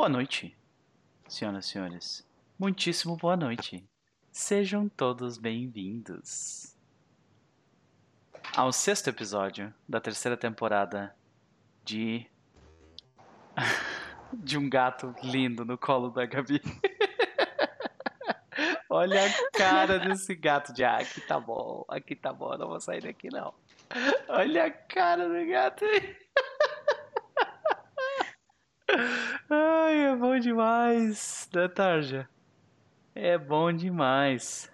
Boa noite, senhoras e senhores. Muitíssimo boa noite. Sejam todos bem-vindos ao sexto episódio da terceira temporada de. de um gato lindo no colo da Gabi. Olha a cara desse gato de ah, aqui tá bom, aqui tá bom, não vou sair daqui não. Olha a cara do gato. Ai, é bom demais, né, Tarja? É bom demais.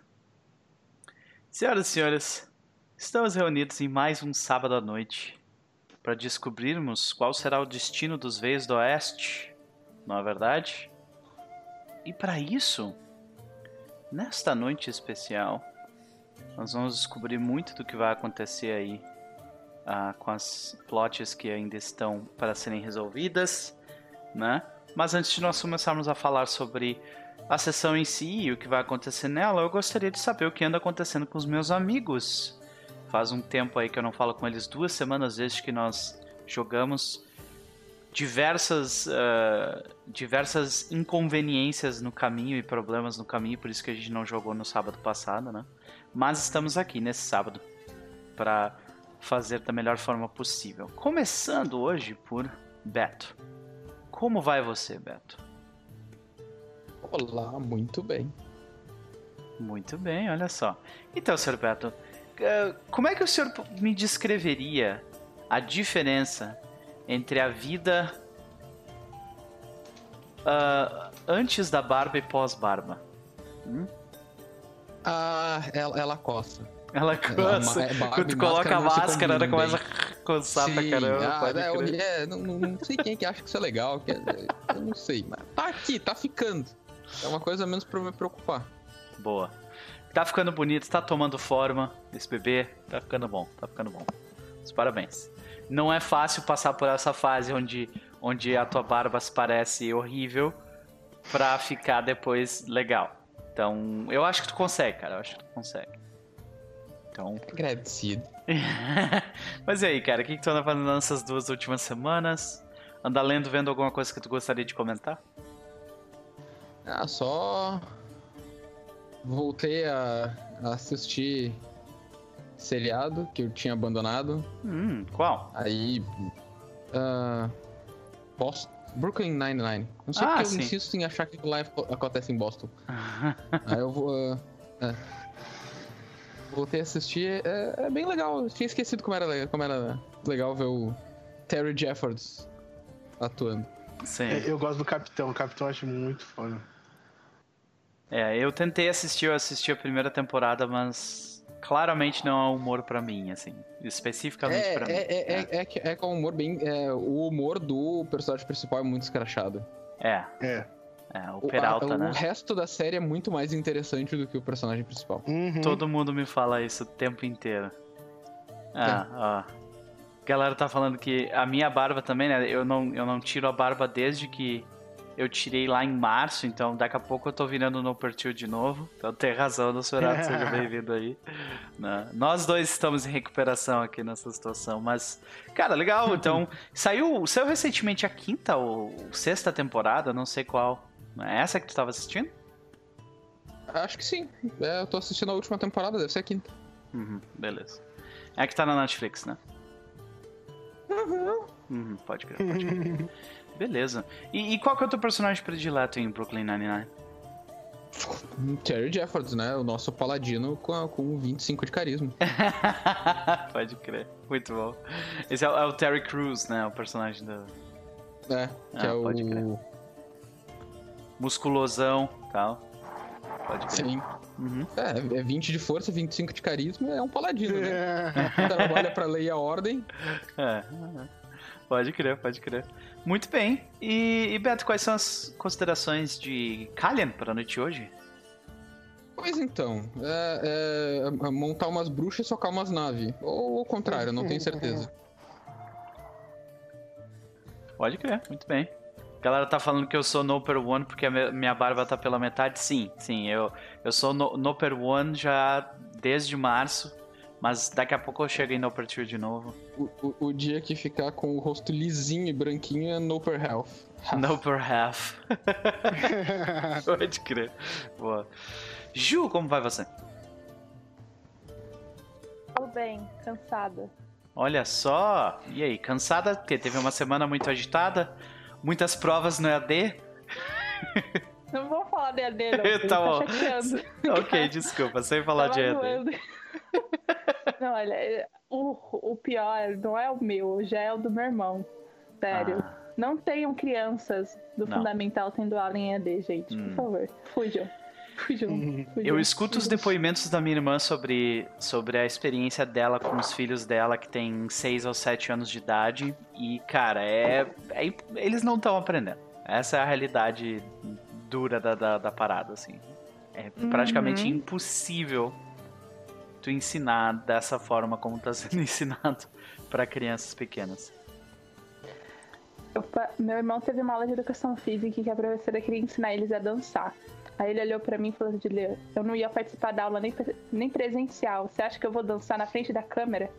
Senhoras e senhores, estamos reunidos em mais um sábado à noite para descobrirmos qual será o destino dos Veios do Oeste, não é verdade? E para isso, nesta noite especial, nós vamos descobrir muito do que vai acontecer aí uh, com as plots que ainda estão para serem resolvidas, né? Mas antes de nós começarmos a falar sobre a sessão em si e o que vai acontecer nela, eu gostaria de saber o que anda acontecendo com os meus amigos. Faz um tempo aí que eu não falo com eles, duas semanas desde que nós jogamos diversas uh, diversas inconveniências no caminho e problemas no caminho, por isso que a gente não jogou no sábado passado, né? Mas estamos aqui nesse sábado para fazer da melhor forma possível. Começando hoje por Beto. Como vai você, Beto? Olá, muito bem. Muito bem, olha só. Então, Sr. Beto, eh, como é que o senhor me descreveria a diferença entre a vida uh, antes da barba e pós-barba? Hum? Ah, ela, ela coça. Ela coça. É, Quando tu coloca a máscara, ela começa coçar pra caramba. Ah, é, é, não, não, sei quem é que acha que isso é legal. Que é, eu não sei, mas tá aqui, tá ficando. É uma coisa menos pra me preocupar. Boa. Tá ficando bonito, tá tomando forma esse bebê. Tá ficando bom, tá ficando bom. Os parabéns. Não é fácil passar por essa fase onde, onde a tua barba se parece horrível pra ficar depois legal. Então, eu acho que tu consegue, cara. Eu acho que tu consegue. Então. Agradecido. Mas e aí, cara, o que, que tu anda fazendo nessas duas últimas semanas? Anda lendo, vendo alguma coisa que tu gostaria de comentar? Ah, só. Voltei a, assistir seriado que eu tinha abandonado. Hum, qual? Aí. Uh, Boston, Brooklyn Nine-Nine. Não sei ah, porque sim. eu insisto em achar que live acontece em Boston. Aí eu vou. Uh, é. Voltei a assistir. É, é, bem legal. Eu tinha esquecido como era, como era legal ver o Terry Jeffords atuando. Sim. É, eu gosto do Capitão. O Capitão eu acho muito foda. É, eu tentei assistir, eu assisti a primeira temporada, mas claramente não é humor para mim, assim, especificamente é, para é, mim. É, é, é, é, com humor bem, é, o humor do personagem principal é muito escrachado. É. É. É, o Peralta, o, a, né? O resto da série é muito mais interessante do que o personagem principal. Uhum. Todo mundo me fala isso o tempo inteiro. Ah, ó. A galera tá falando que a minha barba também, né? Eu não, eu não tiro a barba desde que eu tirei lá em março, então daqui a pouco eu tô virando no Pertil de novo. Então tem razão, no Sorato, seja bem-vindo aí. Né? Nós dois estamos em recuperação aqui nessa situação, mas, cara, legal. Então, saiu, saiu recentemente a quinta ou sexta temporada, não sei qual. É essa que tu tava assistindo? Acho que sim. É, eu tô assistindo a última temporada, deve ser a quinta. Uhum, beleza. É que tá na Netflix, né? Uhum. Uhum, pode crer, pode crer. Beleza. E, e, qual que é o teu personagem predileto em Brooklyn Nine-Nine? Terry Jeffords, né? O nosso paladino com, com 25 de carisma. Pode crer. Muito bom. Esse é o, é o, Terry Crews, né? O personagem da. É, que ah, é o. Musculosão tal. Pode crer. Sim. Uhum. É, é 20 de força, 25 de carisma, é um paladino, né? Trabalha pra lei e a ordem. É. Pode crer, pode crer. Muito bem. E, e Beto, quais são as considerações de Kalian para a noite de hoje? Pois então, é, é, montar umas bruxas e socar umas naves. Ou o contrário, não tenho certeza. Pode crer, muito bem. A galera tá falando que eu sou Noper One porque a minha barba tá pela metade. Sim, sim, eu, eu sou no, Noper One já desde março Mas daqui a pouco eu chego em No Per de novo. O, o, o, dia que ficar com o rosto lisinho e branquinho é No Per Health. Half. No Per Half. Pode crer. Boa. Ju, como vai você? Tô bem, cansada. Olha só. E aí, cansada? Porque teve uma semana muito agitada? Muitas provas no EAD? Não vou falar de EAD, não. tá, tá bom. Tá ok, desculpa, sem falar de EAD. Não, olha, o, o pior não é o meu, já é o do meu irmão. Sério. Ah. Não tenham crianças do não. fundamental tendo aula em EAD, gente. Hum. Por favor, fujam. Uhum. Eu escuto os depoimentos da minha irmã sobre, sobre a experiência dela com os filhos dela que tem 6 ou 7 anos de idade. E, cara, é, é eles não estão aprendendo. Essa é a realidade dura da, da, da parada, assim. É praticamente uhum. impossível tu ensinar dessa forma como está sendo ensinado para crianças pequenas. Opa, meu irmão teve uma aula de educação física que a professora queria ensinar eles a dançar. Aí ele olhou para mim e falou assim, eu não ia participar da aula nem, nem presencial. Você acha que eu vou dançar na frente da câmera?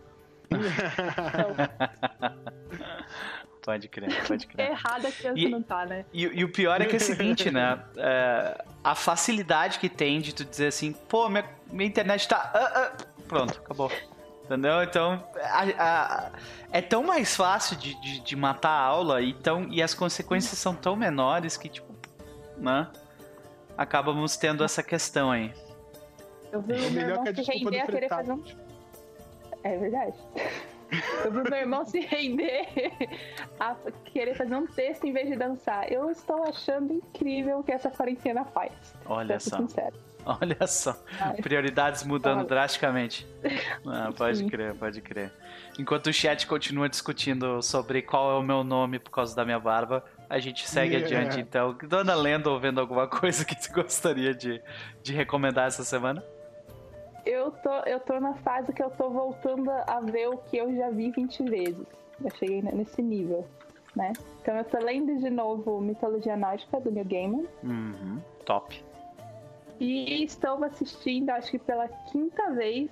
então... Pode crer, pode crer. É errado a criança e, não tá, né? E, e, o pior é que é o seguinte, né? É, a facilidade que tem de tu dizer assim, pô, minha, minha internet tá. Uh, uh, pronto, acabou. Entendeu? Então, a, a, é tão mais fácil de, de, de, matar a aula e, tão, e as consequências são tão menores que, tipo, né? Acabamos tendo essa questão aí. Eu vi o meu irmão se render a querer fazer um... É verdade. Eu vi meu irmão se render a querer fazer um texto em vez de dançar. Eu estou achando incrível o que essa quarentena faz. Olha só. Sincero. Olha só. Prioridades mudando Olha. drasticamente. Ah, pode Sim. crer, pode crer. Enquanto o chat continua discutindo sobre qual é o meu nome por causa da minha barba, a gente segue yeah. adiante então. Dona lendo ou vendo alguma coisa que você gostaria de, de recomendar essa semana? eu tô, eu tô na fase que eu tô voltando a ver o que eu já vi 20 vezes. Eu cheguei nesse nível, né? Então eu tô lendo de novo Mitologia Nórdica do New Gaiman. Uhum, top. E estou assistindo, acho que pela quinta vez,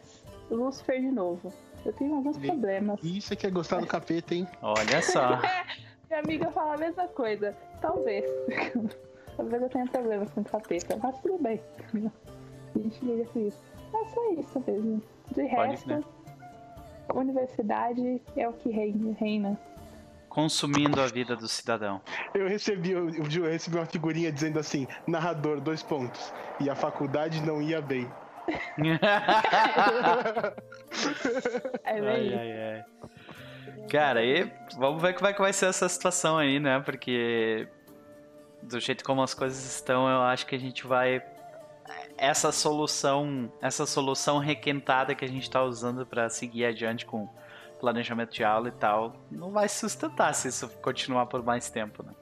Lucifer de novo. Eu tenho alguns problemas. Isso é que é gostar do capeta, hein? Olha só. Minha amiga fala a mesma coisa. Talvez. Talvez eu tenha problemas com capeta, mas tudo bem. A gente liga com isso. É só isso mesmo. De Pode, resto, né? universidade é o que reina. Consumindo a vida do cidadão. Eu recebi, eu, eu recebi uma figurinha dizendo assim, narrador, dois pontos. E a faculdade não ia bem. é ai, ai, ai. Cara, e vamos ver como é que vai ser essa situação aí, né? Porque do jeito como as coisas estão, eu acho que a gente vai essa solução, essa solução requentada que a gente está usando para seguir adiante com planejamento de aula e tal, não vai sustentar se isso continuar por mais tempo, né?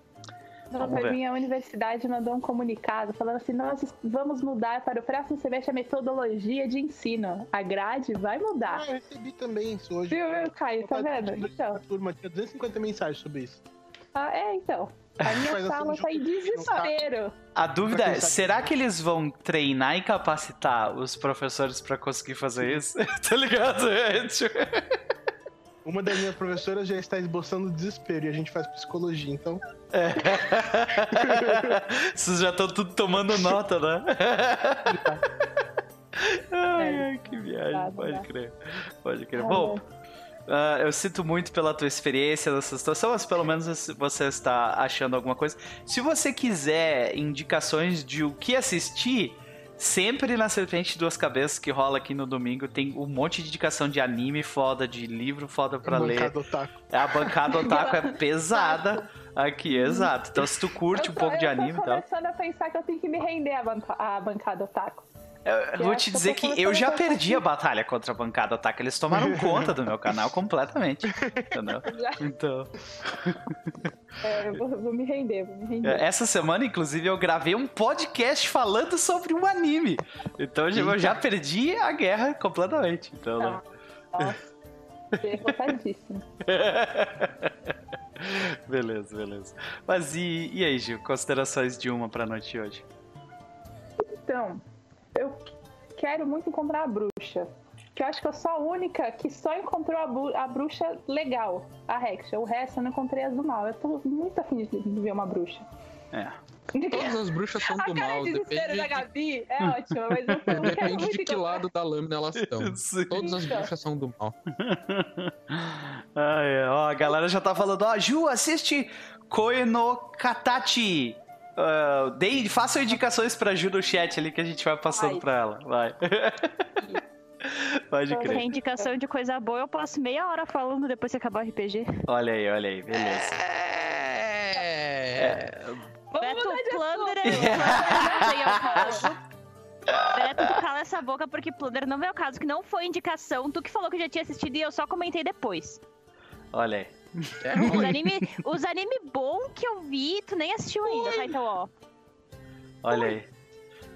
Não, pra mim, a universidade mandou um comunicado falando assim: nós vamos mudar para o próximo semestre a metodologia de ensino. A grade vai mudar. Ah, eu recebi também isso hoje. Viu, Caio? Tá vendo? Então. Turma tinha 250 mensagens sobre isso. Ah, é, então. A minha sala tá em desespero. A dúvida é, será que eles vão treinar e capacitar os professores para conseguir fazer isso? tá ligado? É, tipo... Uma das minhas professoras já está esboçando desespero e a gente faz psicologia, então. É. Vocês já estão tudo tomando nota, né? ai, ai, que viagem, pode crer. Pode crer. Bom, Uh, eu sinto muito pela tua experiência nessa situação, mas pelo menos você está achando alguma coisa. Se você quiser indicações de o que assistir, sempre na Serpente de Duas Cabeças que rola aqui no domingo tem um monte de indicação de anime foda, de livro foda pra ler. Otaku. É, a bancada otaku é pesada. Aqui, exato. Então, se tu curte um pouco de anime e tal. Eu tô começando a pensar que eu tenho que me render à bancada otaku. Eu vou te dizer que eu já perdi a batalha contra a bancada ataque. Eles tomaram conta do meu canal completamente. Entendeu? Então. É, eu vou, vou, me render, vou me render. É, essa semana, inclusive, eu gravei um podcast falando sobre um anime. Então eu já perdi a guerra completamente. Então. Né? Nossa. Derrotadíssimo. beleza, beleza. Mas e, e aí, Gil? Considerações de uma pra noite hoje? Então, eu quero muito comprar a bruxa. que eu acho que eu sou a única que só encontrou a, a bruxa legal, a Rexa. O resto eu não encontrei as do mal. Eu tô muito afim de ver uma bruxa. É. Todas as bruxas são do mal. Depende da Gabi é ótimo, mas eu não Depende de que lado da lâmina elas estão. Sim. Todas as bruxas são do mal. ah, é. Ó, a galera já tá falando, ó, Ju, assiste Koe no Katachi. Uh, dei, façam indicações pra Ju no chat ali que a gente vai passando vai. pra ela. Vai. Pode crer. Indicação de coisa boa, eu passo meia hora falando depois que acabar o RPG. Olha aí, olha aí, beleza. É. é... Beto Plunder Beto, tu cala essa boca porque Plunder não é o caso, que não foi indicação. Tu que falou que já tinha assistido e eu só comentei depois. Olha aí. É os anime, os anime bom que eu vi, tu nem assistiu ainda, tá? Então, ó. Olha aí.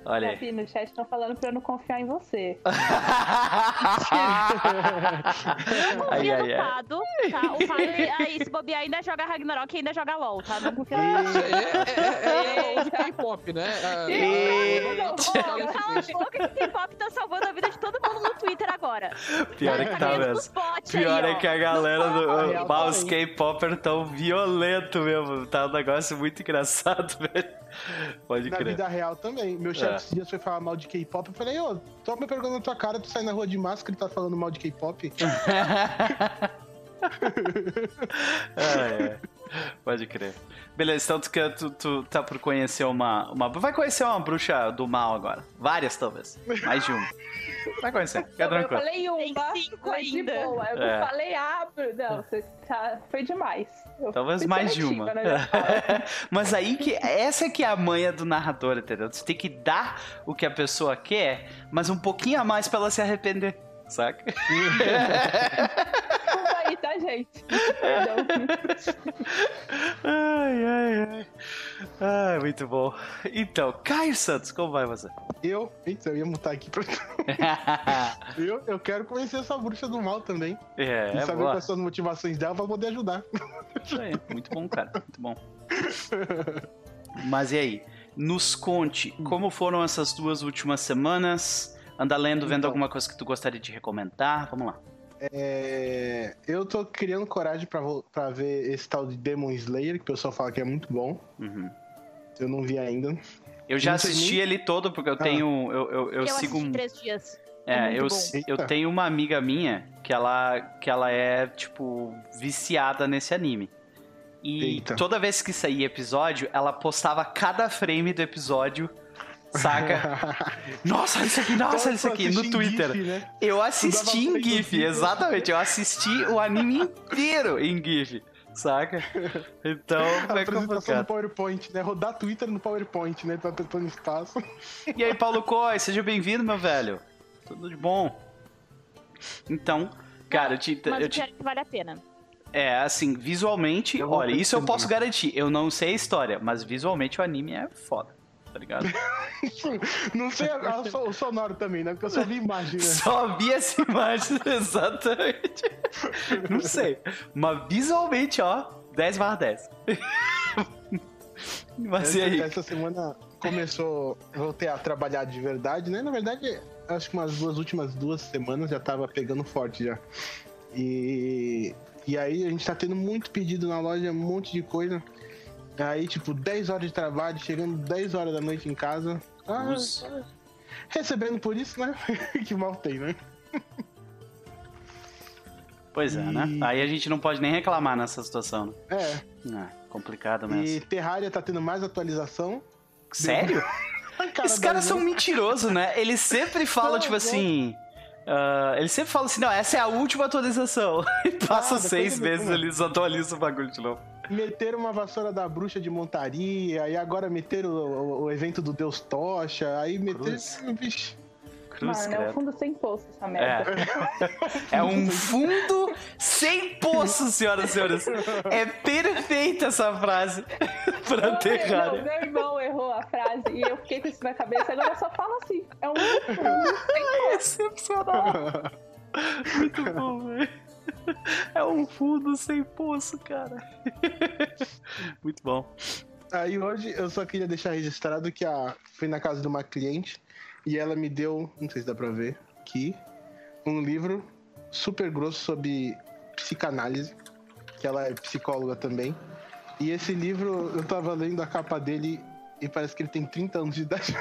Olha aí. no chat estão falando pra eu não confiar em você. não confia no Pado, tá? O Pado, aí, se bobear, ainda joga Ragnarok e ainda joga LOL, tá? Não confia no Pado. É, é, K-pop, né? Cala a boca que K-pop tá salvando a vida de todo mundo no Twitter agora. Pior é que tá mesmo. Pior é que a galera do Mouse K-Popper tão violento mesmo. Tá um negócio muito engraçado, velho. Pode na crer. Na vida real também. Meu chefe é. Esses dias foi falar mal de K-pop. Eu falei, ô, tô me perguntando na tua cara, tu sai na rua de máscara e tá falando mal de K-pop? ah, é. Pode crer. Beleza, então tu, tu, tu, tá por conhecer uma, uma. Vai conhecer uma bruxa do mal agora. Várias, talvez. Mais de uma. Vai conhecer. Fica tranquilo. Eu falei uma, Tem cinco ainda. de boa. Eu é. falei, ah, não, você tá, foi demais. Eu Talvez mais de uma. Né? Mas aí que. Essa é que é a manha do narrador, entendeu? Você tem que dar o que a pessoa quer, mas um pouquinho a mais pra ela se arrepender. Saca? aí, tá, gente? Perdão. ai, ai, ai. Ai, muito bom. Então, Caio Santos, como vai você? Eu? Então, eu ia mutar aqui pra. eu, eu quero conhecer essa bruxa do mal também. É, e é saber boa. quais são as motivações dela pra poder ajudar. Isso aí, muito bom, cara. Muito bom. Mas e aí? Nos conte como foram essas duas últimas semanas. Anda lendo, vendo então, alguma coisa que tu gostaria de recomendar? Vamos lá. É, eu tô criando coragem pra, pra ver esse tal de Demon Slayer, que o pessoal fala que é muito bom. Uhum. Eu não vi ainda. Eu já assisti nem... ele todo, porque eu ah. tenho. Eu, eu, eu, eu sigo. Um... três dias. É, é eu, eu tenho uma amiga minha que ela, que ela é, tipo, viciada nesse anime. E Eita. toda vez que saía episódio, ela postava cada frame do episódio Saca? Nossa, isso aqui, nossa, isso aqui, no Twitter. GIF, né? Eu assisti em GIF, exatamente. Eu assisti o anime inteiro em GIF. Saca? Então, é complicado. no PowerPoint, né? Rodar Twitter no PowerPoint, né? Tá tentando espaço. E aí, Paulo Coy, seja bem-vindo, meu velho. Tudo de bom. Então, cara, eu te. Mas eu te... que vale a pena. É, assim, visualmente, olha, isso eu posso garantir. Eu não sei a história, mas visualmente o anime é foda tá ligado? Não sei a, o sonoro também, né? Porque eu só vi imagem, né? Só vi essa imagem, exatamente. Não sei. Mas visualmente, ó, 10 barra 10. Mas essa, e aí? Essa semana começou, voltei a trabalhar de verdade, né? Na verdade, acho que umas duas últimas duas semanas já tava pegando forte já. E, e aí a gente tá tendo muito pedido na loja, um monte de coisa. Aí, tipo, 10 horas de trabalho, chegando 10 horas da noite em casa. Ah, recebendo por isso, né? que mal tem, né? Pois é, né? Aí a gente não pode nem reclamar nessa situação, né? É. Ah, complicado mesmo. E Terraria tá tendo mais atualização. Sério? Esses caras são mentirosos, né? Eles sempre falam, tipo assim. Uh, ele sempre fala assim, não, essa é a última atualização. E passa ah, seis meses, eles atualizam o bagulho de novo meteram uma vassoura da bruxa de montaria, e agora meteram o, o, o evento do Deus Tocha, aí meteram. Vixe. Cruz, Mano, é um fundo sem poço essa merda. É, é um fundo sem poço, senhoras e senhores. É perfeita essa frase pra aterrar. Meu, meu irmão errou a frase e eu fiquei com isso na cabeça, agora eu só falo assim. É um fundo sem poço. Excepcional. Muito bom, velho. É um fundo sem poço, cara. Muito bom. Aí hoje eu só queria deixar registrado que a fui na casa de uma cliente e ela me deu, não sei se dá pra ver, aqui, um livro super grosso sobre psicanálise, que ela é psicóloga também. E esse livro, eu tava lendo a capa dele e parece que ele tem 30 anos de idade.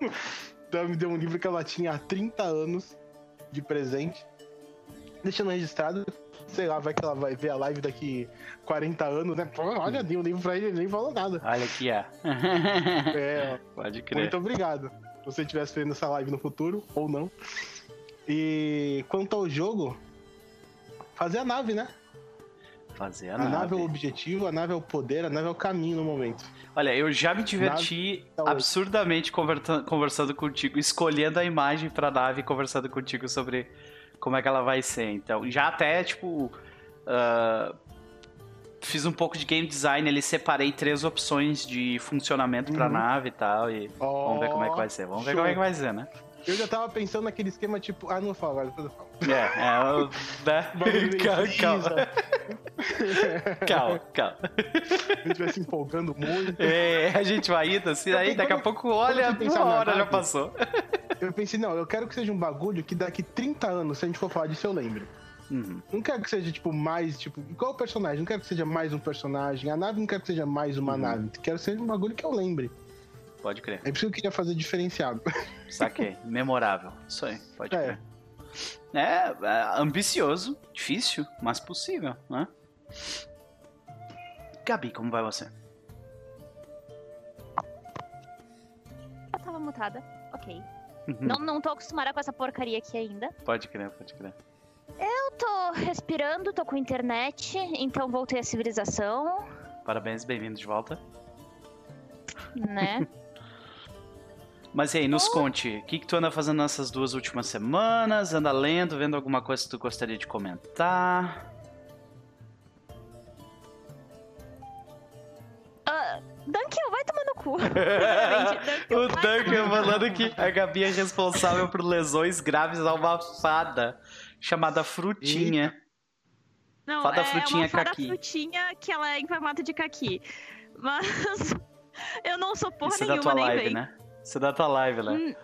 então me deu um livro que ela tinha há 30 anos de presente. Deixando registrado, sei lá, vai que ela vai ver a live daqui 40 anos, né? Pô, olha, dei um livro pra ele, ele nem falou nada. Olha aqui, é. é. Pode crer. Muito obrigado. Se você estivesse vendo essa live no futuro, ou não. E quanto ao jogo, fazer a nave, né? Fazer a, a nave. A nave é o objetivo, a nave é o poder, a nave é o caminho no momento. Olha, eu já me diverti é absurdamente conversando contigo, escolhendo a imagem pra nave e conversando contigo sobre como é que ela vai ser. Então, já até, tipo. Uh, fiz um pouco de game design ali, separei três opções de funcionamento pra uhum. nave e tal. E oh, vamos ver como é que vai ser. Vamos ver como é que vai ser, né? Eu já tava pensando naquele esquema tipo, ah, não falar agora, depois eu falo. É, é, eu, né? calma, calma. calma, calma. A gente vai se empolgando muito. É, a gente vai indo assim, aí daqui a pouco olha, uma hora já passou. Eu pensei, não, eu quero que seja um bagulho que daqui 30 anos, se a gente for falar disso, eu lembre. Uhum. Não quero que seja, tipo, mais, tipo, igual o personagem. Não quero que seja mais um personagem. A nave não quero que seja mais uma uhum. nave. Quero que seja um bagulho que eu lembre. Pode crer. É por isso que eu queria fazer diferenciado. Saquei. Memorável. Isso aí, pode é. crer. É, é, ambicioso, difícil, mas possível, né? Gabi, como vai você? Eu tava mutada, ok. Uhum. Não, não tô acostumada com essa porcaria aqui ainda. Pode crer, pode crer. Eu tô respirando, tô com internet, então voltei à civilização. Parabéns, bem-vindo de volta. Né? Mas e aí, nos oh. conte, o que, que tu anda fazendo nessas duas últimas semanas? Anda lendo, vendo alguma coisa que tu gostaria de comentar? Uh, tomar no cu. o Duncan falando que a Gabi é responsável por lesões graves a uma fada chamada Frutinha. Não, fada é Frutinha uma fada Frutinha que ela é em formato de caqui. Mas eu não sou porra Isso nenhuma, é da tua nem live, vem. né? Isso é da tua live, né? Hum,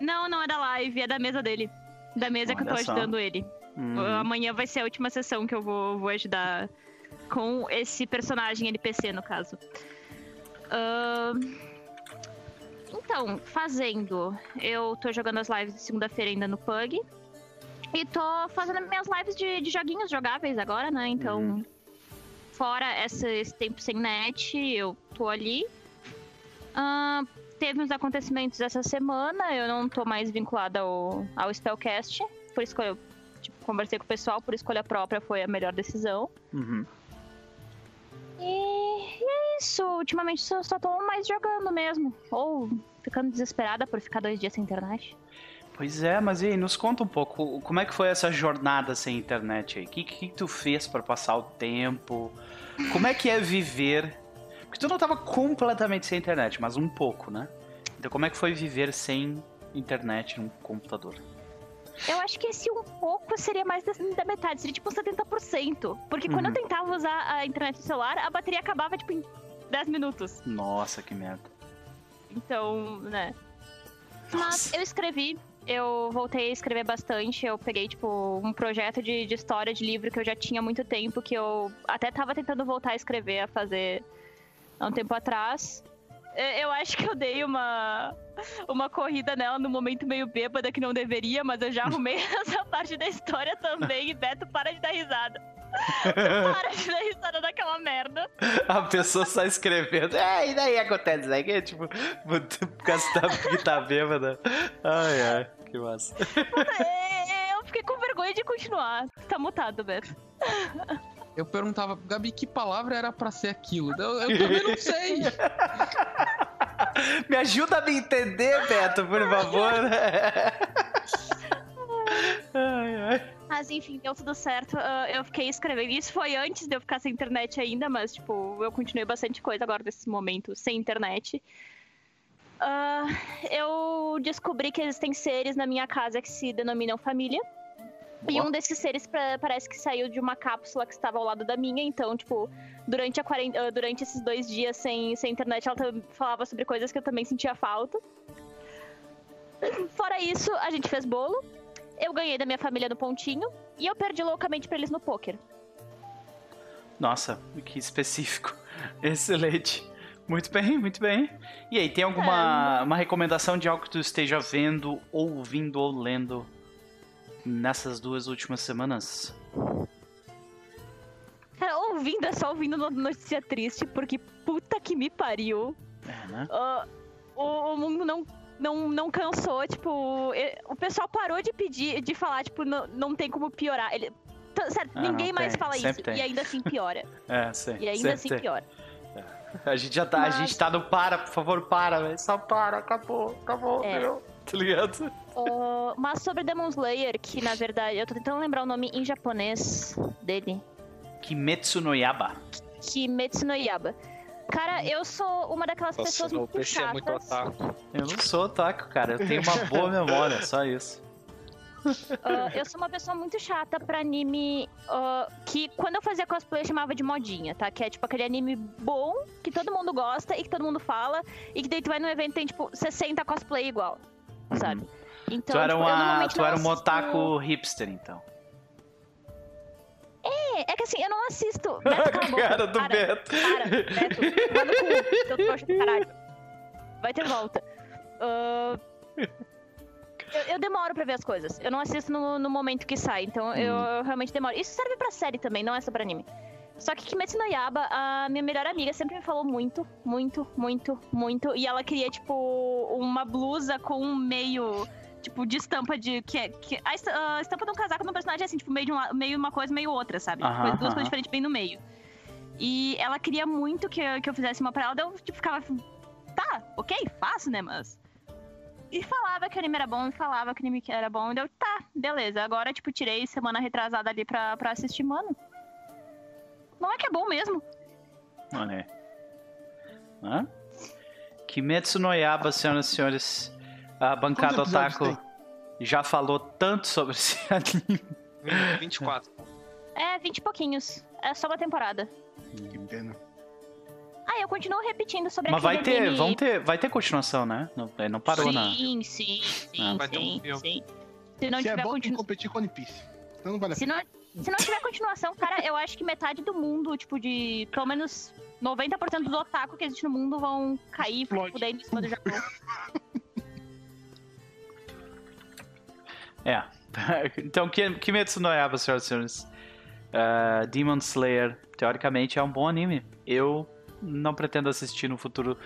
não, não é da live, é da mesa dele. Da mesa Olha que eu tô só. ajudando ele. Hum. Amanhã vai ser a última sessão que eu vou, vou ajudar com esse personagem NPC, no caso. Uh... Então, fazendo. Eu tô jogando as lives de segunda-feira ainda no Pug. E tô fazendo minhas lives de, de joguinhos jogáveis agora, né? Então, uhum. fora esse, esse, tempo sem net, eu tô ali. Uh, teve uns acontecimentos essa semana, eu não tô mais vinculada ao, ao Spellcast, por escolha. Tipo, conversei com o pessoal, por escolha própria foi a melhor decisão. Uhum. E, é isso. Ultimamente só, só tô mais jogando mesmo. Ou ficando desesperada por ficar dois dias sem internet. Pois é, mas e aí, nos conta um pouco, como é que foi essa jornada sem internet aí? O que, que tu fez para passar o tempo? Como é que é viver porque tu não estava completamente sem internet, mas um pouco, né? Então como é que foi viver sem internet num computador? Eu acho que esse um pouco seria mais da, metade, seria tipo 70%. Porque uhum. quando eu uhum. tentava usar a internet no celular, a bateria acabava tipo em 10 minutos. Nossa, que merda. Então, né. Nossa. Mas eu escrevi, eu voltei a escrever bastante. Eu peguei, tipo, um projeto de, de história de livro que eu já tinha há muito tempo, que eu até tava tentando voltar a escrever, a fazer há um tempo atrás. Eu acho que eu dei uma, uma corrida nela no momento meio bêbada que não deveria, mas eu já arrumei essa parte da história também. E Beto, para de dar risada. para de dar risada daquela merda. A pessoa só escrevendo. É, e daí acontece isso aí? Tipo, por causa que tá bêbada. Ai, ai, que massa. É, eu fiquei com vergonha de continuar. Tá mutado, Beto. Eu perguntava, Gabi, que palavra era para ser aquilo? Eu, eu também não sei. me ajuda a me entender, Beto, por favor. ai, ai. Mas enfim, deu tudo certo. Uh, eu fiquei escrevendo. Isso foi antes de eu ficar sem internet ainda, mas tipo, eu continuei bastante coisa agora nesse momento sem internet. Uh, eu descobri que existem seres na minha casa que se denominam família. E um desses seres pra, parece que saiu de uma cápsula que estava ao lado da minha, então, tipo, durante, a ah, durante esses dois dias sem, sem internet, ela falava sobre coisas que eu também sentia falta. Fora isso, a gente fez bolo. eu ganhei da minha família no pontinho e eu perdi loucamente pra eles no poker. Nossa, que específico. Excelente. Muito bem, muito bem. E aí, tem alguma é, uma recomendação de algo que tu esteja vendo, ouvindo ou lendo nessas duas últimas semanas? Cara, ouvindo é só ouvindo notícia triste, porque puta que me pariu. É, né? Uh, o, o, mundo não, não, não cansou, tipo, o pessoal parou de pedir, de falar, tipo, não, não tem como piorar. Ele, certo, ah, ninguém mais tem. fala Sempre isso, tem. e ainda assim piora. é, sim. E ainda assim tem. piora. É. A gente já tá, Mas... a gente tá no para, por favor, para, velho. Só para, acabou, acabou, é. meu. Tá ligado? Uh, mas sobre Demon Slayer, que na verdade, eu tô tentando lembrar o nome em japonês dele. Kimetsu no Yaba. Kimetsu no Yaba. Cara, eu sou uma daquelas Nossa, pessoas muito chatas. É muito otaku. Eu não sou otaku, cara. Eu tenho uma boa memória, só isso. Uh, eu sou uma pessoa muito chata pra anime uh, que quando eu fazia cosplay eu chamava de modinha, tá? Que é tipo aquele anime bom, que todo mundo gosta e que todo mundo fala, e que daí tu vai no evento e tem tipo 60 cosplay igual, sabe? Então, tu era, tipo, uma, tu era um otaku hipster, então. É, é que assim, eu não assisto. Beto, cala cara do para, Beto. Para, Beto, manda cu, seu trouxa do caralho. Vai ter volta. Uh, eu, eu, demoro pra ver as coisas. Eu não assisto no, no momento que sai, então hum. eu, eu, realmente demoro. Isso serve pra série também, não é só pra anime. Só que Kimetsu no Yaba, a minha melhor amiga sempre me falou muito, muito, muito, muito. E ela queria, tipo, uma blusa com um meio tipo, de estampa de. Que, é, que, a estampa de um casaco no personagem é assim, tipo, meio, de um, meio uma coisa, meio outra, sabe? Tipo, duas coisas diferentes bem no meio. E ela queria muito que, eu, que eu fizesse uma pra ela, daí eu tipo, ficava. Tá, ok, faço, né, mas. E falava que o anime era bom, e falava que o anime era bom, e deu, tá, beleza. Agora, tipo, tirei semana retrasada ali pra, pra assistir, mano. Não é que é bom mesmo. Olha aí. Hã? Kimetsu no Yaba, senhoras e senhores. A bancada Otaku já falou tanto sobre esse anime. 24. É, 20 e pouquinhos. É só uma temporada. Que pena. Ah, eu continuo repetindo sobre Mas vai ter, anime... vão ter, vai ter continuação, né? Não, não parou, sim, não. Sim, sim, ah, vai sim, ter um sim. Se não Se é tiver é bom, continu... competir com One Piece. Então não vale a se pena. Não, se não tiver continuação, cara, eu acho que metade do mundo, tipo, de pelo menos 90% dos otaku que existe no mundo vão cair, fuder em cima do Japão. É. então, Kimetsu no Yaiba, senhoras e senhores. Uh, Demon Slayer, teoricamente, é um bom anime. Eu não pretendo assistir no futuro,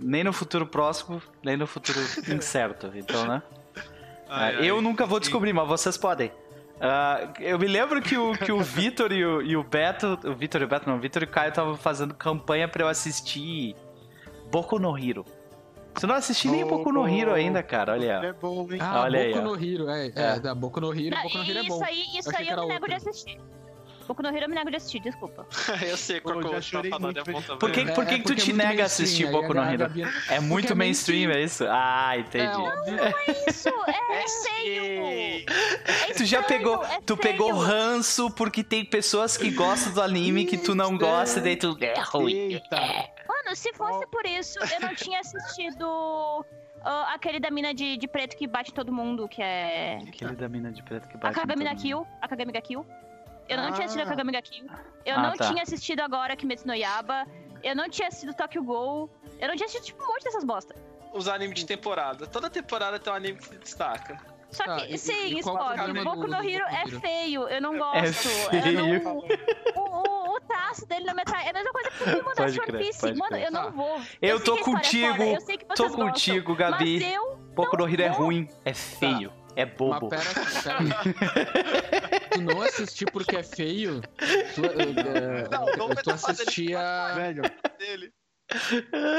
nem no futuro próximo, nem no futuro incerto. Então, né? Ai, uh, ai, eu nunca vou descobrir, mas vocês podem. Uh, eu me lembro que o, que o Vitor e o, e o Beto. O Vitor e o Beto, não, o Vitor e o Caio estavam fazendo campanha pra eu assistir Boku no Hero. Você não assistiu nem Boku no Hero ainda, cara. Olha. É bom, hein? Ah, olha Boku aí, no Hero, é. É, é. da Boku no Hero. Não, Boku no Hero é bom. Isso aí, isso eu aí eu me nego de assistir. Boku no Hero eu me nego de assistir, desculpa. eu sei qual que eu tô falando, é bom também. Por que, por que, é, que tu te nega a assistir Boku no Hero? É muito mainstream, é isso? Ah, entendi. Não, não é isso. É, é feio. É tu já pegou, é tu pegou ranço porque tem pessoas que gostam do anime que tu não gosta e daí tu... É ruim. Mano, se fosse por isso, eu não tinha assistido uh, aquele da mina de, de preto que bate todo mundo, que é. Aquele da mina de preto que bate a Kagami todo Kill, A Kagami Kill. Eu não ah. tinha assistido a Kagami Kill. Eu ah, não tá. tinha assistido agora Kimetsu no Yaba. Eu não tinha assistido Tokyo Ghoul. Eu não tinha assistido tipo, um monte dessas bosta. Os animes de temporada. Toda temporada tem um anime que se destaca. Só que, ah, sim, Spock, o Boku no Hero é feio, eu não gosto. É feio. Não, o, o, o, traço dele na metade é a mesma coisa que o Primo da One Piece. Mano, eu não vou. Eu, eu tô contigo, tô contigo, gostam, Gabi. Boku no Hero é ruim, é feio. Tá. É bobo. Mas pera, pera. tu não assistiu porque é feio? Tu, uh, não, não tu assistia. Velho. Dele.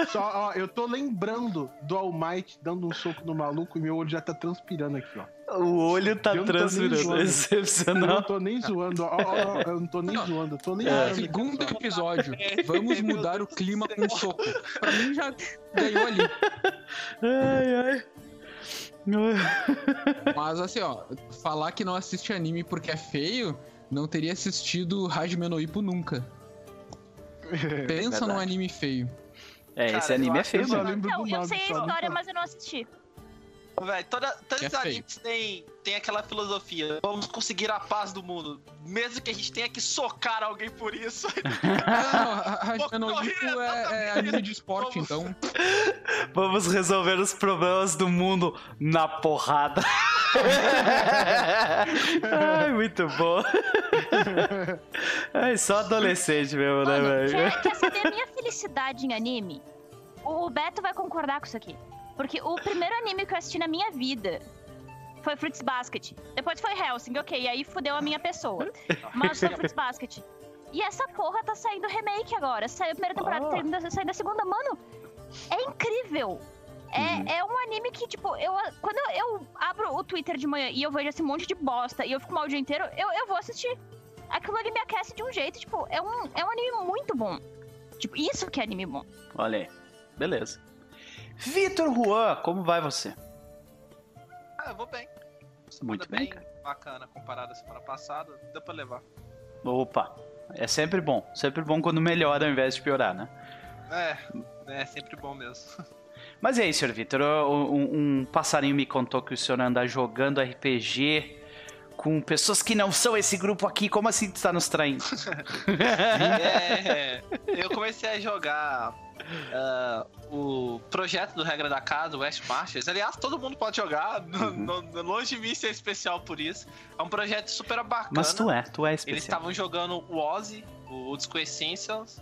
Só, ó, eu tô lembrando do All Might dando um soco no maluco e meu olho já tá transpirando aqui, ó. O olho tá transpirando, é excepcional. Eu não tô nem zoando, ó, ó, ó eu não tô nem não. zoando, eu tô nem é, Segundo episódio, vamos mudar o clima com um soco. Pra mim já ganhou ali. Ai, ai. Mas assim, ó, falar que não assiste anime porque é feio, não teria assistido Hajime no Ippo nunca. Pensa num anime feio. É, Cara, esse anime é feio, mano. Não, eu sei a história, mas eu não assisti. Véi, toda, todos os animes têm, tem aquela filosofia. Vamos conseguir a paz do mundo. Mesmo que a gente tenha que socar alguém por isso. Não, a é, é anime de esporte, Vamos... então. Vamos resolver os problemas do mundo na porrada. Ai, muito bom. Ai, só adolescente mesmo, né, Mano, né, velho? Quer, quer saber a minha felicidade em anime? O Beto vai concordar com isso aqui. Porque o primeiro anime que eu assisti na minha vida foi Fruits Basket. Depois foi Helsing, ok, aí fudeu a minha pessoa. Mas foi Fruits Basket. E essa porra tá saindo remake agora. Saiu a primeira temporada, oh. tá saindo a segunda. Mano, é incrível. É, uhum. é um anime que, tipo, eu, quando eu, eu, abro o Twitter de manhã e eu vejo esse monte de bosta e eu fico mal o dia inteiro, eu, eu vou assistir. Aquilo ali me aquece de um jeito, tipo, é um, é um anime muito bom. Tipo, isso que é anime bom. Olha aí. Beleza. Vitor Juan, como vai você? Ah, eu vou bem. Semana Muito bem, cara. Bacana comparado à semana passada, deu pra levar. Opa, é sempre bom. Sempre bom quando melhora ao invés de piorar, né? É, é sempre bom mesmo. Mas e aí, senhor Vitor? Um, um, passarinho me contou que o senhor anda jogando RPG com pessoas que não são esse grupo aqui. Como assim tu está nos traindo? é, eu comecei a jogar Uh, o projeto do Regra da Casa, West Marches. Aliás, todo mundo pode jogar, uhum. no, no, longe de mim ser especial por isso. É um projeto super bacana. Mas tu é, tu é especial. Eles estavam jogando o Ozzy, o Disco Essentials,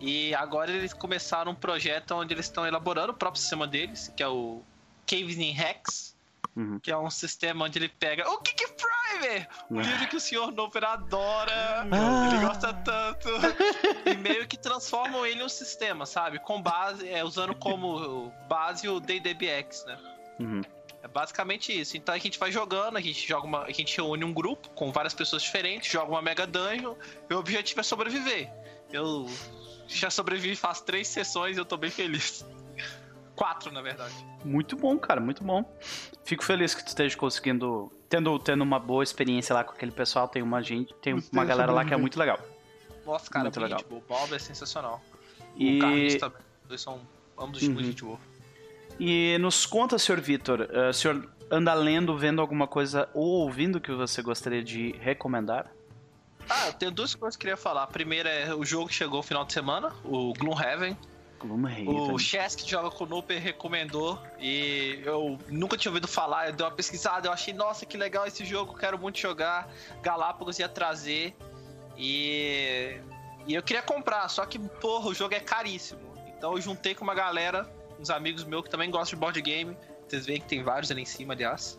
e agora eles começaram um projeto onde eles estão elaborando o próprio sistema deles, que é o Caves in Hex. Uhum. Que é um sistema onde ele pega o Kick Primer! O ah. livro que o senhor Noper adora, ah. ele gosta tanto. e meio que transformam ele em um sistema, sabe? Com base, é, usando como base o DDBX, né? Uhum. É basicamente isso. Então a gente vai jogando, a gente joga uma. A gente reúne um grupo com várias pessoas diferentes, joga uma mega dungeon, e o objetivo é sobreviver. Eu já sobrevivi faz três sessões e eu tô bem feliz. Quatro, na verdade. Muito bom, cara, muito bom. Fico feliz que tu esteja conseguindo. Tendo, tendo uma boa experiência lá com aquele pessoal. Tem uma gente, tem uma galera lá que é muito legal. Nossa, cara, muito legal. O Bob é sensacional. E... O Carlos também. Dois são ambos uhum. muito gente boa. E nos conta, senhor Vitor, uh, o senhor anda lendo, vendo alguma coisa ou ouvindo que você gostaria de recomendar? Ah, eu tenho duas coisas que eu queria falar. A primeira é o jogo que chegou no final de semana, o Gloomhaven. O Chess que joga com o Nooper recomendou e eu nunca tinha ouvido falar. Eu dei uma pesquisada, eu achei, nossa, que legal esse jogo, quero muito jogar. Galápagos ia trazer e, e eu queria comprar, só que, porra, o jogo é caríssimo. Então eu juntei com uma galera, uns amigos meus que também gostam de board game. Vocês veem que tem vários ali em cima, aliás.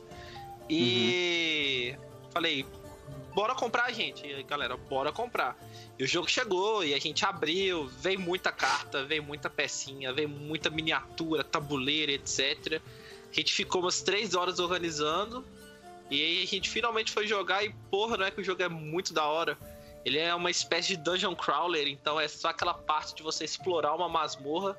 E uhum. falei, bora comprar, gente. E, galera, bora comprar. E o jogo chegou e a gente abriu, veio muita carta, veio muita pecinha, veio muita miniatura, tabuleiro, etc. A gente ficou umas três horas organizando. E aí a gente finalmente foi jogar e, porra, não é que o jogo é muito da hora. Ele é uma espécie de dungeon crawler, então é só aquela parte de você explorar uma masmorra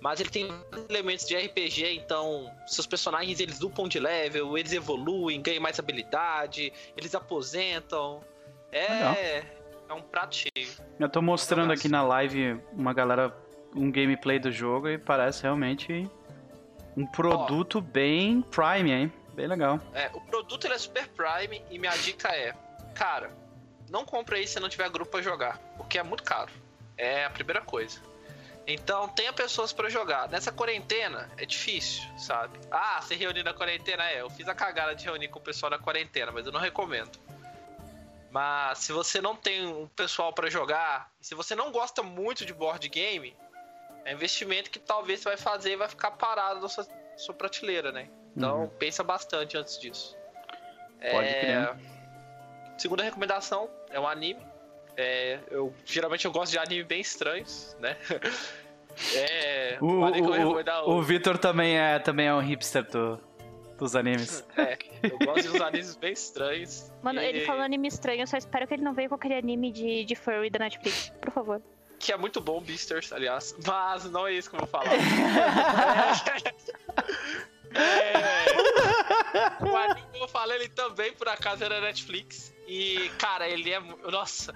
mas ele tem elementos de RPG, então seus personagens eles upam de level, eles evoluem, ganham mais habilidade, eles aposentam. É, é um prato cheio. Eu tô mostrando aqui na live uma galera um gameplay do jogo e parece realmente um produto Ó, bem prime, hein? Bem legal. É, o produto ele é super prime e minha dica é, cara, não compre aí se não tiver grupo para jogar, porque é muito caro. É a primeira coisa. Então tenha pessoas para jogar. Nessa quarentena é difícil, sabe? Ah, se reunir na quarentena é. Eu fiz a cagada de reunir com o pessoal na quarentena, mas eu não recomendo. Mas se você não tem um pessoal para jogar, se você não gosta muito de board game, é investimento que talvez você vai fazer e vai ficar parado na sua, sua prateleira, né? Então uhum. pensa bastante antes disso. Pode é... Segunda recomendação é um anime é, eu geralmente eu gosto de anime bem estranhos, né? É, o, o, o, o Vitor também é, também é um hipster do, dos animes. É, eu gosto de uns animes bem estranhos. Mano, e... ele falou anime estranho, eu só espero que ele não venha com aquele anime de, de furry da Netflix, por favor. Que é muito bom, Beasters, aliás. Mas não é isso que eu vou falar. é... é... O anime que eu falei, ele também, por acaso, era Netflix. E, cara, ele é. Nossa.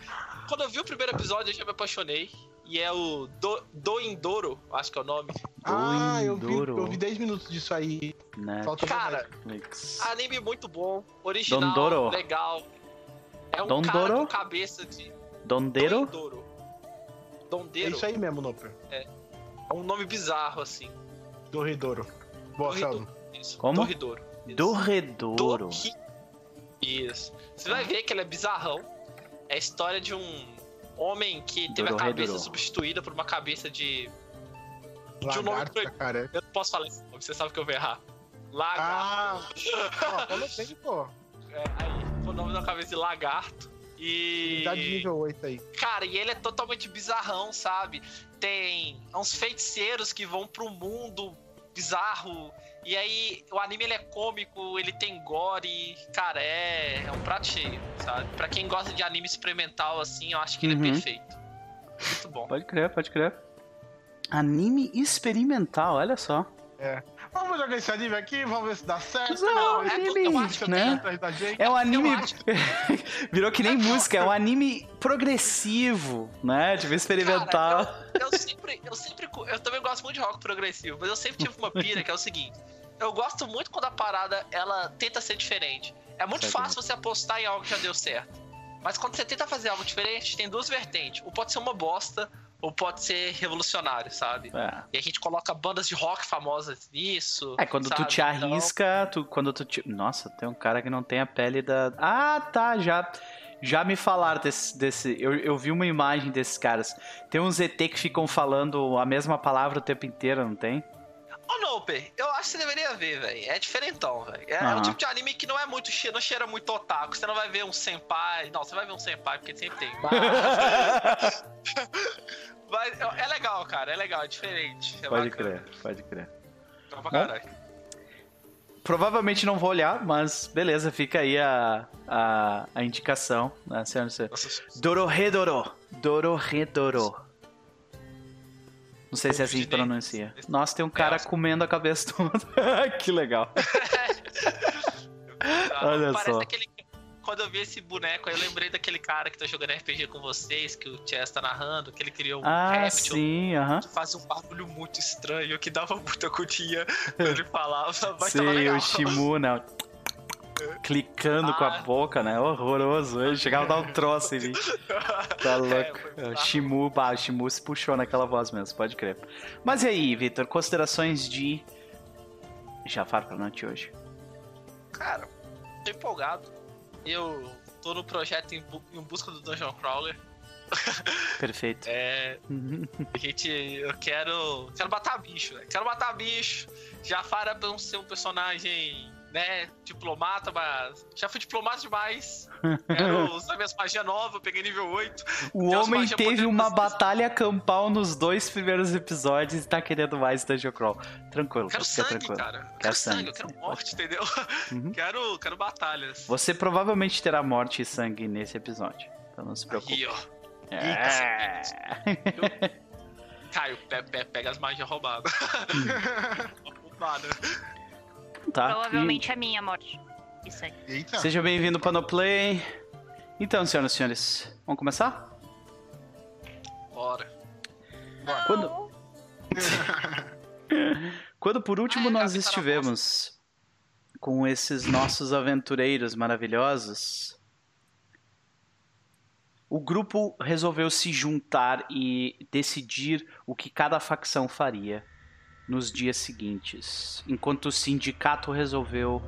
Quando eu vi o primeiro episódio, eu já me apaixonei. e é o Do, Doindoro, acho que é o nome. Ah, eu vi, eu vi 10 minutos disso aí. Falta Cara, anime muito bom, original, Dondoro. legal. É um Dondoro? cara com cabeça de... Dondero? Doindoro. Dondero. É isso aí mesmo, Noper. É. É um nome bizarro, assim. Dorridoro. Boa, Sheldon. Isso. Como? Dorridoro. Dorredouro. Dorri... Isso. Você vai ver que ele é bizarrão. É a história de um homem que teve a cabeça substituída por uma cabeça de. de um nome pro... cara. Eu não posso falar esse nome, você sabe que eu vou errar. Lagarto. Ah, fala assim, pô. É, aí, o nome da cabeça de lagarto. E. Dá de nível 8 aí. Cara, e ele é totalmente bizarrão, sabe? Tem uns feiticeiros que vão pro mundo bizarro e aí, o anime ele é cômico, ele tem gore, cara, é, é um prato cheio, sabe? Pra quem gosta de anime experimental, assim, eu acho que ele é uhum. é perfeito. Muito bom. Pode crer, pode crer. Anime experimental, olha só. É. Vamos jogar esse anime aqui, vamos ver se dá certo. Não, é anime, né? É um anime. Virou que nem música, é um anime progressivo, né? Tipo, experimental. Cara, eu, eu, sempre, eu sempre. Eu também gosto muito de rock progressivo, mas eu sempre tive uma pira que é o seguinte. Eu gosto muito quando a parada ela tenta ser diferente. É muito certo. fácil você apostar em algo que já deu certo. Mas quando você tenta fazer algo diferente, tem duas vertentes. Ou pode ser uma bosta, ou pode ser revolucionário, sabe? É. E a gente coloca bandas de rock famosas nisso. É, quando sabe? tu te arrisca, então... tu, quando tu te... Nossa, tem um cara que não tem a pele da. Ah, tá, já. Já me falaram desse. desse eu, eu vi uma imagem desses caras. Tem uns ET que ficam falando a mesma palavra o tempo inteiro, não tem? Ô, oh, Noper, eu acho que você deveria ver, velho. É diferentão, velho. É, uhum. é, um tipo de anime que não é muito cheiro, não cheira muito otaku. Você não vai ver um senpai. Não, você vai ver um senpai, porque sempre tem. Mas é legal, cara, é legal, é diferente. É pode bacana. crer, pode crer. Então, pra caralho. Provavelmente não vou olhar, mas beleza, fica aí a, a, a indicação. Né, senhora, Dororedoro. Dororedoro. Não sei se é assim que pronuncia. Nossa, tem um cara comendo a cabeça toda. que legal. Olha Parece só. aquele quando eu vi esse boneco, aí eu lembrei daquele cara que tá jogando RPG com vocês, que o Chess tá narrando, que ele criou um ah, réptil sim, uh -huh. que faz um barulho muito estranho, que dava muita cutia quando ele falava, mas sim, o Shimu, né? Clicando ah. com a ah. boca, né? Horroroso. Ele chegava a dar um troço em mim. Tá é, louco. É, Shimu, bah, Shimu se puxou naquela voz mesmo, pode crer. Mas e aí, Victor, considerações de Jafar pra noite hoje? Cara, tô empolgado eu tô no projeto em, bu em busca do Dungeon Crawler. Perfeito. é. A gente. Eu quero. Quero matar bicho, né? Quero matar bicho. Jafar é pra ser um personagem né, diplomata, mas já fui diplomata demais. Quero usar minhas magias novas, peguei nível 8. O homem teve uma batalha campal nos dois primeiros episódios e tá querendo mais Dungeon Crawl. Tranquilo, quero sangue, tranquilo. cara. Quero, quero sangue, sangue, eu quero morte, entendeu? Uhum. Quero, quero batalhas. Você provavelmente terá morte e sangue nesse episódio. Então não se preocupe. Aí, ó. É. Caio, pega as magias roubadas. Roubada. Tá. Provavelmente e... a minha morte. Isso aí. Eita. Seja bem-vindo para No Play. Então, senhoras e senhores, vamos começar? Bora. Bora. Quando... Quando por último Ai, nós estivemos com esses nossos aventureiros maravilhosos, o grupo resolveu se juntar e decidir o que cada facção faria nos dias seguintes, enquanto o sindicato resolveu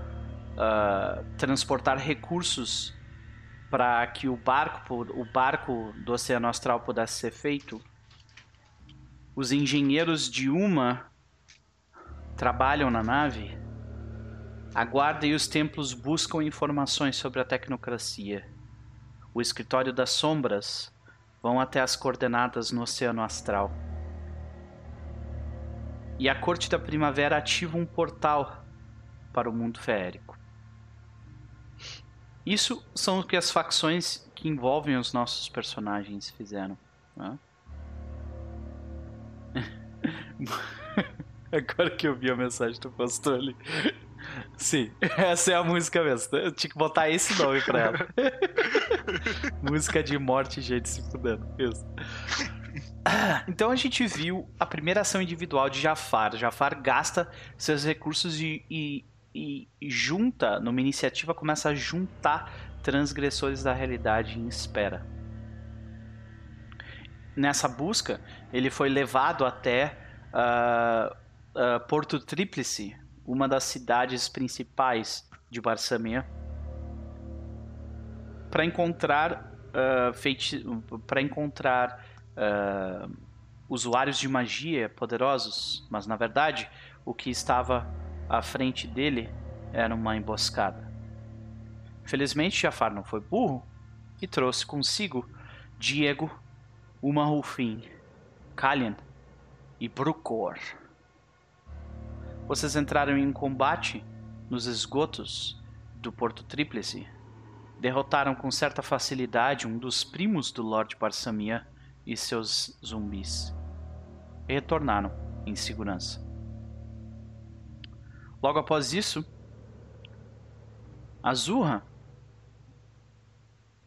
uh, transportar recursos para que o barco, o barco do Oceano Astral pudesse ser feito. Os engenheiros de uma trabalham na nave. A guarda e os templos buscam informações sobre a tecnocracia. O escritório das sombras vão até as coordenadas no Oceano Astral e a Corte da Primavera ativa um portal para o mundo feérico. Isso são o que as facções que envolvem os nossos personagens fizeram. Né? Agora que eu vi a mensagem do pastor ali. Sim, essa é a música mesmo. Eu tinha que botar esse nome pra ela. música de morte gente se fudendo. Isso. Então a gente viu a primeira ação individual de Jafar. Jafar gasta seus recursos e, e, e junta, numa iniciativa, começa a juntar transgressores da realidade em espera. Nessa busca, ele foi levado até uh, uh, Porto Tríplice, uma das cidades principais de Barsamia, para encontrar uh, feiti para encontrar uh, usuários de magia poderosos, mas na verdade o que estava à frente dele era uma emboscada. Felizmente Jafar não foi burro e trouxe consigo Diego, Uma Rufin, Kalian e Brucor. Vocês entraram em combate nos esgotos do Porto Tríplice. Derrotaram com certa facilidade um dos primos do Lord Barsamia e seus zumbis. E retornaram em segurança. Logo após isso, Azurra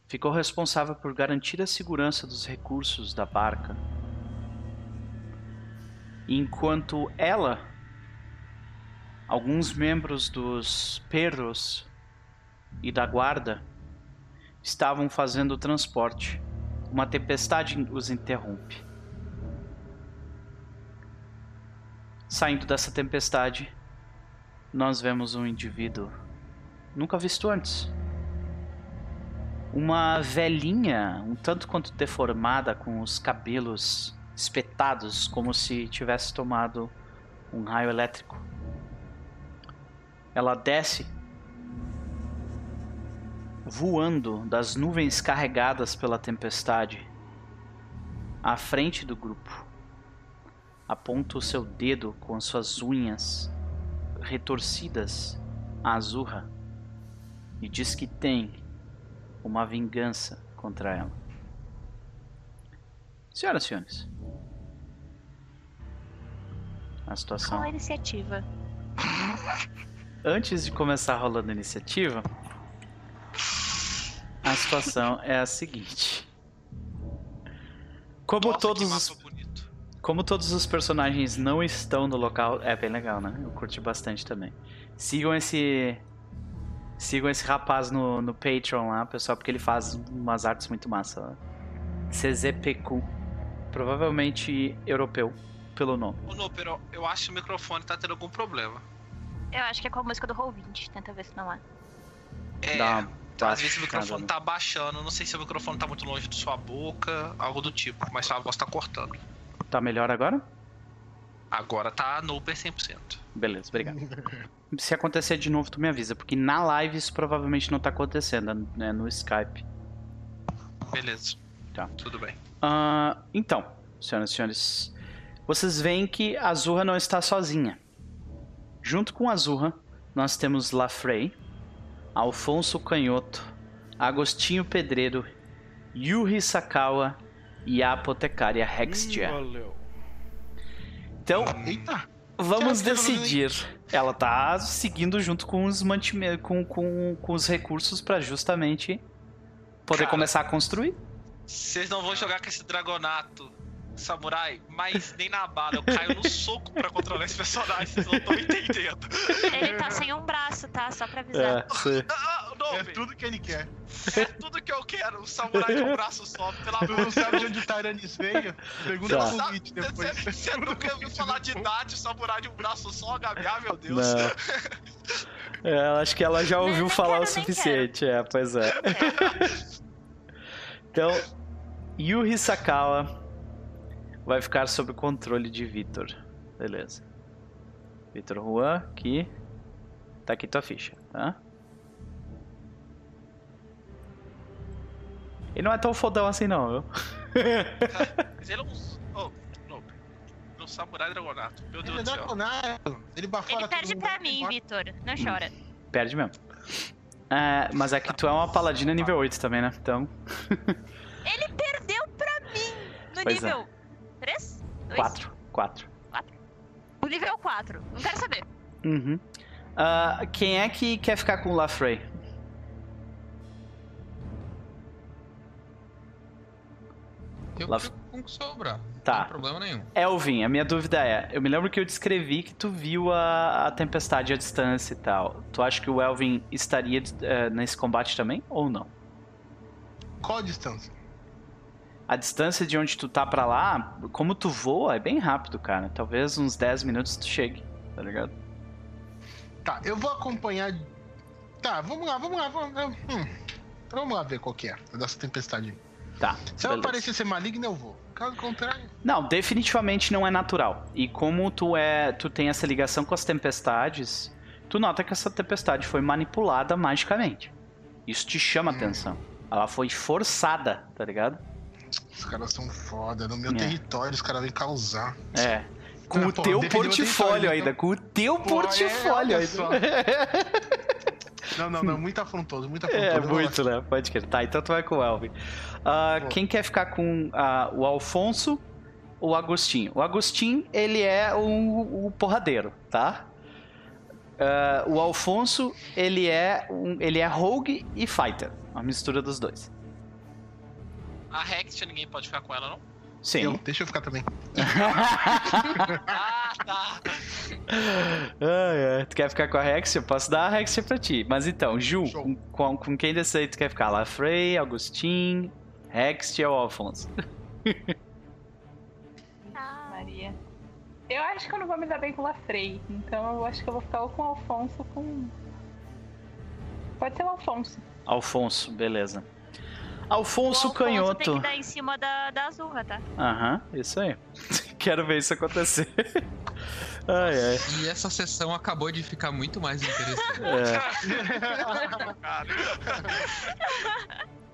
ficou responsável por garantir a segurança dos recursos da barca. Enquanto ela Alguns membros dos perros e da guarda estavam fazendo o transporte. Uma tempestade os interrompe. Saindo dessa tempestade, nós vemos um indivíduo nunca visto antes. Uma velhinha, um tanto quanto deformada, com os cabelos espetados, como se tivesse tomado um raio elétrico. Ela desce voando das nuvens carregadas pela tempestade à frente do grupo. Aponta o seu dedo com suas unhas retorcidas à Azurra e diz que tem uma vingança contra ela. Senhoras e senhores, a situação. Qual a iniciativa? antes de começar rolando a iniciativa, a situação é a seguinte. Como Nossa, todos os como todos os personagens não estão no local, é bem legal, né? Eu curti bastante também. Sigam esse sigam esse rapaz no, no Patreon lá, pessoal, porque ele faz umas artes muito massa. CZPQ, provavelmente europeu pelo nome. Ô, Nopero, eu acho que o microfone tá tendo algum problema. Eu acho que é com a música do Roll20. Tenta ver se não é. É. Dá tá às vezes o microfone né? tá baixando. Não sei se o microfone tá muito longe da sua boca, algo do tipo, mas sua voz tá cortando. Tá melhor agora? Agora tá no per 100%. Beleza, obrigado. se acontecer de novo, tu me avisa, porque na live isso provavelmente não tá acontecendo, né, no Skype. Beleza. Tá. Tudo bem. Uh, então, senhoras e senhores, vocês veem que a Zurra não está sozinha. Junto com Azurra, nós temos Lafrey, Alfonso Canhoto, Agostinho Pedreiro, Yuri Sakawa e a apotecária Hextia. Então, Eita. vamos decidir. Ela tá seguindo junto com os mantimentos, com, com, com os recursos para justamente poder Cara, começar a construir. Vocês não vão jogar com esse dragonato samurai, mas nem na bala. Eu caio no soco pra controlar esse personagem, vocês não estão entendendo. Ele tá sem um braço, tá? Só pra avisar. É, ah, não, é tudo que ele quer. É tudo que eu quero. O samurai de um braço só, pela Tu não sabe de onde o Tyrannis veio? Pergunta tá. pro depois. Você nunca ouviu falar de Nath, o samurai de um braço só, Gabi? Ah, meu Deus. Não. É, acho que ela já ouviu falar quero, o suficiente, é, pois é. Então, Yuri Sakawa vai ficar sob o controle de Vitor. Beleza. Vitor Juan, aqui. Tá aqui tua ficha, tá? Ele não é tão fodão assim não, viu? Mas ele é um... Oh, não. Ele é um samurai dragonato. Meu Deus ele do céu. Ele, ele perde pra mim, Vitor. Não hum. chora. Perde mesmo. É, mas é que tu é uma paladina nível 8 também, né? Então... ele perdeu pra mim no pois é. nível... É. Três? Dois? Quatro. Quatro. Quatro? O nível 4. Não quero saber. Uhum. Uh, quem é que quer ficar com o Lafrey? Eu Laf... fico com o que sobrar. Tá. Não tem problema nenhum. Elvin, a minha dúvida é: eu me lembro que eu descrevi que tu viu a, a tempestade à distância e tal. Tu acha que o Elvin estaria uh, nesse combate também ou não? Qual a distância? A distância de onde tu tá pra lá, como tu voa, é bem rápido, cara. Talvez uns 10 minutos tu chegue, tá ligado? Tá, eu vou acompanhar. Tá, vamos lá, vamos lá. Vamos, hum, vamos lá ver qual que é dessa tempestade. Tá. Se ela parecer ser maligna, eu vou. Caso contrário. Não, definitivamente não é natural. E como tu é, tu tem essa ligação com as tempestades, tu nota que essa tempestade foi manipulada magicamente. Isso te chama hum. atenção. Ela foi forçada, tá ligado? Os caras são foda. No meu é. território, os caras vêm causar. É. Com o teu portfólio ainda. Então... Com o teu Pô, portfólio é, ainda. não, não, não. Muito afrontoso, muito é, afrontoso. É, muito, né? Pode querer. Tá, então tu vai com o Elvin. Uh, quem quer ficar com uh, o Alfonso ou o Agostinho? O Agostinho, ele é o, o porradeiro, tá? Uh, o Alfonso, ele é, um, ele é rogue e fighter. Uma mistura dos dois. A Hextia ninguém pode ficar com ela, não? Sim. Eu, deixa eu ficar também. ah, tá. Ah, é. Tu quer ficar com a Rexia? Eu posso dar a Rexia pra ti. Mas então, Ju, com, com, quem desse aí tu quer ficar? Lafrey, Agustin, Rexia ou Alfonso? ah, Maria. Eu acho que eu não vou me dar bem com o Lafrey. Então eu acho que eu vou ficar ou com o Alfonso ou com. Pode ser o Alfonso. Alfonso, beleza. Alfonso, Alfonso Canhoto. tem que dar em cima da, da Azurra, tá? Aham, isso aí. Quero ver isso acontecer. Ai, ai. E essa sessão acabou de ficar muito mais interessante. É.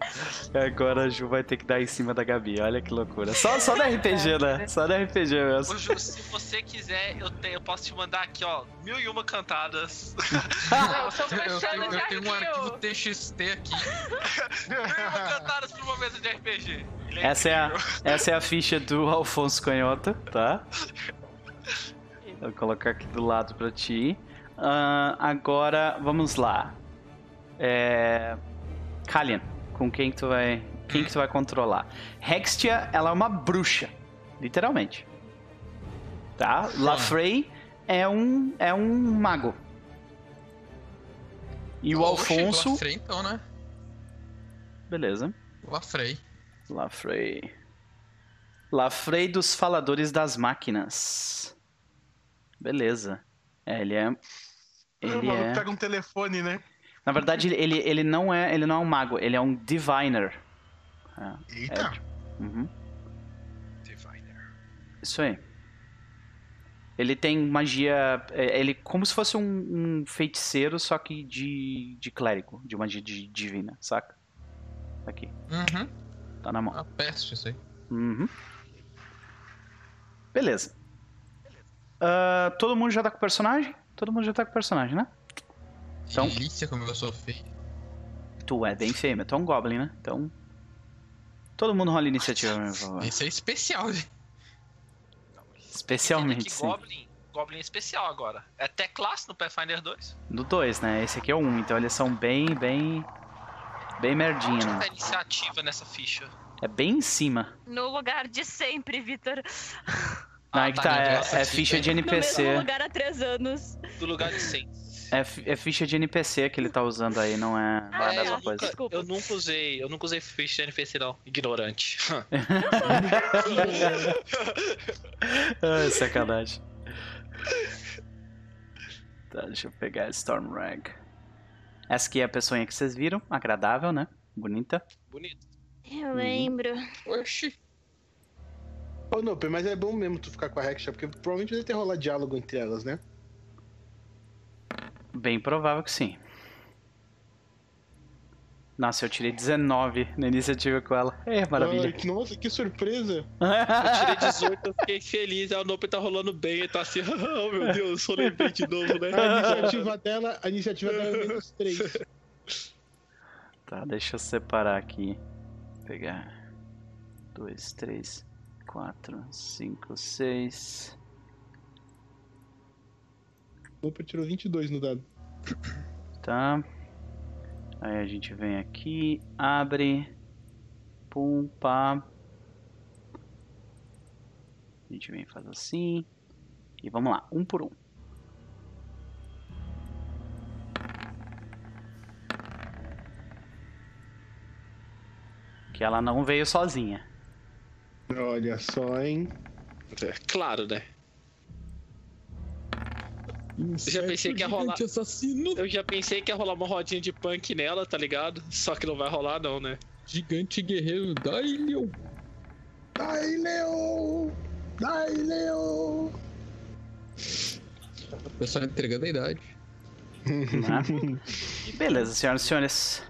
Agora a Ju vai ter que dar em cima da Gabi. Olha que loucura. Só, só no RPG, né? Só no RPG mesmo. Ô, Ju, se você quiser, eu, te, eu posso te mandar aqui, ó, mil e uma cantadas. eu, eu, tenho, eu tenho um arquivo TXT aqui. mil e uma cantadas pra uma mesa de RPG. É essa, é a, essa é a ficha do Alfonso Canhota, tá? Vou colocar aqui do lado pra ti. Uh, agora, vamos lá. É... Kalian, com quem tu vai... Quem que tu vai controlar? Hextia, ela é uma bruxa. Literalmente. Tá? Lafrey é um, é um mago. E o Alfonso... Lafrey então, né? Beleza. Lafrey. Lafrey. Lafrey dos Faladores das Máquinas. Beleza. É, ele é. Ele é... pega um telefone, né? Na verdade, ele, ele, não é, ele não é um mago, ele é um diviner. É, Eita! É, uhum. Diviner. Isso aí. Ele tem magia. É, ele como se fosse um, um feiticeiro, só que de, de clérigo, de magia de, divina, saca? Aqui. Uhum. Tá na mão. A peste, isso aí. Uhum. Beleza. Uh, todo mundo já tá com o personagem? Todo mundo já tá com o personagem, né? Então... Delícia como eu sou feio. Tu é bem feio, mas tu é um Goblin, né? Então... Todo mundo rola iniciativa, por favor. Esse é especial, gente. Especialmente, sim. Goblin, Goblin é especial agora. É até classe no Pathfinder 2. No 2, né? Esse aqui é o 1, então eles são bem, bem... Bem merdinha, né? Onde iniciativa nessa ficha? É bem em cima. No lugar de sempre, Vitor. Não, ah, é que tá, é, é ficha de NPC. No mesmo lugar há três anos. Do lugar de 100. É, é ficha de NPC que ele tá usando aí, não é, não é, é a mesma coisa. Nunca, eu nunca usei, eu nunca usei ficha de NPC não, ignorante. Ai, sacanagem. Tá, deixa eu pegar a Storm Rag. Essa aqui é a pessoinha que vocês viram, agradável, né? Bonita. Bonita. Eu lembro. Oxi. Ô, oh, Nope, mas é bom mesmo tu ficar com a Rexha, porque provavelmente deve ter rolado diálogo entre elas, né? Bem provável que sim. Nossa, eu tirei 19 na iniciativa com ela. É, maravilha. Ai, nossa, que surpresa. eu tirei 18, eu fiquei feliz. A Nope tá rolando bem, ele tá assim, oh meu Deus, rolei bem de novo, né? A iniciativa dela, a iniciativa dela é menos 3. Tá, deixa eu separar aqui. Pegar. 2, 3, 4, 5, 6. Opa, tirou 22 no dado. Tá. Aí a gente vem aqui, abre. Pum, pá. A gente vem e faz assim. E vamos lá, um por um. Que ela não veio sozinha. Olha só, hein? É, claro, né? Eu já pensei que ia rolar. Assassino. Eu já pensei que ia rolar uma rodinha de punk nela, tá ligado? Só que não vai rolar, não, né? Gigante guerreiro Daileo. Daileo! Daileo! O pessoal entregando a idade. Beleza, senhoras e senhores.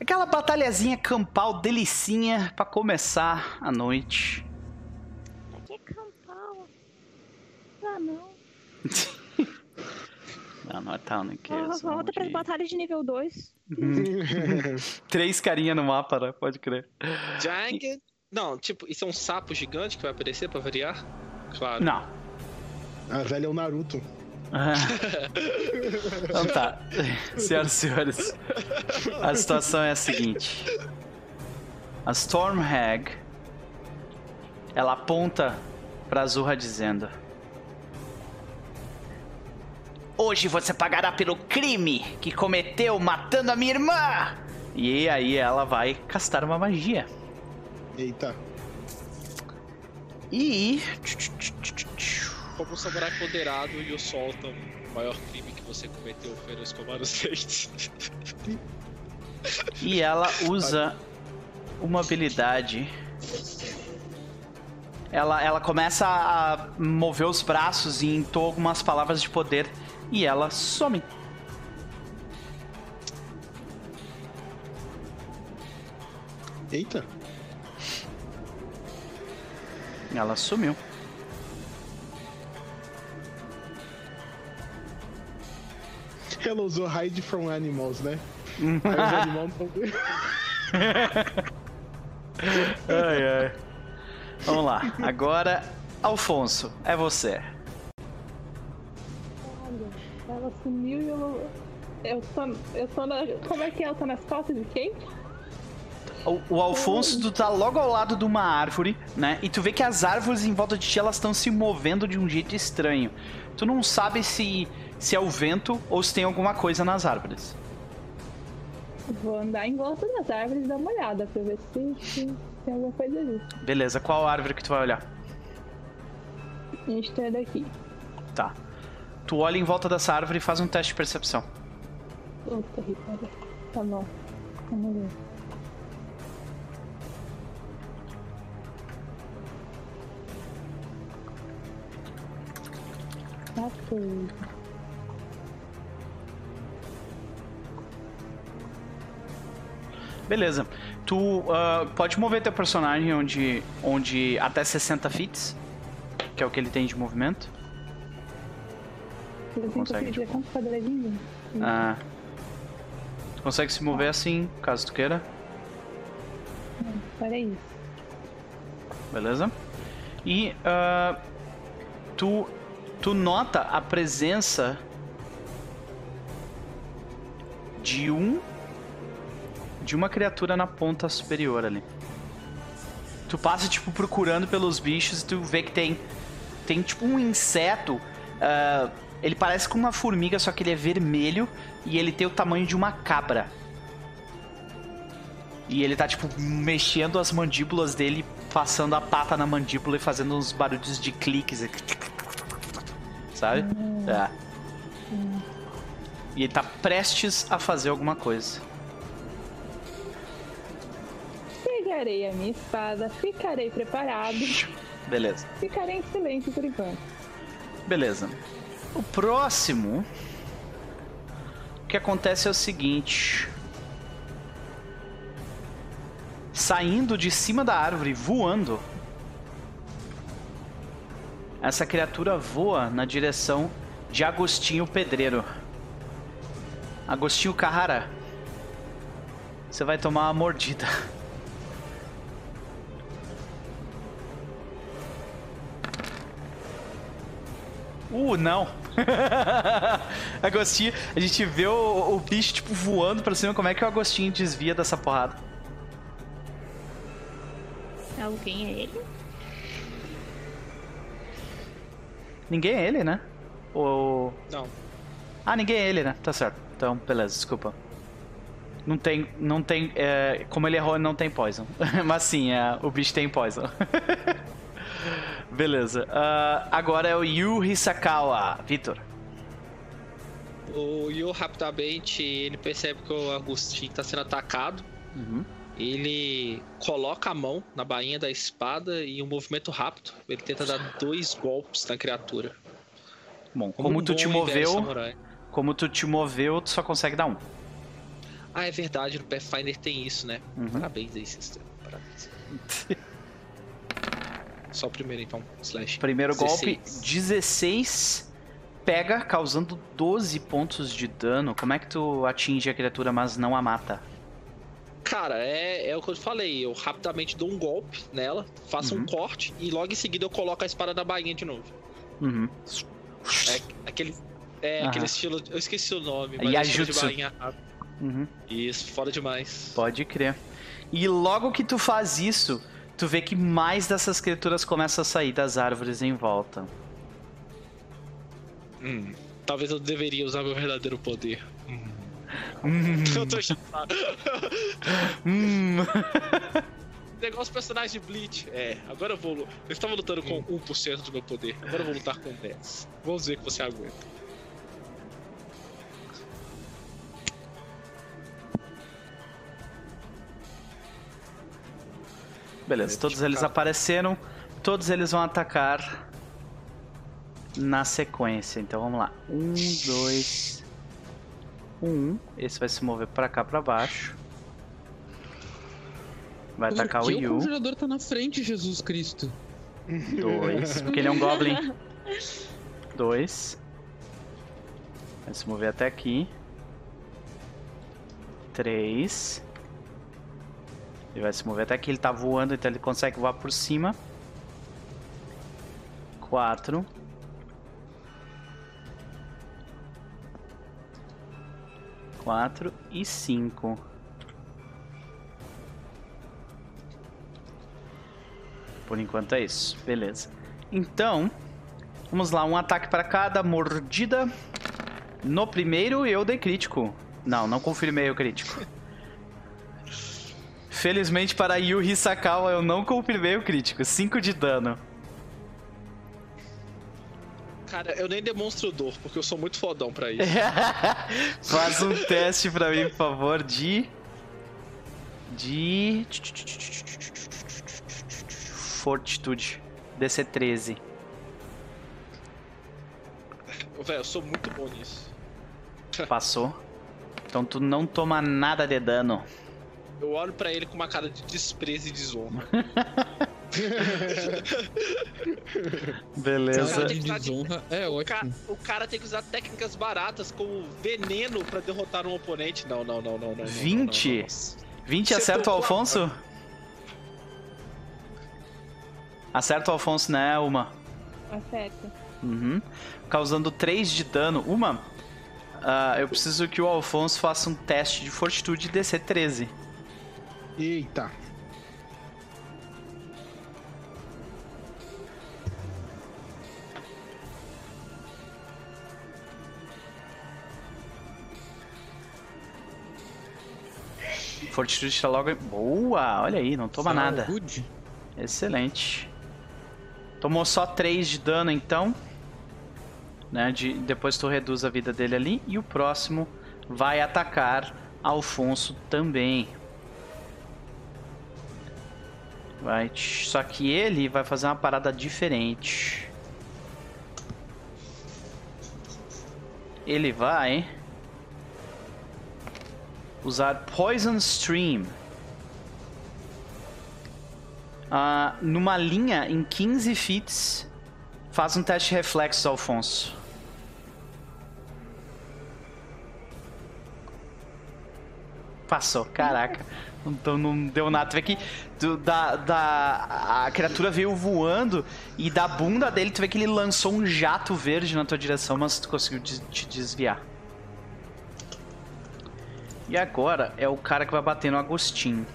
Aquela batalhazinha campal delicinha para começar a noite. Que campal? Ah, não. não, não é tal, né? Que é Volta pra batalha de nível 2. Três carinha no mapa, né? Pode crer. Jagged. Não, tipo, isso é um sapo gigante que vai aparecer pra variar? Claro. Não. A velha é o Naruto. então tá. Senhoras e senhores, a situação é a seguinte: a Storm Hag ela aponta pra Azurra dizendo: Hoje você pagará pelo crime que cometeu matando a minha irmã! E aí ela vai castar uma magia. Eita. E. Como samurai poderado e o soltam, o maior crime que você cometeu foi no escovar os dentes. E ela usa uma habilidade. Ela, ela começa a mover os braços e entoa algumas palavras de poder e ela some. Eita. Ela sumiu. Ela usou hide from animals, né? Aí os animais ai, ai. Vamos lá. Agora, Alfonso, é você. Ela sumiu e eu. Eu tô, eu tô na. Como é que é? Eu tô nas costas de quem? O, o Alfonso, tu tá logo ao lado de uma árvore, né? E tu vê que as árvores em volta de ti, elas estão se movendo de um jeito estranho. Tu não sabe se se é o vento ou se tem alguma coisa nas árvores. Vou andar em volta das árvores e dar uma olhada pra ver se, se tem alguma coisa ali. Beleza, qual árvore que tu vai olhar? A gente tá daqui. Tá. Tu olha em volta dessa árvore e faz um teste de percepção. Puta. Tá bom. Vamos ver. Beleza. Tu uh, pode mover teu personagem onde, onde até 60 fits, que é o que ele tem de movimento. 60 consegue, tipo... Ah. Tu consegue se mover assim, caso tu queira. Para isso. Beleza? E uh, tu, tu nota a presença de um de uma criatura na ponta superior ali. Tu passa, tipo, procurando pelos bichos e tu vê que tem. Tem tipo um inseto. Uh, ele parece com uma formiga, só que ele é vermelho e ele tem o tamanho de uma cabra. E ele tá, tipo, mexendo as mandíbulas dele, passando a pata na mandíbula e fazendo uns barulhos de cliques. Sabe? Hum. É. Hum. E ele tá prestes a fazer alguma coisa. Pegarei a minha espada, ficarei preparado. Beleza. Ficarei em silêncio por enquanto. Beleza. O próximo. O que acontece é o seguinte. Saindo de cima da árvore, voando. Essa criatura voa na direção de Agostinho Pedreiro. Agostinho Carrara. Você vai tomar uma mordida. Uh, não. Agostinho, a gente vê o, o, bicho, tipo, voando pra cima. Como é que o Agostinho desvia dessa porrada? Alguém é ele? Ninguém é ele, né? Ou... Não. Ah, ninguém é ele, né? Tá certo. Então, beleza, desculpa. Não tem. Não tem. É, como ele errou, não tem poison. Mas sim, é, o bicho tem poison. beleza. Uh, agora é o Yu Hisakawa. Vitor. O Yu rapidamente ele percebe que o Agostinho está sendo atacado. Uhum. Ele coloca a mão na bainha da espada e um movimento rápido. Ele tenta dar dois golpes na criatura. Bom, como, como um tu te moveu, como tu te moveu, tu só consegue dar um. Ah, é verdade, no Pathfinder tem isso, né? Uhum. Parabéns aí, sistema. Parabéns. só o primeiro então, slash. Primeiro 16. golpe, 16 pega, causando 12 pontos de dano. Como é que tu atinge a criatura, mas não a mata? Cara, é, é o que eu falei. Eu rapidamente dou um golpe nela, faço uhum. um corte e logo em seguida eu coloco a espada da bainha de novo. Uhum. É aquele, é uhum. aquele estilo. Eu esqueci o nome, mas Yajutsu. É de bainha uhum. Isso, foda demais. Pode crer. E logo que tu faz isso, tu vê que mais dessas criaturas começam a sair das árvores em volta. Hum, talvez eu deveria usar meu verdadeiro poder. Hum. Hum. Eu tô chapado. hum. Negócio personagem de Bleach. É, agora eu vou. Eu estava lutando com 1% do meu poder. Agora eu vou lutar com 10. Vamos ver que você aguenta. Beleza, todos eles apareceram. Todos eles vão atacar na sequência. Então vamos lá. Um, dois, um. Esse vai se mover pra cá, pra baixo. Vai Por atacar o Yu. o congelador tá na frente, Jesus Cristo? Dois, porque ele é um Goblin. Dois. Vai se mover até aqui. Três. Ele vai se mover até aqui. Ele tá voando, então ele consegue voar por cima. Quatro. 4 e 5. Por enquanto é isso. Beleza. Então, vamos lá. Um ataque para cada mordida. No primeiro eu dei crítico. Não, não confirmei o crítico. Felizmente para Yu Hisakawa eu não confirmei o crítico. 5 de dano. Cara, eu nem demonstro dor, porque eu sou muito fodão pra isso. Faz um teste pra mim, por favor, de. De. Fortitude. DC 13. Velho, eu sou muito bom nisso. Passou. Então tu não toma nada de dano. Eu olho para ele com uma cara de desprezo e desonra. Beleza. De desonra é o, ca... o cara tem que usar técnicas baratas como veneno para derrotar um oponente. Não, não, não, não, não. 20? Não, não, não, 20 acerta o Alfonso? Acerta o Alfonso, né, Uma? Acerta. Uhum. Causando 3 de dano. Uma, uh, eu preciso que o Alfonso faça um teste de fortitude DC 13. Eita. Fortitude tá logo. Boa! Olha aí, não toma nada. Excelente. Tomou só 3 de dano então. Né? De, depois tu reduz a vida dele ali. E o próximo vai atacar Alfonso também. Vai. Só que ele vai fazer uma parada diferente. Ele vai usar Poison Stream. Uh, numa linha em 15 feet, faz um teste reflexo, Alfonso. Passou, caraca. Então não deu nada. Tu vê que da, da, a criatura veio voando e da bunda dele tu vê que ele lançou um jato verde na tua direção, mas tu conseguiu te desviar. E agora é o cara que vai bater no Agostinho.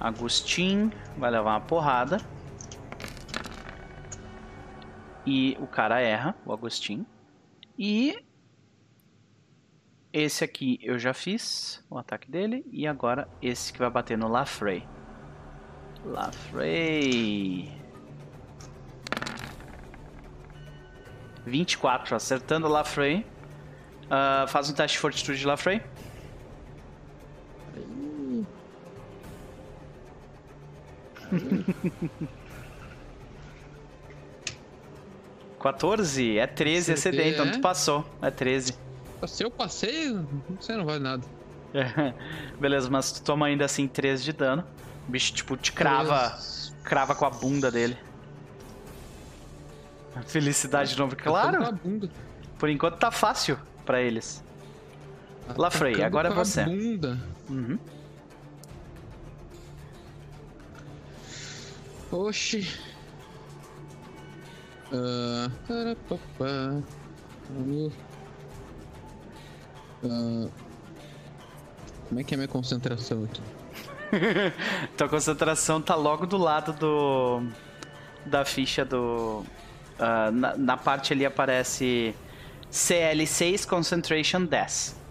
Agostinho vai levar uma porrada. E o cara erra, o Agostinho. E esse aqui eu já fiz o ataque dele. E agora esse que vai bater no Lafrey. Lafrey. 24, acertando o Lafrey. Uh, faz um teste de fortitude, Lafrey. 14? É 13 a CD, então tu passou. É 13. Se eu passei, você não vale nada. Beleza, mas tu toma ainda assim 13 de dano. O bicho, tipo, te crava. Crava com a bunda dele. Felicidade de novo, claro. Por enquanto tá fácil para eles. Tá Lafrey, agora é você. Bunda. Uhum. Oxi. Uh, uh, como é que é a minha concentração aqui? Tua concentração tá logo do lado do da ficha do uh, na, na, parte ali aparece CL6 Concentration 10.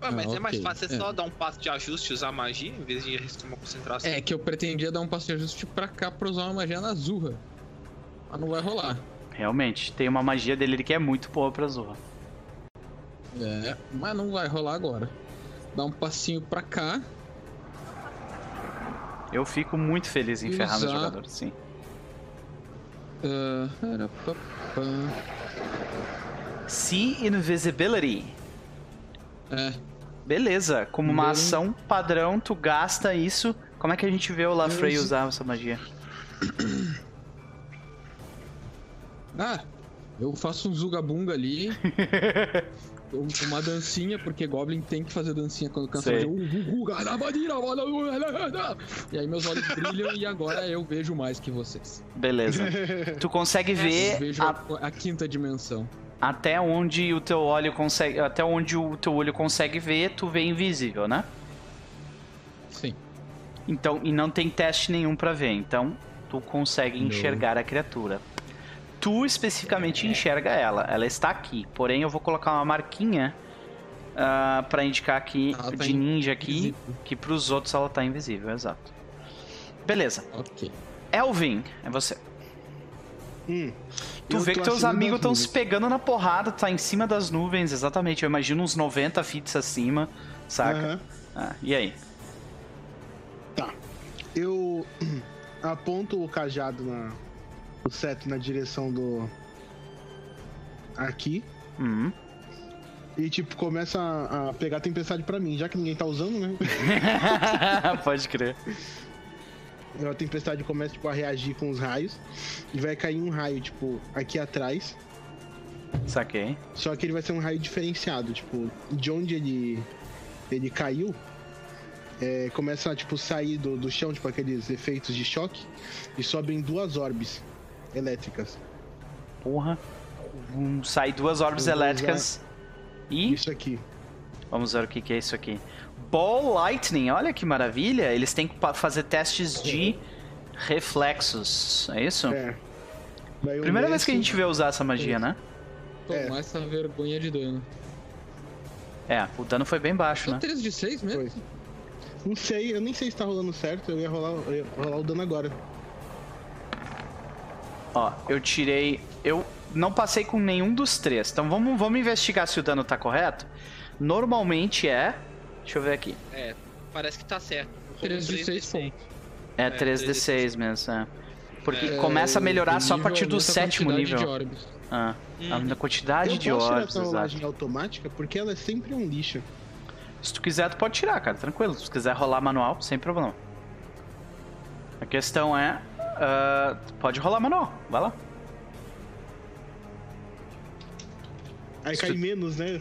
Ah, mas ah, é mais fácil é, é só dar um passo de ajuste e usar magia em vez de resistir uma concentração. É que eu pretendia dar um passo de ajuste pra cá pra usar uma magia na Zurra. Mas não vai rolar. Realmente, tem uma magia dele que é muito boa pra Zurra. É, mas não vai rolar agora. Dá um passinho pra cá. Eu fico muito feliz em usar... ferrar nos jogadores, sim. Uh, See Invisibility. É. Beleza, como uma ação padrão, tu gasta isso. Como é que a gente vê o Lafrey usar essa magia? Ah, eu faço um zugabunga ali. uma dancinha, porque Goblin tem que fazer dancinha quando cansa. Fazer e aí meus olhos brilham e agora eu vejo mais que vocês. Beleza. Tu consegue ver. Eu vejo a... a quinta dimensão até onde o teu olho consegue, até onde o teu olho consegue ver, tu vê invisível, né? Sim. Então, e não tem teste nenhum para ver, então tu consegue enxergar a criatura. Tu especificamente enxerga ela, ela está aqui. Porém, eu vou colocar uma marquinha uh, ah, para indicar aqui tá de ninja aqui invisível. que para os outros ela tá invisível, exato. Beleza. Ok. Elvin, é você. Hum, tu vê que teus amigos estão se pegando na porrada, tá em cima das nuvens, exatamente. Eu imagino uns 90 fits acima, saca? Uhum. Ah, e aí? Tá. Eu aponto o cajado na. O set na direção do. Aqui. Uhum. E, tipo, começa a, a pegar tempestade pra mim, já que ninguém tá usando, né? Pode crer a tempestade começa tipo, a reagir com os raios. E vai cair um raio, tipo, aqui atrás. Saquei. Só que ele vai ser um raio diferenciado, tipo, de onde ele, ele caiu, é, começa a tipo, sair do, do chão, tipo, aqueles efeitos de choque, e sobem duas orbes elétricas. Porra. Um, sai duas orbes elétricas. E. Isso aqui. Vamos ver o que, que é isso aqui. Ball Lightning, olha que maravilha. Eles têm que fazer testes de reflexos, é isso? É. Primeira vez que a gente vê usar essa magia, né? Tomar é. essa vergonha de dano. É, o dano foi bem baixo, né? 13 de 6 mesmo? Foi. Não sei, eu nem sei se tá rolando certo, eu ia rolar, eu ia rolar o dano agora. Ó, eu tirei. Eu não passei com nenhum dos três. Então vamos, vamos investigar se o dano tá correto. Normalmente é Deixa eu ver aqui. É, parece que tá certo. 3 de 6 pontos. É, 3d6 mesmo, é. Porque é, começa a melhorar só a partir do sétimo nível. Ah, hum. a quantidade eu de orbes. Rolagem automática porque ela é sempre um lixo. Se tu quiser, tu pode tirar, cara, tranquilo. Se tu quiser rolar manual, sem problema. A questão é, uh, pode rolar manual, vai lá. Aí cai tu... menos, né?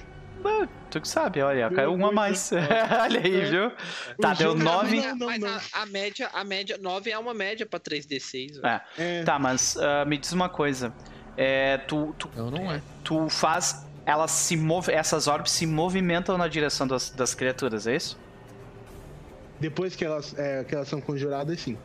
tu que sabe, olha, caiu um a mais. olha aí, viu? Tá, deu 9. Mas a, a, média, a média, 9 é uma média pra 3D6. É. é. Tá, mas uh, me diz uma coisa. É, tu, tu, Eu não é. Tu faz. Elas se move, essas orbes se movimentam na direção das, das criaturas, é isso? Depois que elas, é, que elas são conjuradas, sim.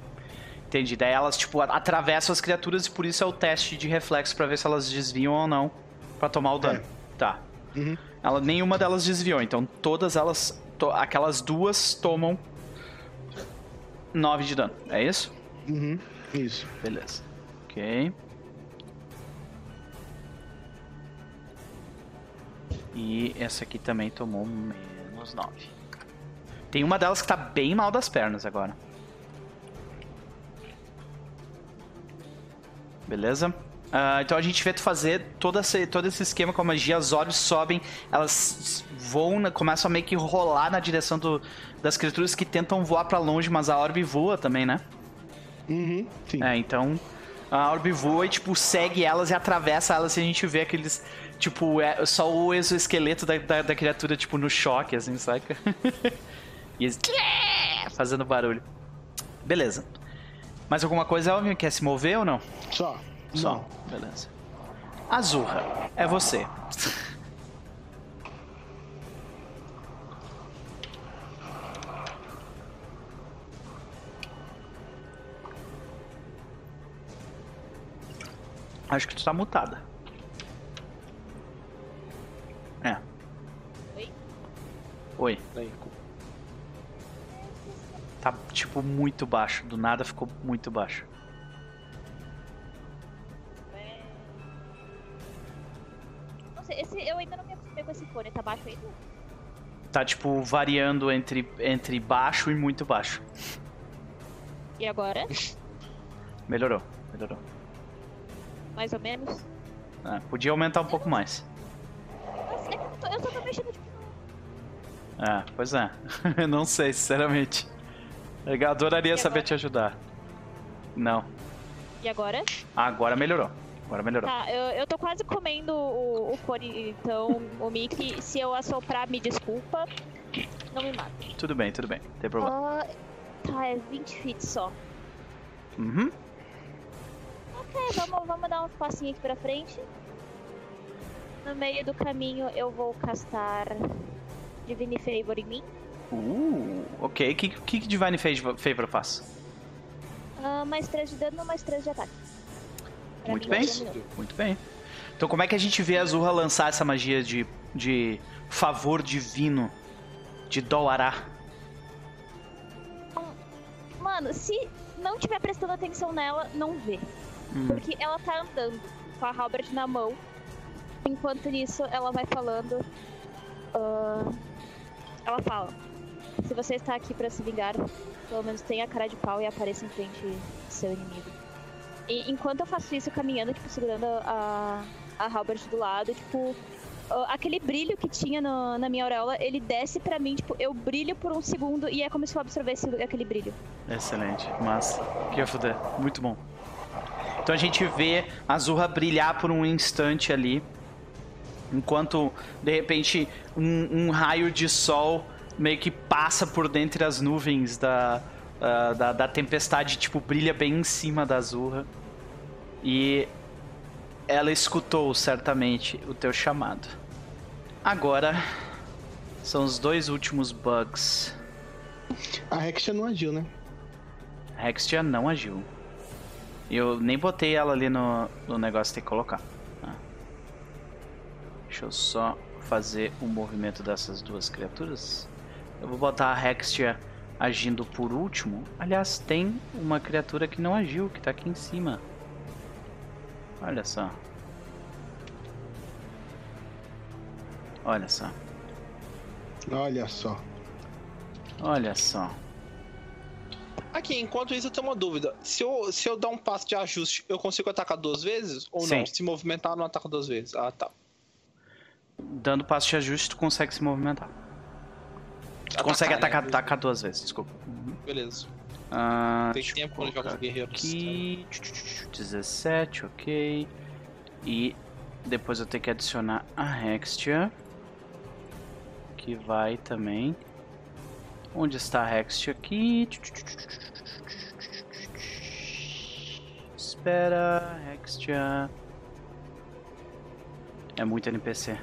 Entendi. Daí elas, tipo, atravessam as criaturas e por isso é o teste de reflexo para ver se elas desviam ou não para tomar o dano. É. Tá. Uhum. Ela, nenhuma delas desviou, então todas elas. To, aquelas duas tomam 9 de dano. É isso? Uhum. Isso. Beleza. Ok. E essa aqui também tomou menos 9. Tem uma delas que tá bem mal das pernas agora. Beleza? Uh, então a gente vê tu fazer todo esse, todo esse esquema com a magia, as orbes sobem, elas voam, começam a meio que rolar na direção do, das criaturas que tentam voar para longe, mas a orbe voa também, né? Uhum, sim. É, então a orbe voa e, tipo, segue elas e atravessa elas e a gente vê aqueles, tipo, é, só o exoesqueleto da, da, da criatura, tipo, no choque, assim, saca? e eles fazendo barulho. Beleza. Mais alguma coisa, Elvin? Quer se mover ou não? Só. Só. Não. Beleza. Azurra, é você. Acho que tu tá mutada. É. Oi? Oi. Oi. Tá, tipo, muito baixo. Do nada ficou muito baixo. esse, eu ainda não me acostumei com esse fone, tá baixo ainda? Tá, tipo, variando entre, entre baixo e muito baixo. E agora? Melhorou, melhorou. Mais ou menos? É, podia aumentar um pouco mais. Mas é que eu, tô, eu só tô mexendo de É, pois é. não sei, sinceramente. Eu adoraria saber te ajudar. Não. E agora? Agora melhorou. Agora melhorou. Tá, eu, eu tô quase comendo o, o fone, então, o Mickey, se eu assoprar, me desculpa. Não me mata. Tudo bem, tudo bem. Não tem problema. Uh, tá, é 20 feet só. Uhum. Ok, vamos, vamos dar uns passinhos aqui pra frente. No meio do caminho eu vou castar Divine Favor em mim. Uh, ok. O que, que, que Divine Favor faz? Uh, mais 3 de dano, mais 3 de ataque. Muito bem, muito bem. Então como é que a gente vê a Azurra lançar essa magia de, de favor divino de Dolará? Mano, se não tiver prestando atenção nela, não vê. Hum. Porque ela tá andando com a Halbert na mão. Enquanto nisso, ela vai falando. Uh, ela fala: Se você está aqui para se vingar, pelo menos tenha a cara de pau e apareça em frente do seu inimigo. E enquanto eu faço isso, caminhando, tipo, segurando a, a Halbert do lado, tipo, aquele brilho que tinha no, na minha auréola, ele desce para mim, tipo, eu brilho por um segundo e é como se eu absorvesse aquele brilho. Excelente, massa. Que ia. Muito bom. Então a gente vê a Zurra brilhar por um instante ali, enquanto de repente um, um raio de sol meio que passa por dentre as nuvens da, uh, da, da, tempestade, tipo, brilha bem em cima da Azurra. E ela escutou certamente o teu chamado. Agora são os dois últimos bugs. A Hextia não agiu, né? A Hextia não agiu. Eu nem botei ela ali no, no negócio de colocar. Tá? Deixa eu só fazer o movimento dessas duas criaturas. Eu vou botar a Hextia agindo por último. Aliás, tem uma criatura que não agiu, que tá aqui em cima. Olha só. Olha só. Olha só. Olha só. Aqui, enquanto isso, eu tenho uma dúvida. Se eu, se eu dar um passo de ajuste, eu consigo atacar duas vezes? Ou Sim. não? Se movimentar, não ataca duas vezes. Ah, tá. Dando passo de ajuste, tu consegue se movimentar. Tu consegue atacar, né? atacar duas vezes, desculpa. Uhum. Beleza. Ah, Tem tempo quando joga guerreiros. Aqui, 17, ok. E depois eu tenho que adicionar a Hextia. Que vai também. Onde está a Hextia aqui? Espera, Hextia. É muito NPC.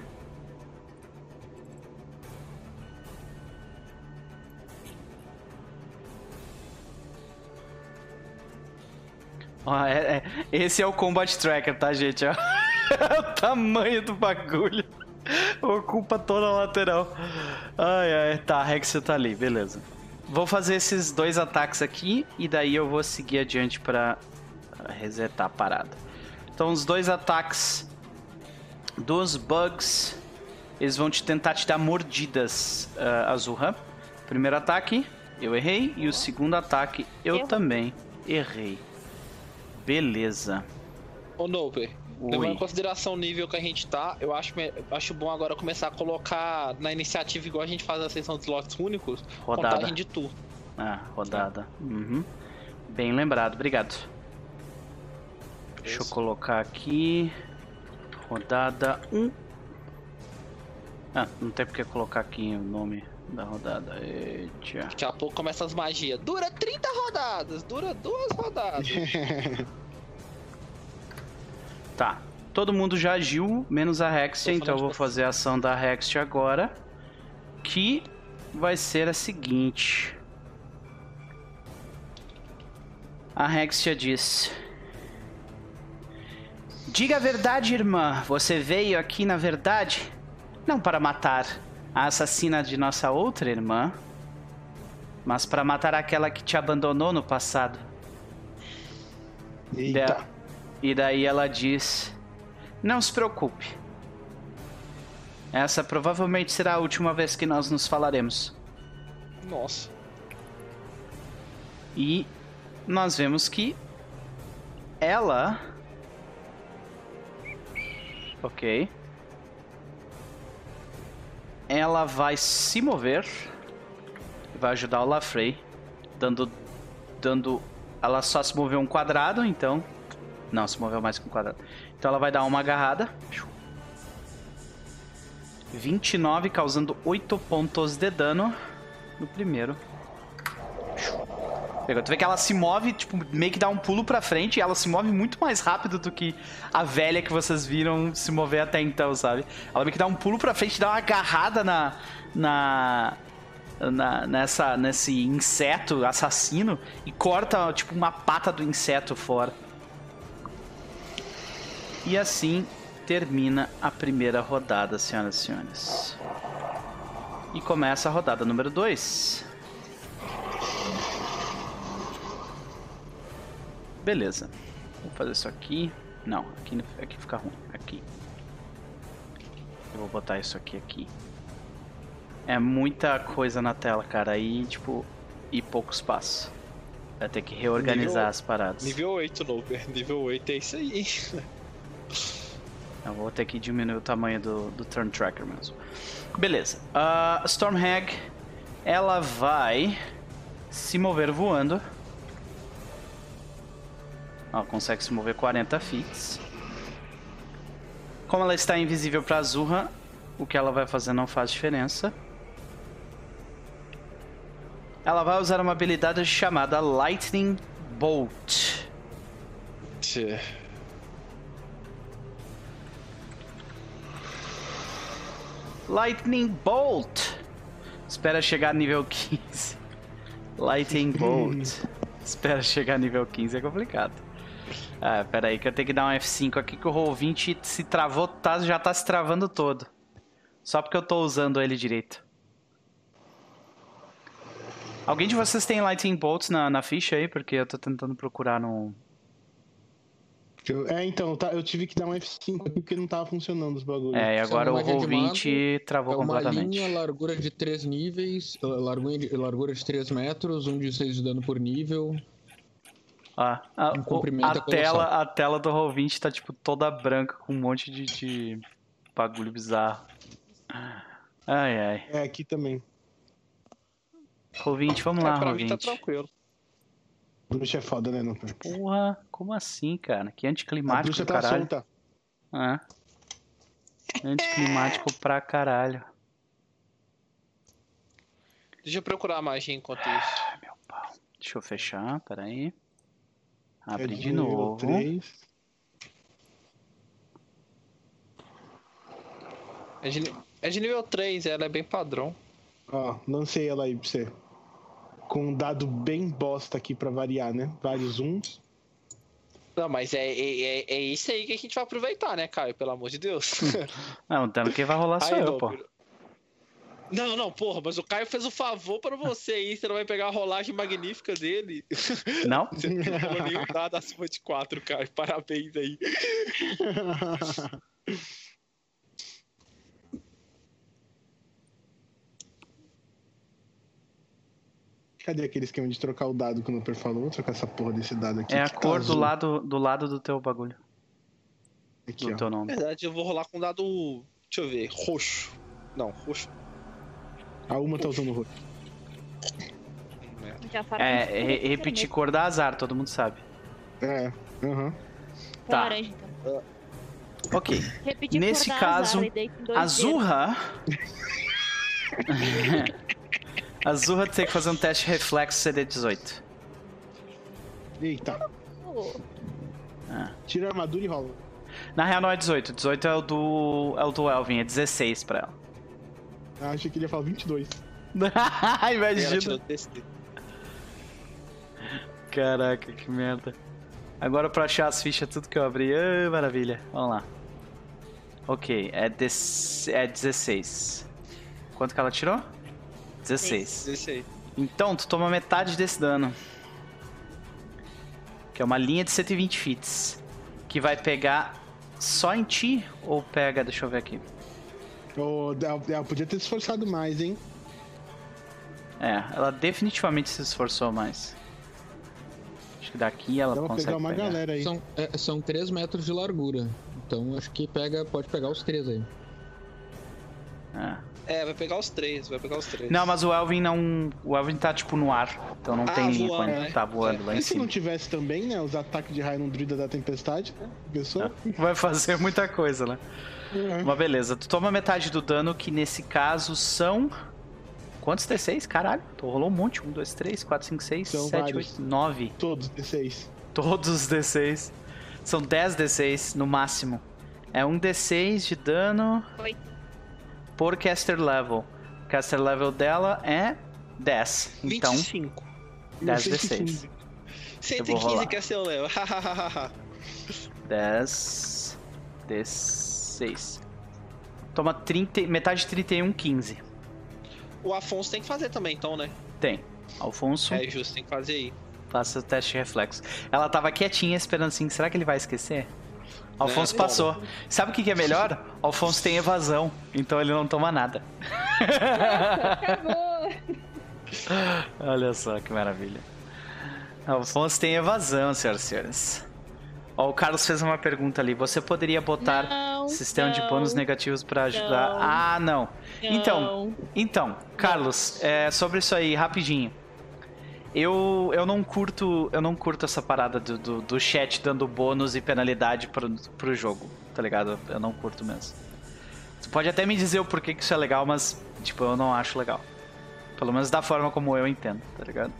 Ó, é, é, esse é o Combat Tracker, tá, gente? o tamanho do bagulho. Ocupa toda a lateral. Ai, ai. Tá, a Rex tá ali, beleza. Vou fazer esses dois ataques aqui e daí eu vou seguir adiante pra resetar a parada. Então, os dois ataques dos bugs, eles vão te tentar te dar mordidas, uh, Azurra. Primeiro ataque, eu errei. E o segundo ataque, eu Erro. também errei. Beleza. Ô, Nover, levando em consideração o nível que a gente tá, eu acho, acho bom agora começar a colocar na iniciativa, igual a gente faz a sessão de slots únicos, rodada. contagem de turno. Ah, rodada. Uhum. Bem lembrado, obrigado. Deixa eu colocar aqui. Rodada 1. Ah, não tem porque colocar aqui o nome da rodada. Eita. Daqui a pouco começa as magias. Dura 30 rodadas, dura duas rodadas. tá. Todo mundo já agiu, menos a Hexia, então eu vou fazer a ação da Hexia agora. Que vai ser a seguinte. A Hexia diz: Diga a verdade, irmã. Você veio aqui na verdade não para matar a assassina de nossa outra irmã, mas para matar aquela que te abandonou no passado. Eita. E daí ela diz: Não se preocupe. Essa provavelmente será a última vez que nós nos falaremos. Nossa. E nós vemos que ela. Ok ela vai se mover. Vai ajudar o Lafrey. Dando. Dando. Ela só se moveu um quadrado, então. Não, se moveu mais que um quadrado. Então ela vai dar uma agarrada. 29, causando 8 pontos de dano no primeiro. Tu vê que ela se move, tipo, meio que dá um pulo pra frente e ela se move muito mais rápido do que a velha que vocês viram se mover até então, sabe? Ela meio que dá um pulo pra frente, dá uma agarrada na. na. na nessa, nesse inseto assassino e corta, tipo, uma pata do inseto fora. E assim termina a primeira rodada, senhoras e senhores. E começa a rodada número 2. Beleza. Vou fazer isso aqui. Não, aqui, aqui fica ruim. Aqui. Eu vou botar isso aqui aqui. É muita coisa na tela, cara. Aí, tipo, e pouco espaço. Vai ter que reorganizar nível, as paradas. Nível 8, Nover. Nível 8 é isso aí. Eu vou ter que diminuir o tamanho do, do Turn Tracker mesmo. Beleza. Uh, Stormhag, ela vai se mover voando. Ela consegue se mover 40 feet. Como ela está invisível para Azurra, o que ela vai fazer não faz diferença. Ela vai usar uma habilidade chamada Lightning Bolt. Tchê. Lightning Bolt. Espera chegar nível 15. Lightning Bolt. Espera chegar nível 15 é complicado. Ah, pera aí que eu tenho que dar um F5 aqui que o Roll20 se travou, tá, já tá se travando todo. Só porque eu tô usando ele direito. Alguém de vocês tem Lightning Bolts na, na ficha aí? Porque eu tô tentando procurar no... é, então, tá, eu tive que dar um F5 aqui porque não tava funcionando os bagulhos. É, e agora o Roll20 travou é uma completamente. linha, largura de 3 níveis, largura de, largura de 3 metros, 1 de 6 de dano por nível. Ah, a, um a, tela, a tela do Roll20 tá tipo toda branca com um monte de, de bagulho bizarro. Ai, ai. É, aqui também. Roll20, vamos é, lá, Roll20. Tá tranquilo. Bruxa é foda, né, não? Porra, como assim, cara? Que anticlimático, bruxa tá caralho. Solta. Ah. Anticlimático pra caralho. Deixa eu procurar a magia enquanto isso. Ah, meu pau. Deixa eu fechar, peraí. Abre é de novo. 3. É de, é de nível 3, ela é bem padrão. Ó, lancei ela aí pra você. Com um dado bem bosta aqui pra variar, né? Vários uns. Não, mas é, é, é, é isso aí que a gente vai aproveitar, né, Caio? Pelo amor de Deus. Não, então quem vai rolar sou eu, pô. Não, não, porra, mas o Caio fez o um favor para você aí, você não vai pegar a rolagem magnífica dele. Não? Você não pegou nenhum dado acima de 4, Caio. Parabéns aí. Cadê aquele esquema de trocar o dado que o Nuper falou? Vou trocar essa porra desse dado aqui. É a cor do lado, do lado do teu bagulho. Aqui, do ó. teu nome. Na verdade, eu vou rolar com dado. Deixa eu ver. Roxo. Não, roxo. A uma tá usando roxo. É, re repetir cor dá azar, todo mundo sabe. É, aham. Uhum. Tá. então. Ok. Repetir Nesse caso, azar, a Zurra. A Zurra tem que fazer um teste reflexo CD18. Eita. Ah. Tira a armadura e rola. Na real não é 18. 18 é o do. é o do Elvin, é 16 pra ela. Ah, achei que ele ia falar 22. Imagina. Caraca, que merda. Agora pra achar as fichas, tudo que eu abri. Ah, maravilha. Vamos lá. Ok, é, de... é 16. Quanto que ela tirou? 16. 16. Então, tu toma metade desse dano. Que é uma linha de 120 fits. Que vai pegar só em ti ou pega. Deixa eu ver aqui. Oh, ela podia ter se esforçado mais, hein? É, ela definitivamente se esforçou mais. Acho que daqui ela Dá consegue pegar uma pegar. galera aí. São, é, são 3 metros de largura. Então acho que pega, pode pegar os três aí. É. É, vai pegar os três, vai pegar os três. Não, mas o Elvin não. O Elvin tá tipo no ar, então não ah, tem linha quando né? tá voando é. lá em e cima. se não tivesse também, né? Os ataques de raio no druida da tempestade, né? Pessoa? É. Vai fazer muita coisa, né? Uhum. Mas beleza, tu toma metade do dano, que nesse caso são. Quantos D6? Caralho, tu rolou um monte. 1, 2, 3, 4, 5, 6, 7, 8, 9. Todos D6. Todos os D6. São 10 D6 no máximo. É um D6 de dano. 8 por caster level. Caster level dela é 10. Então, 25. 10 D6. 115 caster level. 10 D6. Toma 30, metade de 31, 15. O Afonso tem que fazer também, então, né? Tem. Alfonso. É justo, tem que fazer aí. Faça o teste de reflexo. Ela tava quietinha esperando assim, será que ele vai esquecer? Alfonso né? passou. Sabe o que, que é melhor? Alfonso tem evasão, então ele não toma nada. Olha só que maravilha. Alfonso tem evasão, senhoras e senhores. Ó, o Carlos fez uma pergunta ali. Você poderia botar não, sistema não, de bônus negativos para ajudar? Não, ah, não. Então, então, Carlos, é, sobre isso aí, rapidinho. Eu, eu não curto eu não curto essa parada do, do, do, chat dando bônus e penalidade pro, pro jogo, tá ligado? Eu não curto mesmo. Tu pode até me dizer o porquê que isso é legal, mas, tipo, eu não acho legal. Pelo menos da forma como eu entendo, tá ligado?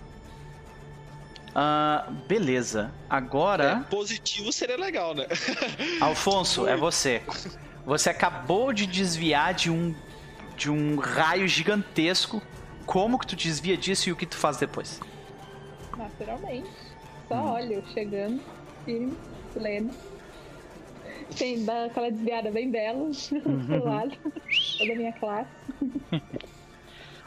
Uh, beleza. Agora. É, positivo seria legal, né? Alfonso, é você. Você acabou de desviar de um de um raio gigantesco. Como que tu desvia disso e o que tu faz depois? naturalmente. Só hum. olho chegando, firme, pleno. Dar aquela desviada bem bela uhum. pro lado da minha classe.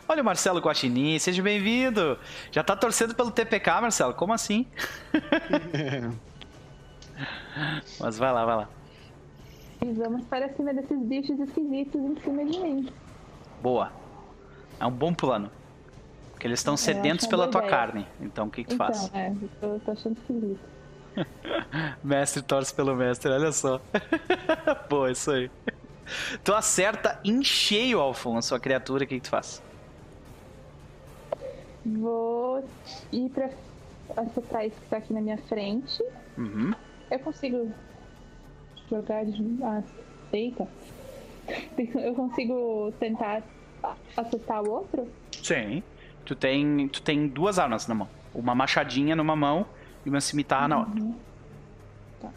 Olha o Marcelo Guaxinim, seja bem-vindo. Já tá torcendo pelo TPK, Marcelo? Como assim? Mas vai lá, vai lá. E vamos para cima desses bichos esquisitos em cima de mim. Boa. É um bom plano. Porque eles estão sedentos pela tua ideia. carne. Então o que, que tu então, faz? É, eu tô achando esquisito. mestre torce pelo mestre, olha só. Pô, isso aí. Tu acerta em cheio, Alfonso, a criatura, o que, que tu faz? Vou ir pra acertar isso que tá aqui na minha frente. Uhum. Eu consigo jogar de. Ah, eita. Eu consigo tentar acertar o outro? Sim. Tu tem, tu tem duas armas na mão. Uma machadinha numa mão e uma cimitarra uhum. na outra. Uhum. Tá.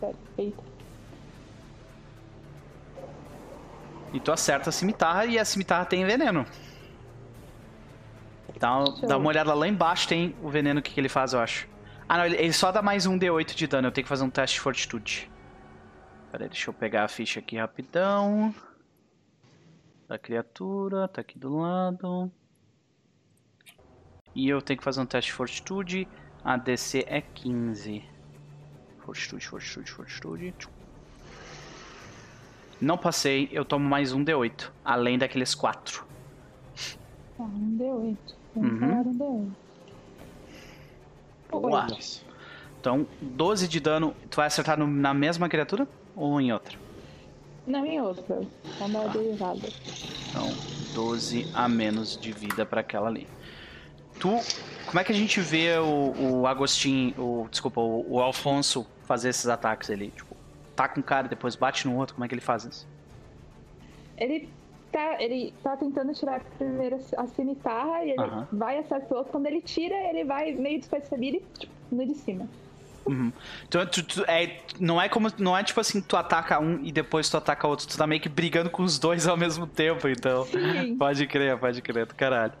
Perfeito. E tu acerta a cimitarra e a cimitarra tem veneno. Dá, dá uma olhada lá embaixo, tem o veneno que, que ele faz, eu acho. Ah, não, ele, ele só dá mais um D8 de dano. Eu tenho que fazer um teste de fortitude. Pera aí, deixa eu pegar a ficha aqui rapidão. Da criatura, tá aqui do lado. E eu tenho que fazer um teste de fortitude. A DC é 15. Fortitude, fortitude, fortitude. Não passei, eu tomo mais um D8. Além daqueles 4. Ah, um D8. Vamos uhum. um D8. Boa. Então, 12 de dano. Tu vai acertar no, na mesma criatura ou em outra? Não, em outra. Andada errada. Então, 12 a menos de vida para aquela ali. Tu. Como é que a gente vê o, o Agostinho, o, desculpa, o, o Alfonso fazer esses ataques ali? Tipo, tá com um cara e depois bate no outro, como é que ele faz isso? Ele tá, ele tá tentando tirar primeiro a cimitarra e ele uh -huh. vai acertar o outro. Quando ele tira, ele vai meio despercebido tipo, no de cima. Uhum. Então, tu, tu, é, não é como. Não é tipo assim, tu ataca um e depois tu ataca outro. Tu tá meio que brigando com os dois ao mesmo tempo, então. Sim. Pode crer, pode crer, do caralho.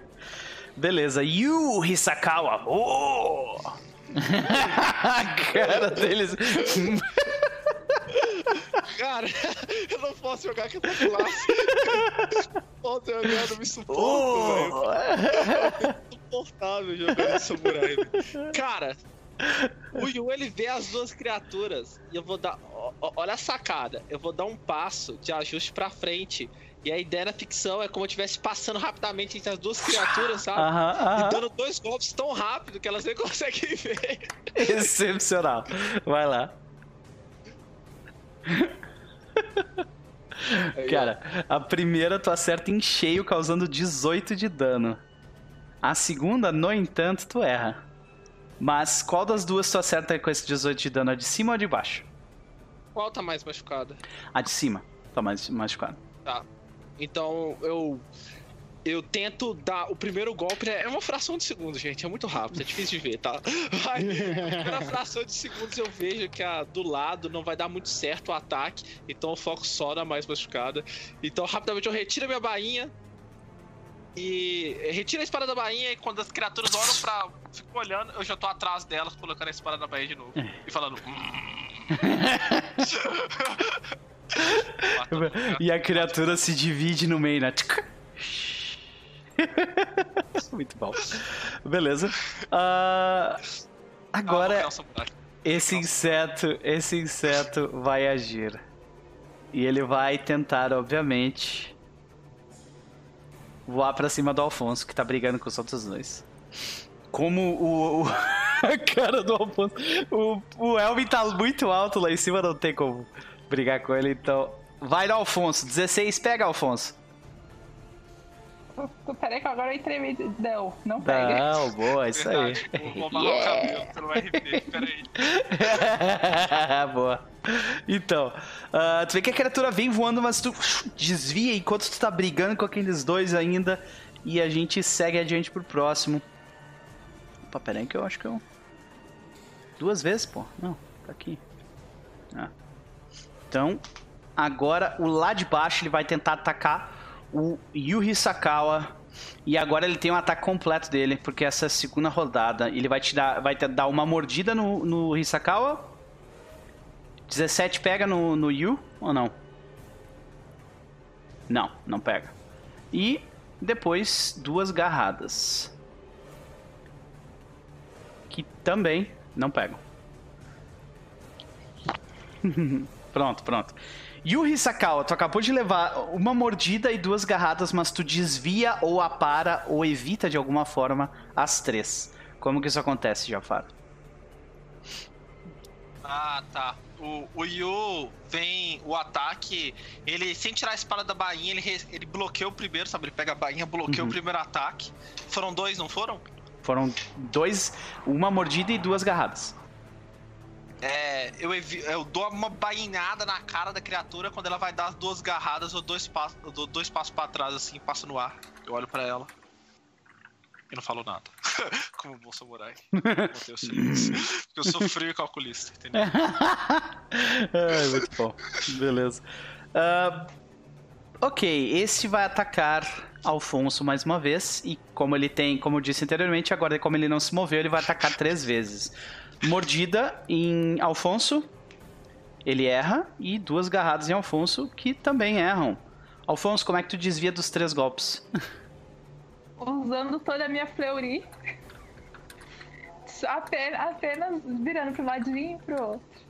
Beleza. Yu Hisakawa. Oh! a cara deles. Cara, eu não posso jogar aqui essa classe. Posso jogar, não me suporto, oh! velho. Insuportável jogando samurai. Cara, o Yu ele vê as duas criaturas e eu vou dar. Olha a sacada. Eu vou dar um passo de ajuste pra frente e a ideia da ficção é como eu estivesse passando rapidamente entre as duas criaturas, sabe? E dando dois golpes tão rápido que elas nem conseguem ver. Excepcional. Vai lá. Cara, a primeira tu acerta em cheio, causando 18 de dano. A segunda, no entanto, tu erra. Mas qual das duas tu acerta com esse 18 de dano? A de cima ou a de baixo? Qual tá mais machucada? A de cima tá mais machucada. Tá. Então eu eu tento dar o primeiro golpe, é uma fração de segundo, gente, é muito rápido, é difícil de ver, tá? Mas na fração de segundos eu vejo que a do lado não vai dar muito certo o ataque, então eu foco só na mais machucada. Então rapidamente eu retiro a minha bainha e retiro a espada da bainha e quando as criaturas olham pra. Fico olhando, eu já tô atrás delas, colocando a espada da bainha de novo. E falando. Hum. e a criatura se divide no meio, né? Muito bom. Beleza. Uh, agora, esse inseto, esse inseto vai agir. E ele vai tentar, obviamente, voar pra cima do Alfonso, que tá brigando com os outros dois. Como o, o a cara do Alfonso. O, o Elvin tá muito alto lá em cima, não tem como brigar com ele, então. Vai no Alfonso. 16, pega, Alfonso. Peraí que agora eu entrei. Não, não pega. Não, boa, isso aí. Vou amarrar yeah. o cabelo pelo RP, peraí. boa. Então, uh, tu vê que a criatura vem voando, mas tu desvia enquanto tu tá brigando com aqueles dois ainda. E a gente segue adiante pro próximo. Opa, peraí que eu acho que eu... Duas vezes, pô. Não, tá aqui. Ah. Então, agora o lá de baixo ele vai tentar atacar o Yuhi Sakawa. E agora ele tem um ataque completo dele, porque essa segunda rodada. Ele vai te dar, vai te dar uma mordida no, no Hisakawa. 17 pega no, no Yu ou não? Não, não pega. E depois duas garradas. Que também não pegam. pronto, pronto. Yuri Sakawa, tu acabou de levar uma mordida e duas garradas, mas tu desvia ou apara ou evita de alguma forma as três. Como que isso acontece, Jafar? Ah, tá. O, o Yu vem o ataque, ele sem tirar a espada da bainha, ele, ele bloqueia o primeiro, sabe? Ele pega a bainha, bloqueia uhum. o primeiro ataque. Foram dois, não foram? Foram dois, uma mordida e duas garradas. É, eu, eu, dou uma bainhada na cara da criatura quando ela vai dar as duas garradas, eu dou, espaço, eu dou dois passos para trás, assim, passo no ar. Eu olho para ela. E não falo nada. Como um bom samurai. Porque eu sou frio e calculista, entendeu? é, muito bom. Beleza. Uh, ok, esse vai atacar Alfonso mais uma vez. E como ele tem, como eu disse anteriormente, agora como ele não se moveu, ele vai atacar três vezes. Mordida em Alfonso. Ele erra. E duas garradas em Alfonso, que também erram. Alfonso, como é que tu desvia dos três golpes? Usando toda a minha fleury. Apenas, apenas virando pro ladinho e pro outro.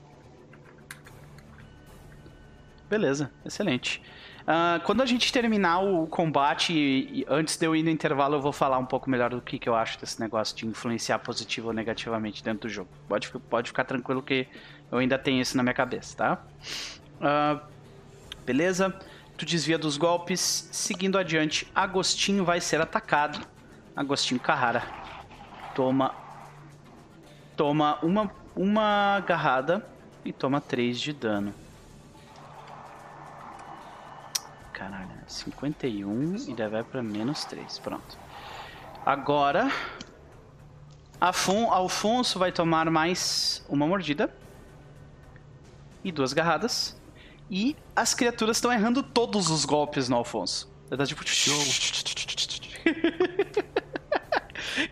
Beleza, excelente. Uh, quando a gente terminar o combate, antes de eu ir no intervalo, eu vou falar um pouco melhor do que, que eu acho desse negócio de influenciar positivo ou negativamente dentro do jogo. Pode, pode ficar tranquilo que eu ainda tenho isso na minha cabeça, tá? Uh, beleza? Tu desvia dos golpes. Seguindo adiante, Agostinho vai ser atacado. Agostinho Carrara. Toma. Toma uma, uma agarrada e toma 3 de dano. Caralho, 51 e daí vai pra menos 3. Pronto. Agora, Afon, Alfonso vai tomar mais uma mordida. E duas garradas. E as criaturas estão errando todos os golpes no Alfonso. Ele tá tipo.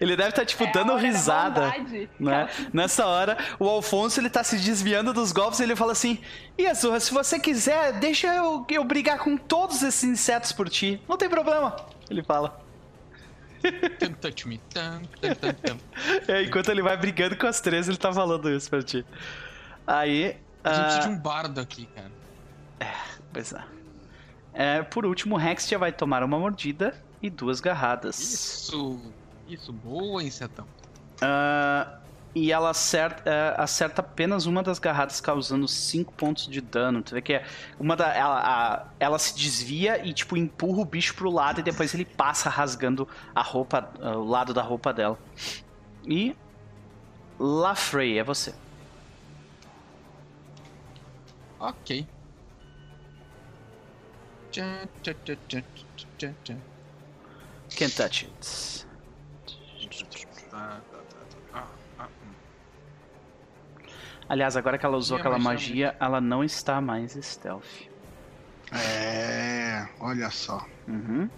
Ele deve estar, tá, tipo, é dando risada. Né? Nessa hora, o Alfonso ele tá se desviando dos golpes e ele fala assim: E Azurra, se você quiser, deixa eu, eu brigar com todos esses insetos por ti. Não tem problema. Ele fala. é, enquanto ele vai brigando com as três, ele tá falando isso pra ti. Aí. A gente uh... precisa de um bardo aqui, cara. É, pois é. é. Por último, o Rex já vai tomar uma mordida e duas garradas. Isso! Isso, boa, insetão. Uh, e ela acerta, uh, acerta, apenas uma das garradas, causando 5 pontos de dano. Tu vê que é uma da, ela, a, ela se desvia e, tipo, empurra o bicho pro lado e depois ele passa rasgando a roupa, uh, o lado da roupa dela. E. Lafrey, é você. Ok. Can't touch it. Aliás, agora que ela usou aquela magia, ela não está mais stealth. É, olha só. Uhum.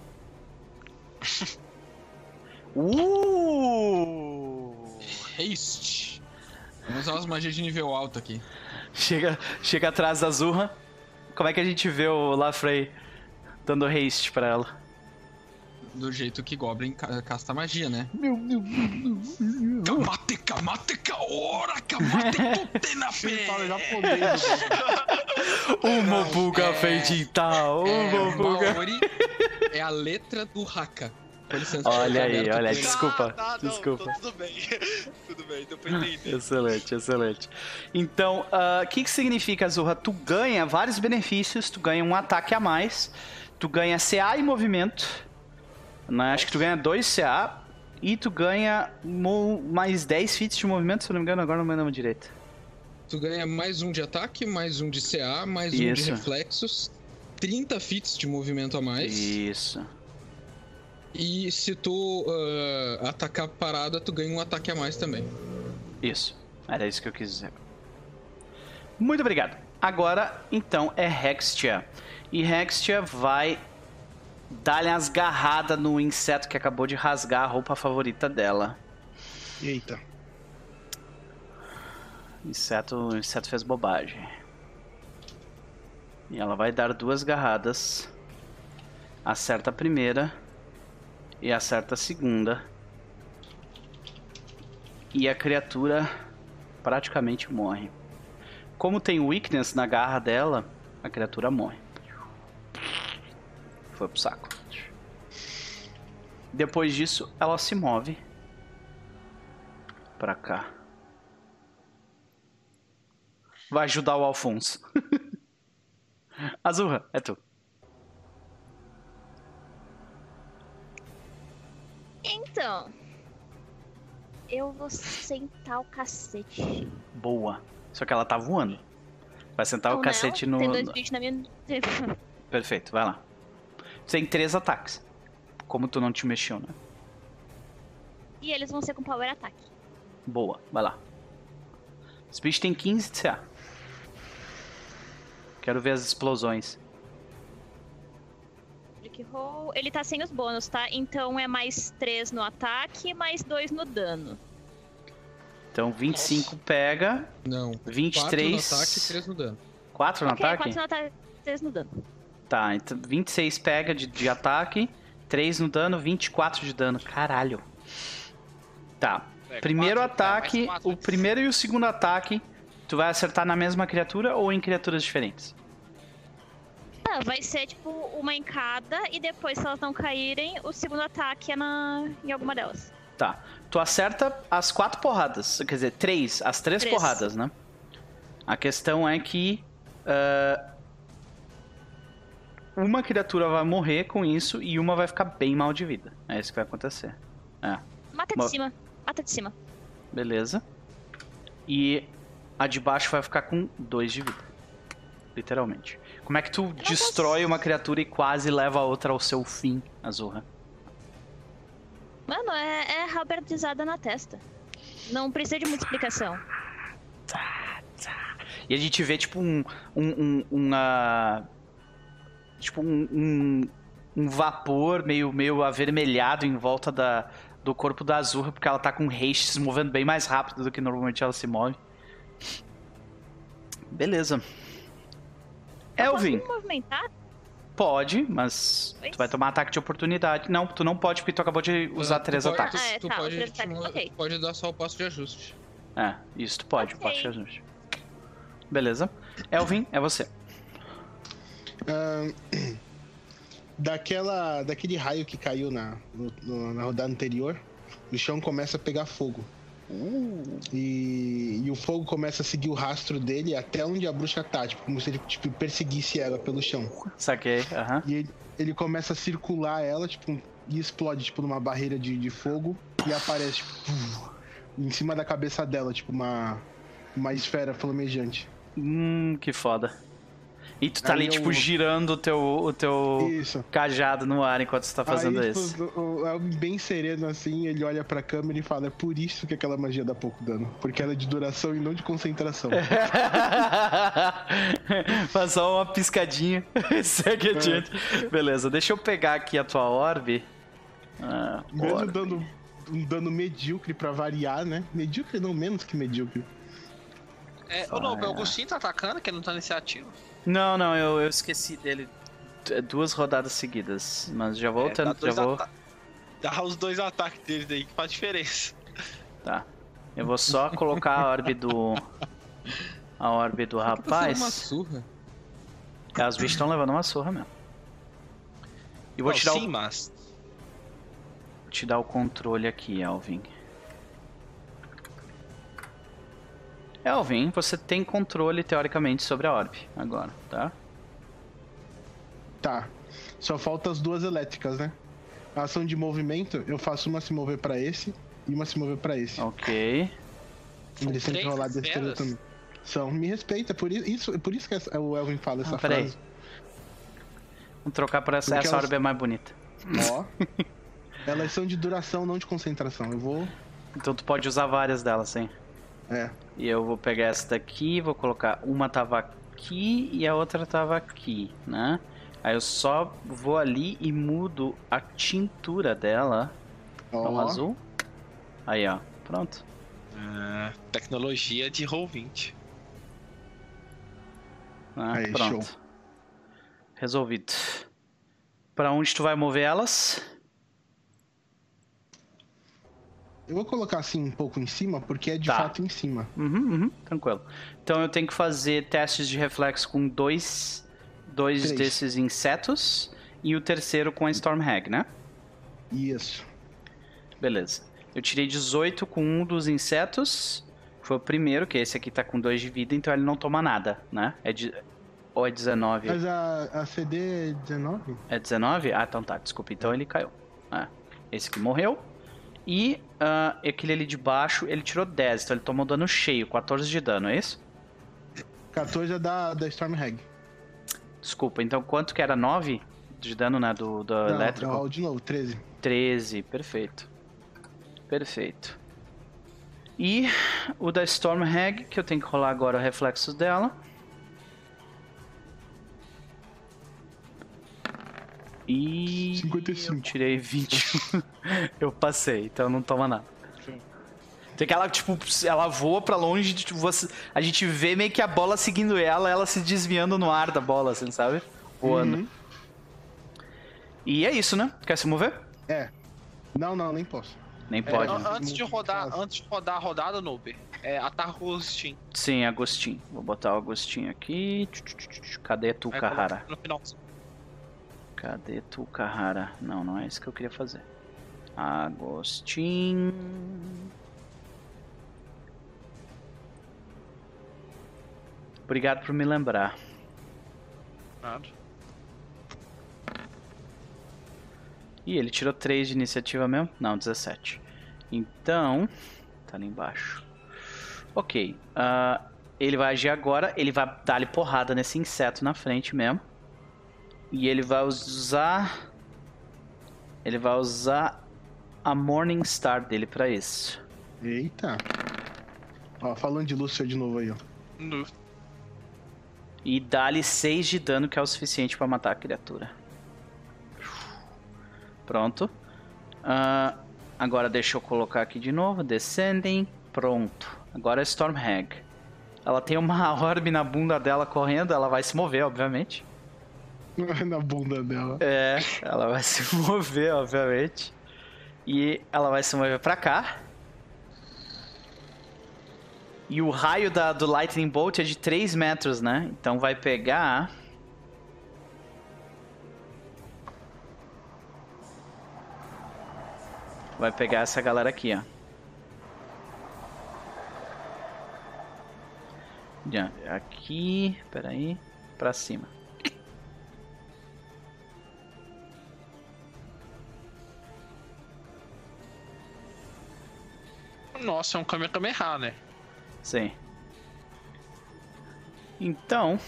uh! Haste. Vamos usar as magias de nível alto aqui. Chega, chega atrás da Zurra. Como é que a gente vê o Lafrey dando haste pra ela? Do jeito que Goblin casta magia, né? Meu, meu, meu, meu. Kamate, kamate, kaora, kamate, tutena pé. O Mobuga é, feitiçal, o é, Mobuga. é a letra do Haka. Olha aí, olha, desculpa, tá, tá, desculpa. Não, tudo bem, tudo bem, deu pra entender. Excelente, excelente. Então, o uh, que que significa, Zurra? Tu ganha vários benefícios, tu ganha um ataque a mais, tu ganha CA e movimento, né? Acho que tu ganha 2 CA e tu ganha mais 10 feats de movimento, se eu não me engano, agora não me lembro direito. Tu ganha mais um de ataque, mais um de CA, mais Isso. um de reflexos, 30 feats de movimento a mais. Isso. E se tu uh, atacar parada, tu ganha um ataque a mais também. Isso. Era isso que eu quis dizer. Muito obrigado. Agora, então, é Hextia. E Hextia vai dá-lhe as garradas no inseto que acabou de rasgar a roupa favorita dela. Eita. Inseto, o inseto fez bobagem. E ela vai dar duas garradas. Acerta a primeira e acerta a segunda. E a criatura praticamente morre. Como tem weakness na garra dela, a criatura morre. Foi pro saco. Depois disso, ela se move pra cá. Vai ajudar o Alfonso. Azurra, é tu. Então. Eu vou sentar o cacete. Boa. Só que ela tá voando. Vai sentar Ou o cacete não, no. Tem dois bichos na minha. Perfeito, vai lá. Você tem três ataques. Como tu não te mexeu, né? E eles vão ser com power attack. Boa, vai lá. Esse bicho tem 15 de CA. Quero ver as explosões. Ele tá sem os bônus, tá? Então é mais 3 no ataque, mais 2 no dano. Então 25 Nossa. pega. Não. 23. 4 no ataque e 3 no dano. 4 no okay, ataque? 4 no ataque, 3 no dano. Tá, então 26 pega de, de ataque, 3 no dano, 24 de dano. Caralho. Tá. É, primeiro quatro, ataque, é, quatro, o primeiro e o segundo ataque, tu vai acertar na mesma criatura ou em criaturas diferentes? Ah, vai ser tipo uma em cada e depois, se elas não caírem, o segundo ataque é na... em alguma delas. Tá. Tu acerta as quatro porradas. Quer dizer, três. As três, três. porradas, né? A questão é que. Uh, uma criatura vai morrer com isso e uma vai ficar bem mal de vida. É isso que vai acontecer. É. Mata de cima. Mata de cima. Beleza. E a de baixo vai ficar com dois de vida. Literalmente. Como é que tu destrói posso... uma criatura e quase leva a outra ao seu fim, Azurra? Mano, é, é halberdizada na testa. Não precisa de muita explicação. Tá, tá. E a gente vê, tipo, um. um, um uma. Tipo, um, um, um, vapor meio, meio avermelhado em volta da, do corpo da Azurra, porque ela tá com o haste se movendo bem mais rápido do que normalmente ela se move. Beleza. Elvin. Posso me movimentar? Pode, mas pois? tu vai tomar ataque de oportunidade. Não, tu não pode porque tu acabou de usar três pode, ataques. Ah, é, tu tá, pode, okay. pode dar só o passo de ajuste. É, isso tu pode, okay. o passo de ajuste. Beleza. Elvin, é você. Uh, daquela, daquele raio que caiu na, no, no, na rodada anterior, o chão começa a pegar fogo. Uh. E, e, o fogo começa a seguir o rastro dele até onde a bruxa tá, tipo, como se ele tipo, perseguisse ela pelo chão. Saquei, aham. E ele, ele, começa a circular ela, tipo, e explode, tipo, numa barreira de, de fogo e aparece, tipo, em cima da cabeça dela, tipo, uma, uma esfera flamejante. Hum, que foda. E tu tá Aí ali, tipo, eu... tipo, girando o teu, o teu cajado no ar enquanto você tá fazendo Aí, isso. Tipo, é bem sereno assim, ele olha pra câmera e fala: É por isso que aquela magia dá pouco dano. Porque ela é de duração e não de concentração. Faz só uma piscadinha. Segue adiante. É. Beleza, deixa eu pegar aqui a tua orbe. Ah, Mesmo orbe. dando um dano medíocre pra variar, né? Medíocre não, menos que medíocre. É, ô, não, o Augustinho tá atacando, que ele não tá iniciativo. Não, não, eu, eu esqueci dele duas rodadas seguidas. Mas já vou é, já vou. Dá os dois ataques deles aí que faz diferença. Tá. Eu vou só colocar a orbe do. A orbe do rapaz. Uma surra. É, os bichos estão levando uma surra mesmo. E vou Não, tirar sim, o... mas. Vou te dar o controle aqui, Alvin. Elvin, você tem controle teoricamente sobre a orbe agora, tá? Tá. Só falta as duas elétricas, né? A ação de movimento, eu faço uma se mover para esse e uma se mover para esse. Ok. Ele sempre rolar destreza também. São, me respeita, por isso, por isso que o Elvin fala essa ah, frase. Vamos trocar por essa, essa elas... orbe é mais bonita. Ó. elas são de duração, não de concentração. Eu vou. Então tu pode usar várias delas, sim. É. E eu vou pegar essa daqui, vou colocar uma tava aqui e a outra tava aqui, né? Aí eu só vou ali e mudo a tintura dela oh. para um azul. Aí, ó. Pronto. Ah, tecnologia de Roll20. Ah, Aí, pronto. Show. Resolvido. Para onde tu vai mover elas? Eu vou colocar assim um pouco em cima, porque é de tá. fato em cima. Uhum, uhum, tranquilo. Então eu tenho que fazer testes de reflexo com dois, dois desses insetos e o terceiro com a Storm Hag, né? Isso. Beleza. Eu tirei 18 com um dos insetos. Foi o primeiro, que esse aqui tá com 2 de vida, então ele não toma nada, né? É de... Ou é 19? Mas a, a CD é 19? É 19? Ah, então tá, desculpa. Então ele caiu. Ah, esse aqui morreu. E uh, aquele ali de baixo, ele tirou 10, então ele tomou dano cheio, 14 de dano, é isso? 14 é da, da Storm Hag. Desculpa, então quanto que era 9 de dano, né, do, do Não, elétrico? Não, de novo, 13. 13, perfeito. Perfeito. E o da Storm Hag, que eu tenho que rolar agora o reflexo dela. E. 55. Eu tirei 21. eu passei, então não toma nada. Tem que ela, tipo, ela voa pra longe, tipo, você, a gente vê meio que a bola seguindo ela, ela se desviando no ar da bola, assim, sabe? Voando. Uhum. E é isso, né? Quer se mover? É. Não, não, nem posso. Nem é, pode. né? Antes de rodar, antes de rodar a rodada, Noob, é, ataca o Agostinho. Sim, Agostinho. Vou botar o Agostinho aqui. Cadê tu, Kahara? No final. Cadê tu, Kahara? Não, não é isso que eu queria fazer. Agostinho. Obrigado por me lembrar. Nada. Ih, ele tirou 3 de iniciativa mesmo? Não, 17. Então, tá ali embaixo. Ok. Uh, ele vai agir agora. Ele vai dar-lhe porrada nesse inseto na frente mesmo. E ele vai usar... Ele vai usar a Morning Star dele pra isso. Eita. Ó, falando de Lúcia de novo aí, ó. E dá-lhe 6 de dano, que é o suficiente para matar a criatura. Pronto. Uh, agora deixa eu colocar aqui de novo. Descending. Pronto. Agora é Stormhag. Ela tem uma orbe na bunda dela correndo. Ela vai se mover, obviamente. na bunda dela. É, ela vai se mover, obviamente. E ela vai se mover pra cá. E o raio da, do Lightning Bolt é de 3 metros, né? Então vai pegar. Vai pegar essa galera aqui, ó. Aqui, peraí, pra cima. Nossa, é um Kamehameha, né? Sim. Então.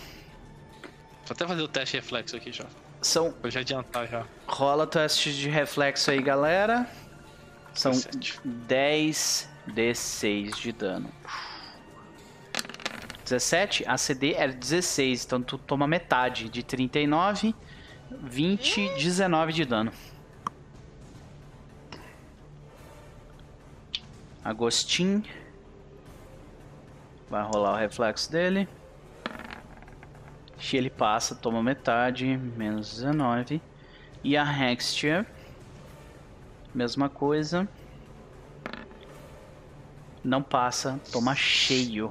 Vou até fazer o teste de reflexo aqui já. São. Vou já adiantar já. Rola teste de reflexo aí, galera. São 17. 10 D6 de dano. 17, a CD é 16, então tu toma metade de 39, 20, 19 de dano. Agostinho. Vai rolar o reflexo dele. Se ele passa, toma metade, menos 19. E a Hextia Mesma coisa. Não passa, toma cheio.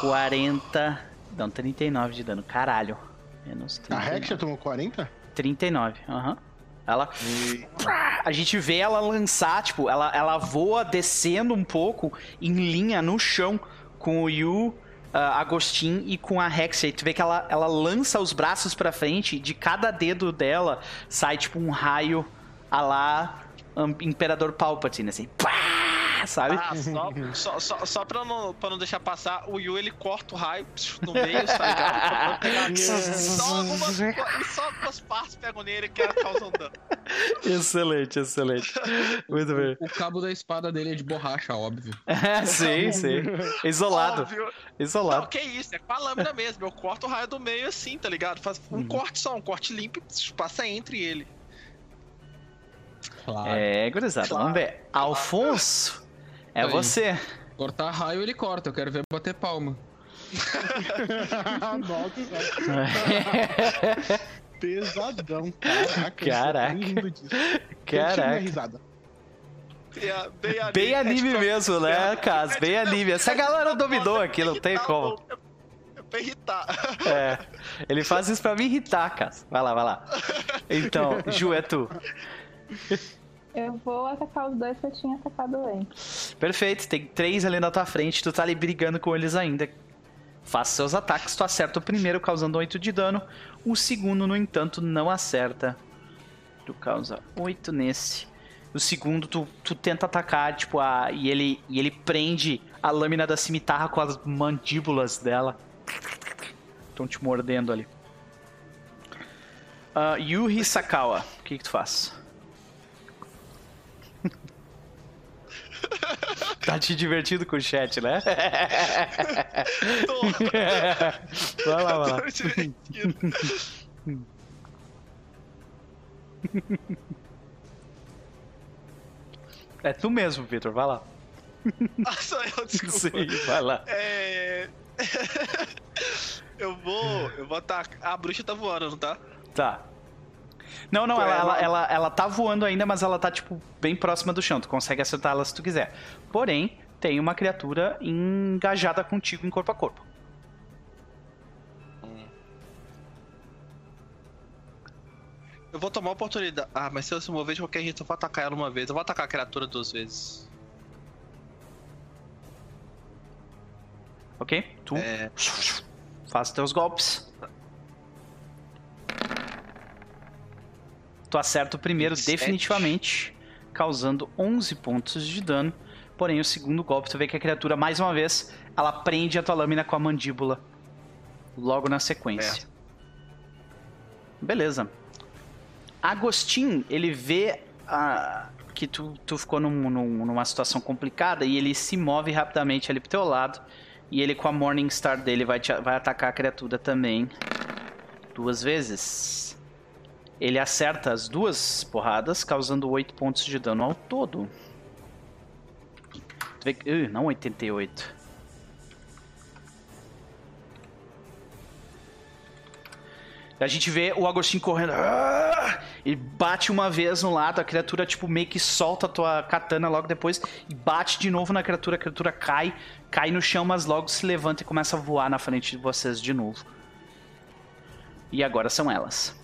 40. Não, 39 de dano. Caralho. Menos 39. A Hexia tomou 40? 39, aham. Uhum. Ela. E... A gente vê ela lançar, tipo, ela, ela voa descendo um pouco em linha no chão com o Yu, uh, Agostin e com a Hexia. E tu vê que ela, ela lança os braços pra frente, de cada dedo dela sai, tipo, um raio a lá Imperador Palpatine, assim, pá, sabe? Ah, só, só, só, só pra, não, pra não deixar passar, o Yu ele corta o raio no meio, tá ligado? Pegar, só algumas, só algumas partes pegam nele que causam dano. Excelente, excelente. Muito bem. O, o, cabo da espada dele é de borracha, óbvio. É, sim, sim. Isolado. Óbvio. Isolado. Não, que isso, é com a lâmina mesmo. Eu corto o raio do meio assim, tá ligado? Faz um uhum. corte só, um corte limpo, passa entre ele. Claro. É, gurizada, claro. vamos ver. Alfonso, é Aí. você. Cortar raio ele corta, eu quero ver bater palma. Pesadão, caraca. Caraca. Caraca. risada. Bem, anime, bem anime é, mesmo, né, Cas? Bem anime. Essa galera dominou aqui, não tem como. Pra irritar. É. Ele faz isso pra me irritar, Cas. Vai lá, vai lá. Então, Ju, é tu. Eu vou atacar os dois que eu tinha atacado antes. Perfeito, tem três ali na tua frente, tu tá ali brigando com eles ainda. Faça seus ataques, tu acerta o primeiro, causando 8 de dano. O segundo, no entanto, não acerta. Tu causa 8 nesse. O segundo, tu, tu tenta atacar, tipo, a, e, ele, e ele prende a lâmina da cimitarra com as mandíbulas dela. Estão te mordendo ali. Uh, Yuhi Sakawa, o que, que tu faz? Tá te divertindo com o chat, né? Tô. vai lá, vai lá. é tu mesmo, Victor, vai lá. Ah, sou eu, desculpa. Sim, vai lá. É... eu vou. Eu vou atacar. A bruxa tá voando, não tá? Tá. Não, não, ela, ela, ela, ela tá voando ainda, mas ela tá, tipo, bem próxima do chão. Tu consegue acertá-la se tu quiser. Porém, tem uma criatura engajada contigo em corpo a corpo. Eu vou tomar a oportunidade. Ah, mas se eu se mover de qualquer jeito, eu vou atacar ela uma vez. Eu vou atacar a criatura duas vezes. Ok? Tu é... faz teus golpes. Tu acerta o primeiro 27. definitivamente, causando 11 pontos de dano. Porém, o segundo golpe, tu vê que a criatura, mais uma vez, ela prende a tua lâmina com a mandíbula. Logo na sequência. É. Beleza. Agostinho, ele vê ah, que tu, tu ficou num, num, numa situação complicada e ele se move rapidamente ali pro teu lado. E ele com a Morning Star dele vai, te, vai atacar a criatura também. Duas vezes. Ele acerta as duas porradas, causando 8 pontos de dano ao todo. Tu vê que... Uh, não 88. A gente vê o Agostinho correndo. Ah! Ele bate uma vez no lado, a criatura, tipo, meio que solta a tua katana logo depois e bate de novo na criatura. A criatura cai, cai no chão, mas logo se levanta e começa a voar na frente de vocês de novo. E agora são elas.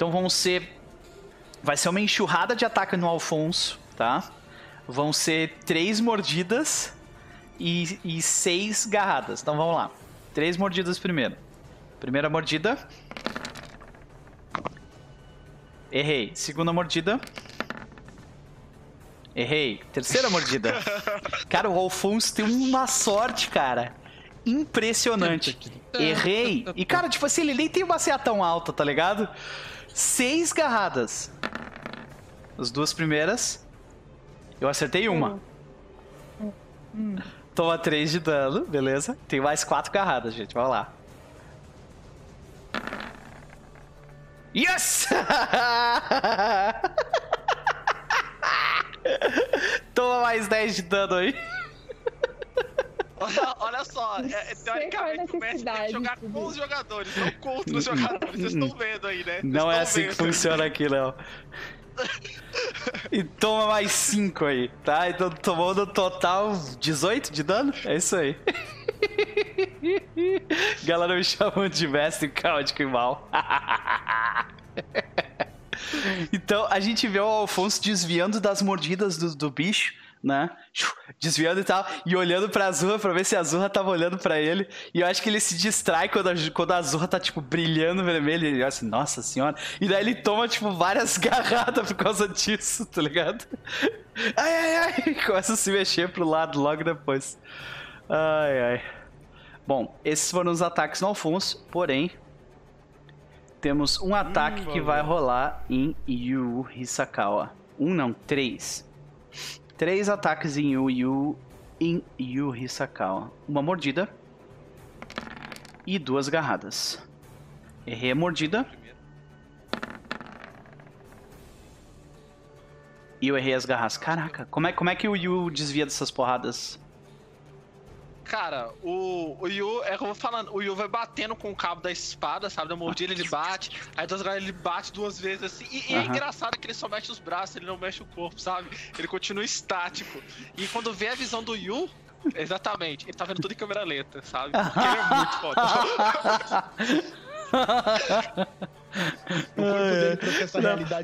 Então vão ser. Vai ser uma enxurrada de ataque no Alfonso, tá? Vão ser três mordidas e, e seis garradas. Então vamos lá. Três mordidas primeiro. Primeira mordida. Errei. Segunda mordida. Errei. Terceira mordida. Cara, o Alfonso tem uma sorte, cara. Impressionante. Errei. E, cara, tipo assim, ele nem tem uma CA tão alta, tá ligado? Seis garradas. As duas primeiras. Eu acertei uma. Hum. Hum. Toma 3 de dano, beleza? Tem mais 4 garradas, gente. Vamos lá. Yes! Toma mais 10 de dano aí. Olha, olha só, é, teoricamente o Messi tem que jogar com os jogadores, não contra os jogadores. Vocês estão vendo aí, né? Vocês não é assim vendo. que funciona aqui, Léo. E toma mais 5 aí, tá? Então tomou no total 18 de dano? É isso aí. Galera me chamam de mestre caótico e mal. então a gente vê o Alfonso desviando das mordidas do, do bicho né? Desviando e tal, e olhando pra Azurra pra ver se a Azurra tava olhando pra ele. E eu acho que ele se distrai quando a, quando a Azurra tá, tipo, brilhando vermelho. E ele olha assim, nossa senhora. E daí ele toma, tipo, várias garradas por causa disso, tá ligado? Ai, ai, ai. Começa a se mexer pro lado logo depois. Ai, ai. Bom, esses foram os ataques no Alfonso, porém. Temos um ataque hum, que vai rolar em Yu Hisakawa. Um não, três. Três ataques em Yu Yu em Yu Hisakawa. Uma mordida e duas garradas. Errei a mordida. E eu errei as garras. Caraca, como é, como é que o Yu desvia dessas porradas? Cara, o, o Yu, é como eu vou falando, o Yu vai batendo com o cabo da espada, sabe? Da mordida ele bate, aí das então ele bate duas vezes assim. E, e é engraçado que ele só mexe os braços, ele não mexe o corpo, sabe? Ele continua estático. E quando vê a visão do Yu, Exatamente, ele tá vendo tudo em câmera lenta, sabe? Porque ele é muito foda.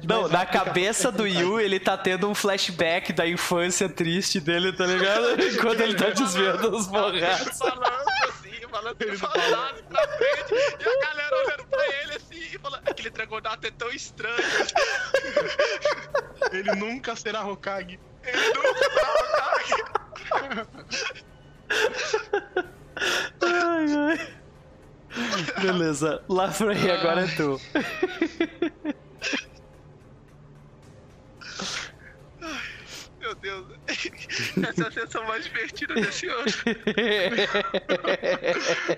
não, não na cabeça do Yu, ele tá tendo um flashback da infância triste dele, tá ligado? Enquanto ele tá desviando os borrados. Falando assim, falando ele passado pra frente, e a galera olhando pra ele assim, e falando: aquele Dragonato é tão estranho. Ele nunca será Hokage. Ele nunca será Hokage. ai, ai. Beleza, Lafrey, agora é tu. Meu Deus. Essa é a sessão mais divertida desse ano.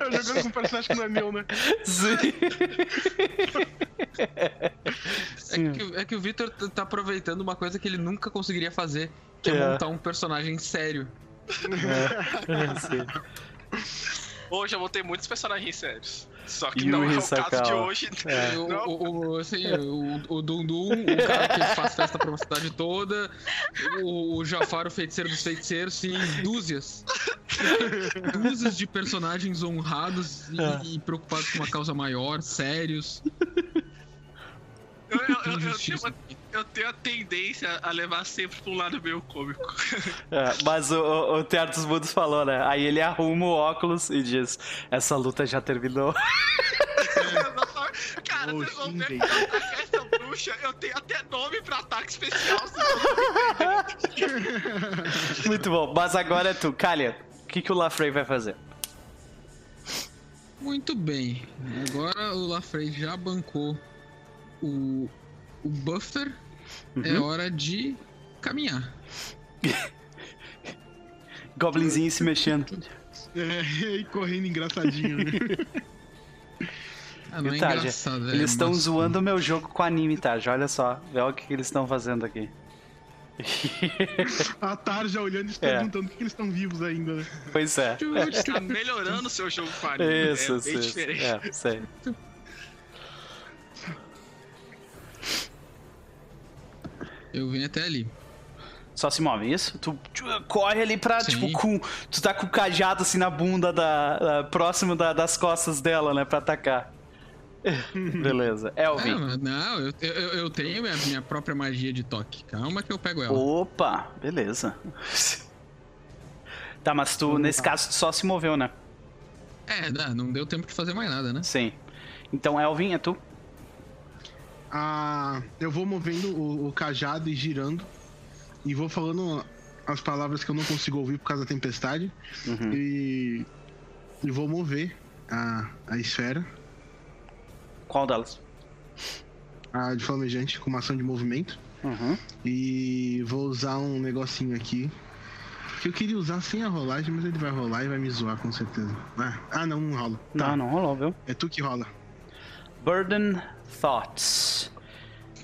Eu jogando com um personagem que não é meu, né? Sim. É que, é que o Victor tá aproveitando uma coisa que ele nunca conseguiria fazer, que é, é montar um personagem sério. É, Hoje eu montei muitos personagens sérios. Só que não é o caso de hoje. É. O, o, o, assim, o, o Dundum, o cara que faz festa pra uma cidade toda, o, o Jafar, o feiticeiro dos feiticeiros, sim, dúzias. dúzias de personagens honrados e, é. e preocupados com uma causa maior, sérios. Eu, eu, eu, eu, tenho uma, eu, tenho a tendência a levar sempre pra um lado meio cômico. É, mas o, o, o Teatro dos Mundos falou, né? Aí ele arruma o óculos e diz: Essa luta já terminou. É. Cara, vocês vão ver essa bruxa, eu tenho até nome pra ataque especial. Muito bom, mas agora é tu. Kalia, o que, que o Lafrey vai fazer? Muito bem. Agora o Lafrey já bancou o, o buffer, é uhum. é hora de caminhar. Goblinzinho se mexendo. É, e correndo engraçadinho, né? Ah, não é Tarja, engraçado, é eles estão zoando o meu jogo com anime, Tarja. Olha só, vê o que, eles estão fazendo aqui. A Tarja olhando e se é. perguntando por que eles estão vivos ainda, né? Pois é. Tá melhorando o seu jogo com anime. Isso, é bem isso. diferente. É, sei. Eu venho até ali. Só se move, isso? Tu, tu corre ali pra, Sim. tipo, com. Tu tá com o cajado assim na bunda da. da próximo da, das costas dela, né? Pra atacar. Beleza. Elvin. Não, não eu, eu, eu tenho minha, minha própria magia de toque. Calma que eu pego ela. Opa, beleza. tá, mas tu, nesse caso, só se moveu, né? É, não deu tempo de fazer mais nada, né? Sim. Então, Elvin, é tu? Ah, eu vou movendo o, o cajado e girando. E vou falando as palavras que eu não consigo ouvir por causa da tempestade. Uhum. E, e vou mover a, a esfera. Qual delas? A de flamejante, com uma ação de movimento. Uhum. E vou usar um negocinho aqui. Que eu queria usar sem a rolagem, mas ele vai rolar e vai me zoar com certeza. Ah, ah não, não rola. Tá. Não, não rolou, viu? É tu que rola. Burden Thoughts.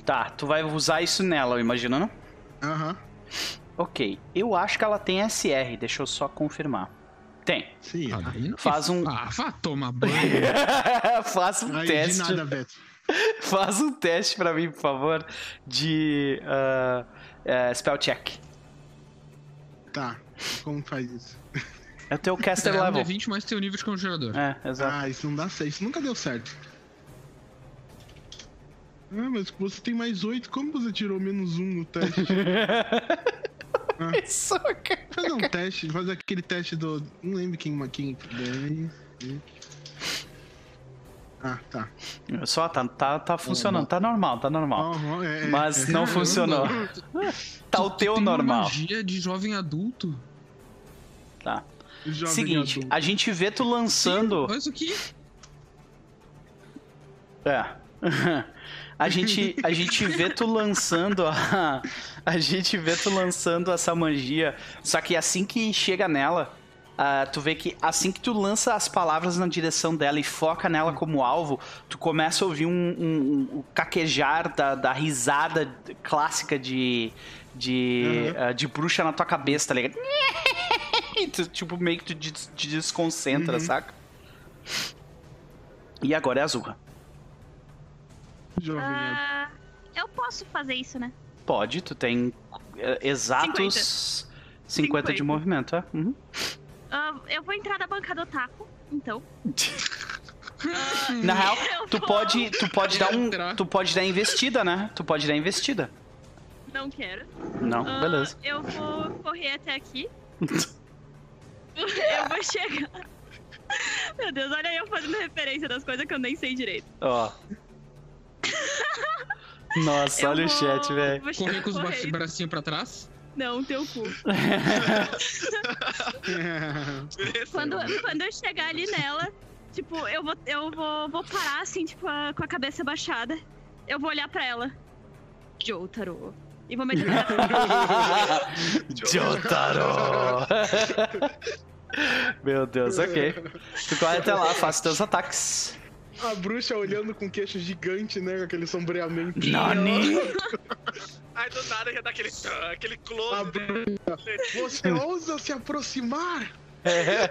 Tá, tu vai usar isso nela, eu imagino, não? Aham. Uhum. Ok, eu acho que ela tem SR, deixa eu só confirmar. Tem. Sim. Faz um. Ah, vá tomar banho. Faz um Aí, teste. De nada, Beto. Faz um teste pra mim, por favor, de uh, uh, spell check. Tá, como faz isso? É o teu caster é, level. É 20 mais teu nível de congelador. É, exato. Ah, isso não dá certo. Isso nunca deu certo. Ah, mas você tem mais 8, como você tirou menos 1 no teste? ah. Isso, cara. Fazer um teste, fazer aquele teste do. Não lembro quem. quem... Ah, tá. Só tá, tá, tá funcionando, tá normal, tá normal. Uhum, é, Mas é, não é, funcionou. tá o teu normal. magia de jovem adulto. Tá. Jovem Seguinte, adulto. a gente vê tu lançando. Mas o que? É. a gente, a gente vê tu lançando a, a gente vê tu lançando essa magia, só que assim que chega nela, uh, tu vê que assim que tu lança as palavras na direção dela e foca nela como alvo, tu começa a ouvir um, um, um caquejar da, da risada clássica de de, uhum. uh, de bruxa na tua cabeça, tá ligado? Tu, tipo, meio que tu te desconcentra, uhum. saca? E agora é a Azurra. Uh, eu posso fazer isso, né? Pode, tu tem uh, exatos 50, 50, 50. de movimento, é? Uhum. Uh, eu vou entrar na banca do taco, então. Na real, tu vou... pode, tu pode dar um, tu pode dar investida, né? Tu pode dar investida. Não quero. Não, uh, beleza. Eu vou correr até aqui. eu vou chegar. Meu Deus, olha eu fazendo referência das coisas que eu nem sei direito. Ó. Oh. Nossa, eu olha vou... o chat, velho. Correr com os bracinhos pra trás? Não, teu cu. quando, quando eu chegar ali nela, tipo, eu vou, eu vou, vou parar assim, tipo, a, com a cabeça baixada. Eu vou olhar pra ela. Jotaro, E vou me adivinhar. Jotaro! Meu Deus, ok. Tu corre até lá, faça teus ataques. A bruxa olhando com queixo gigante, né? Com aquele sombreamento. Nani! Ai, do nada ia dar aquele, aquele close. A bruxa, você ousa se aproximar? É.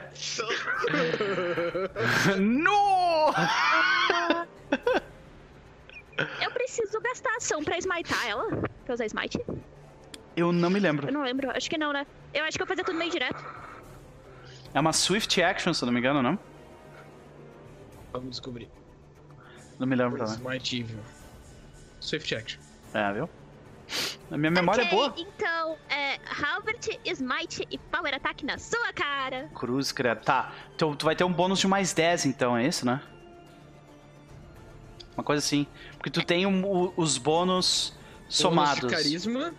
no! Eu preciso gastar ação pra smitar ela? Pra usar smite? Eu não me lembro. Eu não lembro, acho que não, né? Eu acho que eu fazia tudo meio direto. É uma swift action, se eu não me engano, não? Vamos descobrir. Não me lembro também. Smite Evil. Swift action. É, viu? A minha memória okay, é boa. Então, é Halbert, Smite e Power Attack na sua cara. Cruz, credo. Tá. Então tu vai ter um bônus de mais 10, então, é isso, né? Uma coisa assim. Porque tu tem um, os bônus somados. Bônus de carisma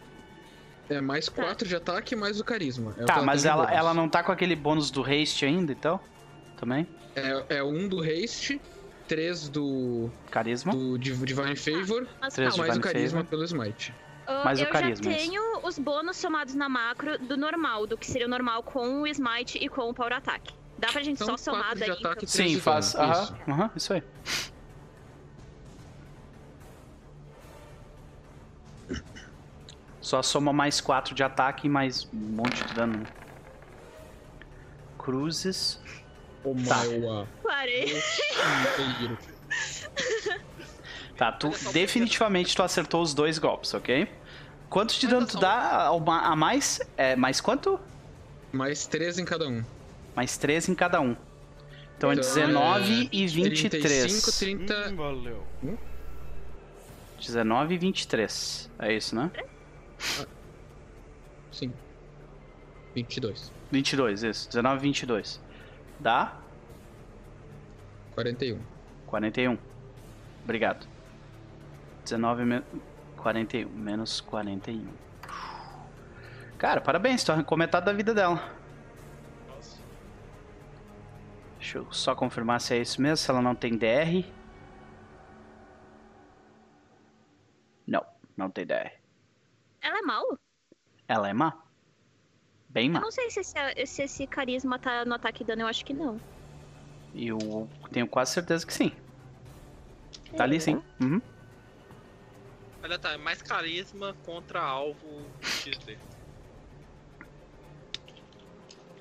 é mais 4 tá. de ataque mais o carisma. É tá, mas ela, ela não tá com aquele bônus do haste ainda, então? Também? É, é um do haste, 3 do. Carisma. Do Divine Favor, ah, mas, mais Divine o carisma Favor. pelo Smite. Uh, mais eu o carisma, já tenho isso. os bônus somados na macro do normal, do que seria o normal com o Smite e com o Power Attack. Dá pra gente então, só somar daí? Ataque, Sim, faz. Aham, isso. Aham, isso aí. Só soma mais 4 de ataque e mais um monte de dano. Né? Cruzes. O tá. Maiwa. Parei. tá, tu definitivamente tu acertou os dois golpes, ok? Quanto de dano tu dá a mais? É, mais quanto? Mais 3 em cada um. Mais 3 em cada um. Então é 19 é... e 23. 35, 30. Hum, valeu. 19 e 23. É isso, né? Ah, sim. 22. 22, isso. 19 e 22. Dá? 41. 41. Obrigado. 19 menos 41. Menos 41. Cara, parabéns, tu arrancou metade da vida dela. Deixa eu só confirmar se é isso mesmo, se ela não tem DR. Não, não tem DR. Ela é mal? Ela é má. Bem má. Eu não sei se esse, se esse carisma tá no ataque dano, eu acho que não. Eu tenho quase certeza que sim. É. Tá ali sim. Uhum. Olha, tá, é mais carisma contra alvo XD.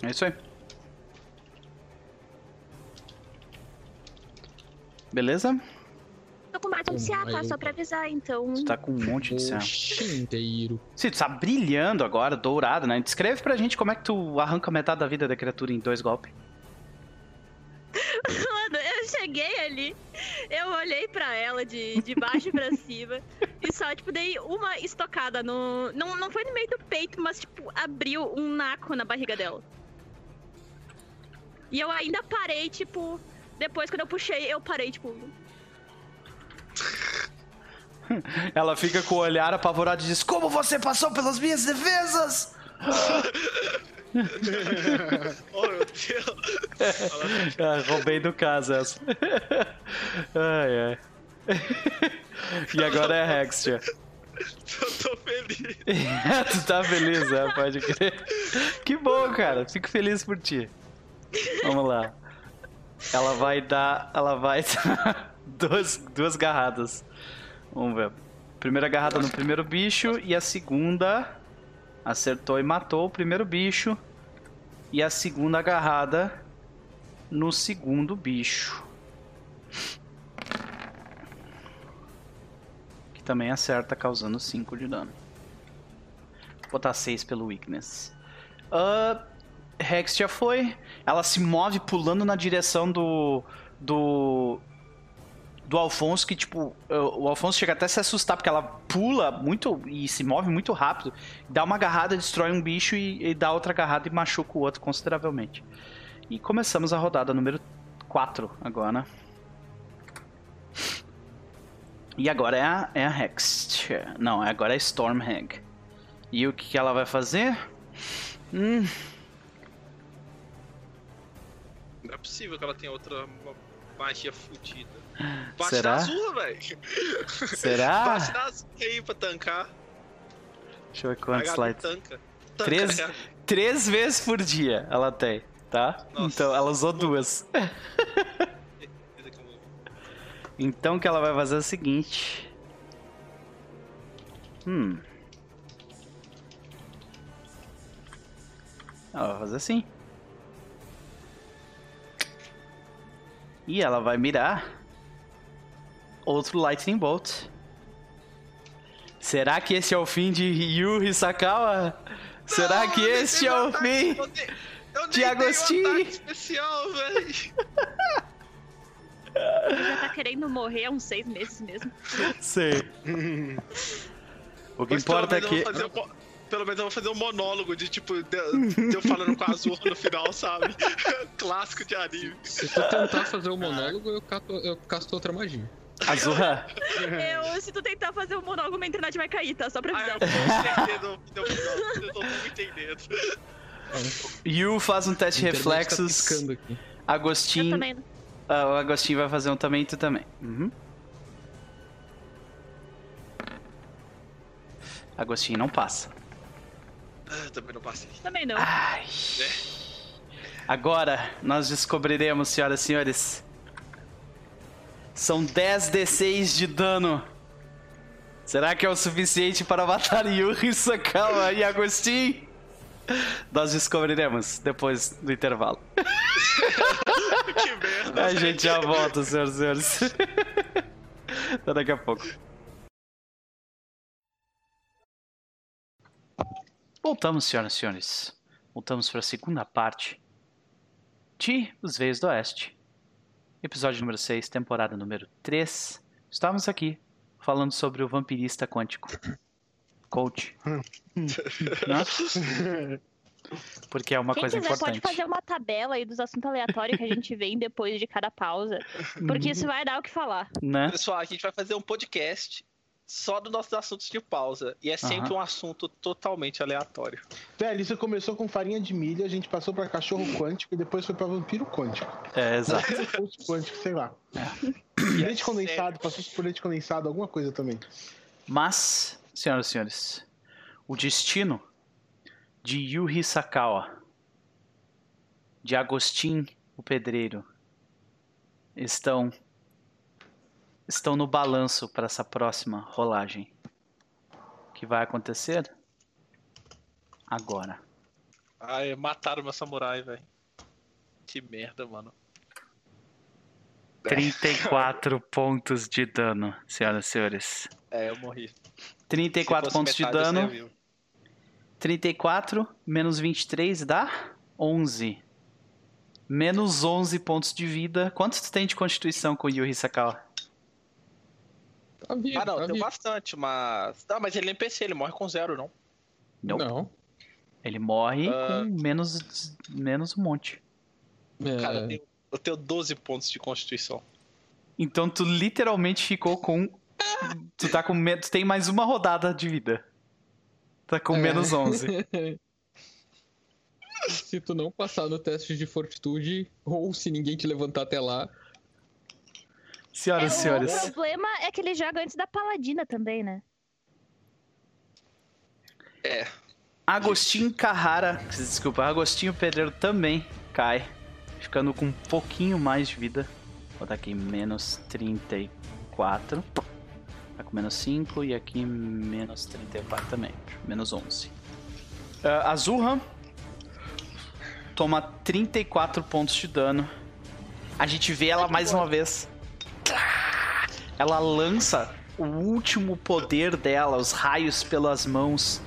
É isso aí. Beleza? Tô com batom de CA, tá? Só pra avisar, então. Tu tá com um monte de CA. inteiro. Sim, tu tá brilhando agora, dourado, né? Descreve pra gente como é que tu arranca metade da vida da criatura em dois golpes. Mano, eu cheguei ali, eu olhei pra ela de, de baixo pra cima e só, tipo, dei uma estocada no. Não, não foi no meio do peito, mas, tipo, abriu um naco na barriga dela. E eu ainda parei, tipo. Depois, quando eu puxei, eu parei, tipo. Ela fica com o olhar apavorado e diz: Como você passou pelas minhas defesas? oh meu Deus! ah, roubei do caso essa. ai, ai. e agora é a Hextia. Eu tô feliz. tu tá feliz, é, pode crer. Que bom, cara. Fico feliz por ti. Vamos lá. Ela vai dar. Ela vai dar duas, duas garradas. Vamos ver. Primeira agarrada no primeiro bicho e a segunda acertou e matou o primeiro bicho. E a segunda agarrada no segundo bicho. Que também acerta, causando 5 de dano. Vou botar 6 pelo weakness. Uh, Rex já foi. Ela se move pulando na direção do. do do Alfonso que, tipo, o Alfonso chega até a se assustar porque ela pula muito e se move muito rápido, dá uma agarrada, destrói um bicho e, e dá outra agarrada e machuca o outro consideravelmente. E começamos a rodada número 4 agora. E agora é a, é a Hex. Não, agora é a Stormhag. E o que, que ela vai fazer? Hum. Não é possível que ela tenha outra magia fodida. Bate Será? na sua, velho. Será? Bate na sua aí pra tancar. Deixa eu ver quantos lights. Tanca. Tanca, três, cara. três vezes por dia ela tem, tá? Nossa. Então ela usou duas. então o que ela vai fazer é o seguinte. Hum. Ela vai fazer assim. E ela vai mirar outro Lightning Bolt. Será que esse é o fim de Yuri Sakawa? Será que esse é o fim de Agostinho? especial, velho. Ele já tá querendo morrer há uns seis meses mesmo. Sei. o que Mas importa é que pelo menos eu vou fazer um monólogo de tipo, de, de eu falando com a Azul no final, sabe? Clássico de anime. Se tu tentar fazer o um monólogo, eu, cato, eu casto outra magia. Azurra? Eu, se tu tentar fazer o um monólogo, minha internet vai cair, tá? Só pra avisar. Ah, eu tô entendendo, eu tô entendendo. Yu faz um teste de tá reflexos. Tá Agostinho. Eu também. Uh, o Agostinho vai fazer um também, tu também. Uhum. Agostinho não passa. Ah, também não passei. Também não. Ai. É. Agora nós descobriremos, senhoras e senhores. São 10 D6 de dano. Será que é o suficiente para matar Yuri, Sakawa e Agostinho? Nós descobriremos depois do intervalo. que merda. A gente já volta, senhoras e senhores. Até daqui a pouco. Voltamos, senhoras e senhores. Voltamos para a segunda parte de Os Veios do Oeste. Episódio número 6, temporada número 3. Estamos aqui falando sobre o vampirista quântico. Coach. Porque é uma Quem coisa quiser, importante. pode fazer uma tabela aí dos assuntos aleatórios que a gente vem depois de cada pausa. Porque isso vai dar o que falar. Né? Pessoal, a gente vai fazer um podcast só dos nossos assuntos de pausa. E é sempre uhum. um assunto totalmente aleatório. Velho, isso começou com farinha de milho, a gente passou pra cachorro quântico e depois foi pra vampiro quântico. É, exato. quântico, sei lá. É. leite condensado, passou por leite condensado, alguma coisa também. Mas, senhoras e senhores, o destino de Yuhi Sakawa, de Agostinho o Pedreiro, estão estão no balanço para essa próxima rolagem. Que vai acontecer agora. Ai, mataram meu samurai, velho. Que merda, mano. 34 pontos de dano, senhoras e senhores. É, eu morri. 34 pontos de dano. 34 menos 23 dá 11. Menos 11 pontos de vida. Quanto tu tem de constituição com o Yuri Sakawa? Tá vivo, ah, não, tá tem vivo. bastante, mas. Tá, mas ele é NPC, ele morre com zero, não? Não. não. Ele morre uh... com menos, menos um monte. É... Cara, eu tenho, eu tenho 12 pontos de constituição. Então tu literalmente ficou com. Tu tá com. Tu tem mais uma rodada de vida. Tá com é. menos 11. se tu não passar no teste de fortitude, ou se ninguém te levantar até lá, Senhoras e é, senhores. O problema é que ele joga antes da Paladina também, né? É. Agostinho Carrara, desculpa, Agostinho Pedreiro também cai, ficando com um pouquinho mais de vida. Vou botar aqui menos 34. Tá com menos 5 e aqui menos 34 também. Menos 11. Uh, Azurra toma 34 pontos de dano. A gente vê ela mais uma vez ela lança o último poder dela, os raios pelas mãos.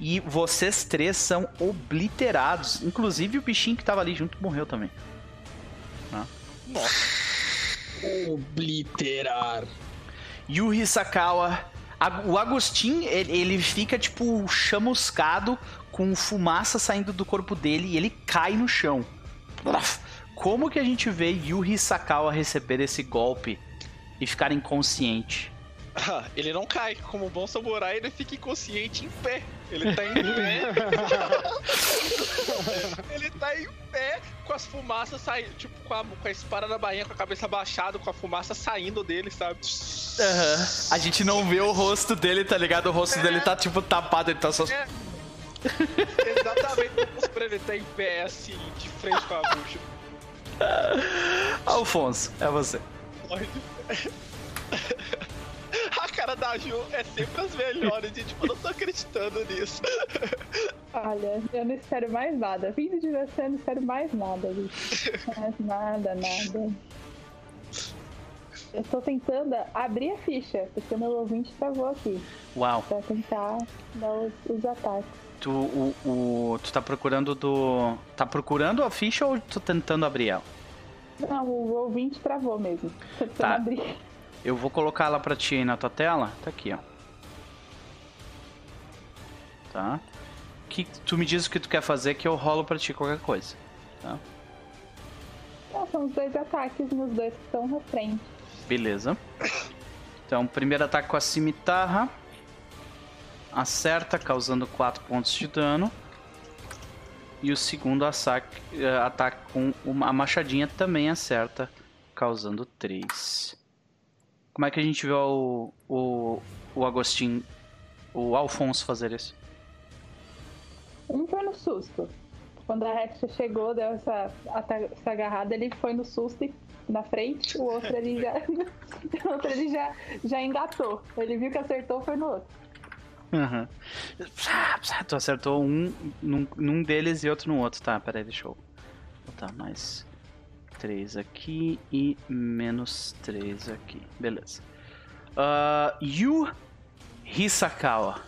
E vocês três são obliterados. Inclusive o bichinho que tava ali junto morreu também. Nossa. Obliterar. Yuri Sakawa. O Agostinho, ele fica tipo chamuscado com fumaça saindo do corpo dele e ele cai no chão. Como que a gente vê Yuri Sakawa receber esse golpe e ficar inconsciente? ele não cai. Como um bom samurai, ele fica inconsciente em pé. Ele tá em pé. ele tá em pé com as fumaças saindo. Tipo, com a, com a espada na bainha, com a cabeça abaixada, com a fumaça saindo dele, sabe? Uhum. A gente não vê o rosto dele, tá ligado? O rosto é. dele tá tipo tapado, ele tá só. É. Exatamente, ele tá em pé assim, de frente com a bucha. Alfonso, é você. A cara da Ju é sempre as melhores, gente. Tipo, eu não tô acreditando nisso. Olha, eu não espero mais nada. Vindo de você, eu não espero mais nada, gente. Mais nada, nada. Eu tô tentando abrir a ficha, porque o meu ouvinte travou aqui. Uau. Pra tentar dar os, os ataques. Tu, o, o, tu tá procurando do. Tá procurando a ficha ou tu tentando abrir ela? Não, o ouvinte travou mesmo. Tá. Abrir. Eu vou colocar ela pra ti aí na tua tela. Tá aqui, ó. Tá? Que tu me diz o que tu quer fazer que eu rolo pra ti qualquer coisa. Tá? Não, são os dois ataques nos dois que estão na frente. Beleza. Então, primeiro ataque com a cimitarra. Acerta, causando 4 pontos de dano. E o segundo ataque, eh, ataque com uma, a machadinha também acerta, causando 3. Como é que a gente vê o, o, o Agostinho, o Alfonso fazer isso? Um foi no susto. Quando a Rexa chegou, deu essa, essa agarrada, ele foi no susto e na frente, o outro ele já. o outro ele já, já engatou. Ele viu que acertou, foi no outro. Uhum. Tu acertou um num, num deles e outro no outro. Tá, peraí, deixa eu botar mais 3 aqui e menos 3 aqui. Beleza. Uh, Yu Hisakawa.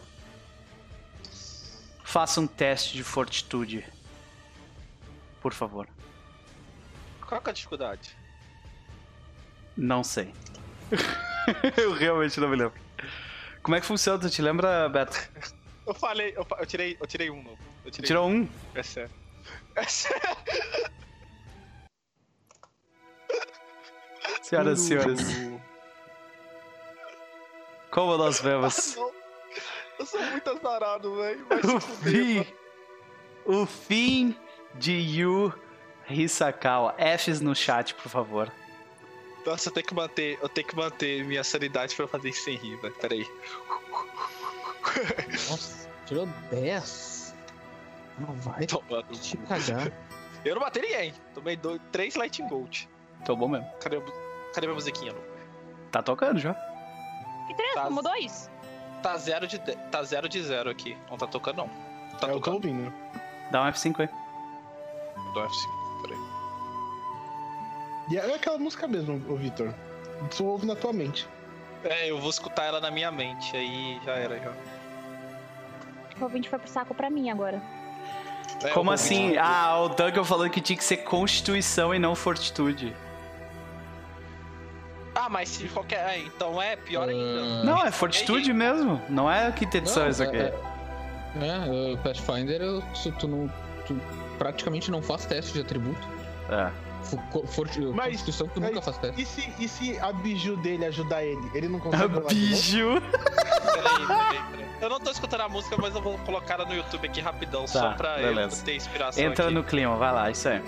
Faça um teste de fortitude. Por favor. Qual é a dificuldade? Não sei. eu realmente não me lembro. Como é que funciona? Tu te lembra, Beto? Eu falei, eu, eu tirei, eu tirei um novo. Eu tirei Tirou um? É sério. É sério. Senhoras e senhores. Como nós vemos. Eu sou muito azarado, velho. O fim. O fim de Yu Hisakawa. Fs no chat, por favor. Nossa, eu tenho que manter, eu tenho que manter minha sanidade pra fazer isso sem rir, velho. Pera aí. Nossa, tirou 10. Não vai Tomando te cagar. Eu não matei ninguém. Tomei dois, três Lightning Gold. Tomou mesmo. Cadê, cadê minha musiquinha, Lu? Tá tocando já. Que três? Tá, Tomou dois? Tá zero, de, tá zero de zero aqui. Não tá tocando, não. Tá é, tocando. eu tô ouvindo. Dá um F5 aí. Dá um F5, peraí. E é aquela música mesmo, ô Vitor. Tu ouve na tua mente. É, eu vou escutar ela na minha mente, aí já era já. O ouvinte foi pro saco pra mim agora. É, Como assim? Ah, o Doug falou que tinha que ser Constituição e não Fortitude. Ah, mas se qualquer. É, então é pior ainda. Uh... Não, é Fortitude mesmo. Não é quinta edição não, isso aqui. É, é, o Pathfinder, tu, não, tu praticamente não faz teste de atributo. É. Mas, Constituição tu nunca faz teste. E se, e se a biju dele ajudar ele? Ele não consegue. A biju? peraí, peraí, peraí. Eu não tô escutando a música, mas eu vou colocar ela no YouTube aqui rapidão, tá, só pra beleza. eu ter inspiração. Entra aqui. no clima, vai lá, isso aí.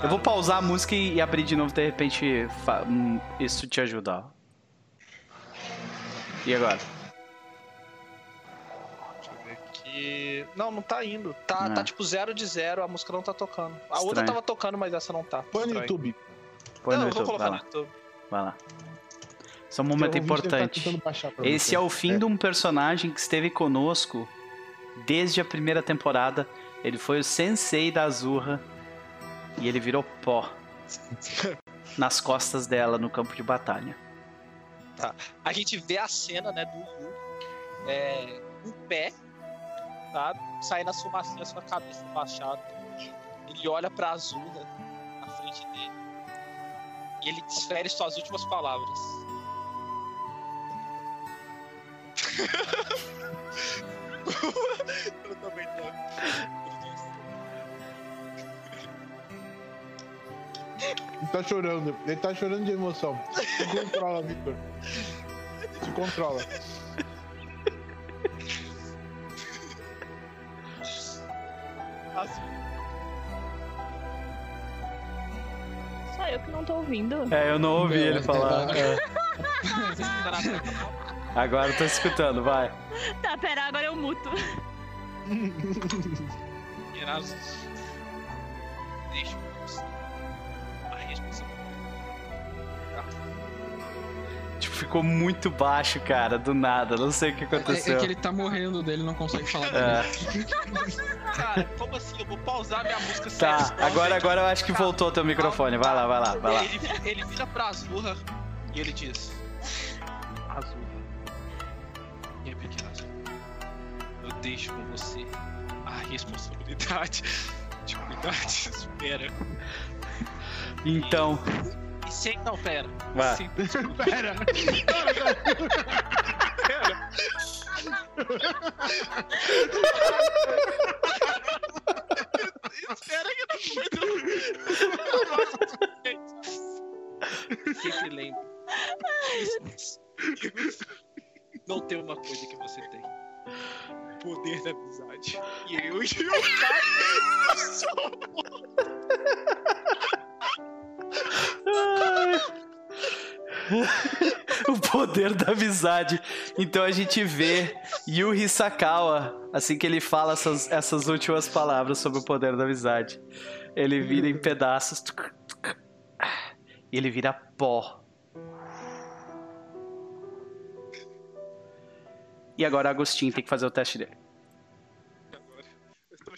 Ah, eu vou pausar a música e abrir de novo, de repente hum, isso te ajudar. E agora? Eu aqui. Não, não tá indo. Tá, é. tá tipo zero de zero, a música não tá tocando. A Estranho. outra tava tocando, mas essa não tá. Põe no YouTube. Põe não, no YouTube. Vou colocar no YouTube. Vai lá. Isso é um momento tá importante. Esse é o fim é. de um personagem que esteve conosco desde a primeira temporada. Ele foi o sensei da Azurra e ele virou pó nas costas dela no campo de batalha. Tá. A gente vê a cena, né, do Yu é, em pé, sabe? Saindo as fumacinhas com a cabeça baixada. Ele olha pra Azurra na frente dele. E ele desfere suas últimas palavras. Eu também tô. Ele tá chorando, ele tá chorando de emoção. Controla, Victor. Se controla. Tô ouvindo. É, eu não ouvi não, ele falar. É. Agora eu tô escutando, vai. Tá, pera, agora eu muto. Deixa Tipo, ficou muito baixo, cara, do nada. Não sei o que aconteceu. É, é que ele tá morrendo dele, não consegue falar é. Cara, como assim? Eu vou pausar minha música Tá, sério, agora, agora eu acho que voltou teu microfone. Vai lá, vai lá, vai lá. Ele, ele vira pra Azurra e ele diz: Azurra, minha pequena Azurra, eu deixo com você a responsabilidade de cuidar de espera. Então. E sem. Não, pera. Vai. Sem... pera. pera. Espera que não foi Sempre lembre. Não tem uma coisa que você tem. Poder da amizade. E eu e o Caio somos. o poder da amizade. Então a gente vê Yuri Sakawa, assim que ele fala essas, essas últimas palavras sobre o poder da amizade. Ele vira em pedaços. E ele vira pó. E agora Agostinho tem que fazer o teste dele.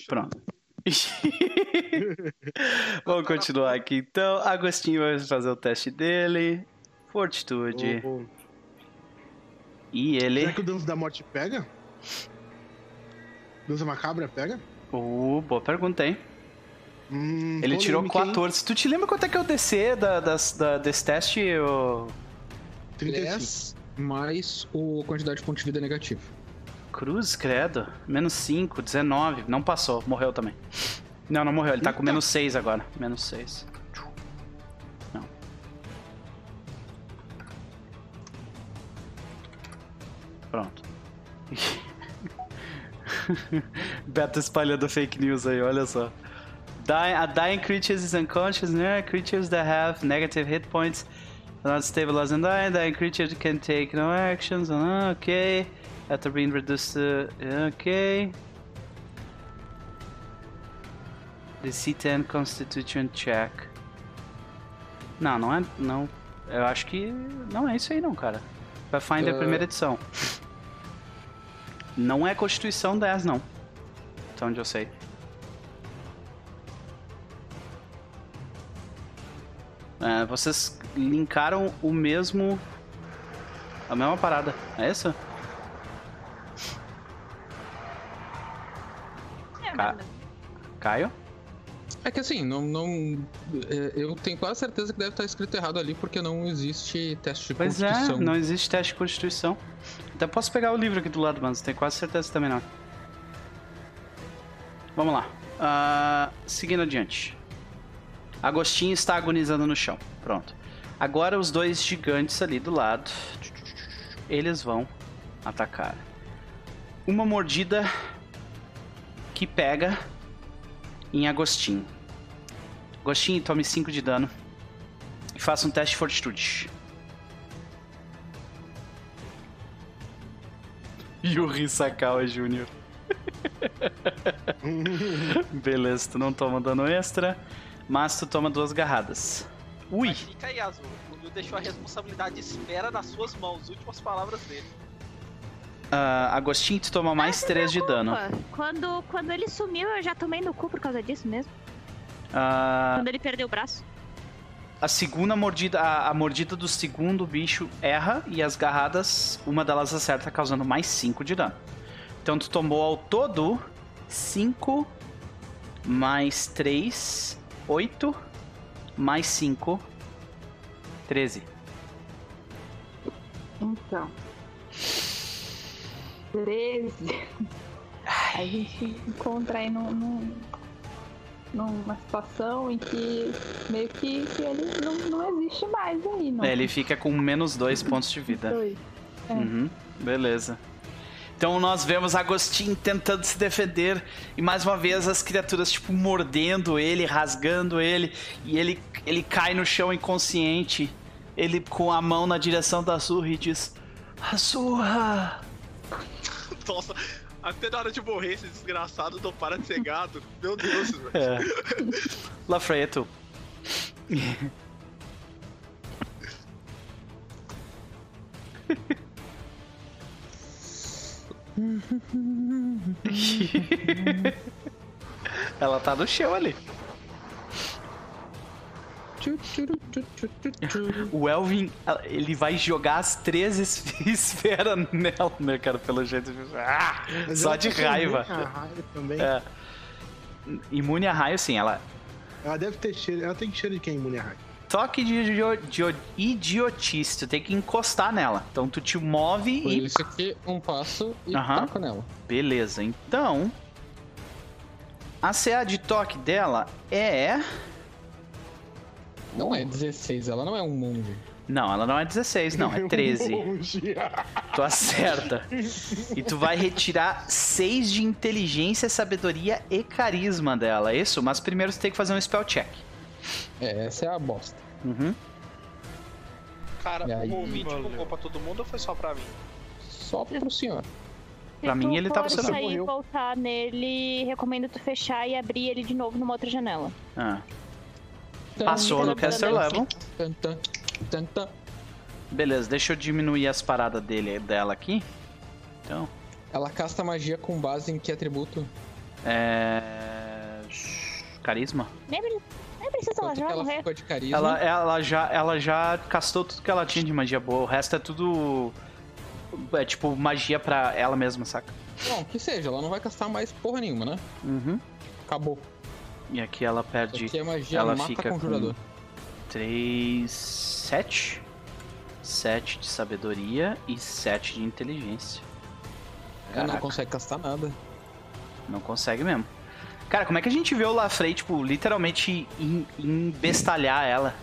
Pronto. Vamos continuar aqui então. Agostinho vai fazer o teste dele. Fortitude. Oh, oh. E ele. Será que o Danço da Morte pega? Dança Macabra pega? Uh, boa pergunta, hein? Hum, ele tirou 14. Tu te lembra quanto é que é o DC da, das, da, desse teste? O... 35. mais o quantidade de pontos de vida negativo. Cruz, credo. Menos 5, 19. Não passou, morreu também. Não, não morreu. Ele tá com menos 6 agora. Menos 6. Beto espalhando fake news aí, olha só. Die, a dying creatures is unconscious near creatures that have negative hit points not stabilized and dying. Dying creatures can take no actions. Uh, okay. After being reduced to... Okay. The C10 Constitution Check. Não, não é... Não. Eu acho que não é isso aí não, cara. Pathfinder uh... primeira edição. Não é Constituição 10, não. Até onde eu sei. É, vocês linkaram o mesmo. A mesma parada. É isso? É, Ca... Caio? É que assim, não, não. É, eu tenho quase certeza que deve estar escrito errado ali, porque não existe teste de pois é, constituição. Pois é, não existe teste de constituição. Até posso pegar o livro aqui do lado, mas tenho quase certeza também não. Vamos lá. Uh, seguindo adiante. Agostinho está agonizando no chão. Pronto. Agora os dois gigantes ali do lado. Eles vão atacar. Uma mordida que pega em Agostinho. Agostinho, tome 5 de dano. E faça um teste de fortitude. Yuri Sakawa Jr. Beleza, tu não toma dano extra, mas tu toma duas garradas. Ui! Mas fica aí, Azul. O Will deixou a responsabilidade de espera nas suas mãos. Últimas palavras dele. Uh, Agostinho, tu toma mais 3 de dano. Quando, quando ele sumiu, eu já tomei no cu por causa disso mesmo. Uh, quando ele perdeu o braço. A segunda mordida, a, a, mordida do segundo bicho erra e as garradas, uma delas acerta, causando mais 5 de dano. Então tu tomou ao todo 5 mais 3, 8 mais 5, 13. Então. 13. A gente encontra aí num, num, numa situação em que meio que, que ele não, não existe mais aí, não. É, ele fica com menos 2 pontos de vida. Dois. Uhum, beleza. Então nós vemos Agostinho tentando se defender e mais uma vez as criaturas tipo mordendo ele, rasgando ele e ele ele cai no chão inconsciente. Ele com a mão na direção da Azurra e diz: Azurra! Nossa, até na hora de morrer esse desgraçado não para de ser gado. Meu Deus, velho. É. Lafreto. Ela tá no chão ali. O Elvin, ele vai jogar as três esferas nela, né, cara? Pelo jeito. Ah, só de raiva. Imune a raio também. É. Imune a raio, sim, ela. Ela deve ter cheiro. Ela tem cheiro de quem é imune a raio. Toque de, de, de idiotice, tu tem que encostar nela. Então tu te move Por e. Isso aqui, um passo e uhum. toca nela. Beleza, então. A CA de toque dela é. Não é 16, ela não é um monge. Não, ela não é 16, não, é 13. tu acerta. E tu vai retirar 6 de inteligência, sabedoria e carisma dela, é isso? Mas primeiro você tem que fazer um spell check. É, essa é a bosta. Uhum. Cara, o ouvinte colocou pra todo mundo ou foi só pra mim? Só pro senhor. Pra mim ele tá funcionando. Se tu sair voltar nele, recomendo tu fechar e abrir ele de novo numa outra janela. Ah. Passou no caster level. Beleza, deixa eu diminuir as paradas dele, dela aqui. Então. Ela casta magia com base em que atributo? É. Carisma? Nem, nem precisa ela já ela ficou de carisma? Ela, ela, já, ela já castou tudo que ela tinha de magia boa. O resto é tudo. É tipo magia pra ela mesma, saca? Bom, que seja, ela não vai castar mais porra nenhuma, né? Uhum. Acabou. E aqui ela perde. Aqui é magia ela mata fica conjurador. com 3. 7. 7 de sabedoria e 7 de inteligência. Ela não consegue castar nada. Não consegue mesmo. Cara, como é que a gente vê o Lafrey, tipo, literalmente embestalhar ela?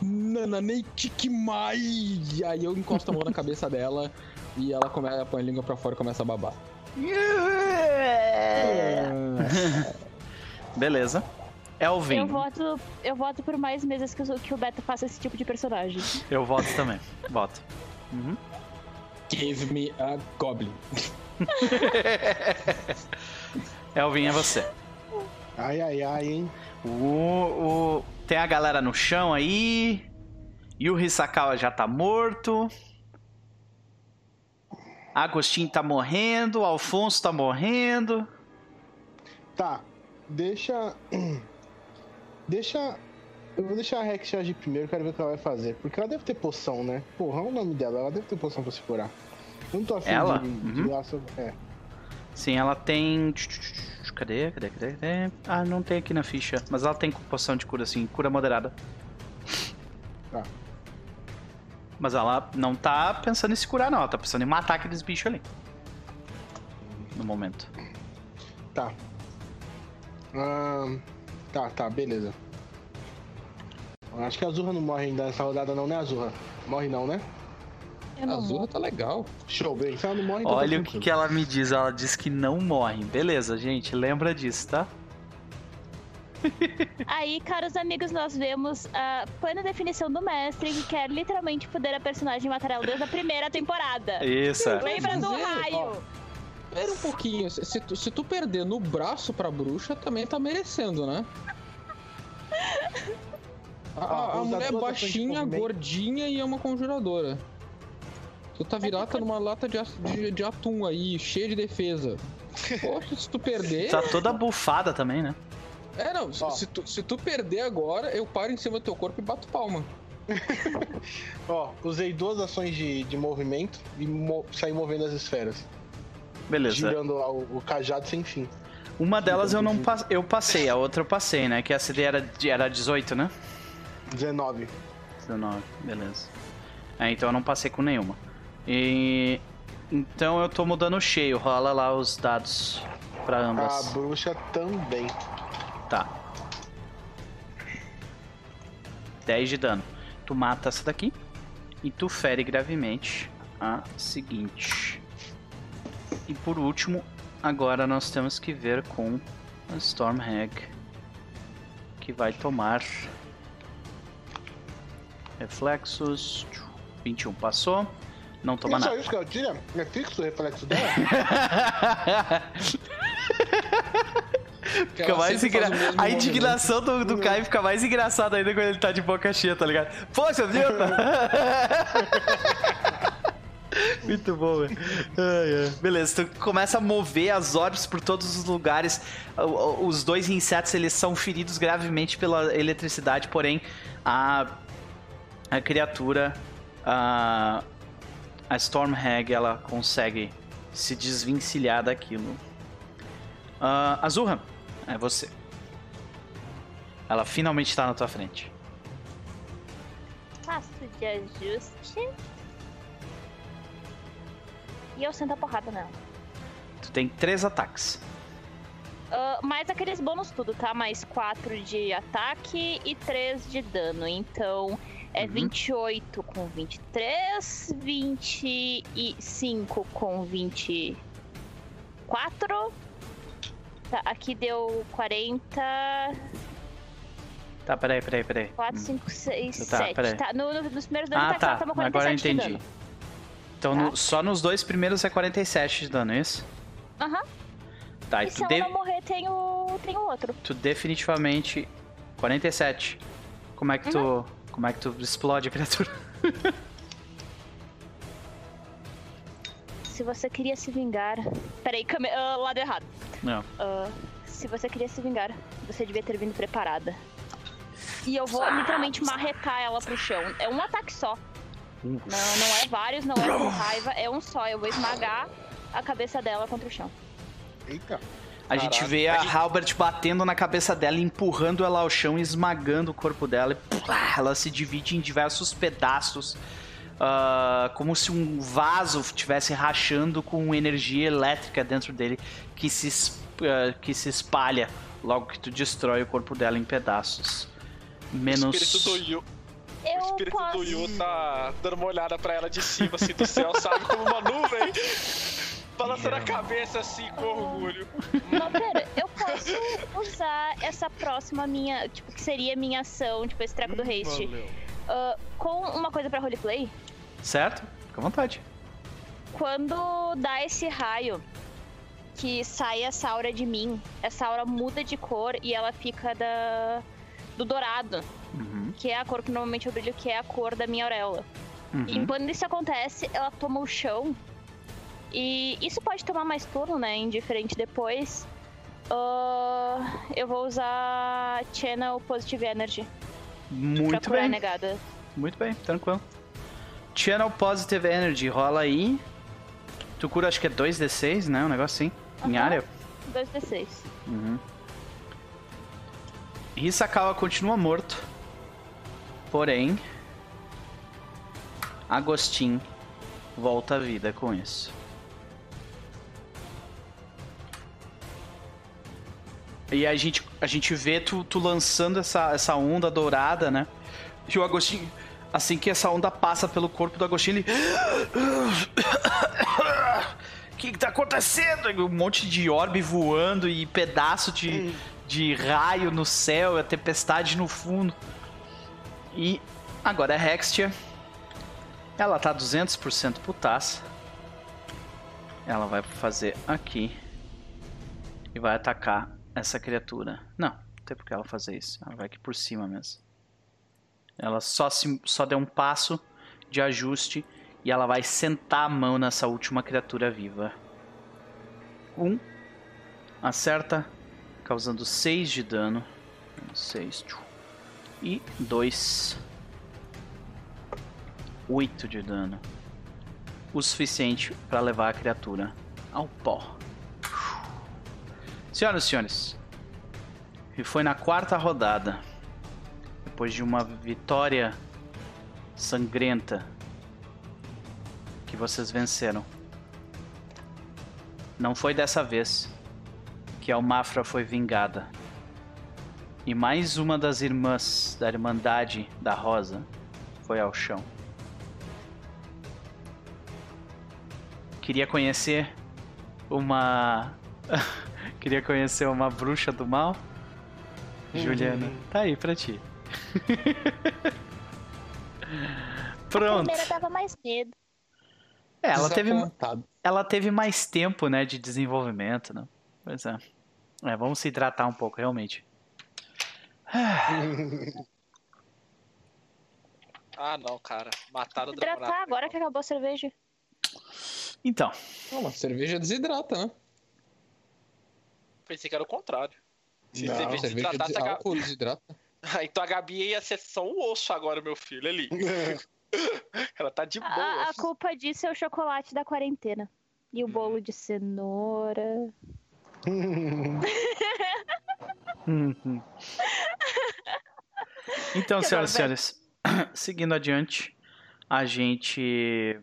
Nananeitique mai! Aí eu encosto a mão na cabeça dela e ela começa a pôr a língua pra fora e começa a babar. Beleza. Elvin. Eu voto, eu voto por mais meses que o, que o Beto faça esse tipo de personagem. Eu voto também. Voto. Uhum. Give me a goblin. Elvin, é você. Ai, ai, ai, hein? O, o, tem a galera no chão aí. E o Hisakawa já tá morto. Agostinho tá morrendo, Alfonso tá morrendo. Tá, deixa. Deixa. Eu vou deixar a Rex agir primeiro, quero ver o que ela vai fazer. Porque ela deve ter poção, né? Porra, olha o nome dela, ela deve ter poção pra se curar. Eu não tô afim ela? de, de uhum. laço. É. Sim, ela tem. Cadê? Cadê? Cadê? Cadê? Ah, não tem aqui na ficha. Mas ela tem poção de cura, assim, cura moderada. Tá. Mas ela não tá pensando em se curar, não. Ela tá pensando em matar aqueles bichos ali. No momento. Tá. Ah, tá, tá, beleza. Acho que a Azurra não morre ainda nessa rodada, não, né, Azurra? Morre não, né? A Azurra tá legal. Show, bem. Se ela não morre, então Olha tá o que, que ela me diz. Ela diz que não morre. Beleza, gente. Lembra disso, tá? Aí, caros amigos, nós vemos a plena definição do mestre que quer literalmente poder a personagem matar ela desde a primeira temporada. Isso. Lembra do raio? Espera um pouquinho. Se tu, se tu perder no braço pra bruxa, também tá merecendo, né? A, a, a mulher é baixinha, gordinha e é uma conjuradora. Tu tá virada numa lata de, de, de, atum aí, cheia de defesa. Poxa, se tu perder. Tá toda bufada também, né? É, não. Se, se, tu, se tu perder agora, eu paro em cima do teu corpo e bato palma. Ó, usei duas ações de, de movimento e mo saí movendo as esferas. Beleza. Girando lá o, o cajado sem fim. Uma delas eu não eu passei, a outra eu passei, né? Que a CD era, era 18, né? 19. 19, beleza. É, então eu não passei com nenhuma. E. Então eu tô mudando cheio, rola lá os dados pra ambas. A bruxa também. Tá. 10 de dano. Tu mata essa daqui. E tu fere gravemente a seguinte. E por último, agora nós temos que ver com a Stormhag. Que vai tomar reflexos. 21 passou. Não toma nada. Só isso que eu tiro? É fixo o reflexo dela? Fica mais engra... A indignação do, do Kai fica mais engraçada ainda quando ele tá de boca cheia, tá ligado? Poxa, viu? Muito bom, velho. Beleza, tu começa a mover as orbes por todos os lugares. Os dois insetos, eles são feridos gravemente pela eletricidade, porém a, a criatura, a, a Stormhag, ela consegue se desvencilhar daquilo. Uh, Azurra, é você. Ela finalmente está na tua frente. Passo de ajuste. E eu sento a porrada nela. Tu tem três ataques. Uh, mais aqueles bônus tudo, tá? Mais quatro de ataque e três de dano. Então é uhum. 28 com 23, 25 com 24 Tá, aqui deu 40. Tá, peraí, peraí, peraí. 4, 5, 6, 7. Tá, no, no, nos primeiros dois ah, ataques tá. ela toma 47 Agora eu entendi. Então tá. no, só nos dois primeiros é 47 de dano, é isso? Aham. Uhum. Tá, e, e se ela de... não morrer, tem o, tem o outro. Tu definitivamente... 47. Como é que tu... Uhum. Como é que tu explode a criatura? se você queria se vingar. Peraí, came... uh, lado errado. Não. Uh, se você queria se vingar, você devia ter vindo preparada. E eu vou literalmente marretar ela pro chão. É um ataque só. Não, não é vários, não é com raiva, é um só. Eu vou esmagar a cabeça dela contra o chão. Eita. A gente vê a Halbert batendo na cabeça dela, empurrando ela ao chão, esmagando o corpo dela. E, ela se divide em diversos pedaços uh, como se um vaso estivesse rachando com energia elétrica dentro dele que se, uh, que se espalha logo que tu destrói o corpo dela em pedaços. Menos. O espírito do Yu. Eu o espírito posso... do Yu tá dando uma olhada pra ela de cima, assim, do céu, sabe? Como uma nuvem. Balançando a cabeça assim com orgulho. Não, pera, eu posso usar essa próxima minha, tipo, que seria minha ação, tipo, esse treco hum, do haste. Uh, com uma coisa pra roleplay. Certo? Fica à vontade. Quando dá esse raio que sai essa aura de mim, essa aura muda de cor e ela fica da do dourado, uhum. que é a cor que normalmente eu brilho, que é a cor da minha auréola. Uhum. E quando isso acontece, ela toma o chão. E isso pode tomar mais turno, né? Indiferente depois. Uh, eu vou usar Channel Positive Energy. Muito bem. negada. Muito bem, tranquilo. Channel Positive Energy, rola aí. Tu cura acho que é 2d6, né? Um negócio assim. Uhum. Em área. 2d6. Uhum. Hisakawa continua morto. Porém. Agostin volta à vida com isso. E a gente, a gente vê tu, tu lançando essa, essa onda dourada, né? E o Agostinho, assim que essa onda passa pelo corpo do Agostinho, ele. O que, que tá acontecendo? Um monte de orbe voando e pedaço de, de raio no céu, a tempestade no fundo. E agora é Hextia. Ela tá 200% putaça. Ela vai fazer aqui. E vai atacar essa criatura. Não, não tem por que ela fazer isso. Ela vai aqui por cima mesmo. Ela só, se, só deu um passo de ajuste e ela vai sentar a mão nessa última criatura viva. Um. Acerta, causando 6 de dano. 6. E 2. 8 de dano. O suficiente para levar a criatura ao pó. Senhoras e senhores, e foi na quarta rodada, depois de uma vitória sangrenta, que vocês venceram. Não foi dessa vez que a Almafra foi vingada. E mais uma das irmãs da Irmandade da Rosa foi ao chão. Queria conhecer uma. Queria conhecer uma bruxa do mal? Uhum. Juliana, tá aí pra ti. Pronto. A primeira dava mais medo. É, ela teve, ela teve mais tempo, né, de desenvolvimento, né? Pois é. É, vamos se hidratar um pouco, realmente. ah, não, cara. Mataram o Hidratar agora que acabou a cerveja. Então. Não, mas cerveja desidrata, né? Pensei que era o contrário. Se não, cerveja, cerveja desidratasse, álcool desidrata. então a Gabi ia ser só um osso agora, meu filho, ali. Ela tá de boa. A, a, culpa disso é o chocolate da quarentena. E o bolo de cenoura. então, senhoras e senhores, seguindo adiante, a gente.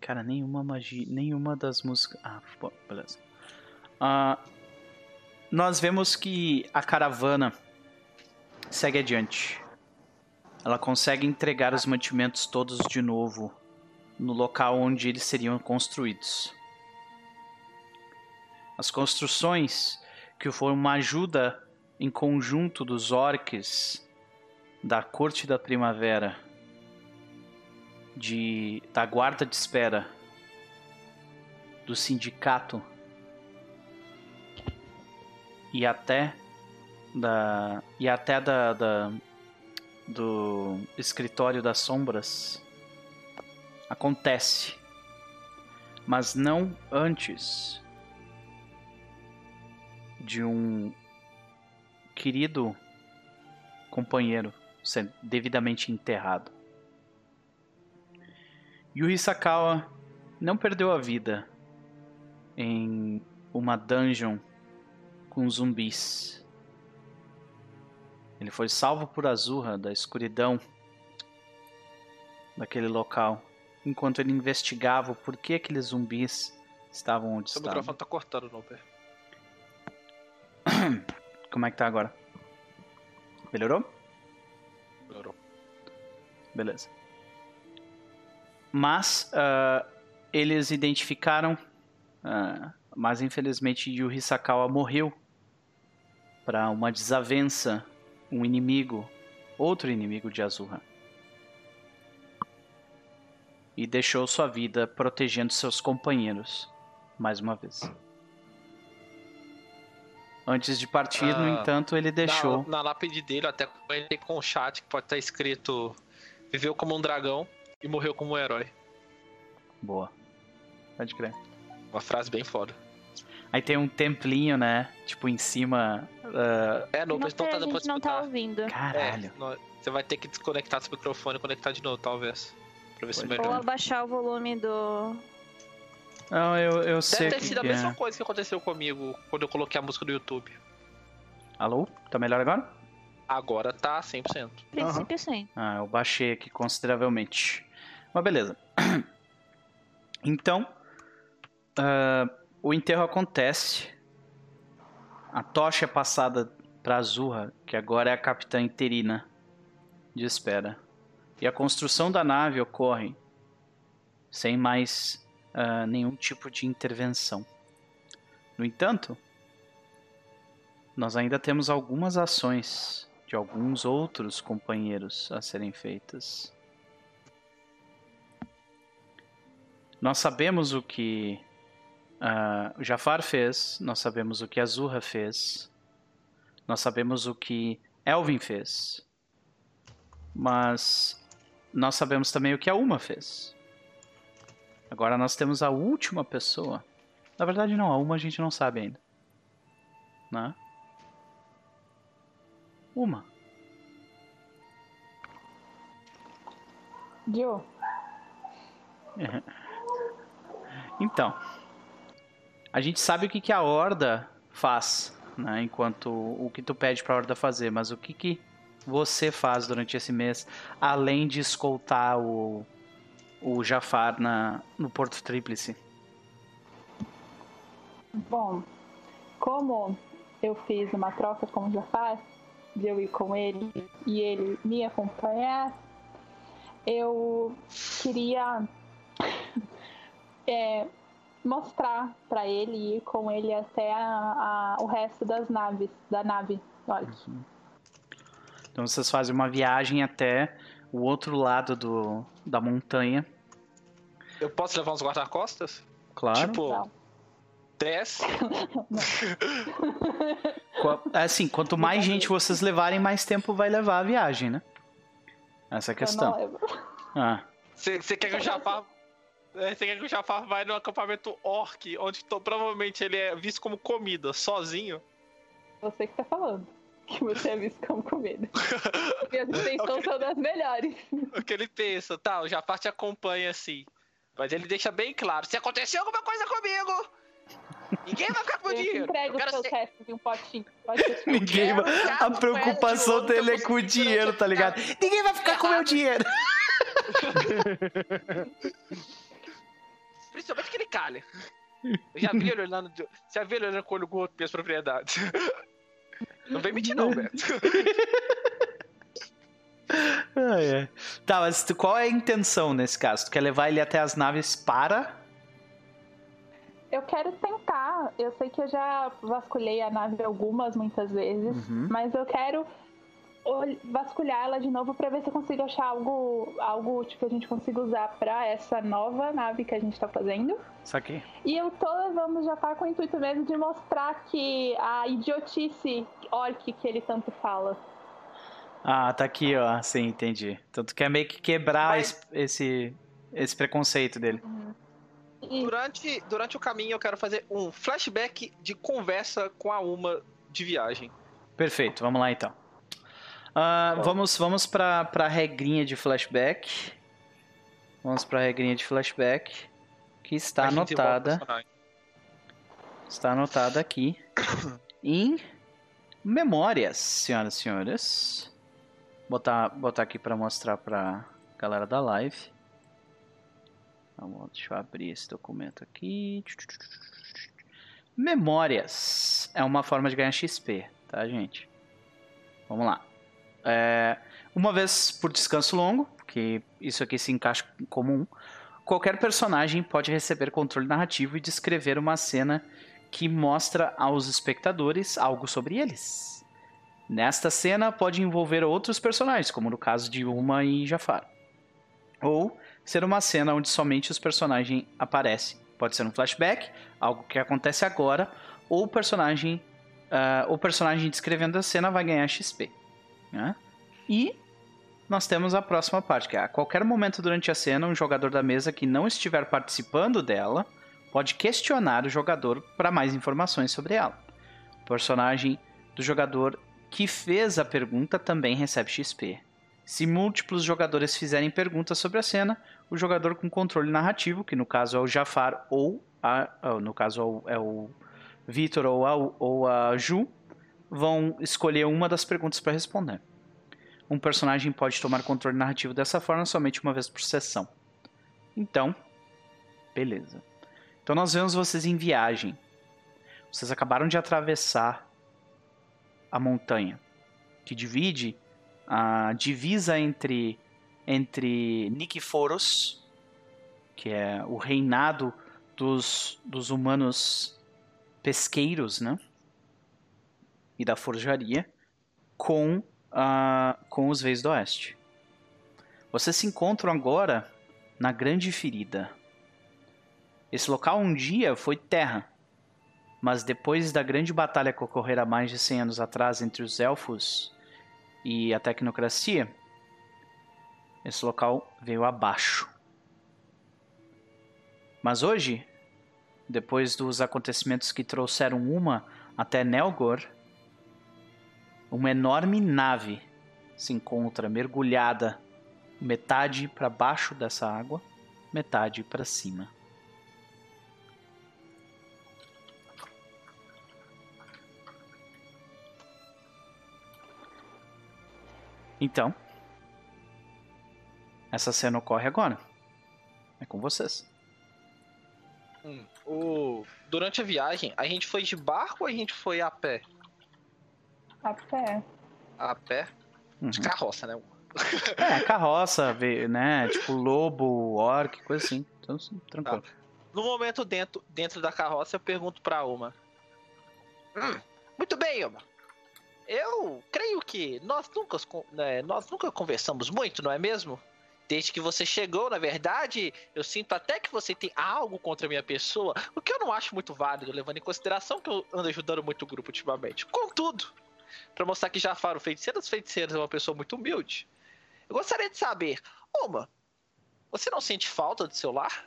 Cara, nenhuma magia. Nenhuma das músicas. Ah, beleza. Uh, nós vemos que a caravana segue adiante. Ela consegue entregar os mantimentos todos de novo no local onde eles seriam construídos. As construções que foram uma ajuda em conjunto dos orques da Corte da Primavera, de, da Guarda de Espera, do Sindicato e até da e até da, da do escritório das sombras acontece, mas não antes de um querido companheiro ser devidamente enterrado. Yuri Sakawa não perdeu a vida em uma dungeon com zumbis. Ele foi salvo por Azurra da escuridão daquele local, enquanto ele investigava o porquê aqueles zumbis estavam onde Seu estavam. O microfone tá cortando, Noper. Como é que tá agora? Melhorou? Melhorou. Beleza. Mas uh, eles identificaram, uh, mas infelizmente Yuri Sakawa morreu para uma desavença um inimigo, outro inimigo de Azurra. E deixou sua vida protegendo seus companheiros, mais uma vez. Antes de partir, ah, no entanto, ele deixou. Na, na lápide dele, até ele com um chat que pode estar escrito: Viveu como um dragão e morreu como um herói. Boa. Pode crer. Uma frase bem foda. Aí tem um templinho, né? Tipo, em cima. Uh... É, não, mas não tá dando pra não tá ouvindo. Caralho. É, você vai ter que desconectar seu microfone e conectar de novo, talvez. Pra ver se melhora. Ou abaixar o volume do. Não, eu, eu sei. Deve ter sido a mesma é. coisa que aconteceu comigo quando eu coloquei a música do YouTube. Alô? Tá melhor agora? Agora tá 100%. Princípio uhum. sim. Ah, eu baixei aqui consideravelmente. Mas beleza. Então, uh, o enterro acontece. A tocha é passada para Azurra, que agora é a capitã interina de espera. E a construção da nave ocorre sem mais uh, nenhum tipo de intervenção. No entanto, nós ainda temos algumas ações de alguns outros companheiros a serem feitas. Nós sabemos o que uh, o Jafar fez, nós sabemos o que Azurra fez, nós sabemos o que Elvin fez, mas nós sabemos também o que a Uma fez. Agora nós temos a última pessoa. Na verdade, não, a Uma a gente não sabe ainda. Né? Uma. Joe. Então, a gente sabe o que, que a Horda faz, né? Enquanto o que tu pede pra Horda fazer, mas o que, que você faz durante esse mês, além de escoltar o, o Jafar na, no Porto Tríplice? Bom, como eu fiz uma troca com o Jafar, de eu ir com ele e ele me acompanhar, eu queria é, mostrar para ele e ir com ele até a, a, o resto das naves, da nave. Olha. Uhum. Então vocês fazem uma viagem até o outro lado do, da montanha. Eu posso levar uns guarda-costas? Claro. Tipo, Não. 10? assim, quanto mais gente vocês levarem, mais tempo vai levar a viagem, né? Essa é a questão. Ah. Você quer que o Jafar. Você quer que o Jafar vai no acampamento orc, onde provavelmente ele é visto como comida, sozinho? Você que tá falando. Que você é visto como comida. E as intenções são das melhores. O que ele pensa, tá, o Jafar te acompanha assim. Mas ele deixa bem claro: se acontecer alguma coisa comigo, Ninguém vai ficar com o dinheiro. Entrega os seus ser... restos em um potinho. Ninguém vai... A preocupação dele é com o dinheiro, tá ligado? Ninguém vai ficar com o meu dinheiro. Principalmente aquele calha. Eu já vi ele olhando. Já vi ele olhando com o olho gordo minhas propriedades. Não vem mentir, não, Beto. Ah, é. Tá, mas qual é a intenção nesse caso? Tu quer levar ele até as naves para eu quero tentar. Eu sei que eu já vasculhei a nave algumas, muitas vezes, uhum. mas eu quero vasculhar ela de novo para ver se eu consigo achar algo, algo útil que a gente consiga usar para essa nova nave que a gente tá fazendo. Isso aqui. E eu tô levando já tá com o intuito mesmo de mostrar que a idiotice orc que ele tanto fala. Ah, tá aqui, ó. Sim, entendi. Então tu quer meio que quebrar Mas... esse, esse preconceito dele. Uhum. Durante, durante o caminho eu quero fazer um flashback de conversa com a Uma de viagem. Perfeito, vamos lá então. Uh, vamos vamos para a regrinha de flashback. Vamos para a regrinha de flashback que está anotada. Está anotada aqui em memórias, senhoras e senhores. Botar botar aqui para mostrar para galera da live. Vamos, deixa eu abrir esse documento aqui. Memórias é uma forma de ganhar XP, tá, gente? Vamos lá. É, uma vez por descanso longo, que isso aqui se encaixa em comum, qualquer personagem pode receber controle narrativo e descrever uma cena que mostra aos espectadores algo sobre eles. Nesta cena pode envolver outros personagens, como no caso de Uma e Jafar. Ou ser uma cena onde somente os personagens aparecem. Pode ser um flashback, algo que acontece agora, ou o personagem, uh, o personagem descrevendo a cena vai ganhar XP. Né? E nós temos a próxima parte, que é a qualquer momento durante a cena, um jogador da mesa que não estiver participando dela pode questionar o jogador para mais informações sobre ela. O personagem do jogador que fez a pergunta também recebe XP. Se múltiplos jogadores fizerem perguntas sobre a cena, o jogador com controle narrativo, que no caso é o Jafar ou a, no caso é o Vitor ou a, ou a Ju, vão escolher uma das perguntas para responder. Um personagem pode tomar controle narrativo dessa forma somente uma vez por sessão. Então, beleza. Então nós vemos vocês em viagem. Vocês acabaram de atravessar a montanha que divide a divisa entre entre Nikiforos, que é o reinado dos, dos humanos pesqueiros, né? E da forjaria, com, uh, com os Veis do Oeste. Vocês se encontram agora na Grande Ferida. Esse local um dia foi terra, mas depois da grande batalha que ocorrera mais de 100 anos atrás entre os elfos e a tecnocracia, esse local veio abaixo. Mas hoje, depois dos acontecimentos que trouxeram uma até Nelgor, uma enorme nave se encontra mergulhada metade para baixo dessa água, metade para cima. Então, essa cena ocorre agora. É com vocês. Hum, o... Durante a viagem, a gente foi de barco ou a gente foi a pé? A pé. A pé? Uhum. De carroça, né? É, carroça, né? Tipo lobo, orc, coisa assim. Então, tranquilo. Tá. No momento dentro, dentro da carroça, eu pergunto pra Uma. Hum, muito bem, Uma. Eu creio que nós nunca, né, nós nunca conversamos muito, não é mesmo? Desde que você chegou, na verdade, eu sinto até que você tem algo contra a minha pessoa, o que eu não acho muito válido, levando em consideração que eu ando ajudando muito o grupo ultimamente. Contudo, para mostrar que Jafar, o feiticeiro dos feiticeiros, é uma pessoa muito humilde, eu gostaria de saber, Uma, você não sente falta do seu lar?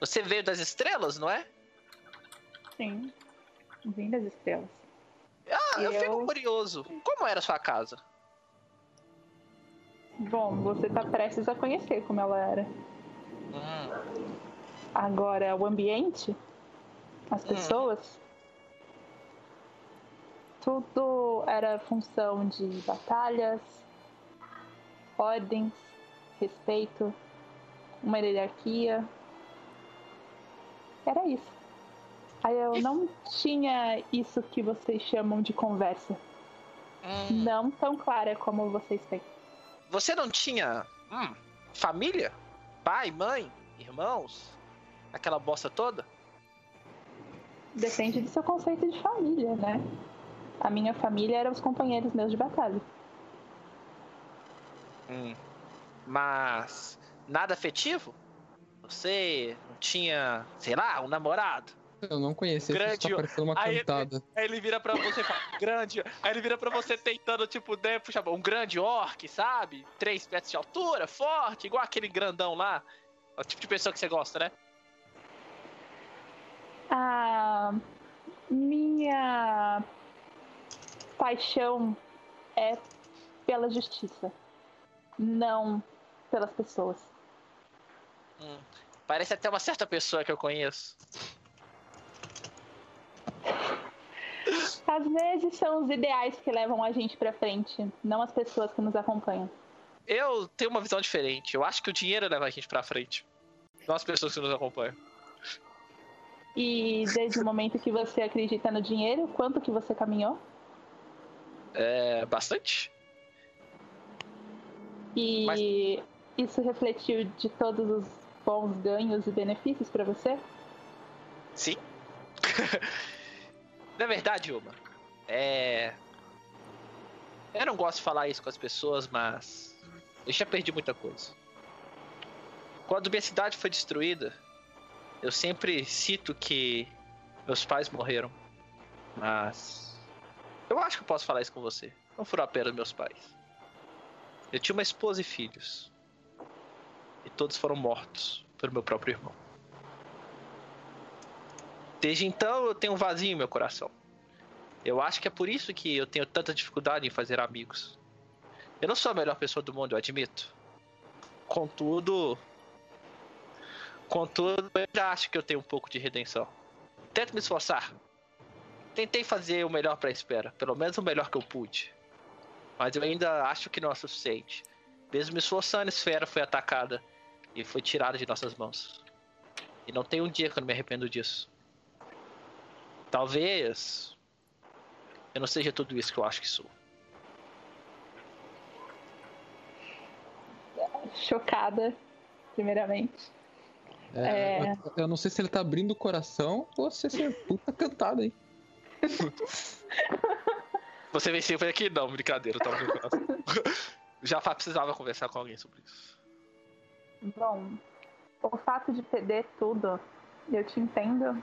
Você veio das estrelas, não é? Sim, vim das estrelas. Ah, eu, eu fico curioso. Como era a sua casa? Bom, você tá prestes a conhecer como ela era. Hum. Agora, o ambiente, as hum. pessoas. Tudo era função de batalhas, ordens, respeito, uma hierarquia. Era isso. Aí eu não tinha isso que vocês chamam de conversa. Hum. Não tão clara como vocês têm. Você não tinha hum, família? Pai, mãe, irmãos? Aquela bosta toda? Depende do seu conceito de família, né? A minha família eram os companheiros meus de batalha. Hum. Mas nada afetivo? Você não tinha, sei lá, um namorado? Eu não conhecia, grande, tá parecendo uma aí, cantada. Aí ele vira pra você e fala, grande. Aí ele vira pra você tentando, tipo, né, puxa, um grande orc, sabe? Três metros de altura, forte, igual aquele grandão lá. É o tipo de pessoa que você gosta, né? A minha paixão é pela justiça, não pelas pessoas. Hum, parece até uma certa pessoa que eu conheço. Às vezes são os ideais que levam a gente pra frente, não as pessoas que nos acompanham. Eu tenho uma visão diferente. Eu acho que o dinheiro leva a gente pra frente. Não as pessoas que nos acompanham. E desde o momento que você acredita no dinheiro, quanto que você caminhou? É. bastante. E Mas... isso refletiu de todos os bons ganhos e benefícios para você? Sim. Na verdade, Uma, é. Eu não gosto de falar isso com as pessoas, mas. Eu já perdi muita coisa. Quando minha cidade foi destruída, eu sempre cito que meus pais morreram. Mas. Eu acho que eu posso falar isso com você. Não foram apenas meus pais. Eu tinha uma esposa e filhos. E todos foram mortos pelo meu próprio irmão. Desde então eu tenho um vazio em meu coração. Eu acho que é por isso que eu tenho tanta dificuldade em fazer amigos. Eu não sou a melhor pessoa do mundo, eu admito. Contudo. Contudo, eu já acho que eu tenho um pouco de redenção. Tento me esforçar. Tentei fazer o melhor para a espera, pelo menos o melhor que eu pude. Mas eu ainda acho que não é suficiente. Mesmo me esforçando, a esfera foi atacada e foi tirada de nossas mãos. E não tem um dia que eu não me arrependo disso. Talvez eu não seja tudo isso que eu acho que sou. Chocada, primeiramente. É, é... Eu não sei se ele tá abrindo o coração ou se é puta cantada aí. Você venceu foi aqui? Não, brincadeira, tava abrindo o coração. Já precisava conversar com alguém sobre isso. Bom, o fato de perder tudo, eu te entendo,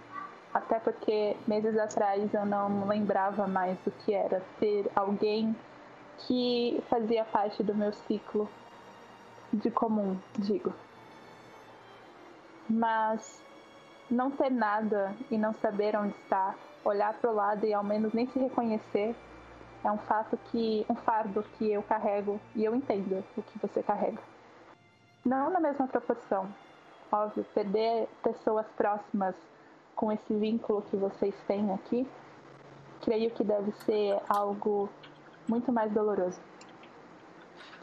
até porque meses atrás eu não lembrava mais do que era ter alguém que fazia parte do meu ciclo de comum, digo. Mas não ter nada e não saber onde está, olhar para o lado e ao menos nem se reconhecer, é um fato que um fardo que eu carrego e eu entendo o que você carrega. Não na mesma proporção. Óbvio, perder pessoas próximas com esse vínculo que vocês têm aqui, creio que deve ser algo muito mais doloroso.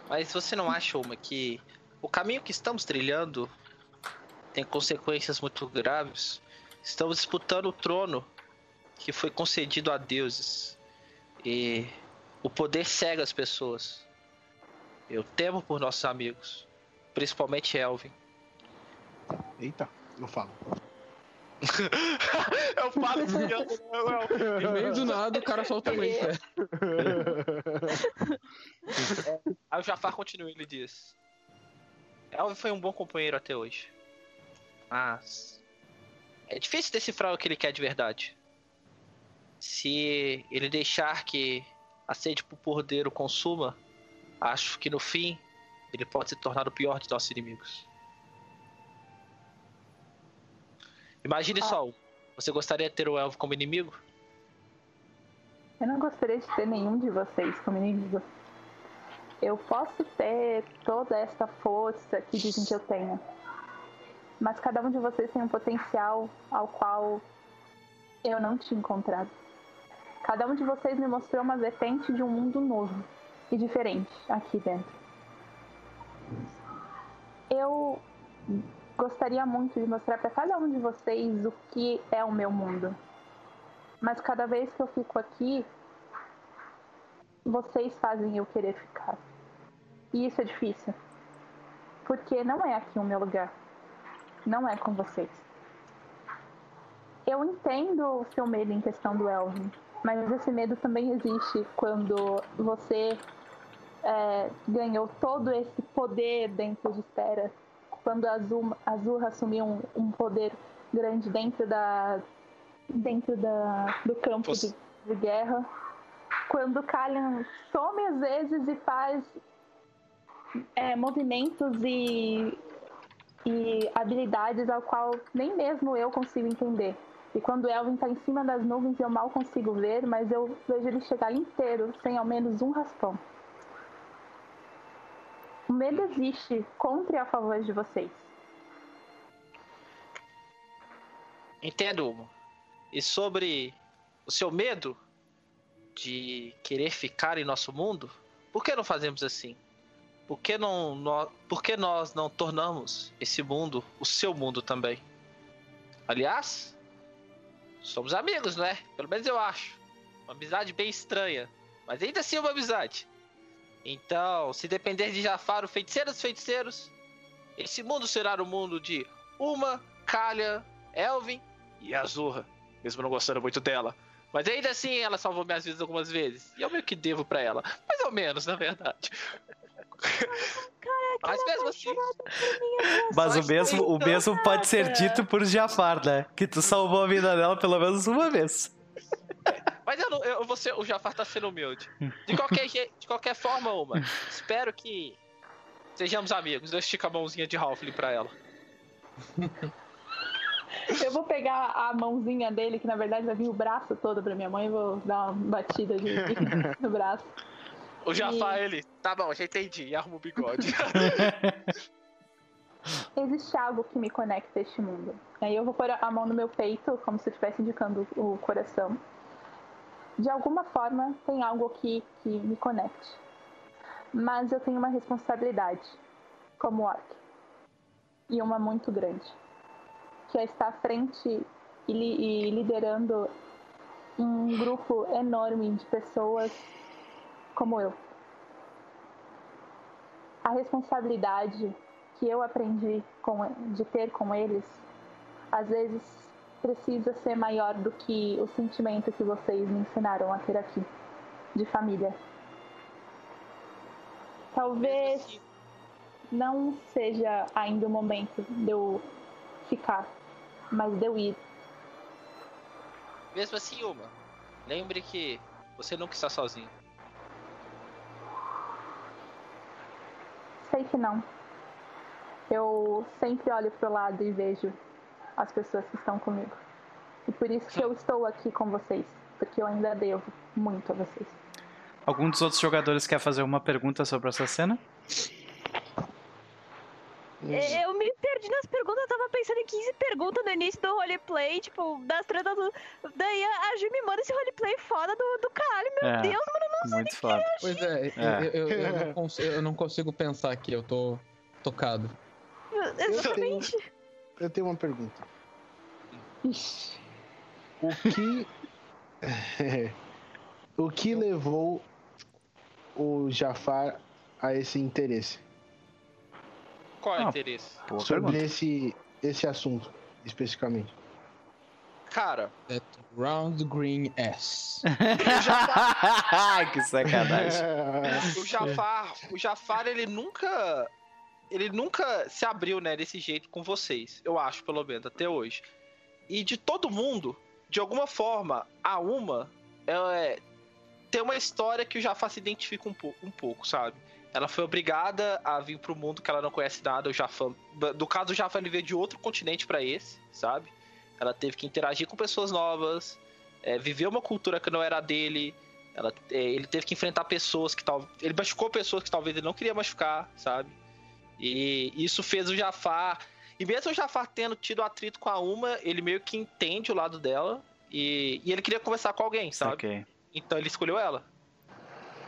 Mas você não acha, uma que o caminho que estamos trilhando tem consequências muito graves? Estamos disputando o trono que foi concedido a deuses. E o poder cega as pessoas. Eu temo por nossos amigos, principalmente Elvin. Eita, não falo. eu falo assim, eu, No meio do nada, o cara solta o é. Aí o Jafar continua, ele diz: Elvin foi um bom companheiro até hoje. Mas. É difícil decifrar o que ele quer de verdade. Se ele deixar que a sede por poder o consuma, acho que no fim ele pode se tornar o pior de nossos inimigos. Imagine ah. só, você gostaria de ter o elfo como inimigo? Eu não gostaria de ter nenhum de vocês como inimigo. Eu posso ter toda essa força que dizem que eu tenho. Mas cada um de vocês tem um potencial ao qual eu não tinha encontrado. Cada um de vocês me mostrou uma vertente de um mundo novo e diferente aqui dentro. Eu gostaria muito de mostrar para cada um de vocês o que é o meu mundo. Mas cada vez que eu fico aqui, vocês fazem eu querer ficar. E isso é difícil. Porque não é aqui o meu lugar. Não é com vocês. Eu entendo o seu medo em questão do Elvin, mas esse medo também existe quando você é, ganhou todo esse poder dentro de Espera quando a Azul, assumiu um, um, poder grande dentro da dentro da, do campo de, de, guerra. Quando Kalian some às vezes e faz é, movimentos e, e habilidades ao qual nem mesmo eu consigo entender. E quando Elvin está em cima das nuvens eu mal consigo ver, mas eu vejo ele chegar inteiro, sem ao menos um raspão. O medo existe contra e a favor de vocês. Entendo. E sobre o seu medo de querer ficar em nosso mundo, por que não fazemos assim? Por que, não, nós, por que nós não tornamos esse mundo o seu mundo também? Aliás, somos amigos, não é? Pelo menos eu acho. Uma amizade bem estranha, mas ainda assim uma amizade. Então, se depender de Jafar, o feiticeiro dos feiticeiros, esse mundo será o mundo de Uma, Kalia, Elvin e Azurra. Mesmo não gostando muito dela. Mas ainda assim ela salvou minhas vidas algumas vezes. E eu meio que devo para ela. Mais ou menos, na verdade. Caraca, Mas mesmo assim. Mas o mesmo, o mesmo pode ser dito por Jafar, né? Que tu salvou a vida dela pelo menos uma vez. Mas eu, não, eu ser, o Jafar tá sendo humilde. De qualquer, de qualquer forma, uma, espero que sejamos amigos. Eu estico a mãozinha de Ralph pra ela. Eu vou pegar a mãozinha dele, que na verdade vai vir o braço todo pra minha mãe, e vou dar uma batida de, no braço. O Jafar, e... ele, tá bom, já entendi, e arruma o bigode. Existe algo que me conecta a este mundo. Aí eu vou pôr a mão no meu peito, como se estivesse indicando o coração de alguma forma tem algo aqui que me conecte. Mas eu tenho uma responsabilidade como orc. E uma muito grande. Que é estar à frente e, e liderando um grupo enorme de pessoas como eu. A responsabilidade que eu aprendi com, de ter com eles, às vezes precisa ser maior do que o sentimento que vocês me ensinaram a ter aqui, de família. Talvez não seja ainda o momento de eu ficar, mas de eu ir. Mesmo assim, Uma, lembre que você nunca está sozinho. Sei que não. Eu sempre olho pro lado e vejo as pessoas que estão comigo. E por isso que eu estou aqui com vocês, porque eu ainda devo muito a vocês. Algum dos outros jogadores quer fazer uma pergunta sobre essa cena? Eu me perdi nas perguntas, eu tava pensando em 15 perguntas no início do roleplay, tipo, das tretas do. Daí a Ju me manda esse roleplay foda do, do caralho, meu é, Deus, mano, não sei muito foda. Pois é, é. Eu, eu, eu, não consigo, eu, não consigo, pensar aqui, eu tô tocado. Exatamente. Eu tenho, eu tenho uma pergunta. O que. o que levou o Jafar a esse interesse? Qual é o ah, interesse? Sobre esse, esse assunto, especificamente. Cara. That round green S. que sacanagem. o Jafar, o Jafar, ele nunca. Ele nunca se abriu, né, desse jeito com vocês. Eu acho, pelo menos, até hoje. E de todo mundo, de alguma forma, a Uma é, tem uma história que o Jafar se identifica um, pouco, um pouco, sabe? Ela foi obrigada a vir pro mundo que ela não conhece nada. O Jafar, do caso, o Jafar ele veio de outro continente para esse, sabe? Ela teve que interagir com pessoas novas, é, viver uma cultura que não era dele. Ela, é, ele teve que enfrentar pessoas que tal, ele machucou pessoas que talvez ele não queria machucar, sabe? E isso fez o Jafar. E mesmo o Jafar tendo tido atrito com a Uma, ele meio que entende o lado dela. E, e ele queria conversar com alguém, sabe? Okay. Então ele escolheu ela.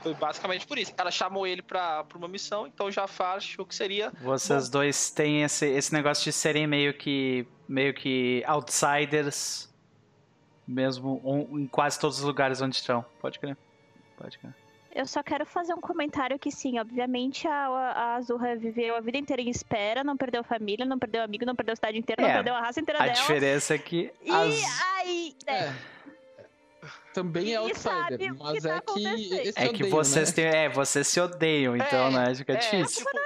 Foi basicamente por isso. Ela chamou ele pra, pra uma missão, então o Jafar achou que seria. Vocês bom. dois têm esse, esse negócio de serem meio que. meio que outsiders. Mesmo em quase todos os lugares onde estão. Pode crer. Pode crer. Eu só quero fazer um comentário que sim, obviamente a, a Azurra viveu a vida inteira em espera, não perdeu família, não perdeu amigo, não perdeu a cidade inteira, é, não perdeu a raça inteira a dela. A diferença é que. E as... aí. É. É também é outsider, mas tá é que. é que vocês né? têm. É, vocês se odeiam, então, é, né? Fica é, difícil. Tipo,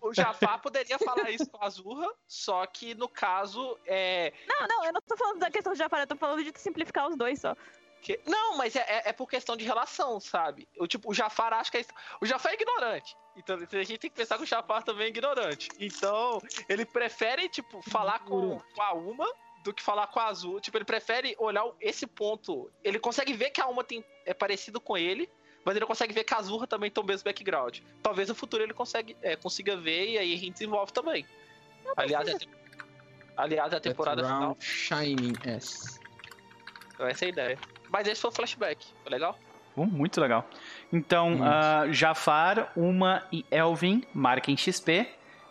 o, o Jafar poderia falar isso com a Azurra, só que no caso é. Não, não, eu não tô falando da questão do Jafar, eu tô falando de simplificar os dois só. Que... Não, mas é, é, é, por questão de relação, sabe? Eu, tipo, o Jafar acho que é. O Jafar é ignorante. Então a gente tem que pensar que o Jafar também é ignorante. Então, ele prefere, tipo, falar com, com a Uma do que falar com a Azul. Tipo, ele prefere olhar esse ponto. Ele consegue ver que a Uma tem, é parecido com ele, mas ele consegue ver que a Azurra também tem o mesmo background. Talvez no futuro ele consegue, é, consiga ver e aí a gente desenvolve também. aliás, é, aliás, é a temporada final. Shining S. Então essa é a ideia. Mas esse foi o flashback. Foi legal? Uh, muito legal. Então, uh, Jafar, Uma e Elvin marquem XP.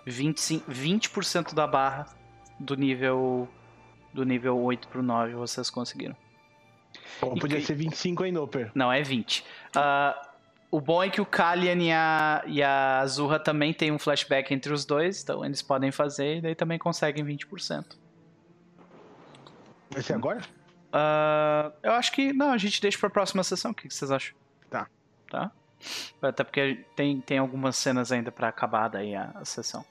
20%, 20 da barra do nível do nível 8 pro 9 vocês conseguiram. Ou podia que... ser 25 aí, Noper. Não, é 20. Uh, ah, o bom é que o Kalian e a, e a Azurra também tem um flashback entre os dois, então eles podem fazer e daí também conseguem 20%. Vai ser agora? Uh, eu acho que. Não, a gente deixa pra próxima sessão. O que vocês acham? Tá. Tá? Até porque tem, tem algumas cenas ainda para acabar daí a, a sessão.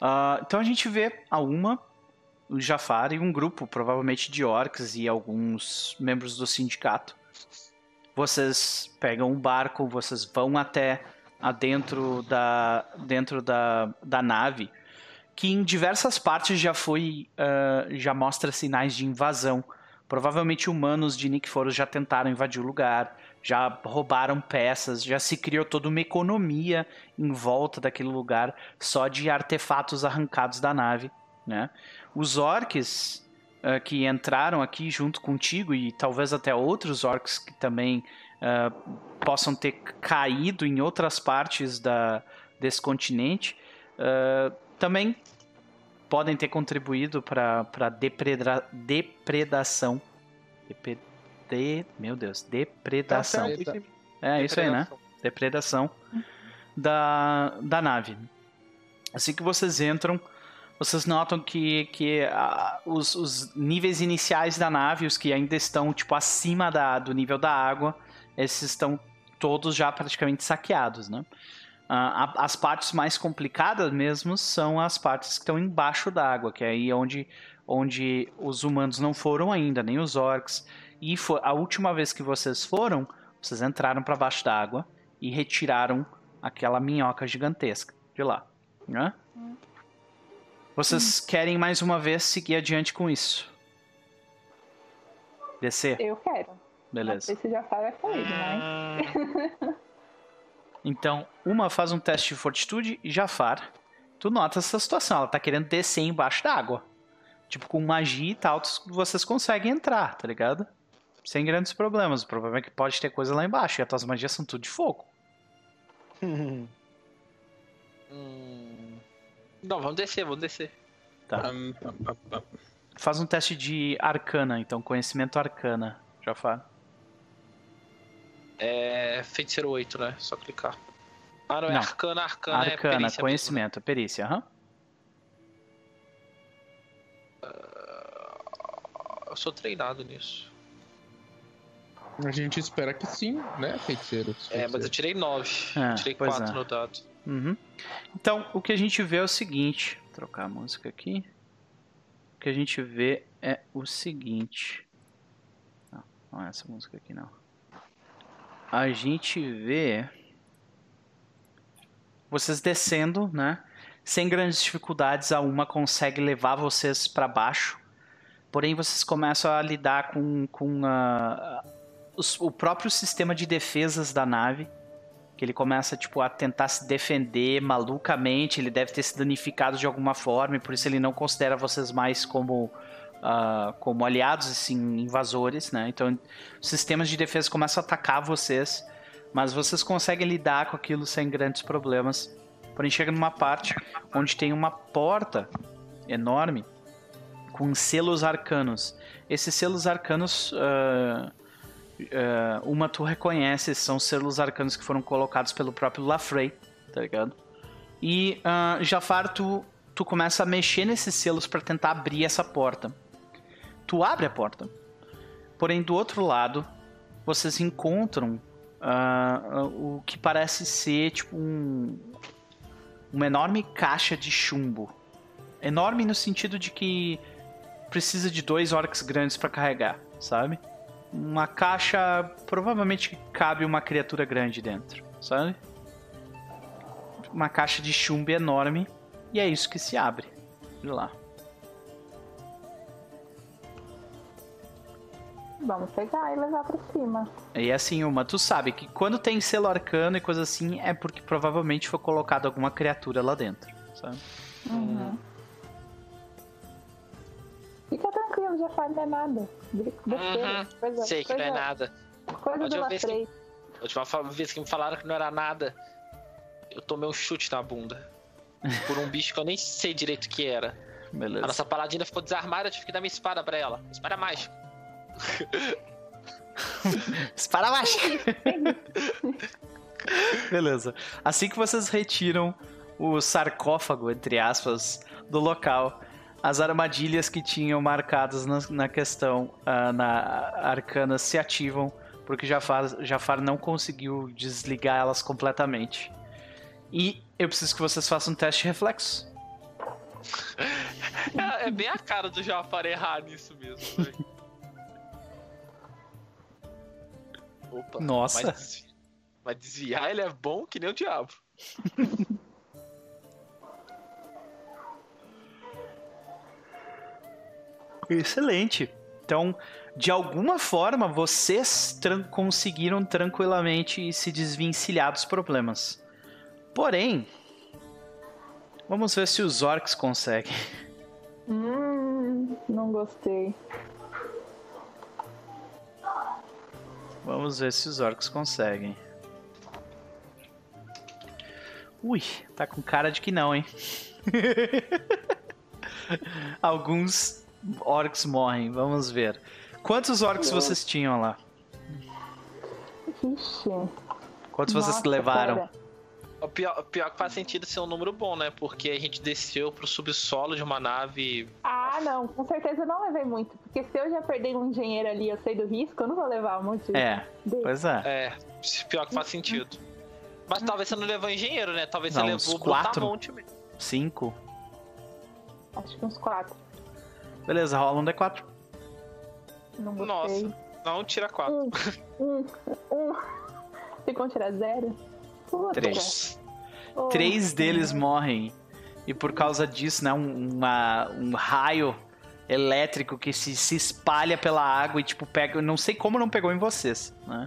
Uh, então a gente vê a Uma o Jafar e um grupo, provavelmente de orcs e alguns membros do sindicato. Vocês pegam um barco, vocês vão até dentro da, dentro da, da nave, que em diversas partes já foi uh, já mostra sinais de invasão. Provavelmente humanos de Nickforos já tentaram invadir o lugar, já roubaram peças, já se criou toda uma economia em volta daquele lugar só de artefatos arrancados da nave, né? Os orcs uh, que entraram aqui junto contigo e talvez até outros orcs que também uh, possam ter caído em outras partes da, desse continente uh, também podem ter contribuído para a depreda depredação. Depre de, meu Deus, depredação. Tá é isso aí, né? Depredação da, da nave. Assim que vocês entram, vocês notam que, que uh, os, os, níveis iniciais da nave, os que ainda estão tipo acima da, do nível da água, esses estão todos já praticamente saqueados, né? Uh, as partes mais complicadas mesmo são as partes que estão embaixo da água, que é aí onde, onde os humanos não foram ainda, nem os orcs. E foi, a última vez que vocês foram, vocês entraram para baixo da água e retiraram aquela minhoca gigantesca de lá, né? Hum. Vocês hum. querem mais uma vez seguir adiante com isso? Descer? Eu quero. Beleza. Esse já fala com ele, mas. então, uma faz um teste de fortitude e Jafar. Tu nota essa situação, ela tá querendo descer embaixo da água. Tipo, com magia e tal, vocês conseguem entrar, tá ligado? Sem grandes problemas. O problema é que pode ter coisa lá embaixo e as tuas magias são tudo de fogo. hum. Não, vamos descer, vamos descer. Tá. Faz um teste de arcana, então, conhecimento arcana, Jafar. É. Feiticeiro 8, né? Só clicar. Ah, não, é não. arcana, arcana, arcana é perícia. conhecimento, mesmo. perícia, aham. Uhum. eu sou treinado nisso. A gente espera que sim, né, feiticeiro? É, mas eu tirei 9. É, tirei 4 é. no dado. Uhum. Então, o que a gente vê é o seguinte. Vou trocar a música aqui. O que a gente vê é o seguinte. Não, não é essa música aqui não. A gente vê vocês descendo, né? Sem grandes dificuldades, a uma consegue levar vocês para baixo. Porém, vocês começam a lidar com, com a, os, o próprio sistema de defesas da nave. Que ele começa tipo, a tentar se defender malucamente. Ele deve ter se danificado de alguma forma. E por isso ele não considera vocês mais como, uh, como aliados, assim, invasores. Né? Então, sistemas de defesa começam a atacar vocês. Mas vocês conseguem lidar com aquilo sem grandes problemas. Porém, chega numa parte onde tem uma porta enorme com selos arcanos. Esses selos arcanos, uh, uh, uma tu reconhece, são selos arcanos que foram colocados pelo próprio Lafrey, tá ligado? E uh, Jafar, tu, tu começa a mexer nesses selos para tentar abrir essa porta. Tu abre a porta. Porém, do outro lado, vocês encontram uh, o que parece ser tipo um, uma enorme caixa de chumbo. Enorme no sentido de que precisa de dois orcs grandes para carregar, sabe? Uma caixa provavelmente cabe uma criatura grande dentro, sabe? Uma caixa de chumbo enorme e é isso que se abre. Olha lá. Vamos pegar e levar pra cima. E assim, uma, tu sabe que quando tem selo arcano e coisa assim, é porque provavelmente foi colocado alguma criatura lá dentro, sabe? Uhum. Fica tranquilo, já faz não é nada. Besteira, uhum. coisa, Sei que coisa, não é nada. Coisa do Lafrey. A última vez que me falaram que não era nada, eu tomei um chute na bunda. por um bicho que eu nem sei direito o que era. Beleza. A nossa paladina ficou desarmada, eu tive que dar minha espada pra ela. Espada mágica. Espada mágica. Beleza. Assim que vocês retiram o sarcófago, entre aspas, do local, as armadilhas que tinham marcadas na, na questão, uh, na arcana, se ativam, porque Jafar, Jafar não conseguiu desligar elas completamente. E eu preciso que vocês façam um teste de reflexo. É, é bem a cara do Jafar errar nisso mesmo, velho. Opa, Nossa. Mas, mas desviar ele é bom que nem o diabo. Excelente. Então, de alguma forma, vocês tran conseguiram tranquilamente se desvencilhar dos problemas. Porém, vamos ver se os orcs conseguem. Hum, não gostei. Vamos ver se os orcs conseguem. Ui, tá com cara de que não, hein? Alguns orcs morrem, vamos ver. Quantos orcs vocês tinham lá? Ixi. Quantos Nossa, vocês levaram? Cara. O pior, o pior que faz sentido ser um número bom, né? Porque a gente desceu pro subsolo de uma nave. Ah, não, com certeza eu não levei muito. Porque se eu já perder um engenheiro ali eu sei do risco, eu não vou levar um monte É, dele. pois é. É, pior que faz sentido. Mas talvez você não levou engenheiro, né? Talvez não, você levou quatro, Brutamonte mesmo. Cinco? Acho que uns quatro. Beleza, rola um D4. Não gostei. Nossa, não tira quatro. Um, um, um. Tem como tirar zero? Três. Oh, Três deles morrem. E por causa disso, né, um, uma, um raio elétrico que se, se espalha pela água e, tipo, pega. Eu não sei como não pegou em vocês, né?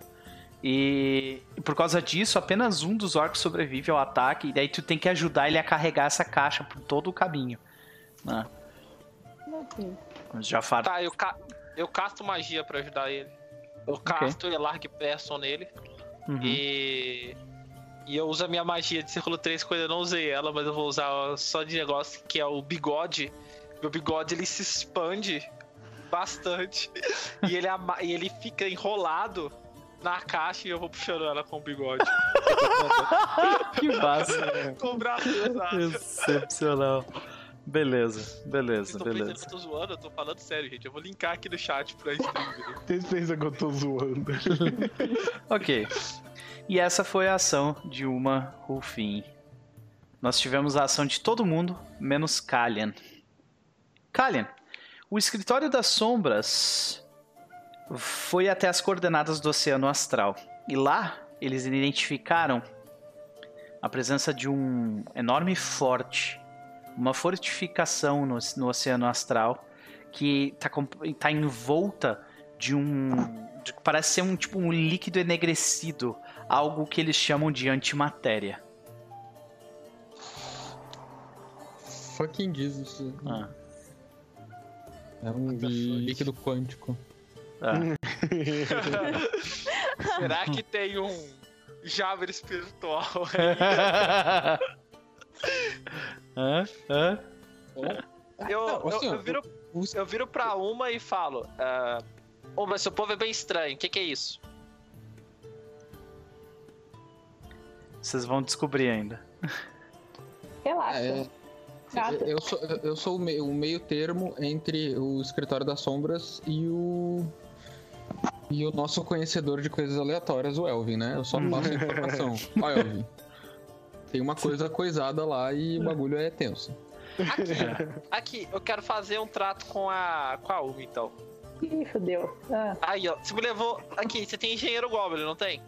E, e, por causa disso, apenas um dos orcs sobrevive ao ataque. E daí tu tem que ajudar ele a carregar essa caixa por todo o caminho. Né? Já fala. Tá, eu, ca... eu casto magia para ajudar ele. Eu casto okay. Larg Person nele. Uhum. E e eu uso a minha magia de círculo 3 quando eu não usei ela, mas eu vou usar só de negócio que é o bigode. Meu bigode ele se expande bastante. e, ele, e ele fica enrolado na caixa e eu vou puxando ela com o bigode. que espaço. Com o braço. Excepcional. Beleza, beleza, Vocês beleza. Que eu tô zoando, eu tô falando sério, gente. Eu vou linkar aqui no chat pra stream. Vocês pensam que eu tô zoando. ok. E essa foi a ação de uma Rufin. Nós tivemos a ação de todo mundo, menos Kalian. Kalian, o escritório das sombras foi até as coordenadas do Oceano Astral. E lá eles identificaram a presença de um enorme forte, uma fortificação no, no Oceano Astral que está tá envolta de um. De, parece ser um tipo um líquido enegrecido, algo que eles chamam de antimatéria. Fucking Jesus. Ah. É um líquido quântico. Ah. Será que tem um Java espiritual Hã? Hã? Eu, eu, eu, viro, eu viro pra uma e falo: uh, oh, mas seu povo é bem estranho, o que, que é isso? Vocês vão descobrir ainda. Relaxa. É, eu sou, eu sou o meio, o meio termo entre o Escritório das Sombras e o. E o nosso conhecedor de coisas aleatórias, o Elvin, né? Eu só passo a informação. Ó, Elvin. Tem uma coisa coisada lá e o bagulho é tenso. Aqui, aqui, eu quero fazer um trato com a. com a Umi, então. Ih, fodeu. Ah. Aí, ó. Você me levou. Aqui, você tem engenheiro Goblin, não tem?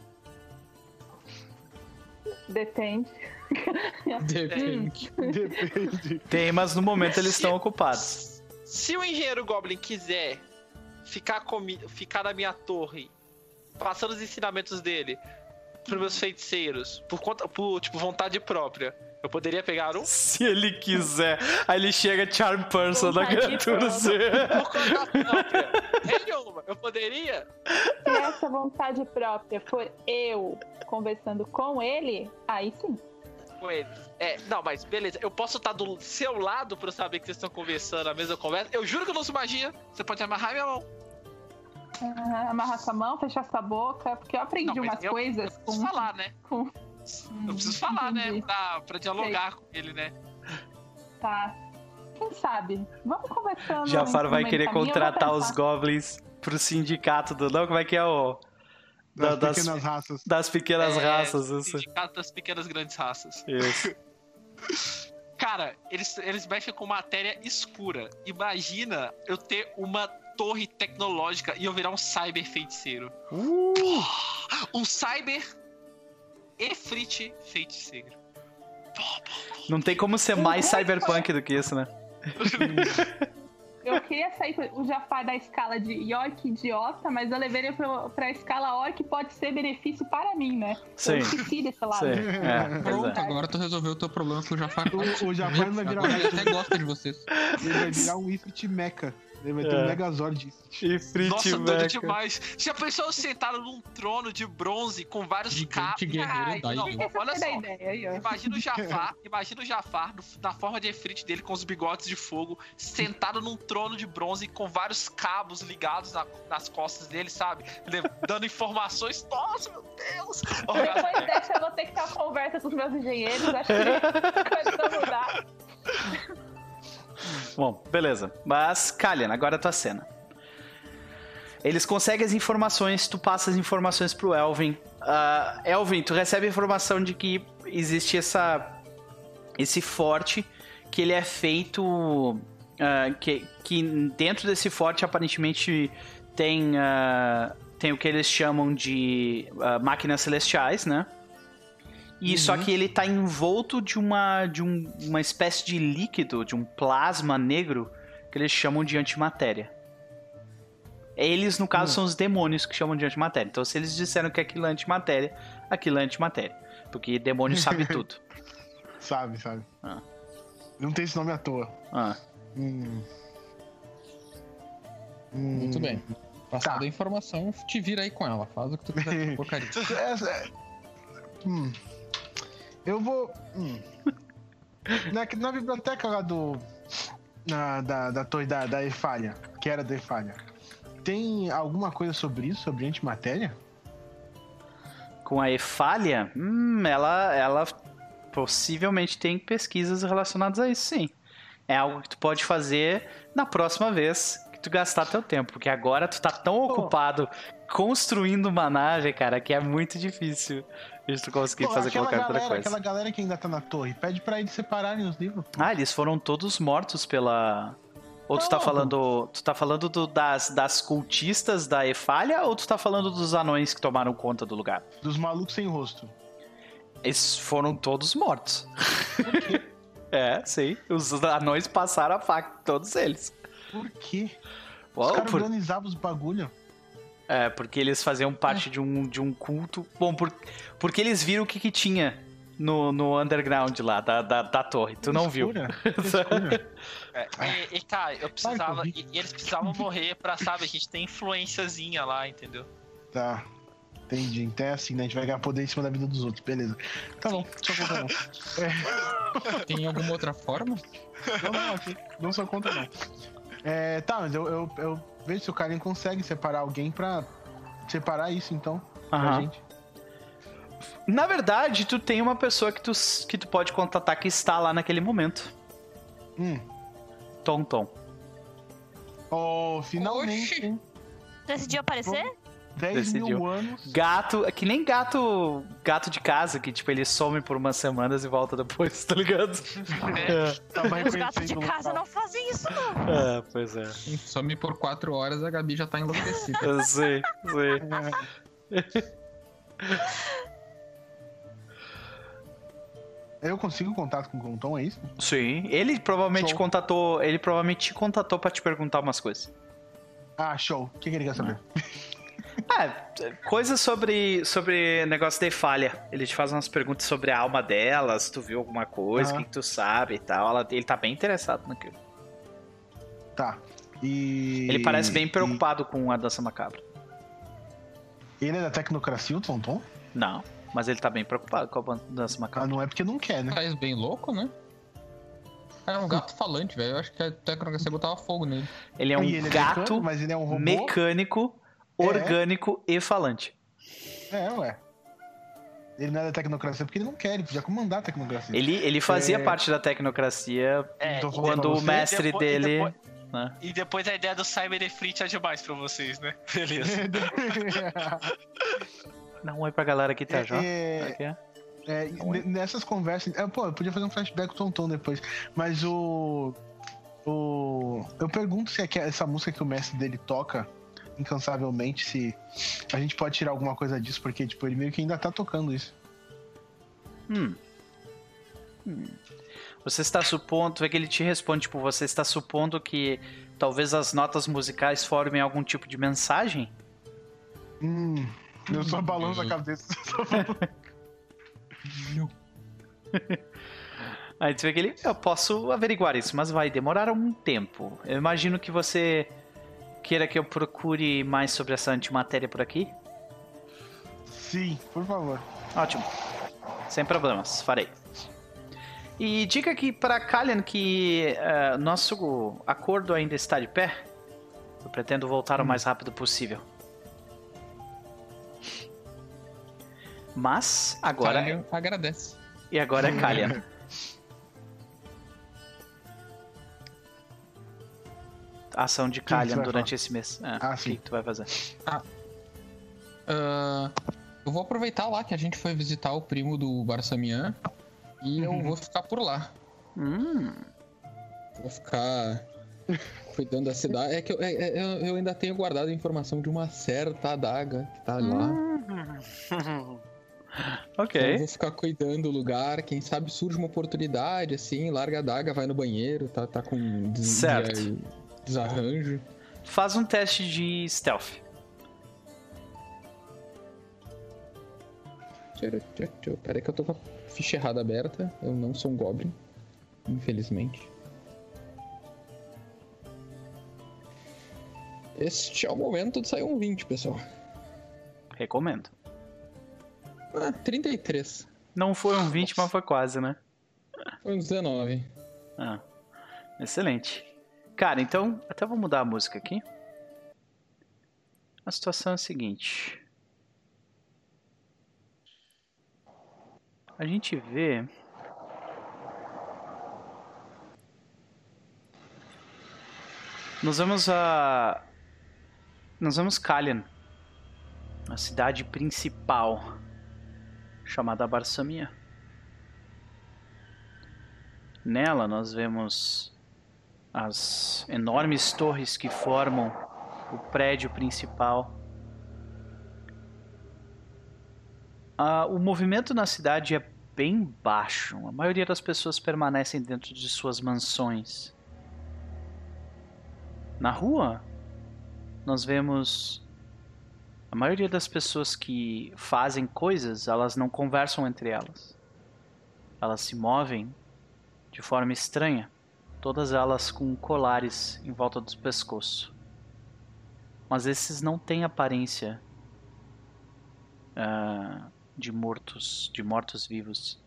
Depende. Depende. Depende. Tem, mas no momento eles estão ocupados. Se o engenheiro Goblin quiser ficar, comi ficar na minha torre, passando os ensinamentos dele pros meus feiticeiros, por conta, por, tipo, vontade própria, eu poderia pegar um? Se ele quiser. Aí ele chega Charm Person da criatura Z. Por conta própria. Nenhuma. Eu poderia? Se essa vontade própria for eu conversando com ele, aí sim com eles. É, não, mas beleza, eu posso estar do seu lado pra eu saber que vocês estão conversando a mesma conversa. Eu juro que eu não uso magia. Você pode amarrar minha mão. Uhum, amarrar sua mão, fechar sua boca, porque eu aprendi não, umas eu, coisas. Eu preciso com, falar, né? Com... Eu preciso falar, né? Entendi. né? Pra, pra dialogar Sei. com ele, né? Tá. Quem sabe? Vamos conversando. Jafar vai querer contratar os goblins pro sindicato do. Não, como é que é o. Das, das pequenas raças. Das pequenas é, raças, isso. Sindicato das pequenas grandes raças. Isso. Cara, eles, eles mexem com matéria escura. Imagina eu ter uma torre tecnológica e eu virar um cyber feiticeiro. Uh! Um cyber Efrit feiticeiro. Não tem como ser mais cyberpunk do que isso, né? eu queria sair o Jafar da escala de York idiota, mas eu levei ele pra, pra escala Orc pode ser benefício para mim, né? Sim. Eu esqueci desse lado. Sim. É, Pronto, é. agora tu resolveu o teu problema com o Jafar. O, o Jafar vai virar um... ele até gosta de vocês. Ele vai virar um Ifrit Mecha. Ele vai ter é. um Megazord. Ifrit Nossa, doido demais. Já pensou sentado num trono de bronze com vários cabos? Ai, não, olha só. Ideia, imagina o Jafar, imagina o Jafar na forma de Ifrit dele com os bigodes de fogo, sentado num trono de bronze com vários cabos ligados na, nas costas dele, sabe? Dando informações. Nossa, meu Deus! Depois dessa eu vou ter que ter uma conversa com os meus engenheiros. Acho que coisa mudar. Bom, beleza. Mas, Kalian, agora é a tua cena. Eles conseguem as informações, tu passa as informações pro Elvin. Uh, Elvin, tu recebe a informação de que existe essa esse forte que ele é feito uh, que, que dentro desse forte aparentemente tem uh, tem o que eles chamam de máquinas celestiais, né? E uhum. só que ele tá envolto de uma de um, uma espécie de líquido, de um plasma negro que eles chamam de antimatéria. Eles, no caso, uhum. são os demônios que chamam de antimatéria. Então, se eles disseram que aquilo é antimatéria, aquilo é antimatéria. Porque demônio sabe tudo. sabe, sabe. Ah. Não tem esse nome à toa. Ah. Hum. Muito bem. Passada tá. a informação, te vira aí com ela. Faz o que tu quiser com porcaria. é, é... Hum. Eu vou. Hum. na, na biblioteca lá do. Na, da, da torre da, da Efalha, que era da Efalha, tem alguma coisa sobre isso, sobre antimatéria? Com a Efalha? Hum, ela, ela possivelmente tem pesquisas relacionadas a isso, sim. É algo que tu pode fazer na próxima vez que tu gastar teu tempo, porque agora tu tá tão ocupado construindo uma nave, cara, que é muito difícil de tu conseguir Pô, fazer qualquer galera, outra coisa. Aquela galera que ainda tá na torre, pede para eles separarem os livros. Ah, eles foram todos mortos pela ou tu tá falando, tu tá falando do, das, das cultistas da Efalha ou tu tá falando dos anões que tomaram conta do lugar? Dos malucos sem rosto. Eles foram todos mortos. é, sim. Os anões passaram a faca, todos eles. Por quê? Os caras por... organizavam os bagulho. É, porque eles faziam parte é. de, um, de um culto. Bom, por, porque eles viram o que, que tinha no, no underground lá da, da, da torre. Tu não viu. é, e, e, cara, eu precisava. E, e, eles precisavam morrer pra, sabe, a gente tem influenciazinha lá, entendeu? Tá. Entendi. Então é assim, né? A gente vai ganhar poder em cima da vida dos outros. Beleza. Tá bom, só conta não. É. Tem alguma outra forma? Não, não, aqui. Não só conta não. É, tá, mas eu, eu, eu vejo se o Karen consegue separar alguém pra separar isso, então. Aham. Pra gente. Na verdade, tu tem uma pessoa que tu, que tu pode contatar que está lá naquele momento. Hum. Tom Tom. Oh, finalmente. Oxi. Decidiu aparecer? 10 Decidiu. mil anos. Gato, é que nem gato gato de casa, que tipo, ele some por umas semanas e volta depois, tá ligado? É. É. Os gatos de casa não fazem isso, não. É, pois é. Some por 4 horas, a Gabi já tá enlouquecida. Eu sei, sei. É. Eu consigo contato com o Tom, é isso? Sim, ele provavelmente show. contatou, ele provavelmente te contatou para te perguntar umas coisas. Ah, show. O que, que ele quer saber? Ah, coisas sobre, sobre negócio de falha. Ele te faz umas perguntas sobre a alma dela, se tu viu alguma coisa, o ah. que, tu sabe e tal. Ela, ele tá bem interessado naquilo. Tá. E. Ele parece bem preocupado e... com a dança macabra. Ele é da tecnocracia, o Tonton? Não. Mas ele tá bem preocupado com a dança macabra. Ah, não é porque não quer, né? Faz bem louco, né? É um gato falante, velho. Eu acho que a tecnologia botava fogo nele. Ele é um ele é gato, é mecânico, mas ele é um robô. mecânico, é. orgânico e falante. É, ué. Ele não é da tecnocracia porque ele não quer, ele podia comandar a tecnocracia. Ele, ele fazia é... parte da tecnocracia é, quando o mestre depois, dele. E depois, né? e depois, a ideia do Cyber Fleet é demais pra vocês, né? Beleza. Dá um oi pra galera que tá já. É, é, é, nessas conversas. É, pô, eu podia fazer um flashback com o Tonton depois. Mas o. O. Eu pergunto se é que essa música que o mestre dele toca incansavelmente, se a gente pode tirar alguma coisa disso, porque, tipo, ele meio que ainda tá tocando isso. Hum. hum. Você está supondo, é que ele te responde, tipo, você está supondo que talvez as notas musicais formem algum tipo de mensagem? Hum. Eu só balanço a cabeça. Aí você vê que ele. Eu posso averiguar isso, mas vai demorar um tempo. Eu imagino que você queira que eu procure mais sobre essa antimatéria por aqui. Sim, por favor. Ótimo. Sem problemas, farei. E diga aqui para Kalian que uh, nosso acordo ainda está de pé. Eu pretendo voltar hum. o mais rápido possível. Mas agora. Kalian agradece. E agora é Kalian. Ação de Kalian durante falar? esse mês. É, ah, o sim. que tu vai fazer? Ah. Uh, eu vou aproveitar lá que a gente foi visitar o primo do Barsamian e uhum. eu vou ficar por lá. Hum. Vou ficar cuidando da cidade. É que eu, é, é, eu, ainda tenho guardado a informação de uma certa adaga que tá lá. Hum. ok. Então eu vou ficar cuidando do lugar. Quem sabe surge uma oportunidade, assim, larga a daga, vai no banheiro, tá, tá com certo. Desarranjo. Faz um teste de stealth. Peraí que eu tô com a ficha errada aberta. Eu não sou um Goblin. Infelizmente. Este é o momento de sair um 20, pessoal. Recomendo. Ah, 33. Não foi um 20, Nossa. mas foi quase, né? Foi um 19. Ah, excelente. Cara, então, até vou mudar a música aqui. A situação é a seguinte. A gente vê Nós vamos a. Nós vamos Kalian, a cidade principal chamada Barsamia. Nela nós vemos as enormes torres que formam o prédio principal. Ah, o movimento na cidade é bem baixo. A maioria das pessoas permanecem dentro de suas mansões. Na rua, nós vemos a maioria das pessoas que fazem coisas, elas não conversam entre elas. Elas se movem de forma estranha, todas elas com colares em volta do pescoço. Mas esses não têm aparência uh, de mortos, de mortos-vivos.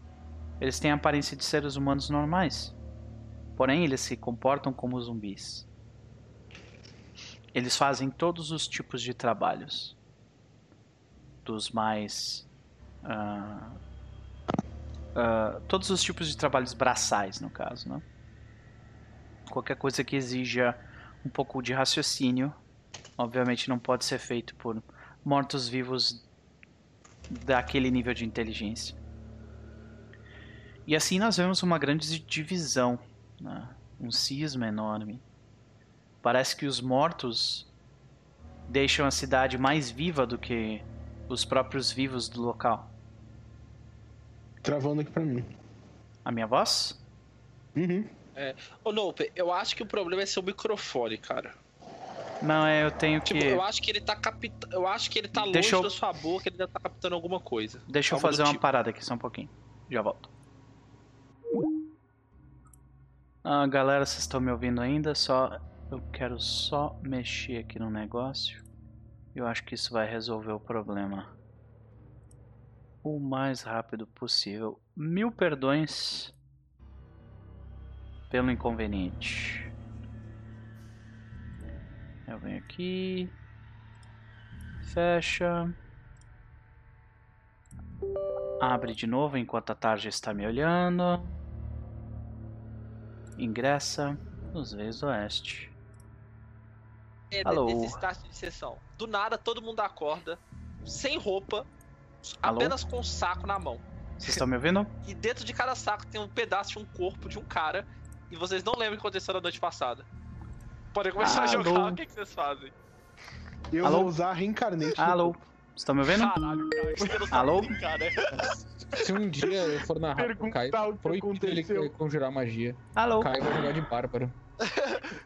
Eles têm a aparência de seres humanos normais. Porém, eles se comportam como zumbis. Eles fazem todos os tipos de trabalhos. Dos mais. Uh, uh, todos os tipos de trabalhos braçais, no caso, né? Qualquer coisa que exija um pouco de raciocínio, obviamente não pode ser feito por mortos-vivos daquele nível de inteligência. E assim nós vemos uma grande divisão, né? um cisma enorme. Parece que os mortos deixam a cidade mais viva do que os próprios vivos do local. Travando aqui pra mim. A minha voz? Uhum. É. Ô, Nope, eu acho que o problema é seu microfone, cara. Não, é, eu tenho tipo, que. Eu acho que ele tá captando. Eu acho que ele tá Deixa longe eu... da sua boca, ele ainda tá captando alguma coisa. Deixa eu fazer uma tipo. parada aqui só um pouquinho. Já volto. Ah, galera, vocês estão me ouvindo ainda? Só. Eu quero só mexer aqui no negócio. Eu acho que isso vai resolver o problema. O mais rápido possível. Mil perdões pelo inconveniente. Eu venho aqui. Fecha. Abre de novo enquanto a tarde está me olhando. Ingressa nos Veios Oeste. É, Alô. De sessão. Do nada todo mundo acorda, sem roupa, Alô? apenas com um saco na mão. Vocês estão me ouvindo? E dentro de cada saco tem um pedaço de um corpo de um cara. E vocês não lembram o que aconteceu na noite passada podem começar Alô? a jogar, o que, que vocês fazem? Eu Alô? vou usar Reincarnate. Alô? Tá me ouvindo? Caralho, cara, você não Alô? Brincar, né? Se um dia eu for na Kai, proibido ele conjurar magia. Alô? Kai vai jogar de bárbaro.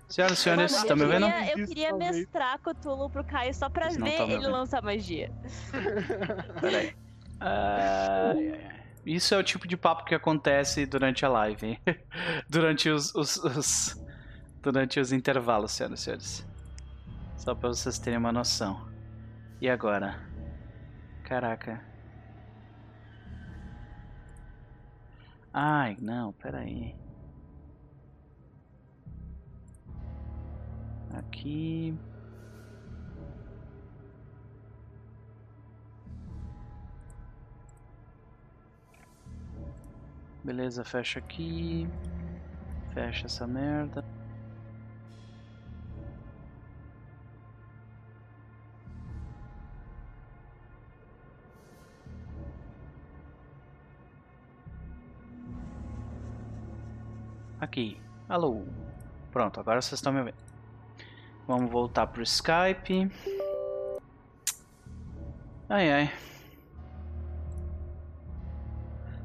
Senhoras e senhores, estão me ouvindo? Eu queria mestrar Cthulhu pro Caio só pra ver ele lançar magia. Peraí. Uh, isso é o tipo de papo que acontece durante a live, durante os, os, os, durante os intervalos, senhoras e senhores. Só para vocês terem uma noção. E agora? Caraca. Ai, não, peraí. Aqui. Beleza, fecha aqui. Fecha essa merda. Aqui. Alô. Pronto, agora vocês estão me vendo. Vamos voltar pro Skype. Ai ai.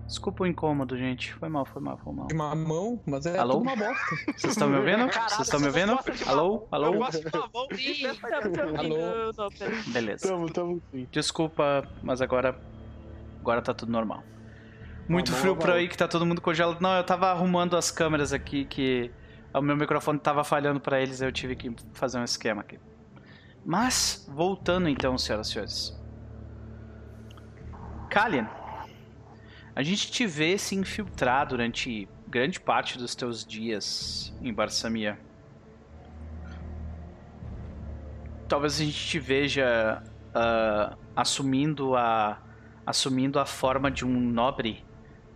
Desculpa o incômodo, gente. Foi mal, foi mal, foi mal. De mamão, mas é Alô? uma bosta. Vocês estão me ouvindo? Vocês estão me ouvindo? Alô? Alô? Eu gosto de mamão. Alô? Beleza. Tamo, tamo sim. Desculpa, mas agora agora tá tudo normal. Muito frio por aí que tá todo mundo congelado. Não, eu tava arrumando as câmeras aqui que o meu microfone tava falhando para eles, eu tive que fazer um esquema aqui. Mas, voltando então, senhoras e senhores. Kalian, a gente te vê se infiltrar durante grande parte dos teus dias em Barsamia. Talvez a gente te veja uh, assumindo a assumindo a forma de um nobre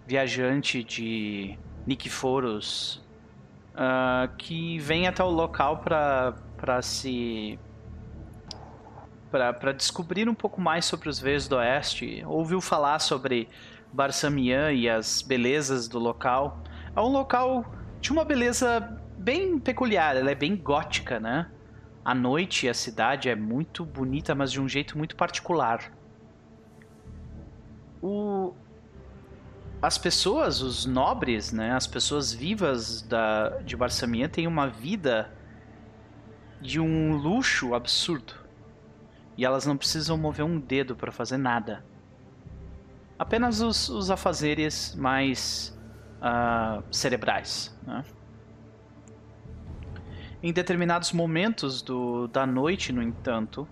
viajante de Nikiforos uh, que vem até o local para se para descobrir um pouco mais sobre os Veios do Oeste. Ouviu falar sobre Barsamian e as belezas do local. É um local de uma beleza bem peculiar, ela é bem gótica, né? À noite a cidade é muito bonita, mas de um jeito muito particular. O... As pessoas, os nobres, né? As pessoas vivas da... de Barsamian têm uma vida de um luxo absurdo. E elas não precisam mover um dedo para fazer nada. Apenas os, os afazeres mais uh, cerebrais. Né? Em determinados momentos do, da noite, no entanto,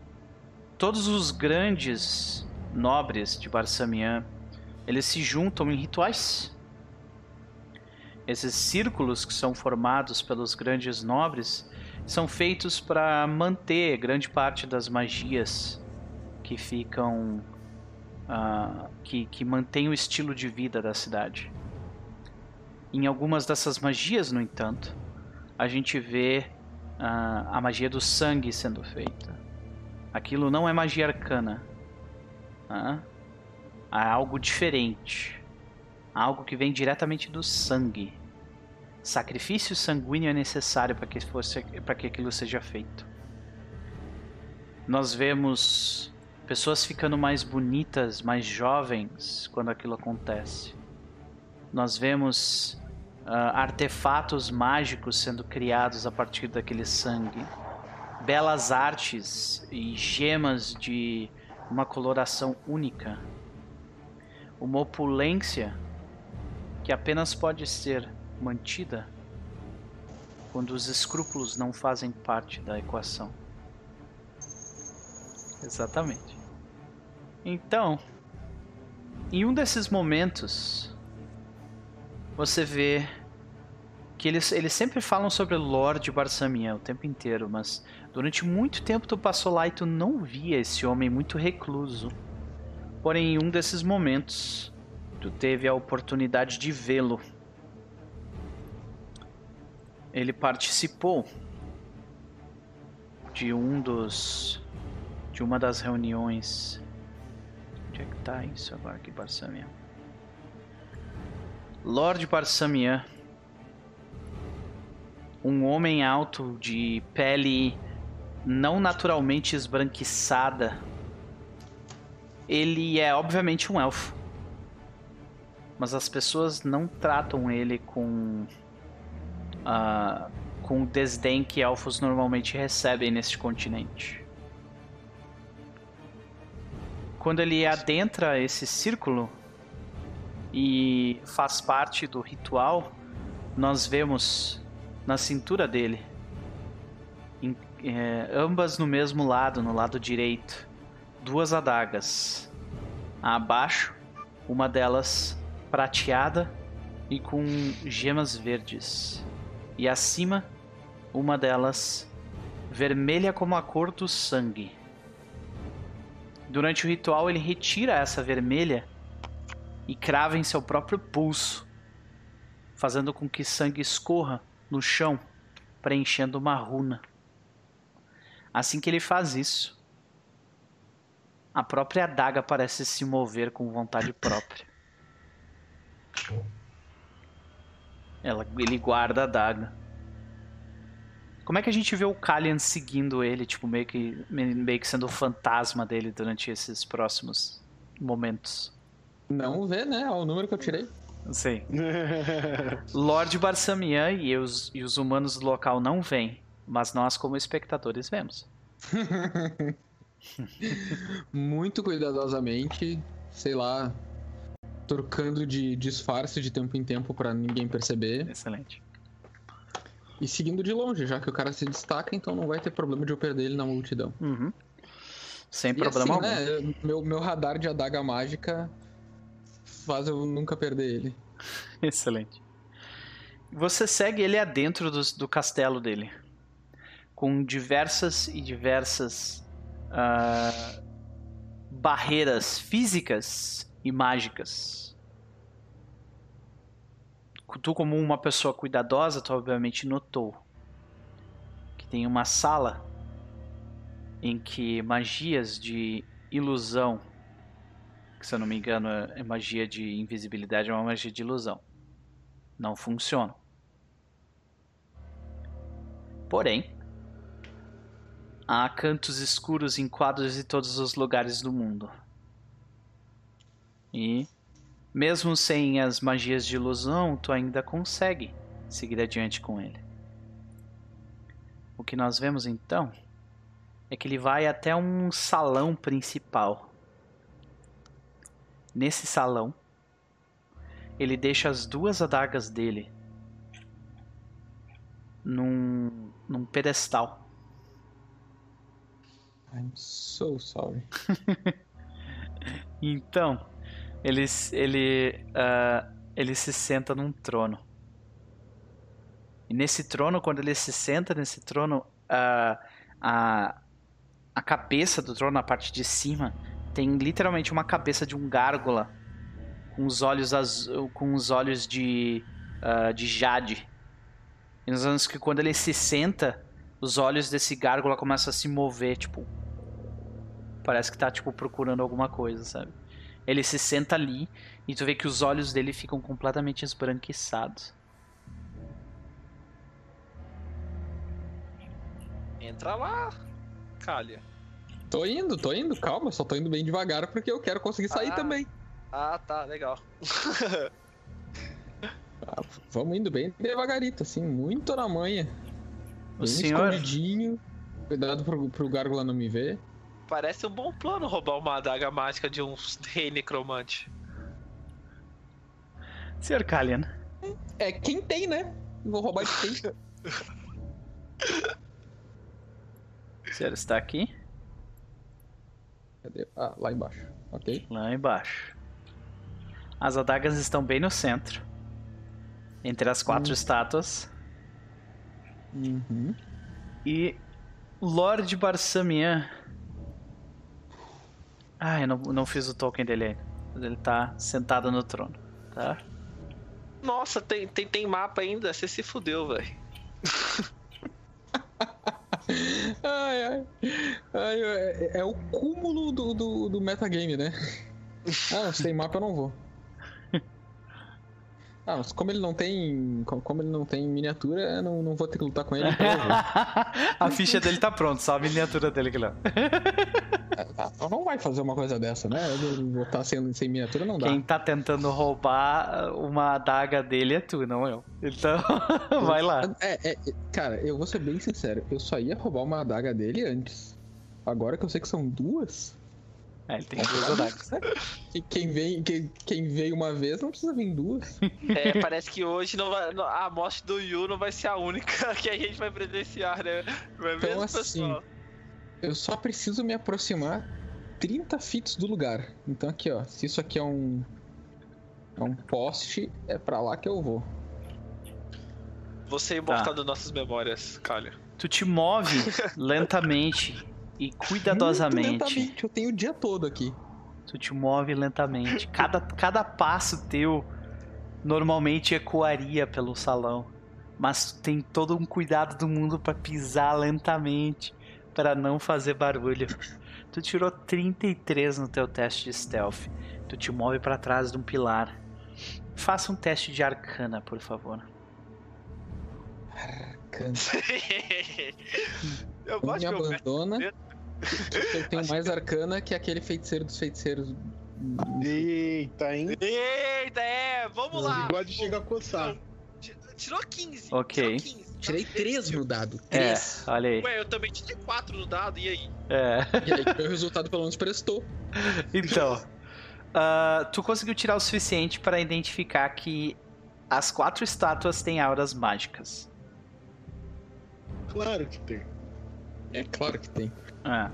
todos os grandes nobres de Barsamian, eles se juntam em rituais. Esses círculos que são formados pelos grandes nobres são feitos para manter grande parte das magias que ficam uh, que, que mantém o estilo de vida da cidade. Em algumas dessas magias, no entanto, a gente vê uh, a magia do sangue sendo feita. Aquilo não é magia arcana. Uh, é algo diferente. Algo que vem diretamente do sangue. Sacrifício sanguíneo é necessário para que, fosse, para que aquilo seja feito. Nós vemos pessoas ficando mais bonitas, mais jovens quando aquilo acontece. Nós vemos uh, artefatos mágicos sendo criados a partir daquele sangue, belas artes e gemas de uma coloração única, uma opulência que apenas pode ser mantida quando os escrúpulos não fazem parte da equação. Exatamente. Então, em um desses momentos, você vê que eles, eles sempre falam sobre Lord Barsamian o tempo inteiro, mas durante muito tempo tu passou lá e tu não via esse homem muito recluso. Porém, em um desses momentos, tu teve a oportunidade de vê-lo. Ele participou de um dos de uma das reuniões Onde é que tá isso agora aqui, Barsamian? Lord Barsamian. Um homem alto de pele não naturalmente esbranquiçada. Ele é obviamente um elfo. Mas as pessoas não tratam ele com. Uh, com o desdém que elfos normalmente recebem neste continente. Quando ele adentra esse círculo e faz parte do ritual, nós vemos na cintura dele, em, é, ambas no mesmo lado, no lado direito, duas adagas. Abaixo, uma delas prateada e com gemas verdes. E acima, uma delas vermelha como a cor do sangue. Durante o ritual, ele retira essa vermelha e crava em seu próprio pulso, fazendo com que sangue escorra no chão, preenchendo uma runa. Assim que ele faz isso, a própria adaga parece se mover com vontade própria. Ela, ele guarda a adaga. Como é que a gente vê o Kalian seguindo ele, tipo, meio que, meio que sendo o fantasma dele durante esses próximos momentos? Não vê, né? É o número que eu tirei. Sim. Lord Barsamian e os, e os humanos do local não veem, mas nós, como espectadores, vemos. Muito cuidadosamente, sei lá, trocando de disfarce de tempo em tempo para ninguém perceber. Excelente. E seguindo de longe, já que o cara se destaca, então não vai ter problema de eu perder ele na multidão. Uhum. Sem e problema assim, algum. Né, meu, meu radar de adaga mágica faz eu nunca perder ele. Excelente. Você segue ele adentro do, do castelo dele. Com diversas e diversas uh, barreiras físicas e mágicas. Tu como uma pessoa cuidadosa, tu obviamente notou que tem uma sala em que magias de ilusão, que se eu não me engano é magia de invisibilidade, é uma magia de ilusão, não funcionam. Porém, há cantos escuros em quadros de todos os lugares do mundo. E mesmo sem as magias de ilusão, tu ainda consegue seguir adiante com ele. O que nós vemos então é que ele vai até um salão principal. Nesse salão, ele deixa as duas adagas dele num, num pedestal. I'm so sorry. então, ele, ele, uh, ele se senta num trono. E nesse trono, quando ele se senta nesse trono, uh, a, a cabeça do trono, a parte de cima, tem literalmente uma cabeça de um gárgula com os olhos azul, com os olhos de, uh, de jade. E nós vemos que quando ele se senta, os olhos desse gárgula começam a se mover, tipo. Parece que tá, tipo, procurando alguma coisa, sabe? Ele se senta ali e tu vê que os olhos dele ficam completamente esbranquiçados. Entra lá, Calha. Tô indo, tô indo, calma, só tô indo bem devagar porque eu quero conseguir sair ah, também. Ah, tá, legal. ah, vamos indo bem devagarito, assim, muito na manha. O bem senhor... escondidinho. Cuidado pro, pro gárgula não me ver. Parece um bom plano roubar uma adaga mágica de um rei necromante. Sr. Kalian. É quem tem, né? Vou roubar de quem? o senhor está aqui? Cadê? Ah, lá embaixo. Ok. Lá embaixo. As adagas estão bem no centro. Entre as quatro hum. estátuas. Uhum. E Lord Barsamian ah, eu não, não fiz o token dele ainda. Ele tá sentado no trono, tá? Nossa, tem, tem, tem mapa ainda. Você se fudeu, velho. ai, ai. ai é, é, o cúmulo do, do, do metagame, né? Ah, se tem mapa eu não vou. Ah, mas como ele não tem. Como ele não tem miniatura, eu não, não vou ter que lutar com ele. Então a ficha dele tá pronta, só a miniatura dele que não. Então não vai fazer uma coisa dessa, né? Botar sem, sem miniatura não dá. Quem tá tentando roubar uma adaga dele é tu, não eu. Então, vai lá. É, é, cara, eu vou ser bem sincero. Eu só ia roubar uma adaga dele antes. Agora que eu sei que são duas. É, ele tem duas adagas. Quem vem, quem, quem veio uma vez não precisa vir duas. É, parece que hoje não vai, a morte do Yu não vai ser a única que a gente vai presenciar, né? Vai então, mesmo, assim, pessoal? eu só preciso me aproximar 30 fits do lugar. Então aqui, ó, se isso aqui é um é um poste, é para lá que eu vou. Você é imortal tá. nossas memórias, Calha. Tu te move lentamente e cuidadosamente. Muito lentamente, eu tenho o dia todo aqui. Tu te move lentamente. Cada, cada passo teu normalmente ecoaria pelo salão. Mas tu tem todo um cuidado do mundo para pisar lentamente, para não fazer barulho. Tu tirou 33 no teu teste de stealth. Tu te move para trás de um pilar. Faça um teste de arcana, por favor. Arcana. Eu gosto me abandona. Eu tenho mais arcana que aquele feiticeiro dos feiticeiros. Eita, hein? Eita, é, vamos lá. O bigode chega a coçar. Tirou 15. Ok. Tirou 15. Tirei 3 no dado. 3. É, olha aí. Ué, eu também tirei 4 no dado, e aí? É. E aí, o resultado pelo menos prestou. Então. Uh, tu conseguiu tirar o suficiente para identificar que as quatro estátuas têm auras mágicas. Claro que tem. É claro que tem. É.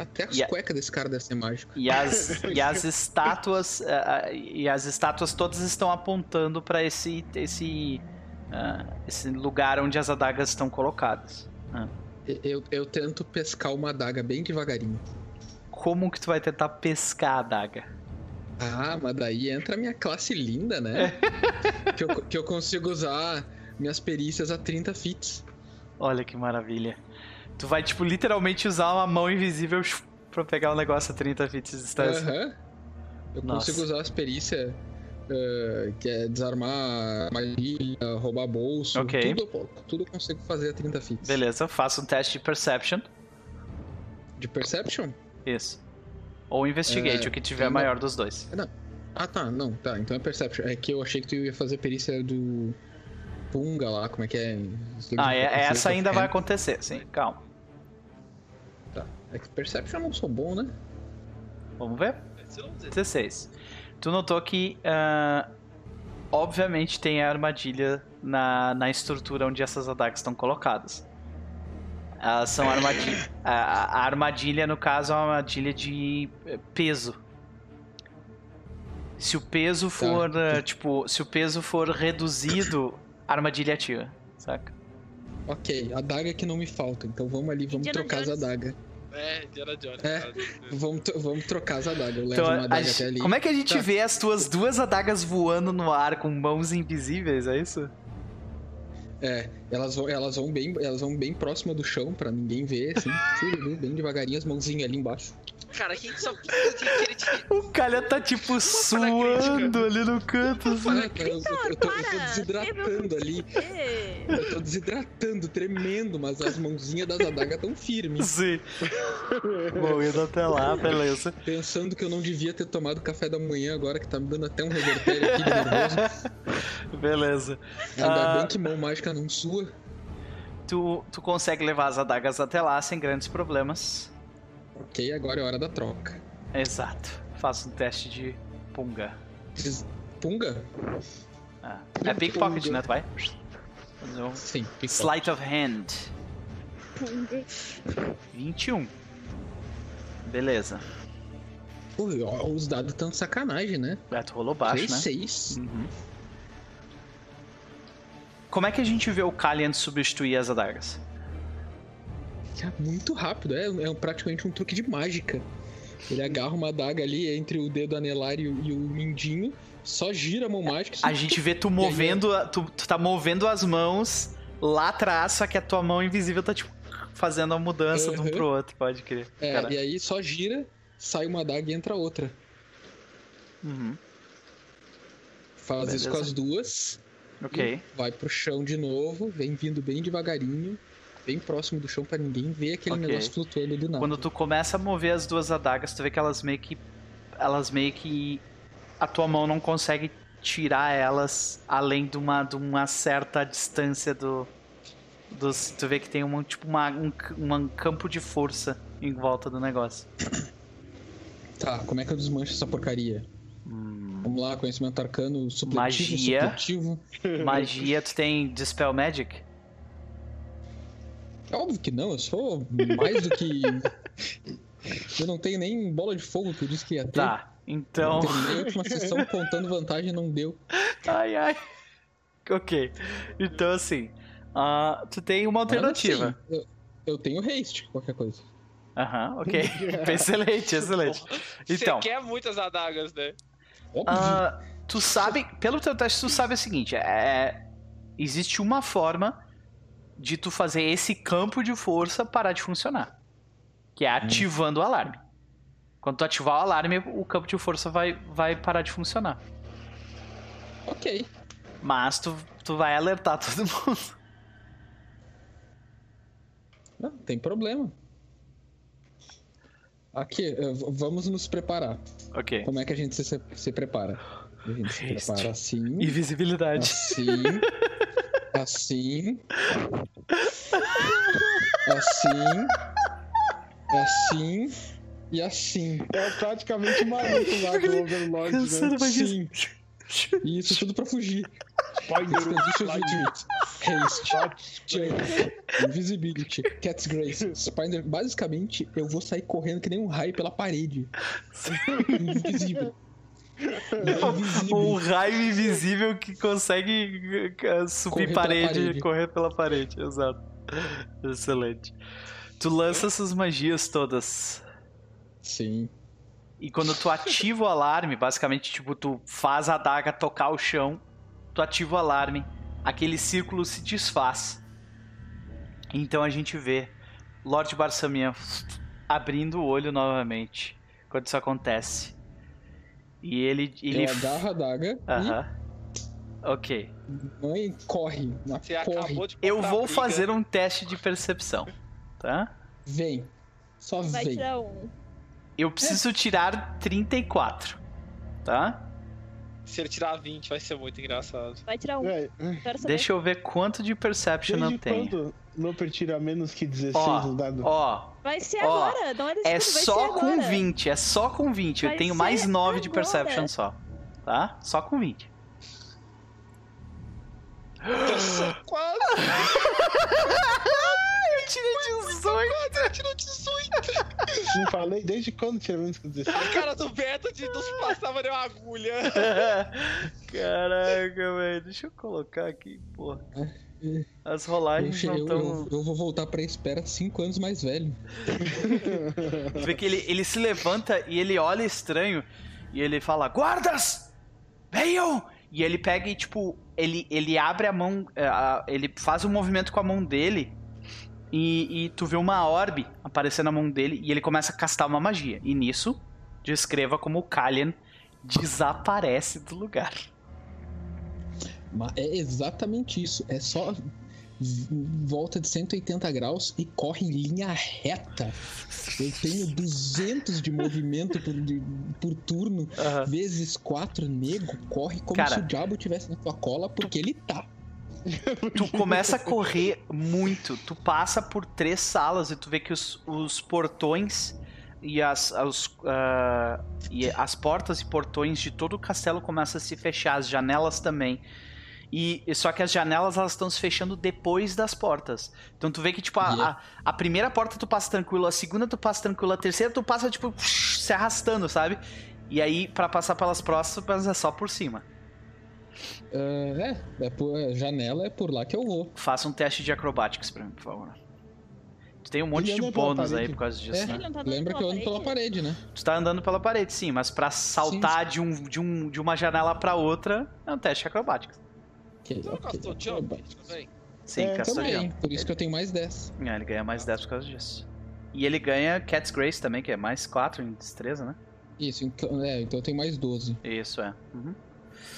Até as e cuecas a... desse cara deve ser mágico. E as, e as estátuas. Uh, e as estátuas todas estão apontando para esse. esse. Uh, esse lugar onde as adagas estão colocadas. Uh. Eu, eu tento pescar uma adaga bem devagarinho. Como que tu vai tentar pescar a adaga? Ah, mas daí entra a minha classe linda, né? que, eu, que eu consigo usar minhas perícias a 30 fits. Olha que maravilha. Tu vai, tipo, literalmente usar uma mão invisível pra pegar o um negócio a 30 fits de distância. Aham. Uhum. Eu Nossa. consigo usar as perícias uh, que é desarmar magia, roubar bolso. Ok. Tudo, tudo eu consigo fazer a 30 fits. Beleza, faça um teste de Perception. De Perception? Isso. Ou Investigate, é, o que tiver maior dos dois. Não. Ah, tá, não, tá. Então é Perception. É que eu achei que tu ia fazer perícia do Punga lá, como é que é? Ah, é, essa ainda vai acontecer, sim, calma. É que Perception eu não sou bom, né? Vamos ver? 16. Tu notou que, uh, obviamente, tem a armadilha na, na estrutura onde essas adagas estão colocadas. Elas são armadilha. A, a, armadilha, no caso, é uma armadilha de eh, peso. Se o peso tá. for, tá. uh, tipo, se o peso for reduzido, a armadilha ativa, saca? Ok, a daga que não me falta, então vamos ali, vamos Indiana trocar Jones. as adagas. É, Indiana Jones. É, vamos, vamos trocar as adagas. Eu levo então, uma adaga até ali. Como é que a gente tá. vê as tuas duas adagas voando no ar com mãos invisíveis, é isso? É, elas vão, elas vão bem, elas vão bem próxima do chão para ninguém ver, assim, bem devagarinho, as mãozinhas ali embaixo. Cara, quem só O Calha tá tipo suando ali no canto. Assim. eu, eu, eu, tô, eu, tô, desidratando ali. Eu tô desidratando, tremendo, mas as mãozinhas das adagas tão firmes. Sim. Bom, indo até lá, beleza. Pensando que eu não devia ter tomado café da manhã agora, que tá me dando até um revertério aqui de nervoso. Beleza. Ainda uh... bem que mão mágica não sua. Tu, tu consegue levar as adagas até lá sem grandes problemas. Ok, agora é hora da troca. Exato. Faça um teste de punga. Punga? Ah. É pickpocket, né? Tu vai? Um Sim, pickpocket. Sleight of hand. Punga. 21. Beleza. Pô, os dados estão sacanagem, né? É, tu rolou baixo, 3, né? 6. Uhum. Como é que a gente vê o Kalian substituir as adagas? É muito rápido, é, é praticamente um truque de mágica. Ele agarra uma adaga ali entre o dedo anelar e o, e o mindinho, só gira a mão mágica. A gente vê tu movendo, aí, tu, tu tá movendo as mãos lá atrás, só que a tua mão invisível tá tipo fazendo a mudança uhum. de um pro outro, pode crer. É, e aí só gira, sai uma adaga e entra outra. Uhum. Faz Beleza. isso com as duas. Ok. Vai pro chão de novo, vem vindo bem devagarinho bem próximo do chão para ninguém ver aquele okay. negócio flutuando do nada. Quando tu começa a mover as duas adagas, tu vê que elas meio que. Elas meio que. A tua mão não consegue tirar elas além de uma, de uma certa distância do. Dos, tu vê que tem uma, tipo uma, um, um campo de força em volta do negócio. Tá, como é que eu desmancho essa porcaria? Hum. Vamos lá, conhecimento arcano, supletivo, Magia. Supletivo. Magia, tu tem Dispel Magic? É óbvio que não, eu sou mais do que. eu não tenho nem bola de fogo que eu disse que ia ter. Tá, então. Eu terminei a última sessão contando vantagem não deu. Ai, ai. Ok. Então, assim. Uh, tu tem uma alternativa. Ah, eu, eu, tenho haste, qualquer coisa. Aham, uh -huh, ok. excelente, excelente. Então. Você quer muitas adagas, né? Uh, tu sabe, pelo teu teste, tu sabe o seguinte: é, existe uma forma de tu fazer esse campo de força parar de funcionar. Que é ativando hum. o alarme. Quando tu ativar o alarme, o campo de força vai, vai parar de funcionar. Ok. Mas tu, tu vai alertar todo mundo. Não, tem problema. Aqui, eh, vamos nos preparar. Ok. Como é que a gente se, se prepara? A gente se prepara assim. Invisibilidade. Assim. Assim. Assim. Assim. E assim. É praticamente maluco lá do Overlord, né? Sim. E isso tudo pra fugir. Expedition Retreat. Haste. Jump. Invisibility. Cat's Grace. Spider. Basicamente, eu vou sair correndo que nem um raio pela parede. Invisível um raio invisível que consegue uh, subir parede, parede, correr pela parede. Exato. Excelente. Tu lança essas magias todas. Sim. E quando tu ativa o alarme, basicamente, tipo, tu faz a adaga tocar o chão, tu ativa o alarme, aquele círculo se desfaz. Então a gente vê Lord Barsamian abrindo o olho novamente quando isso acontece. E ele. ele... Eu agarro a adaga. Aham. Uh -huh. Ok. Mãe, corre. Você corre. acabou de Eu vou fazer um teste de percepção, tá? Vem. Só Vai vem. tirar um. Eu preciso tirar 34, tá? Se ele tirar 20, vai ser muito engraçado. Vai tirar um. É, Deixa eu ver quanto de perception desde eu tenho. quando Loper tira menos que 16 Ó, no dado? ó, Vai ser Ó, agora. Não é desse é vai só ser com agora. 20, é só com 20. eu Vai tenho ser mais 9 de agora. perception só, tá? Só com 20. Quase! eu tirei 18. Ele tirou 18! Não falei desde quando tira menos que 16? A cara do Beto de nos passava de uma agulha. Caraca, velho. Deixa eu colocar aqui, porra. As rolagens Eu, não eu, estão. eu, eu vou voltar pra espera 5 anos mais velho. Tu vê que ele, ele se levanta e ele olha estranho e ele fala: Guardas! Venham! E ele pega e, tipo, ele, ele abre a mão, é, ele faz um movimento com a mão dele e, e tu vê uma orbe aparecer na mão dele e ele começa a castar uma magia. E nisso, descreva como o Kalian desaparece do lugar. Mas é exatamente isso. É só volta de 180 graus e corre em linha reta. Eu tenho 200 de movimento por, de- por turno, vezes 4 nego, corre como Cara. se o diabo tivesse na tua cola, porque ele tá. Tu começa a correr muito. Tu passa por três salas e tu vê que os, os portões e as, os, ah, e as portas e portões de todo o castelo começam a se fechar, as janelas também. E só que as janelas elas estão se fechando depois das portas. Então tu vê que tipo a, Yeah. a, a primeira porta tu passa tranquilo, a segunda tu passa tranquilo, a terceira tu passa tipo se arrastando, sabe? E aí pra passar pelas próximas é só por cima. Ah, é, é por, é, janela é por lá que eu vou. Faça um teste de acrobatics pra mim, por favor. Tu tem um monte de bônus aí por causa disso, É. né? Tá Lembra que eu ando pela parede, né? Tu tá andando pela parede, sim, mas pra saltar de, um, de, um, de uma janela pra outra é um teste de acrobatics. Ok, Você não gastou jump também? Sim, É, castou Também, jump. por isso que eu tenho mais 10. É, ele ganha mais 10 por causa disso. E ele ganha Cat's Grace também, que é mais 4 em destreza, né? Isso, então, é, então eu tenho mais 12. Isso, é. Uhum.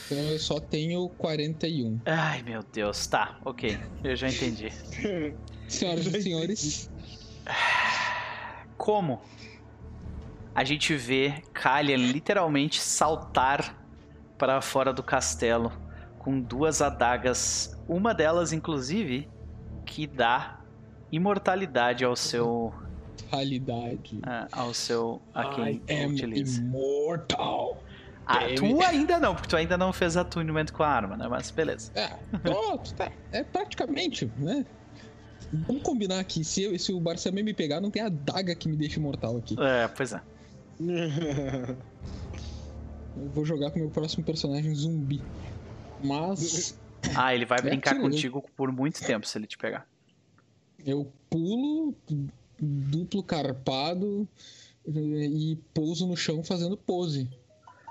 Então eu só tenho 41. Ai, meu Deus. Tá, ok. Eu já entendi. Senhoras e senhores, Como? A gente vê Kalian literalmente saltar para fora do castelo com duas adagas. Uma delas, inclusive, que dá imortalidade ao seu. realidade. ah, ao seu. a quem I am utiliza. immortal. Ah, tu ainda não, porque tu ainda não fez attunement com a arma, né? Mas beleza. É, pronto, tá. É praticamente, né? Vamos combinar aqui, se, eu- se o Barcelona me pegar, não tem a daga que me deixa imortal aqui. É, pois é. Eu vou jogar com o meu próximo personagem zumbi. Mas Ah, ele vai É brincar aquilo, né? contigo por muito tempo se ele te pegar. eu pulo, duplo carpado eh, e pouso no chão fazendo pose.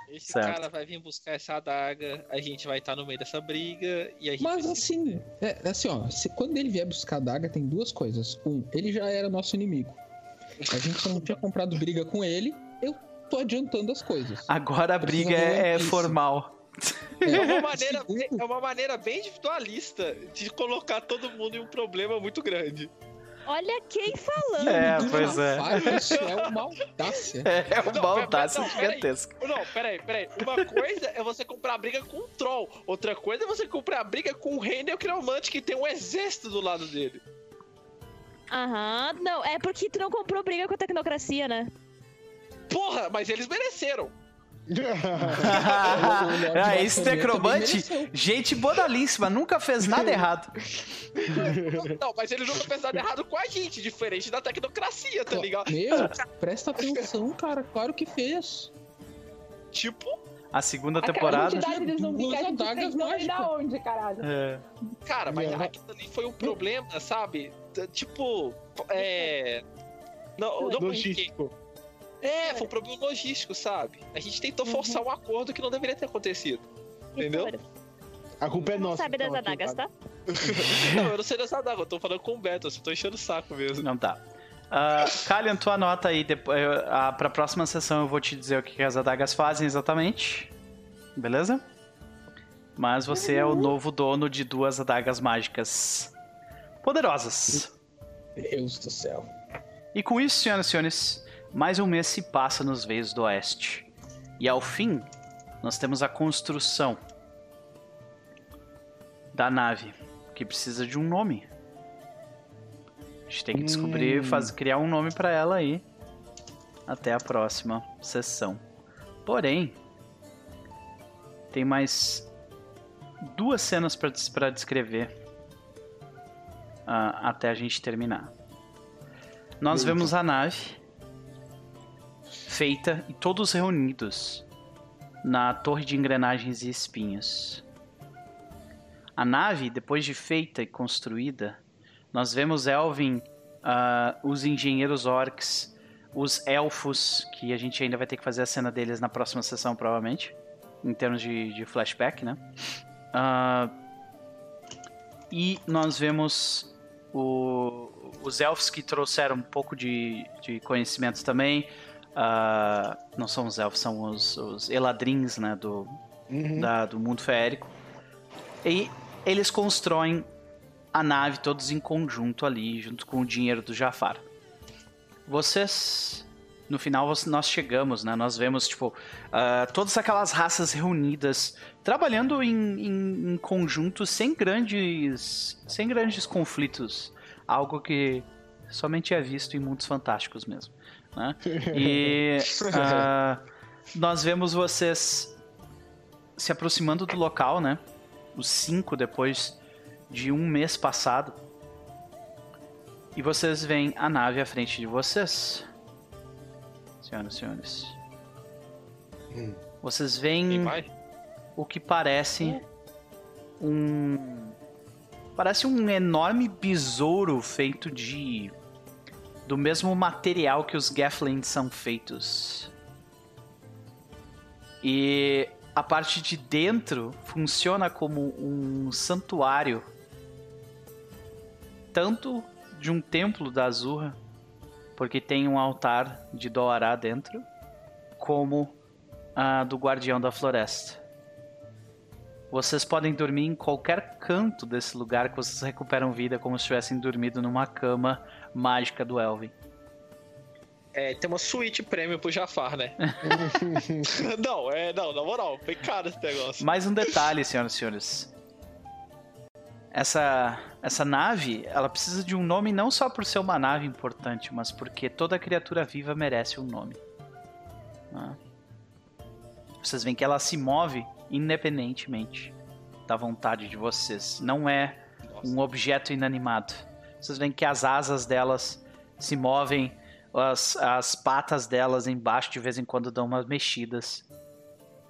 Esse Certo. cara vai vir buscar essa adaga, a gente vai estar no meio dessa briga e a gente. Mas assim, é, assim, ó, se- quando ele vier buscar a daga, tem duas coisas. Um, ele já era nosso inimigo. A gente só não tinha comprado briga com ele, eu tô adiantando as coisas. Agora a briga é, é isso. formal. É uma, maneira, é uma maneira bem individualista de colocar todo mundo em um problema muito grande. Olha quem falando. É, pois é. Isso é uma audácia. É Não, uma pera- audácia não, peraí. gigantesca. Não, peraí, peraí. Uma coisa é você comprar briga com um troll. Outra coisa é você comprar briga com um rei neocromante que tem um exército do lado dele. Aham. Não, é porque tu não comprou briga com a tecnocracia, né? Porra, mas eles mereceram. Ah, esse necromante, gente bodalíssima, nunca fez nada errado. Não, mas ele nunca fez nada errado com a gente, diferente da tecnocracia, tá ligado? Meu, presta atenção, cara. Claro que fez. Tipo, A segunda A temporada. quantidade de zumbi que a Duas gente adagas fez não é da onde, caralho? É. cara, mas Yeah. aquilo ali foi um problema, sabe? Tipo, é. Não, não Logístico. É, foi um problema logístico, sabe? A gente tentou uhum. forçar um acordo que não deveria ter acontecido. Entendeu? A culpa é não nossa. sabe das então, adagas, tá? não, eu não sei das adagas, eu tô falando com o Beto, eu só tô enchendo o saco mesmo. Não tá. Uh, Kalian, tu anota aí, depois, uh, pra próxima sessão eu vou te dizer o que, que as adagas fazem exatamente. Beleza? Mas você é o uhum. novo dono de duas adagas mágicas poderosas. Deus do céu. E com isso, senhoras e senhores, mais um mês se passa nos veios do oeste. E ao fim, nós temos a construção da nave, que precisa de um nome. A gente tem que descobrir, hum. fazer, criar um nome para ela aí. Até a próxima sessão. Porém, tem mais duas cenas para descrever uh, até a gente terminar. Nós Eita. vemos a nave feita e todos reunidos na torre de engrenagens e espinhos. A nave, depois de feita e construída, nós vemos Elvin, uh, os engenheiros orcs, os elfos, que a gente ainda vai ter que fazer a cena deles na próxima sessão, provavelmente, em termos de, de flashback, né? Uh, e nós vemos o, os elfos que trouxeram um pouco de, de conhecimentos também. Uh, não são os elfos, são os, os eladrins né, do, uhum. da, do mundo feérico. E eles constroem a nave todos em conjunto ali, junto com o dinheiro do Jafar. Vocês, no final, nós chegamos, né? Nós vemos, tipo, uh, todas aquelas raças reunidas, trabalhando em, em, em conjunto, sem grandes, sem grandes conflitos. Algo que somente é visto em mundos fantásticos mesmo. Né? E uh, nós vemos vocês se aproximando do local, né? Os cinco depois de um mês passado. E vocês veem a nave à frente de vocês. Senhoras e senhores. Hum. Vocês veem o que parece um. Parece um enorme besouro feito de do mesmo material que os Gafflings são feitos. E a parte de dentro funciona como um santuário tanto de um templo da Azurra, porque tem um altar de Doará dentro, como a do Guardião da Floresta. Vocês podem dormir em qualquer canto desse lugar que vocês recuperam vida como se tivessem dormido numa cama mágica do Elvin. É, tem uma suíte prêmio pro Jafar, né? não, é, não, na moral, foi caro esse negócio. Mais um detalhe, senhoras e senhores. Essa, essa nave, ela precisa de um nome não só por ser uma nave importante, mas porque toda criatura viva merece um nome. Né? Vocês veem que ela se move independentemente da vontade de vocês. Não é Nossa. um objeto inanimado. Vocês veem que as asas delas se movem, as, as patas delas embaixo de vez em quando dão umas mexidas.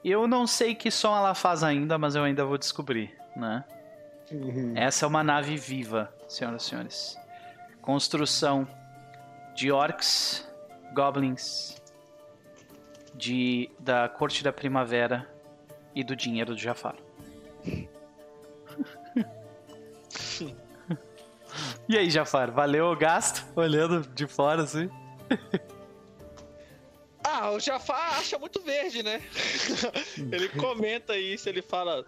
Eu não sei que som ela faz ainda, mas eu ainda vou descobrir, né? Uhum. Essa é uma nave viva, senhoras e senhores. Construção de orcs, goblins, de da corte da primavera e do dinheiro do Jafar. E aí, Jafar, valeu o gasto? Olhando de fora assim. Ah, o Jafar acha muito verde, né? ele comenta isso, ele fala.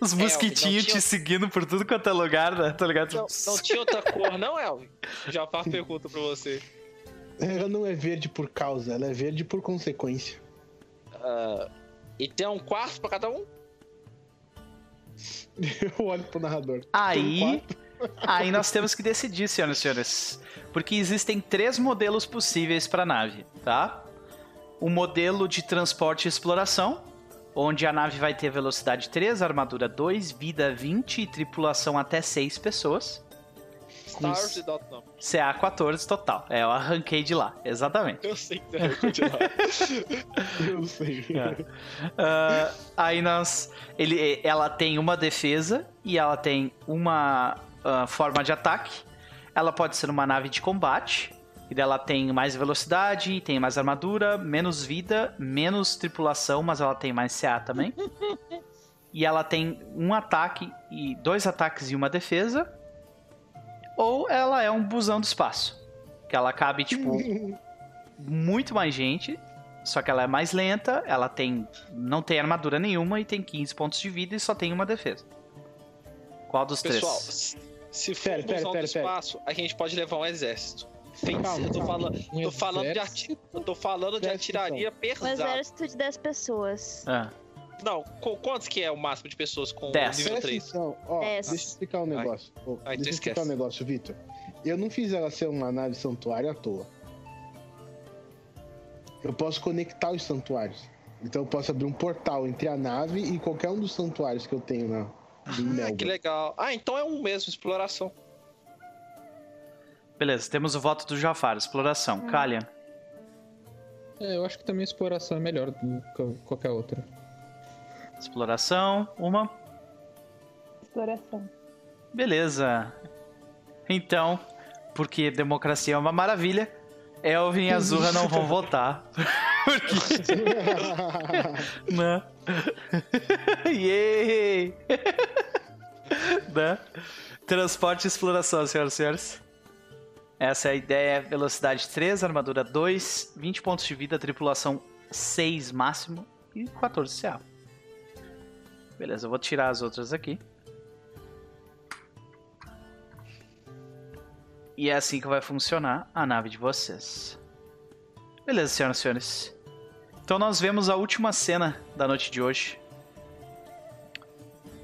Os mosquitinhos tinha... te seguindo por tudo quanto é lugar, né? Tá ligado? Não, não tinha outra cor, não, Elvin? O Jafar pergunta pra você. Ela não é verde por causa, ela é verde por consequência. Uh, e tem um quarto pra cada um? Eu olho pro narrador. Aí. Aí nós temos que decidir, senhoras e senhores. Porque existem três modelos possíveis para a nave, tá? O modelo de transporte e exploração, onde a nave vai ter velocidade 3, armadura 2, vida 20 e tripulação até 6 pessoas. Dot não. CA14 total. É, eu arranquei de lá, exatamente. Eu sei que você arrancou de lá. eu sei. É. Uh, aí nós. Ele, ela tem uma defesa e ela tem uma uh, forma de ataque. Ela pode ser uma nave de combate, E dela tem mais velocidade, tem mais armadura, menos vida, menos tripulação, mas ela tem mais CA também. e ela tem um ataque e dois ataques e uma defesa. Ou ela é um busão do espaço. Que ela cabe, tipo, muito mais gente. Só que ela é mais lenta, ela tem. não tem armadura nenhuma e tem 15 pontos de vida e só tem uma defesa. Qual dos Pessoal, três? Se for pera, um busão pera, do pera, espaço, a gente pode levar um exército. Calma, eu tô falando, um tô falando de, ati eu tô falando de atiraria pesada. Um exército de 10 pessoas. Ah. Não, quantos que é o máximo de pessoas com Dez. nível 3? Então, ó, deixa eu explicar um negócio. Ai. Oh, Ai, deixa eu explicar um negócio, Vitor. Eu não fiz ela ser uma nave santuário à toa. Eu posso conectar os santuários. Então eu posso abrir um portal entre a nave e qualquer um dos santuários que eu tenho na. Ah, que legal. Ah, então é um mesmo, exploração. Beleza, temos o voto do Jafar, exploração. Hum. Kalian. É, eu acho que também exploração é melhor do que qualquer outra. Exploração, uma. Exploração. Beleza. Então, porque democracia é uma maravilha, Elvin e Azurra não vão votar. Porque... né? Yay! né? Transporte e exploração, senhoras e senhores. Essa é a ideia. Velocidade 3, armadura 2, 20 pontos de vida, tripulação 6 máximo e 14 CA. Beleza, eu vou tirar as outras aqui. E é assim que vai funcionar a nave de vocês. Beleza, senhoras e senhores. Então nós vemos a última cena da noite de hoje.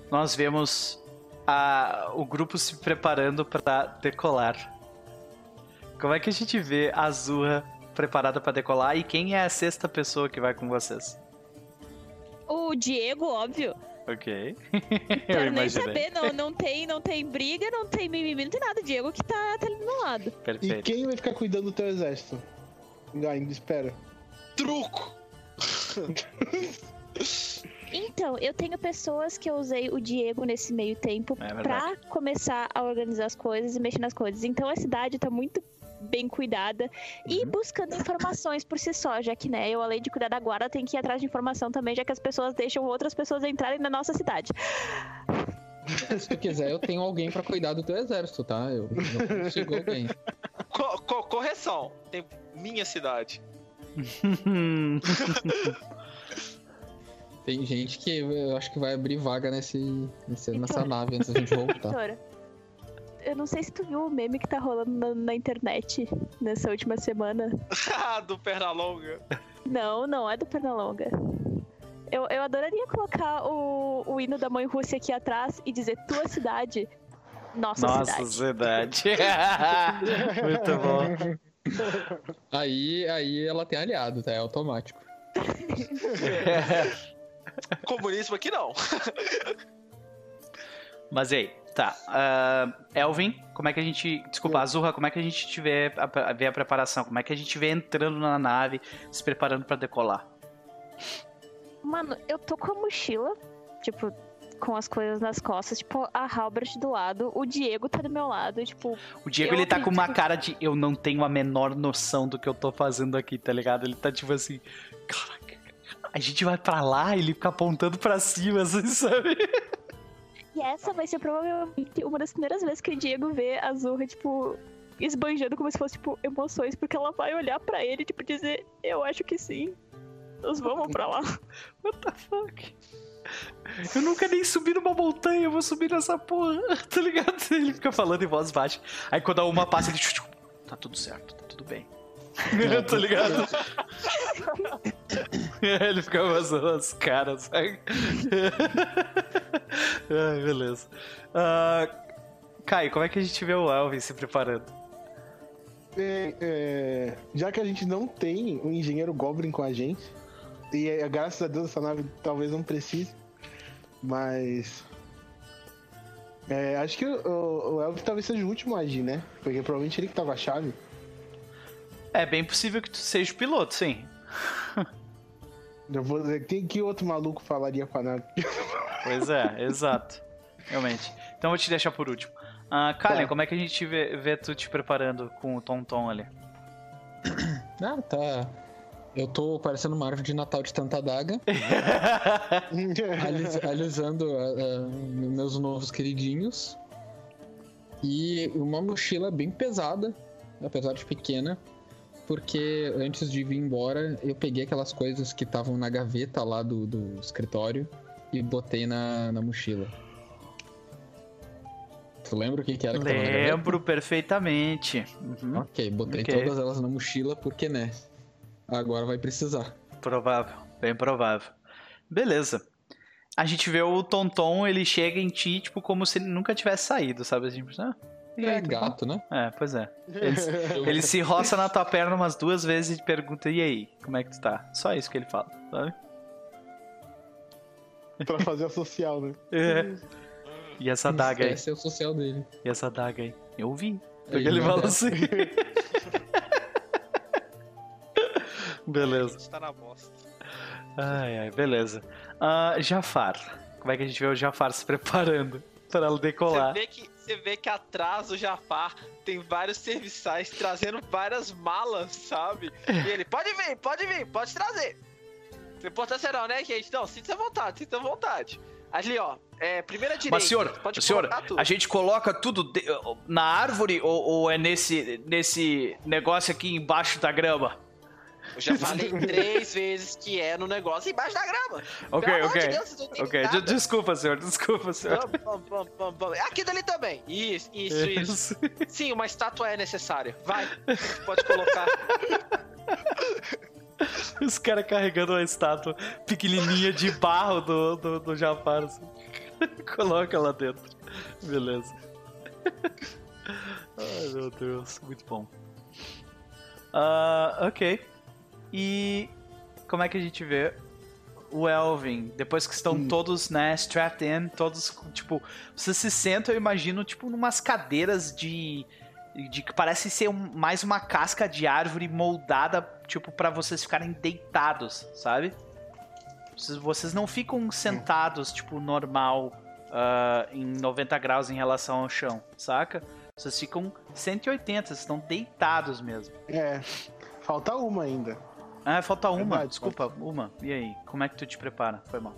Nós vemos a, o grupo se preparando para decolar. Como é que a gente vê a Azurra preparada para decolar e quem é a sexta pessoa que vai com vocês? O Diego, óbvio. Ok. Quero nem saber, não, não, tem, não tem briga, não tem mimimi, não tem nada. Diego que tá, tá ali do meu lado. Perfeito. E quem vai ficar cuidando do teu exército? Ainda espera. Truco! Então, eu tenho pessoas que eu usei o Diego nesse meio tempo é pra começar a organizar as coisas e mexer nas coisas. Então a cidade tá muito bem cuidada e uhum. buscando informações por si só, já que, né, eu além de cuidar da guarda, tenho que ir atrás de informação também, já que as pessoas deixam outras pessoas entrarem na nossa cidade. Se tu quiser, eu tenho alguém para cuidar do teu exército, tá? Eu não consigo alguém. Co co correção, tem minha cidade. tem gente que eu acho que vai abrir vaga nesse, nesse nessa nave antes da gente voltar eu não sei se tu viu o meme que tá rolando na, na internet nessa última semana. do Pernalonga. Não, não é do Pernalonga. Eu, eu adoraria colocar o, o hino da mãe Rússia aqui atrás e dizer tua cidade, nossa, nossa cidade. cidade. Muito bom. Aí, aí ela tem aliado, tá? É automático. Comunismo aqui não. Mas aí, Tá. Uh, Elvin, como é que a gente. Desculpa, Sim. Azurra, como é que a gente vê a, vê a preparação? Como é que a gente vê entrando na nave, se preparando para decolar? Mano, eu tô com a mochila, tipo, com as coisas nas costas, tipo, a Halbert do lado, o Diego tá do meu lado, tipo. O Diego, ele tá com uma cara de eu não tenho a menor noção do que eu tô fazendo aqui, tá ligado? Ele tá tipo assim. Caraca, a gente vai pra lá, ele fica apontando pra cima, assim, sabe? E essa vai ser provavelmente uma das primeiras vezes que o Diego vê a Zorra, tipo, esbanjando como se fosse, tipo, emoções, porque ela vai olhar para ele, tipo, dizer, eu acho que sim. Nós vamos pra lá. What the fuck? Eu nunca nem subi numa montanha, eu vou subir nessa porra, tá ligado? Ele fica falando em voz baixa. Aí quando a uma passa, ele. Tá tudo certo, tá tudo bem. tá ligado? ele fica amassando as caras, sabe? Ai, beleza. Uh, Kai, como é que a gente vê o Elvin se preparando? É, é, já que a gente não tem um engenheiro Goblin com a gente, e é, graças a Deus essa nave talvez não precise, mas. É, acho que o, o Elvin talvez seja o último a agir, né? Porque provavelmente ele que tava a chave. É bem possível que tu seja o piloto, sim. Eu vou dizer, tem que outro maluco falaria com a nave? Pois é, exato. Realmente. Então eu vou te deixar por último. Uh, Kalen, tá. como é que a gente vê, vê, tu te preparando com o Tom Tom ali? Ah, tá. Eu tô parecendo uma árvore de Natal de tanta adaga. alis, alisando uh, meus novos queridinhos. E uma mochila bem pesada, apesar de pequena. Porque antes de vir embora, eu peguei aquelas coisas que estavam na gaveta lá do, do escritório e botei na, na mochila. Tu lembra o que, que era que Lembro perfeitamente. Uhum. Ok, botei okay. todas elas na mochila porque, né? Agora vai precisar. Provável, bem provável. Beleza. A gente vê o Tonton, ele chega em ti, tipo, como se ele nunca tivesse saído, sabe? Assim, ah, e aí, é gato, né? É, pois é. Ele, ele, se roça na tua perna umas duas vezes e pergunta, e aí, como é que tu tá? Só isso que ele fala, sabe? Pra fazer a social, né? É. E essa daga aí? Esse é o social dele. E essa daga aí? Eu vi. Porque ele fala assim. beleza. Tá na bosta. Ai, ai, beleza. Uh, Jafar. Como é que a gente vê o Jafar se preparando para ela decolar? Você vê que, você vê que atrás do Jafar tem vários serviçais trazendo várias malas, sabe? E ele, pode vir, pode vir, pode trazer. Não importa será, né, gente? Não, sinta vontade, sinta vontade. Ali, ó, é, primeira direita. Mas, senhor, pode senhor a gente coloca tudo de, na árvore ou, ou, é nesse, nesse negócio aqui embaixo da grama? Eu já falei três vezes que é no negócio embaixo da grama. Ok, Pelo ok. De Deus, ok, desculpa, senhor, desculpa, senhor. Vamos, vamos, vamos, vamos. Aqui dali também. Isso, isso, isso. Sim, uma estátua é necessária. Vai, pode colocar. Os caras carregando uma estátua pequenininha de barro do, do, do Jafar. Assim. Coloca lá dentro. Beleza. Ai, meu Deus. Muito bom. Uh, ok. E como é que a gente vê o Elvin, depois que estão hum. todos, né, strapped in, todos, tipo, você se senta, eu imagino, tipo, numas cadeiras de de que parece ser um, mais uma casca de árvore moldada, tipo, para vocês ficarem deitados, sabe? Vocês, vocês não ficam sentados, tipo, normal, uh, em 90 graus em relação ao chão, saca? Vocês ficam 180, vocês estão deitados mesmo. É, falta uma ainda. Ah, falta uma, Verdade, desculpa, falta. uma. E aí, como é que tu te prepara? Foi mal.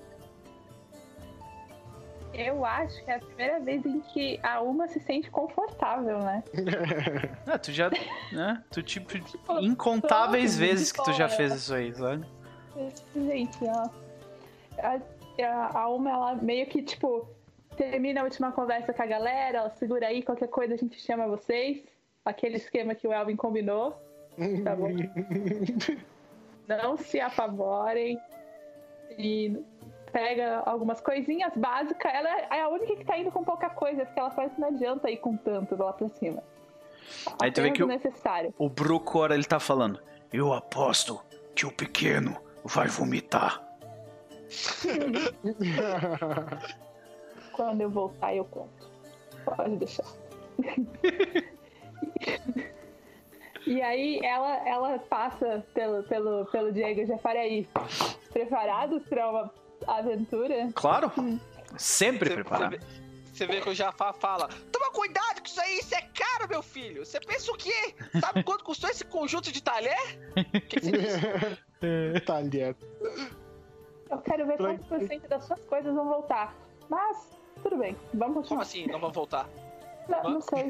Eu acho que é a primeira vez em que a Uma se sente confortável, né? ah, tu já. Né? Tu, tipo, tipo incontáveis vezes que tu já fez isso aí, sabe? Gente, ó. A, a, a Uma, ela meio que, tipo, termina a última conversa com a galera, ela segura aí, qualquer coisa a gente chama vocês. Aquele esquema que o Elvin combinou. Tá bom? Não se apavorem. E pega algumas coisinhas básicas. Ela é a única que tá indo com pouca coisa, porque ela parece que não adianta ir com tanto lá pra cima. Aí tu vê que o, necessário. o Brucor, ele tá falando, eu aposto que o pequeno vai vomitar. Quando eu voltar, eu conto. Pode deixar. e aí ela, ela passa pelo, pelo, pelo Diego Jafari aí. Preparados para uma aventura? Claro. Sempre você, preparado. Você vê, que o Jafar fala: Toma cuidado com isso aí, isso é caro, meu filho. Você pensa o quê? Sabe quanto custou esse conjunto de talher? que, que você talher. Eu quero ver quantos por cento das suas coisas vão voltar. Mas, tudo bem, vamos continuar. Como assim, não vão voltar? Não, não sei.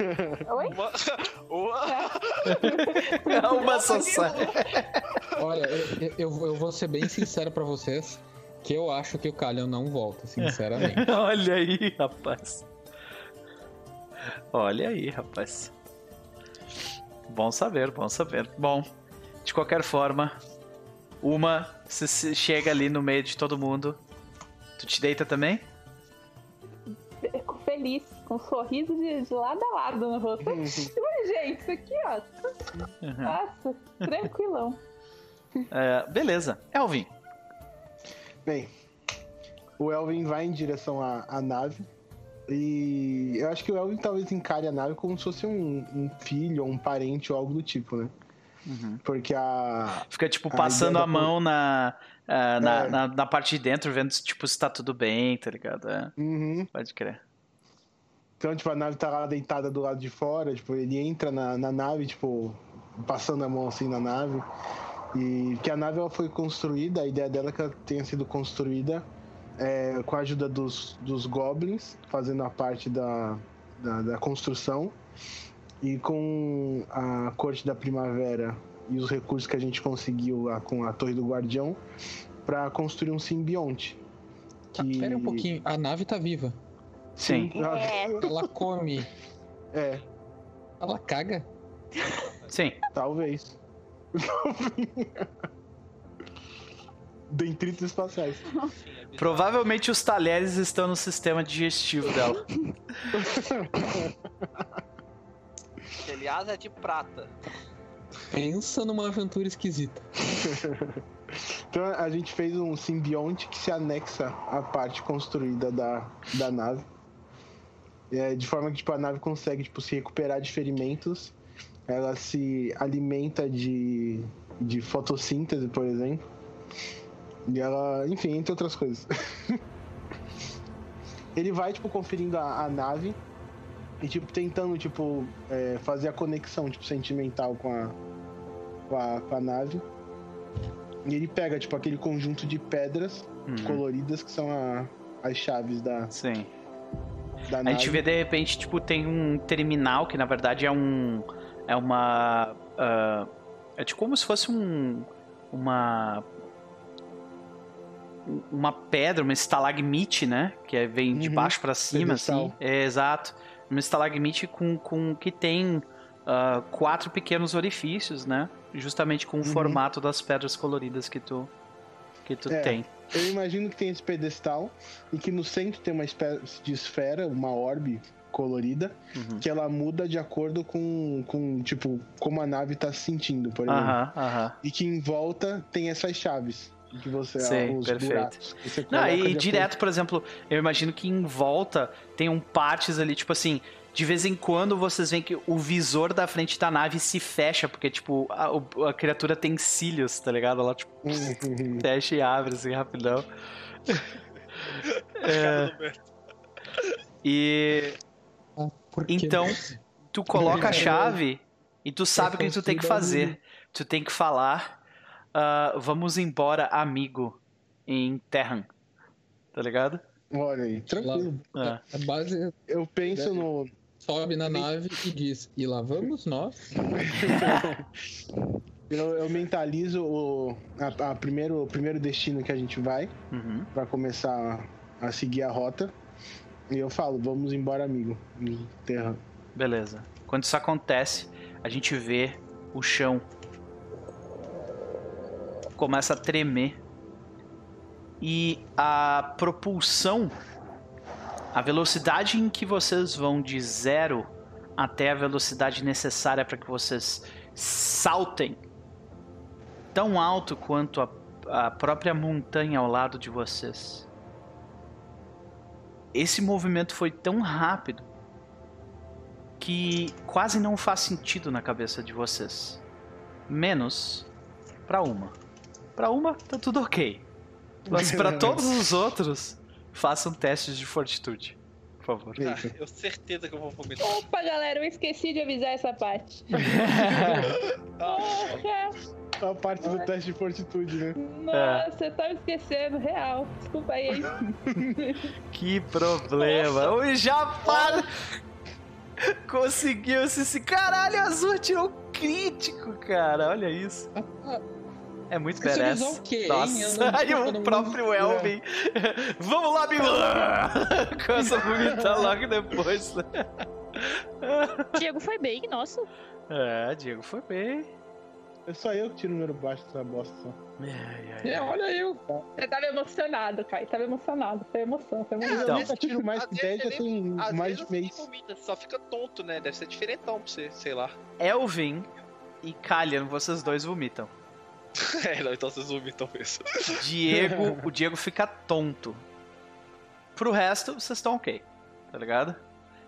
Oi? Uma, uma... uma só Olha, eu, eu, eu, vou ser bem sincero pra vocês que eu acho que o Calhão não volta, sinceramente. Olha aí, rapaz. Olha aí, rapaz. Bom saber, bom saber. Bom, de qualquer forma, uma se chega ali no meio de todo mundo. Tu te deita também? Feliz, com um sorriso de, de lado a lado no rosto. Uhum. Gente, isso aqui, ó. Uhum. Nossa, tranquilão. É, beleza. Elvin, Bem, o Elvin vai em direção à, à nave. E eu acho que o Elvin talvez encare a nave como se fosse um, um filho ou um parente ou algo do tipo, né? Uhum. Porque a. Fica, tipo, passando a, a mão na, uh, na, é. na, na, parte de dentro, vendo tipo, se tá tudo bem, tá ligado? É. Uhum. Pode crer. Então, tipo, a nave tá lá deitada do lado de fora, tipo, ele entra na, na nave, tipo, passando a mão assim na nave. E que a nave ela foi construída, a ideia dela é que ela tenha sido construída é, com a ajuda dos, dos goblins, fazendo a parte da, da, da construção. E com a corte da primavera e os recursos que a gente conseguiu lá com a Torre do Guardião para construir um simbionte. Que... Ah, espera um pouquinho, a nave tá viva. Sim. É. Ela come. É. Ela caga? Sim. Talvez. Dentritos espaciais. Provavelmente os talheres estão no sistema digestivo dela. Que aliás é de prata. Pensa numa aventura esquisita. então a gente fez um simbionte que se anexa à parte construída da, da nave. É, de forma que tipo, a nave consegue tipo, se recuperar de ferimentos. Ela se alimenta de, de fotossíntese, por exemplo. E ela, enfim, entre outras coisas. Ele vai, tipo, conferindo a, a nave e, tipo, tentando, tipo, é, fazer a conexão, tipo, sentimental com a, com a, com a nave. E ele pega, tipo, aquele conjunto de pedras uhum. coloridas que são a, as chaves da. Sim. Da a gente vê de repente, tipo, tem um terminal que na verdade é um. É uma. Uh, é tipo como se fosse um. Uma. Uma pedra, uma estalagmite, né? Que é, vem de uhum. baixo para cima, assim. É, exato. Uma estalagmite com, com que tem uh, quatro pequenos orifícios, né? Justamente com o uhum. formato das pedras coloridas que tu, que tu é, tem. Eu imagino que tem esse pedestal e que no centro tem uma espécie de esfera, uma orbe colorida, uhum. que ela muda de acordo com, com, tipo, como a nave tá se sentindo, por exemplo. Uhum, e que em volta tem essas chaves que você Sim, os perfeito. Buracos, Não, e direto, por exemplo, eu imagino que em volta tem um partes ali, tipo assim, de vez em quando vocês veem que o visor da frente da nave se fecha, porque, tipo, a, a criatura tem cílios, tá ligado? Ela, tipo, fecha e abre, assim, rapidão. é... E... Ah, então, tu coloca a chave e tu sabe o que tu tem que fazer. Tu tem que falar, uh, vamos embora, amigo, em Terran. Tá ligado? Olha aí, tranquilo. É. A base... Eu penso no sobe na nave e diz: E lá vamos nós? eu, eu, mentalizo o a, a, primeiro, o primeiro destino que a gente vai uhum. para começar a, a seguir a rota. E eu falo: Vamos embora, amigo. Terra. Beleza. Quando isso acontece, a gente vê o chão começa a tremer e a propulsão a velocidade em que vocês vão de zero até a velocidade necessária para que vocês saltem tão alto quanto a, a própria montanha ao lado de vocês. Esse movimento foi tão rápido que quase não faz sentido na cabeça de vocês. Menos para uma. Para uma tá tudo ok. Mas para todos os outros Façam testes de fortitude, por favor. Ah, eu certeza que eu vou vomitar. Opa, galera, eu esqueci de avisar essa parte. A parte do teste de fortitude, né? Nossa, é. eu tava esquecendo, real. Desculpa aí. que problema. O Japão conseguiu esse. Caralho, Azul tirou crítico, cara. Olha isso. É muito badass. O quê, Nossa, aí o próprio Elvin. Vamos lá, Bilu! Começa a vomitar logo depois. Diego foi bem, nossa. É, Diego foi bem. É só eu que tiro o número baixo dessa bosta. É, é, é, olha eu. Você tava emocionado, Kai. Tava emocionado. Foi emoção. Foi emoção. Então, eu nunca tiro mais que 10 já tem mais de mês. Vomita, só fica tonto, né? Deve ser diferentão pra você, sei lá. Elvin e Kalian, vocês dois vomitam. é, não, então vocês vomitam mesmo. Diego, o Diego fica tonto. Pro resto, vocês estão ok, tá ligado?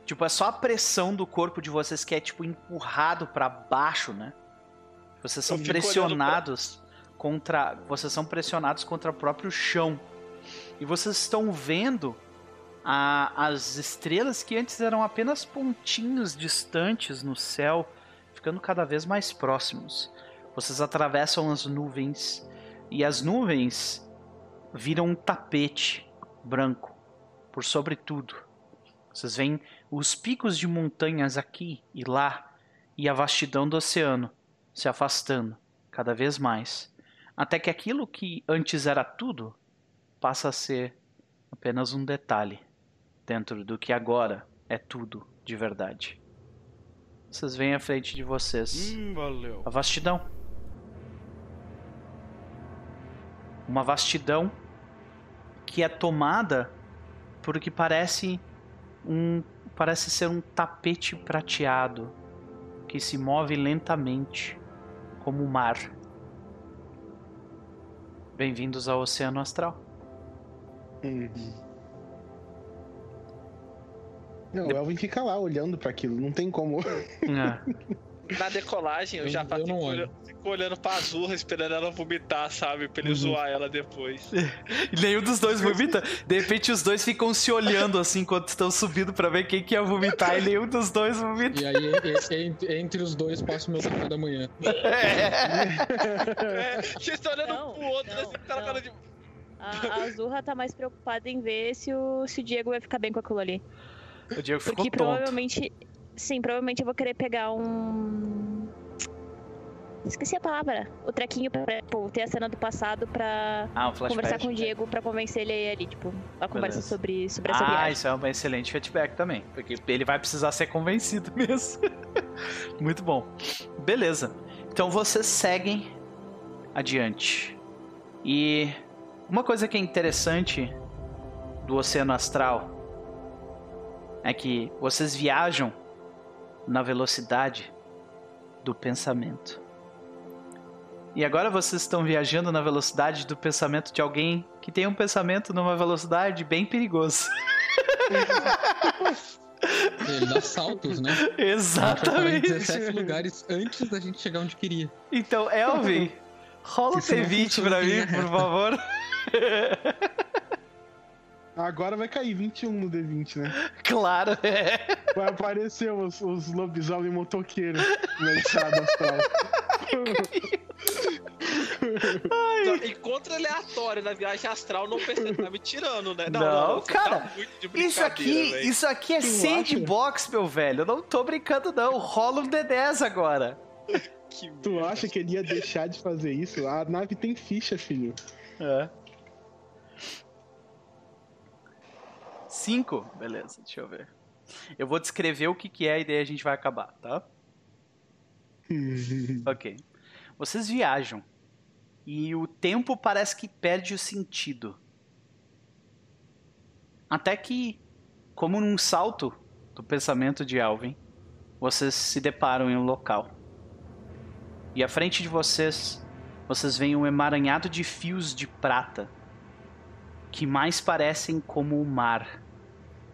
Tipo, é só a pressão do corpo de vocês que é, tipo, empurrado para baixo, né? Vocês são pressionados pra... contra. Vocês são pressionados contra o próprio chão. E vocês estão vendo a, as estrelas que antes eram apenas pontinhos distantes no céu ficando cada vez mais próximos. Vocês atravessam as nuvens e as nuvens viram um tapete branco por sobre tudo. Vocês veem os picos de montanhas aqui e lá e a vastidão do oceano se afastando cada vez mais, até que aquilo que antes era tudo passa a ser apenas um detalhe dentro do que agora é tudo de verdade. Vocês veem à frente de vocês hum, a vastidão. Uma vastidão que é tomada por o que parece um parece ser um tapete prateado que se move lentamente como o mar. Bem-vindos ao Oceano Astral. Não, o Elvin fica lá olhando para aquilo, não tem como. É. Na decolagem, eu, eu já eu fico, olhando, fico olhando pra Azurra, esperando ela vomitar, sabe? Pra ele uhum. zoar ela depois. Nenhum dos dois vomita. De repente, os dois ficam se olhando assim enquanto estão subindo pra ver quem que ia vomitar e nenhum dos dois vomita. E aí, entre os dois, passa o meu café da manhã. É. é vocês estão olhando não, pro outro, não, assim, tá cara de. A, a Azurra tá mais preocupada em ver se o, se o Diego vai ficar bem com aquilo ali. O Diego ficou Porque tonto. provavelmente Sim, provavelmente eu vou querer pegar um. Esqueci a palavra. O trequinho pra tipo, ter a cena do passado pra ah, um conversar com o Diego pra convencer ele aí ali, tipo, a conversa sobre, sobre essa ah, viagem. Ah, isso é um excelente feedback também. Porque ele vai precisar ser convencido mesmo. Muito bom. Beleza. Então vocês seguem adiante. E uma coisa que é interessante do Oceano Astral é que vocês viajam na velocidade do pensamento. E agora vocês estão viajando na velocidade do pensamento de alguém que tem um pensamento numa velocidade bem perigoso. Ele dá saltos, né? Exatamente. 17 lugares antes da gente chegar onde queria. Então, Elvin, rola o P20 pra mim, por favor. Agora vai cair 21 no D20, né? Claro, é. Vai aparecer os, os lobisomem motoqueiros na estrada astral. Encontro aleatório na viagem astral, não percebe, tá me tirando, né? Não, não, não tá cara, tá isso aqui, véio. isso aqui é sandbox, meu velho. Eu não tô brincando, não. Rola um D10 agora. Que tu merda. acha que ele ia deixar de fazer isso? A nave tem ficha, filho. É. Cinco? Beleza, deixa eu ver. Eu vou descrever o que, que é e daí a gente vai acabar, tá? ok. Vocês viajam e o tempo parece que perde o sentido. Até que, como num salto do pensamento de Alvin, vocês se deparam em um local. E à frente de vocês, vocês veem um emaranhado de fios de prata que mais parecem como o mar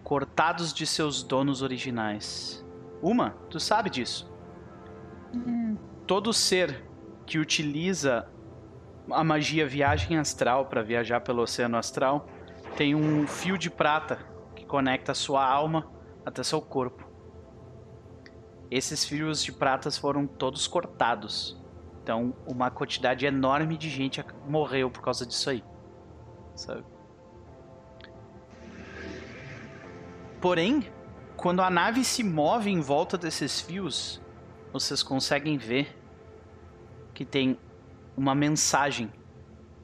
cortados de seus donos originais. Uma, tu sabe disso. Hum. Todo ser que utiliza a magia viagem astral para viajar pelo oceano astral tem um fio de prata que conecta a sua alma até seu corpo. Esses fios de pratas foram todos cortados. Então, uma quantidade enorme de gente morreu por causa disso aí. Sabe? Porém, quando a nave se move em volta desses fios, vocês conseguem ver que tem uma mensagem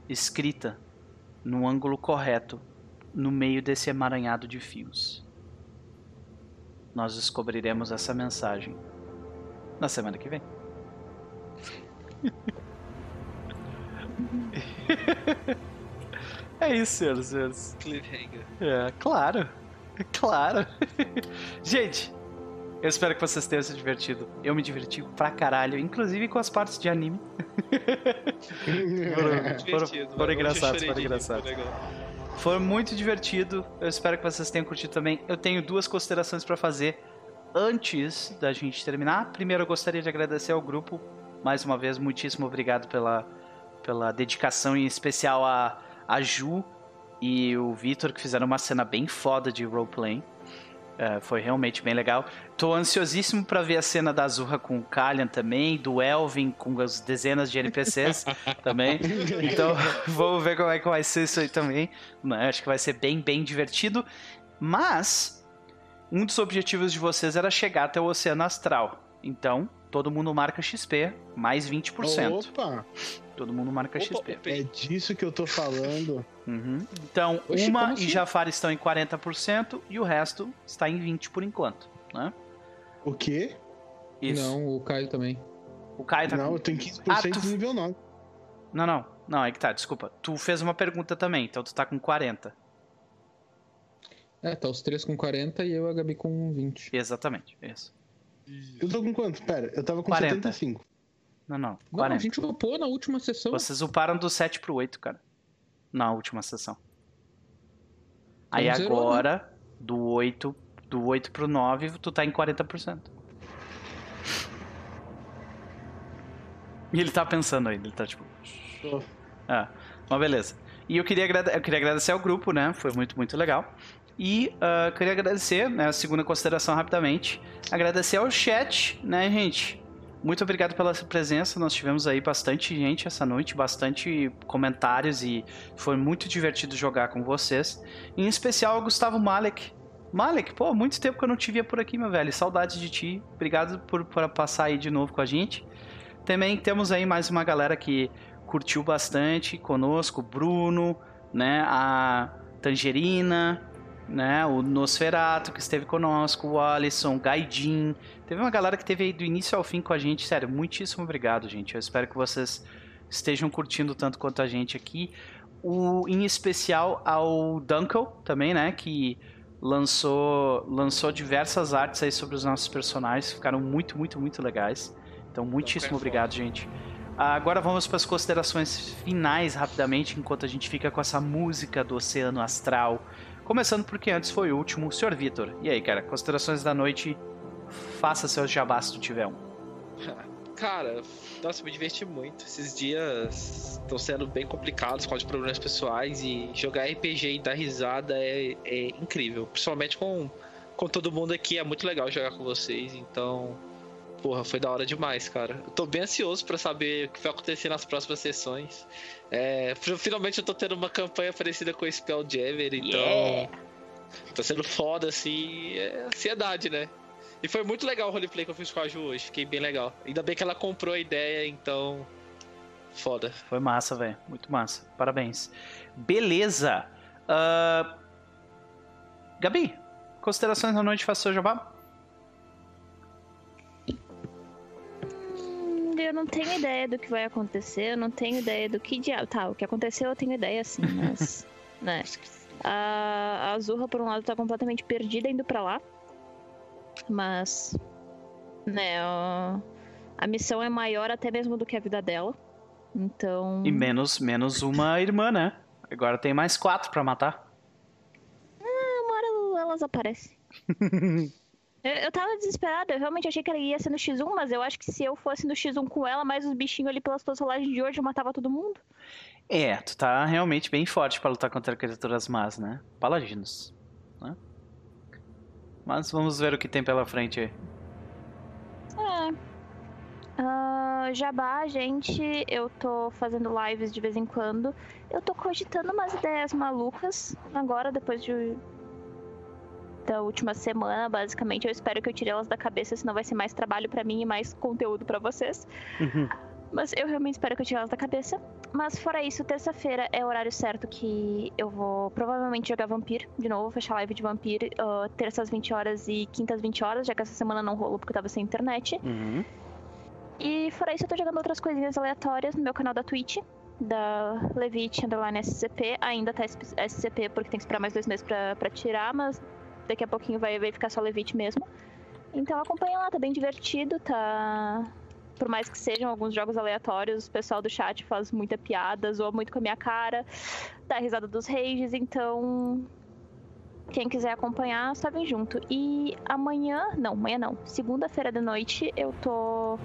escrita no ângulo correto no meio desse emaranhado de fios. Nós descobriremos essa mensagem na semana que vem. é isso, senhoras e senhores. Cliffhanger. É, claro. Claro. Gente, eu espero que vocês tenham se divertido. Eu me diverti pra caralho, inclusive com as partes de anime. foram, foram, foram engraçados, foram engraçados. Foi muito divertido. Eu espero que vocês tenham curtido também. Eu tenho duas considerações para fazer antes da gente terminar. Primeiro, eu gostaria de agradecer ao grupo. Mais uma vez, muitíssimo obrigado pela, pela dedicação, em especial a, a Ju, e o Victor, que fizeram uma cena bem foda de roleplay. Uh, foi realmente bem legal. Tô ansiosíssimo para ver a cena da Azurra com o Kalian também, do Elvin com as dezenas de NPCs também. Então, vamos ver como é que vai ser isso aí também. Acho que vai ser bem, bem divertido. Mas, um dos objetivos de vocês era chegar até o Oceano Astral. Então, todo mundo marca XP, mais 20%. Opa! Todo mundo marca opa, XP. Opa. É disso que eu tô falando. Uhum. Então, Oxi, uma assim? e Jafar estão em 40% e o resto está em 20% por enquanto, né? O quê? Isso. Não, o Caio também. O Caio tá Não, com... eu tenho 15% ah, tu... nível 9. Não, não. Não, é que tá, desculpa. Tu fez uma pergunta também, então tu tá com 40. É, tá os três com 40 e eu e a Gabi com 20. Exatamente, isso. Eu tô com quanto? Pera, eu tava com 40. 75. Não, não. 40. Não, a gente upou na última sessão. Vocês uparam do 7 pro 8, cara. Na última sessão. Aí Não agora, zerou, né? do 8, do 8 pro 9, tu tá em 40%. E ele tá pensando ainda, ele tá tipo. Oh. Ah, mas beleza. E eu queria, eu queria agradecer ao grupo, né? Foi muito, muito legal. E uh, queria agradecer, né, a segunda consideração rapidamente, agradecer ao chat, né, gente? Muito obrigado pela presença. Nós tivemos aí bastante gente essa noite, bastante comentários e foi muito divertido jogar com vocês. Em especial o Gustavo Malek. Malek, pô, muito tempo que eu não te via por aqui, meu velho. Saudades de ti. Obrigado por, por passar aí de novo com a gente. Também temos aí mais uma galera que curtiu bastante conosco, Bruno, né, a Tangerina, né? O Nosferato, que esteve conosco, o Alisson, o Gaidin. Teve uma galera que teve aí do início ao fim com a gente. Sério, muitíssimo obrigado, gente. Eu espero que vocês estejam curtindo tanto quanto a gente aqui. O, em especial ao Dunkel também, né? Que lançou, lançou diversas artes aí sobre os nossos personagens. Ficaram muito, muito, muito legais. Então, muitíssimo obrigado, gente. Agora vamos para as considerações finais rapidamente, enquanto a gente fica com essa música do Oceano Astral Começando porque antes foi o último, Sr. Vitor. E aí, cara, considerações da noite, faça seus jabás se tu tiver um. Cara, nossa, me diverti muito. Esses dias estão sendo bem complicados com os problemas pessoais e jogar RPG e dar risada é, é incrível. Principalmente com, com todo mundo aqui, é muito legal jogar com vocês. Então, porra, foi da hora demais, cara. Eu tô bem ansioso para saber o que vai acontecer nas próximas sessões. É, finalmente eu tô tendo uma campanha parecida com o Spelljammer, então. Yeah. Tá sendo foda, assim. É ansiedade, né? E foi muito legal o roleplay que eu fiz com a Ju hoje. Fiquei bem legal. Ainda bem que ela comprou a ideia, então. Foda. Foi massa, velho. Muito massa. Parabéns. Beleza. Uh... Gabi, considerações da noite, faça seu jabá? Eu não tenho ideia do que vai acontecer, eu não tenho ideia do que diabo. Tá, o que aconteceu eu tenho ideia sim, mas. né? A, a Azurra, por um lado, tá completamente perdida indo para lá. Mas. Né, a, a missão é maior até mesmo do que a vida dela. Então. E menos, menos uma irmã, né? Agora tem mais quatro para matar. Ah, uma hora elas aparecem. Eu, eu tava desesperada, eu realmente achei que ela ia ser no X1, mas eu acho que se eu fosse no X1 com ela, mais os bichinhos ali pelas tuas rolagens de hoje, eu matava todo mundo. É, tu tá realmente bem forte para lutar contra criaturas más, né? Paladinos, né? Mas vamos ver o que tem pela frente aí. É. Uh, Jabá, gente, eu tô fazendo lives de vez em quando. Eu tô cogitando umas ideias malucas agora, depois de da última semana, basicamente. Eu espero que eu tire elas da cabeça, senão vai ser mais trabalho para mim e mais conteúdo para vocês. Uhum. Mas eu realmente espero que eu tire elas da cabeça. Mas fora isso, terça-feira é o horário certo que eu vou provavelmente jogar Vampir de novo, fechar live de Vampir, uh, terças 20 horas e quintas 20 horas, já que essa semana não rolou porque eu tava sem internet. Uhum. E fora isso, eu tô jogando outras coisinhas aleatórias no meu canal da Twitch, da Levite Underline SCP. Ainda tá SCP porque tem que esperar mais dois meses pra, pra tirar, mas daqui a pouquinho vai, vai ficar só Levite mesmo. Então acompanha lá, tá bem divertido, tá. Por mais que sejam alguns jogos aleatórios, o pessoal do chat faz muita piada, zoa muito com a minha cara, dá risada dos rages, então. Quem quiser acompanhar, só vem junto. E amanhã, não, amanhã não, segunda-feira de noite, eu tô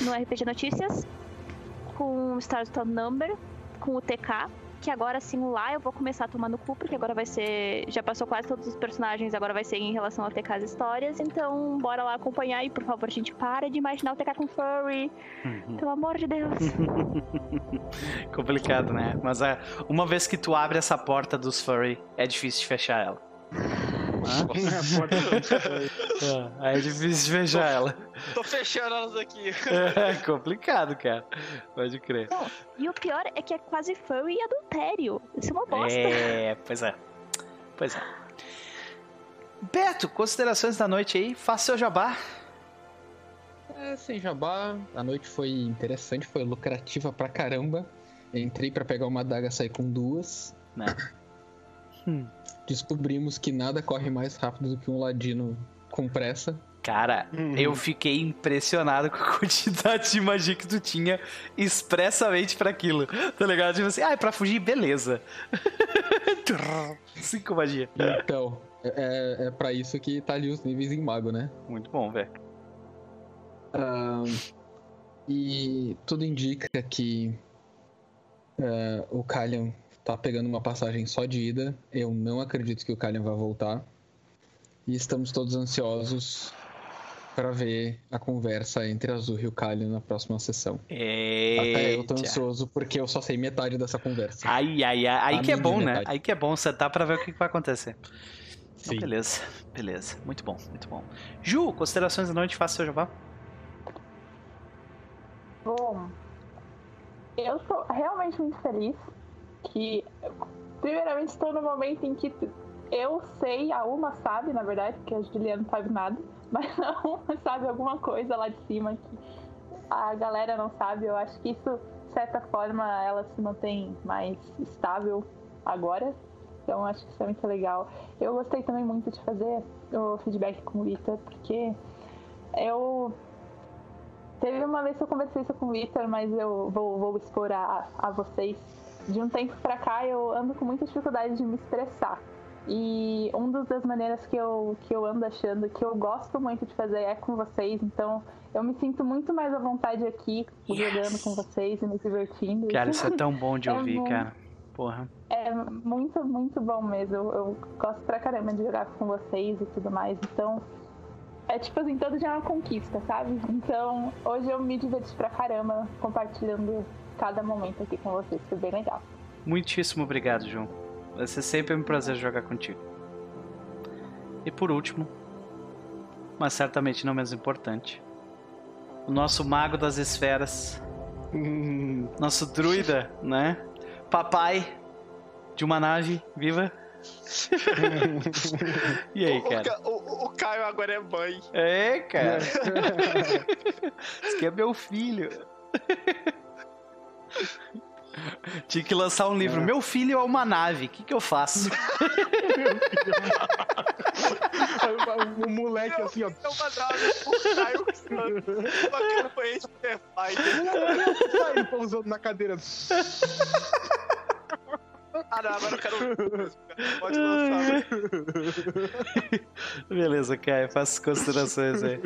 no RPG Notícias com Stars Number, com o TK, que agora simular eu vou começar tomando cu, porque agora vai ser. Já passou quase todos os personagens, agora vai ser em relação ao TK as histórias. Então, bora lá acompanhar e, por favor, a gente para de imaginar o TK com furry. Uhum. Pelo amor de Deus. Complicado, né? Mas é, uma vez que tu abre essa porta dos furry, é difícil de fechar ela. É, aí é difícil de fechar ela. Tô fechando elas aqui. É complicado, cara. Pode crer. Não, e o pior é que é quase furry e adultério. Isso é uma bosta. É, pois é. Pois é. Beto, considerações da noite aí. Faça seu jabá. É, sem jabá. A noite foi interessante, foi lucrativa pra caramba. Entrei para pegar uma adaga, saí com duas. Né? Hum descobrimos que nada corre mais rápido do que um ladino com pressa. Cara, uhum. eu fiquei impressionado com a quantidade de magia que tu tinha expressamente para aquilo. Tá ligado? Tipo assim, ah, é pra fugir, beleza. Cinco magia. Então, é, é para isso que tá ali os níveis em mago, né? Muito bom, velho. Um, e tudo indica que uh, o Kalian tá pegando uma passagem só de ida. Eu não acredito que o Kalian vá voltar. E estamos todos ansiosos para ver a conversa entre Azul e o Kalian na próxima sessão. Eita. Até eu tô ansioso porque eu só sei metade dessa conversa. Ai, ai, ai. Aí que é bom, né? metade. né? Aí que é bom tá para ver o que vai acontecer. Então, beleza, beleza. Muito bom, muito bom. Ju, considerações da noite, faça seu jabá. Bom, eu tô realmente muito feliz que primeiramente estou no momento em que eu sei, a Uma sabe, na verdade, porque a Juliana não sabe nada, mas Uma sabe alguma coisa lá de cima que a galera não sabe. Eu acho que isso, de certa forma, ela se mantém mais estável agora. Então acho que isso é muito legal. Eu gostei também muito de fazer o feedback com o Victor, porque eu. Teve uma vez que eu conversei isso com o Victor, mas eu vou, vou expor a, a vocês de um tempo para cá eu ando com muita dificuldade de me expressar. E uma das maneiras que eu, que eu ando achando que eu gosto muito de fazer é com vocês, então eu me sinto muito mais à vontade aqui, yes. jogando com vocês e me divertindo. Cara, isso é tão bom de é ouvir, muito, cara. Porra. É muito, muito bom mesmo. Eu, eu, gosto pra caramba de jogar com vocês e tudo mais. Então, é tipo assim, todo dia é uma conquista, sabe? Então, hoje eu me diverti pra caramba compartilhando cada momento aqui com vocês. Foi bem legal. Muitíssimo obrigado, João. Vai ser sempre um prazer jogar contigo. E por último, mas certamente não menos importante, o nosso mago das esferas, nosso druida, né? Papai de uma nave viva. e aí, cara? O, o, o, Caio agora é mãe. É, cara. Esse aqui é meu filho. Tinha que lançar um livro. É. Meu filho é uma nave, o que, que eu faço? o moleque assim, ó. É uma nave, uma campanha de Sai pousando na cadeira. Ah, não, agora eu quero. Pode lançar. Beleza, Caio, faça considerações aí.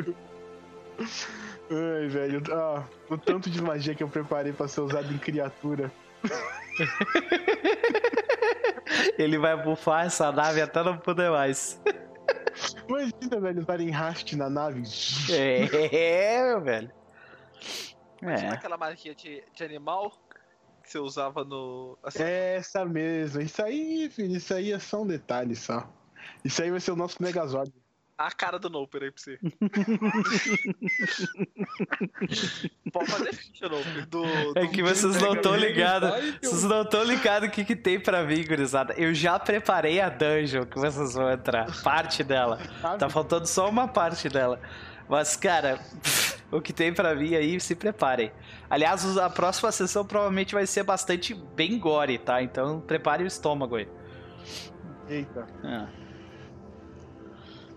Ai, velho. Ah, o tanto de magia que eu preparei pra ser usado em criatura. Ele vai bufar essa nave até não poder mais. Imagina, velho, usarem haste na nave. É, meu velho. Imagina é. aquela magia de, de animal que você usava no. Assim. É essa mesmo. Isso aí, filho, isso aí é só um detalhe só. Isso aí vai ser o nosso Megazord a cara do Noper aí pra você. Pode fazer ficha, Noper. Do, do é que vocês não estão ligados. Vocês não estão ligados o que, que tem pra mim, gurizada. Eu já preparei a dungeon que vocês vão entrar. Parte dela. Tá faltando só uma parte dela. Mas, cara, o que tem pra mim aí, se preparem. Aliás, a próxima sessão provavelmente vai ser bastante bem gore, tá? Então prepare o estômago aí. Eita. É.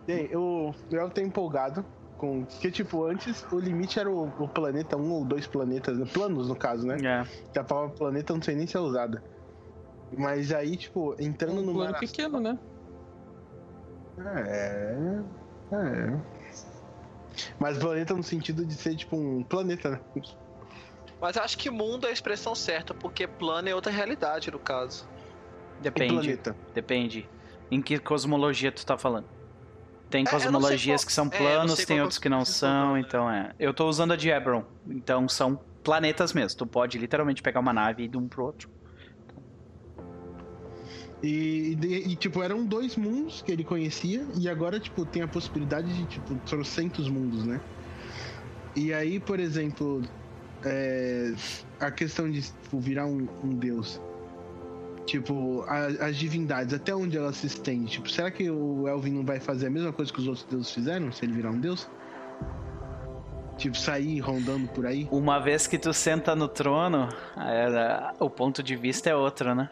Bem, eu, eu tô empolgado com. Que, tipo, antes o limite era o, o, planeta, um ou dois planetas, planos no caso, né? É. Que a palavra planeta não sei nem se é usada. Mas aí, tipo, entrando um no plano pequeno, né? É. É. Mas planeta no sentido de ser, tipo, um planeta, né? Mas acho que mundo é a expressão certa, porque plano é outra realidade, no caso. Depende. Depende. Em que cosmologia tu tá falando? Tem é, cosmologias qual... que são é, planos, é, tem outros que não são, então é. Eu tô usando a de Ebron, então são planetas mesmo. Tu pode literalmente pegar uma nave e ir de um pro outro. E, e, e, tipo, eram dois mundos que ele conhecia, e agora, tipo, tem a possibilidade de, tipo, trocentos mundos, né? E aí, por exemplo, é, a questão de tipo, virar um, um deus. Tipo, a, as divindades, até onde elas se estendem? Tipo, será que o Elvin não vai fazer a mesma coisa que os outros deuses fizeram, se ele virar um deus? Tipo, sair rondando por aí? Uma vez que tu senta no trono, era, o ponto de vista é outro, né?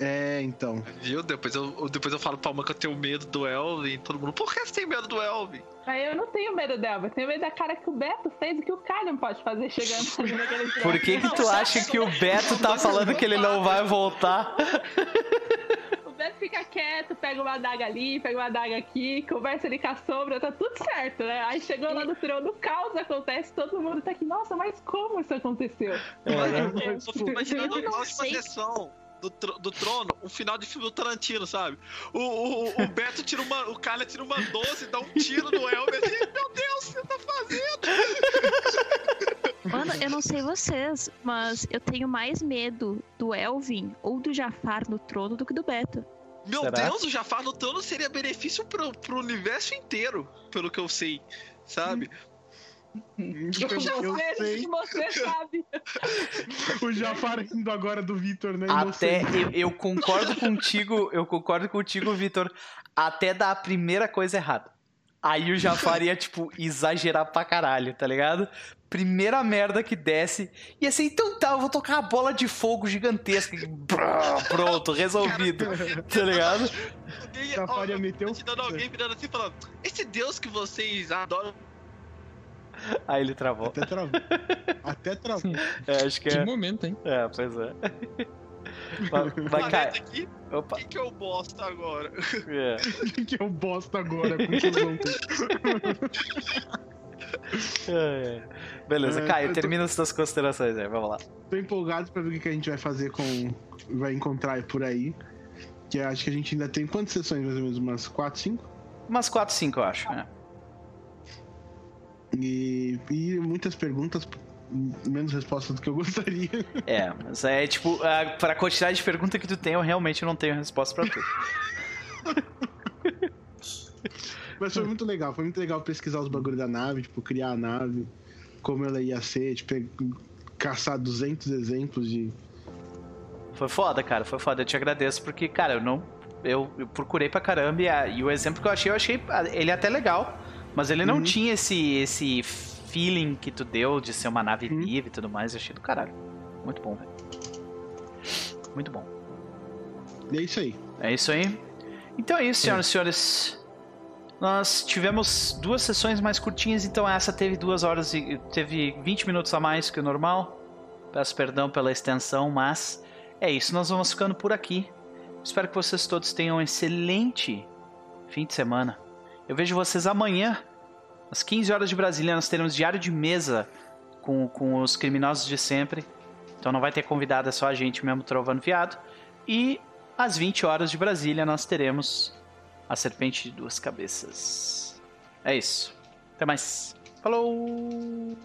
É, então. Viu? Depois eu, depois eu falo pra uma que eu tenho medo do Elvin. Todo mundo, por que você tem medo do Elvin? Aí eu não tenho medo dela, eu tenho medo da cara que o Beto fez e que o Kylian pode fazer chegando ali naquele Por que, que tu acha que o Beto tá falando que ele não vai voltar? O Beto fica quieto, pega uma adaga ali, pega uma adaga aqui, conversa ali com a sombra, tá tudo certo, né? Aí chegou lá no trono, o caos acontece, todo mundo tá aqui, nossa, mas como isso aconteceu? É, eu tô imaginando a próxima sessão do, do trono um final de filme do Tarantino, sabe? O, o, o Beto tira uma. O Carla tira uma 12, dá um tiro no Elmer assim, meu Deus, o que você tá fazendo? Mano, eu não sei vocês, mas eu tenho mais medo do Elvin ou do Jafar no trono do que do Beto. Meu Será? Deus, o Jafar no trono seria benefício pro, pro universo inteiro, pelo que eu sei, sabe? Hum. Eu, já eu sei. você sabe. o Jafar indo agora do Vitor, né? Até eu, eu, concordo contigo, eu concordo contigo, Vitor, até dar a primeira coisa errada. Aí o Jafar ia, tipo, exagerar pra caralho, tá ligado? Primeira merda que desce. E assim, então tá, eu vou tocar a bola de fogo gigantesca. Pronto, resolvido. tá ligado? Jafar ia meter um. Alguém virando assim falando: Esse Deus que vocês adoram Aí ele travou. Até travou. Até travou. É, acho que, que é. momento, hein? É, pois é. Vai, cair. Aqui, Opa. Quem que é o bosta agora? É. Quem que é o bosta agora? Com é, é. Beleza, é, Caio, termina as suas considerações aí, vamos lá. Tô empolgado pra ver o que a gente vai fazer com. Vai encontrar por aí. Que acho que a gente ainda tem quantas sessões, mais ou menos? Umas 4, 5? Umas 4, 5, eu acho. É. E, e muitas perguntas, menos respostas do que eu gostaria. É, mas é tipo, pra quantidade de pergunta que tu tem, eu realmente não tenho resposta pra tudo. mas foi muito legal, foi muito legal pesquisar os bagulhos da nave, tipo, criar a nave, como ela ia ser, tipo, caçar 200 exemplos de. Foi foda, cara, foi foda. Eu te agradeço porque, cara, eu não. Eu, eu procurei pra caramba e, a, e o exemplo que eu achei, eu achei ele até legal. Mas ele não uhum. tinha esse, esse feeling que tu deu de ser uma nave uhum. viva e tudo mais. Eu achei do caralho. Muito bom, velho. Muito bom. E é isso aí. É isso aí. Então é isso, senhoras é. e senhores. Nós tivemos duas sessões mais curtinhas, então essa teve duas horas e teve 20 minutos a mais que o normal. Peço perdão pela extensão, mas é isso. Nós vamos ficando por aqui. Espero que vocês todos tenham um excelente fim de semana. Eu vejo vocês amanhã, às 15 horas de Brasília. Nós teremos diário de mesa com, com os criminosos de sempre. Então não vai ter convidado, é só a gente mesmo trovando viado. E às 20 horas de Brasília nós teremos a Serpente de Duas Cabeças. É isso. Até mais. Falou!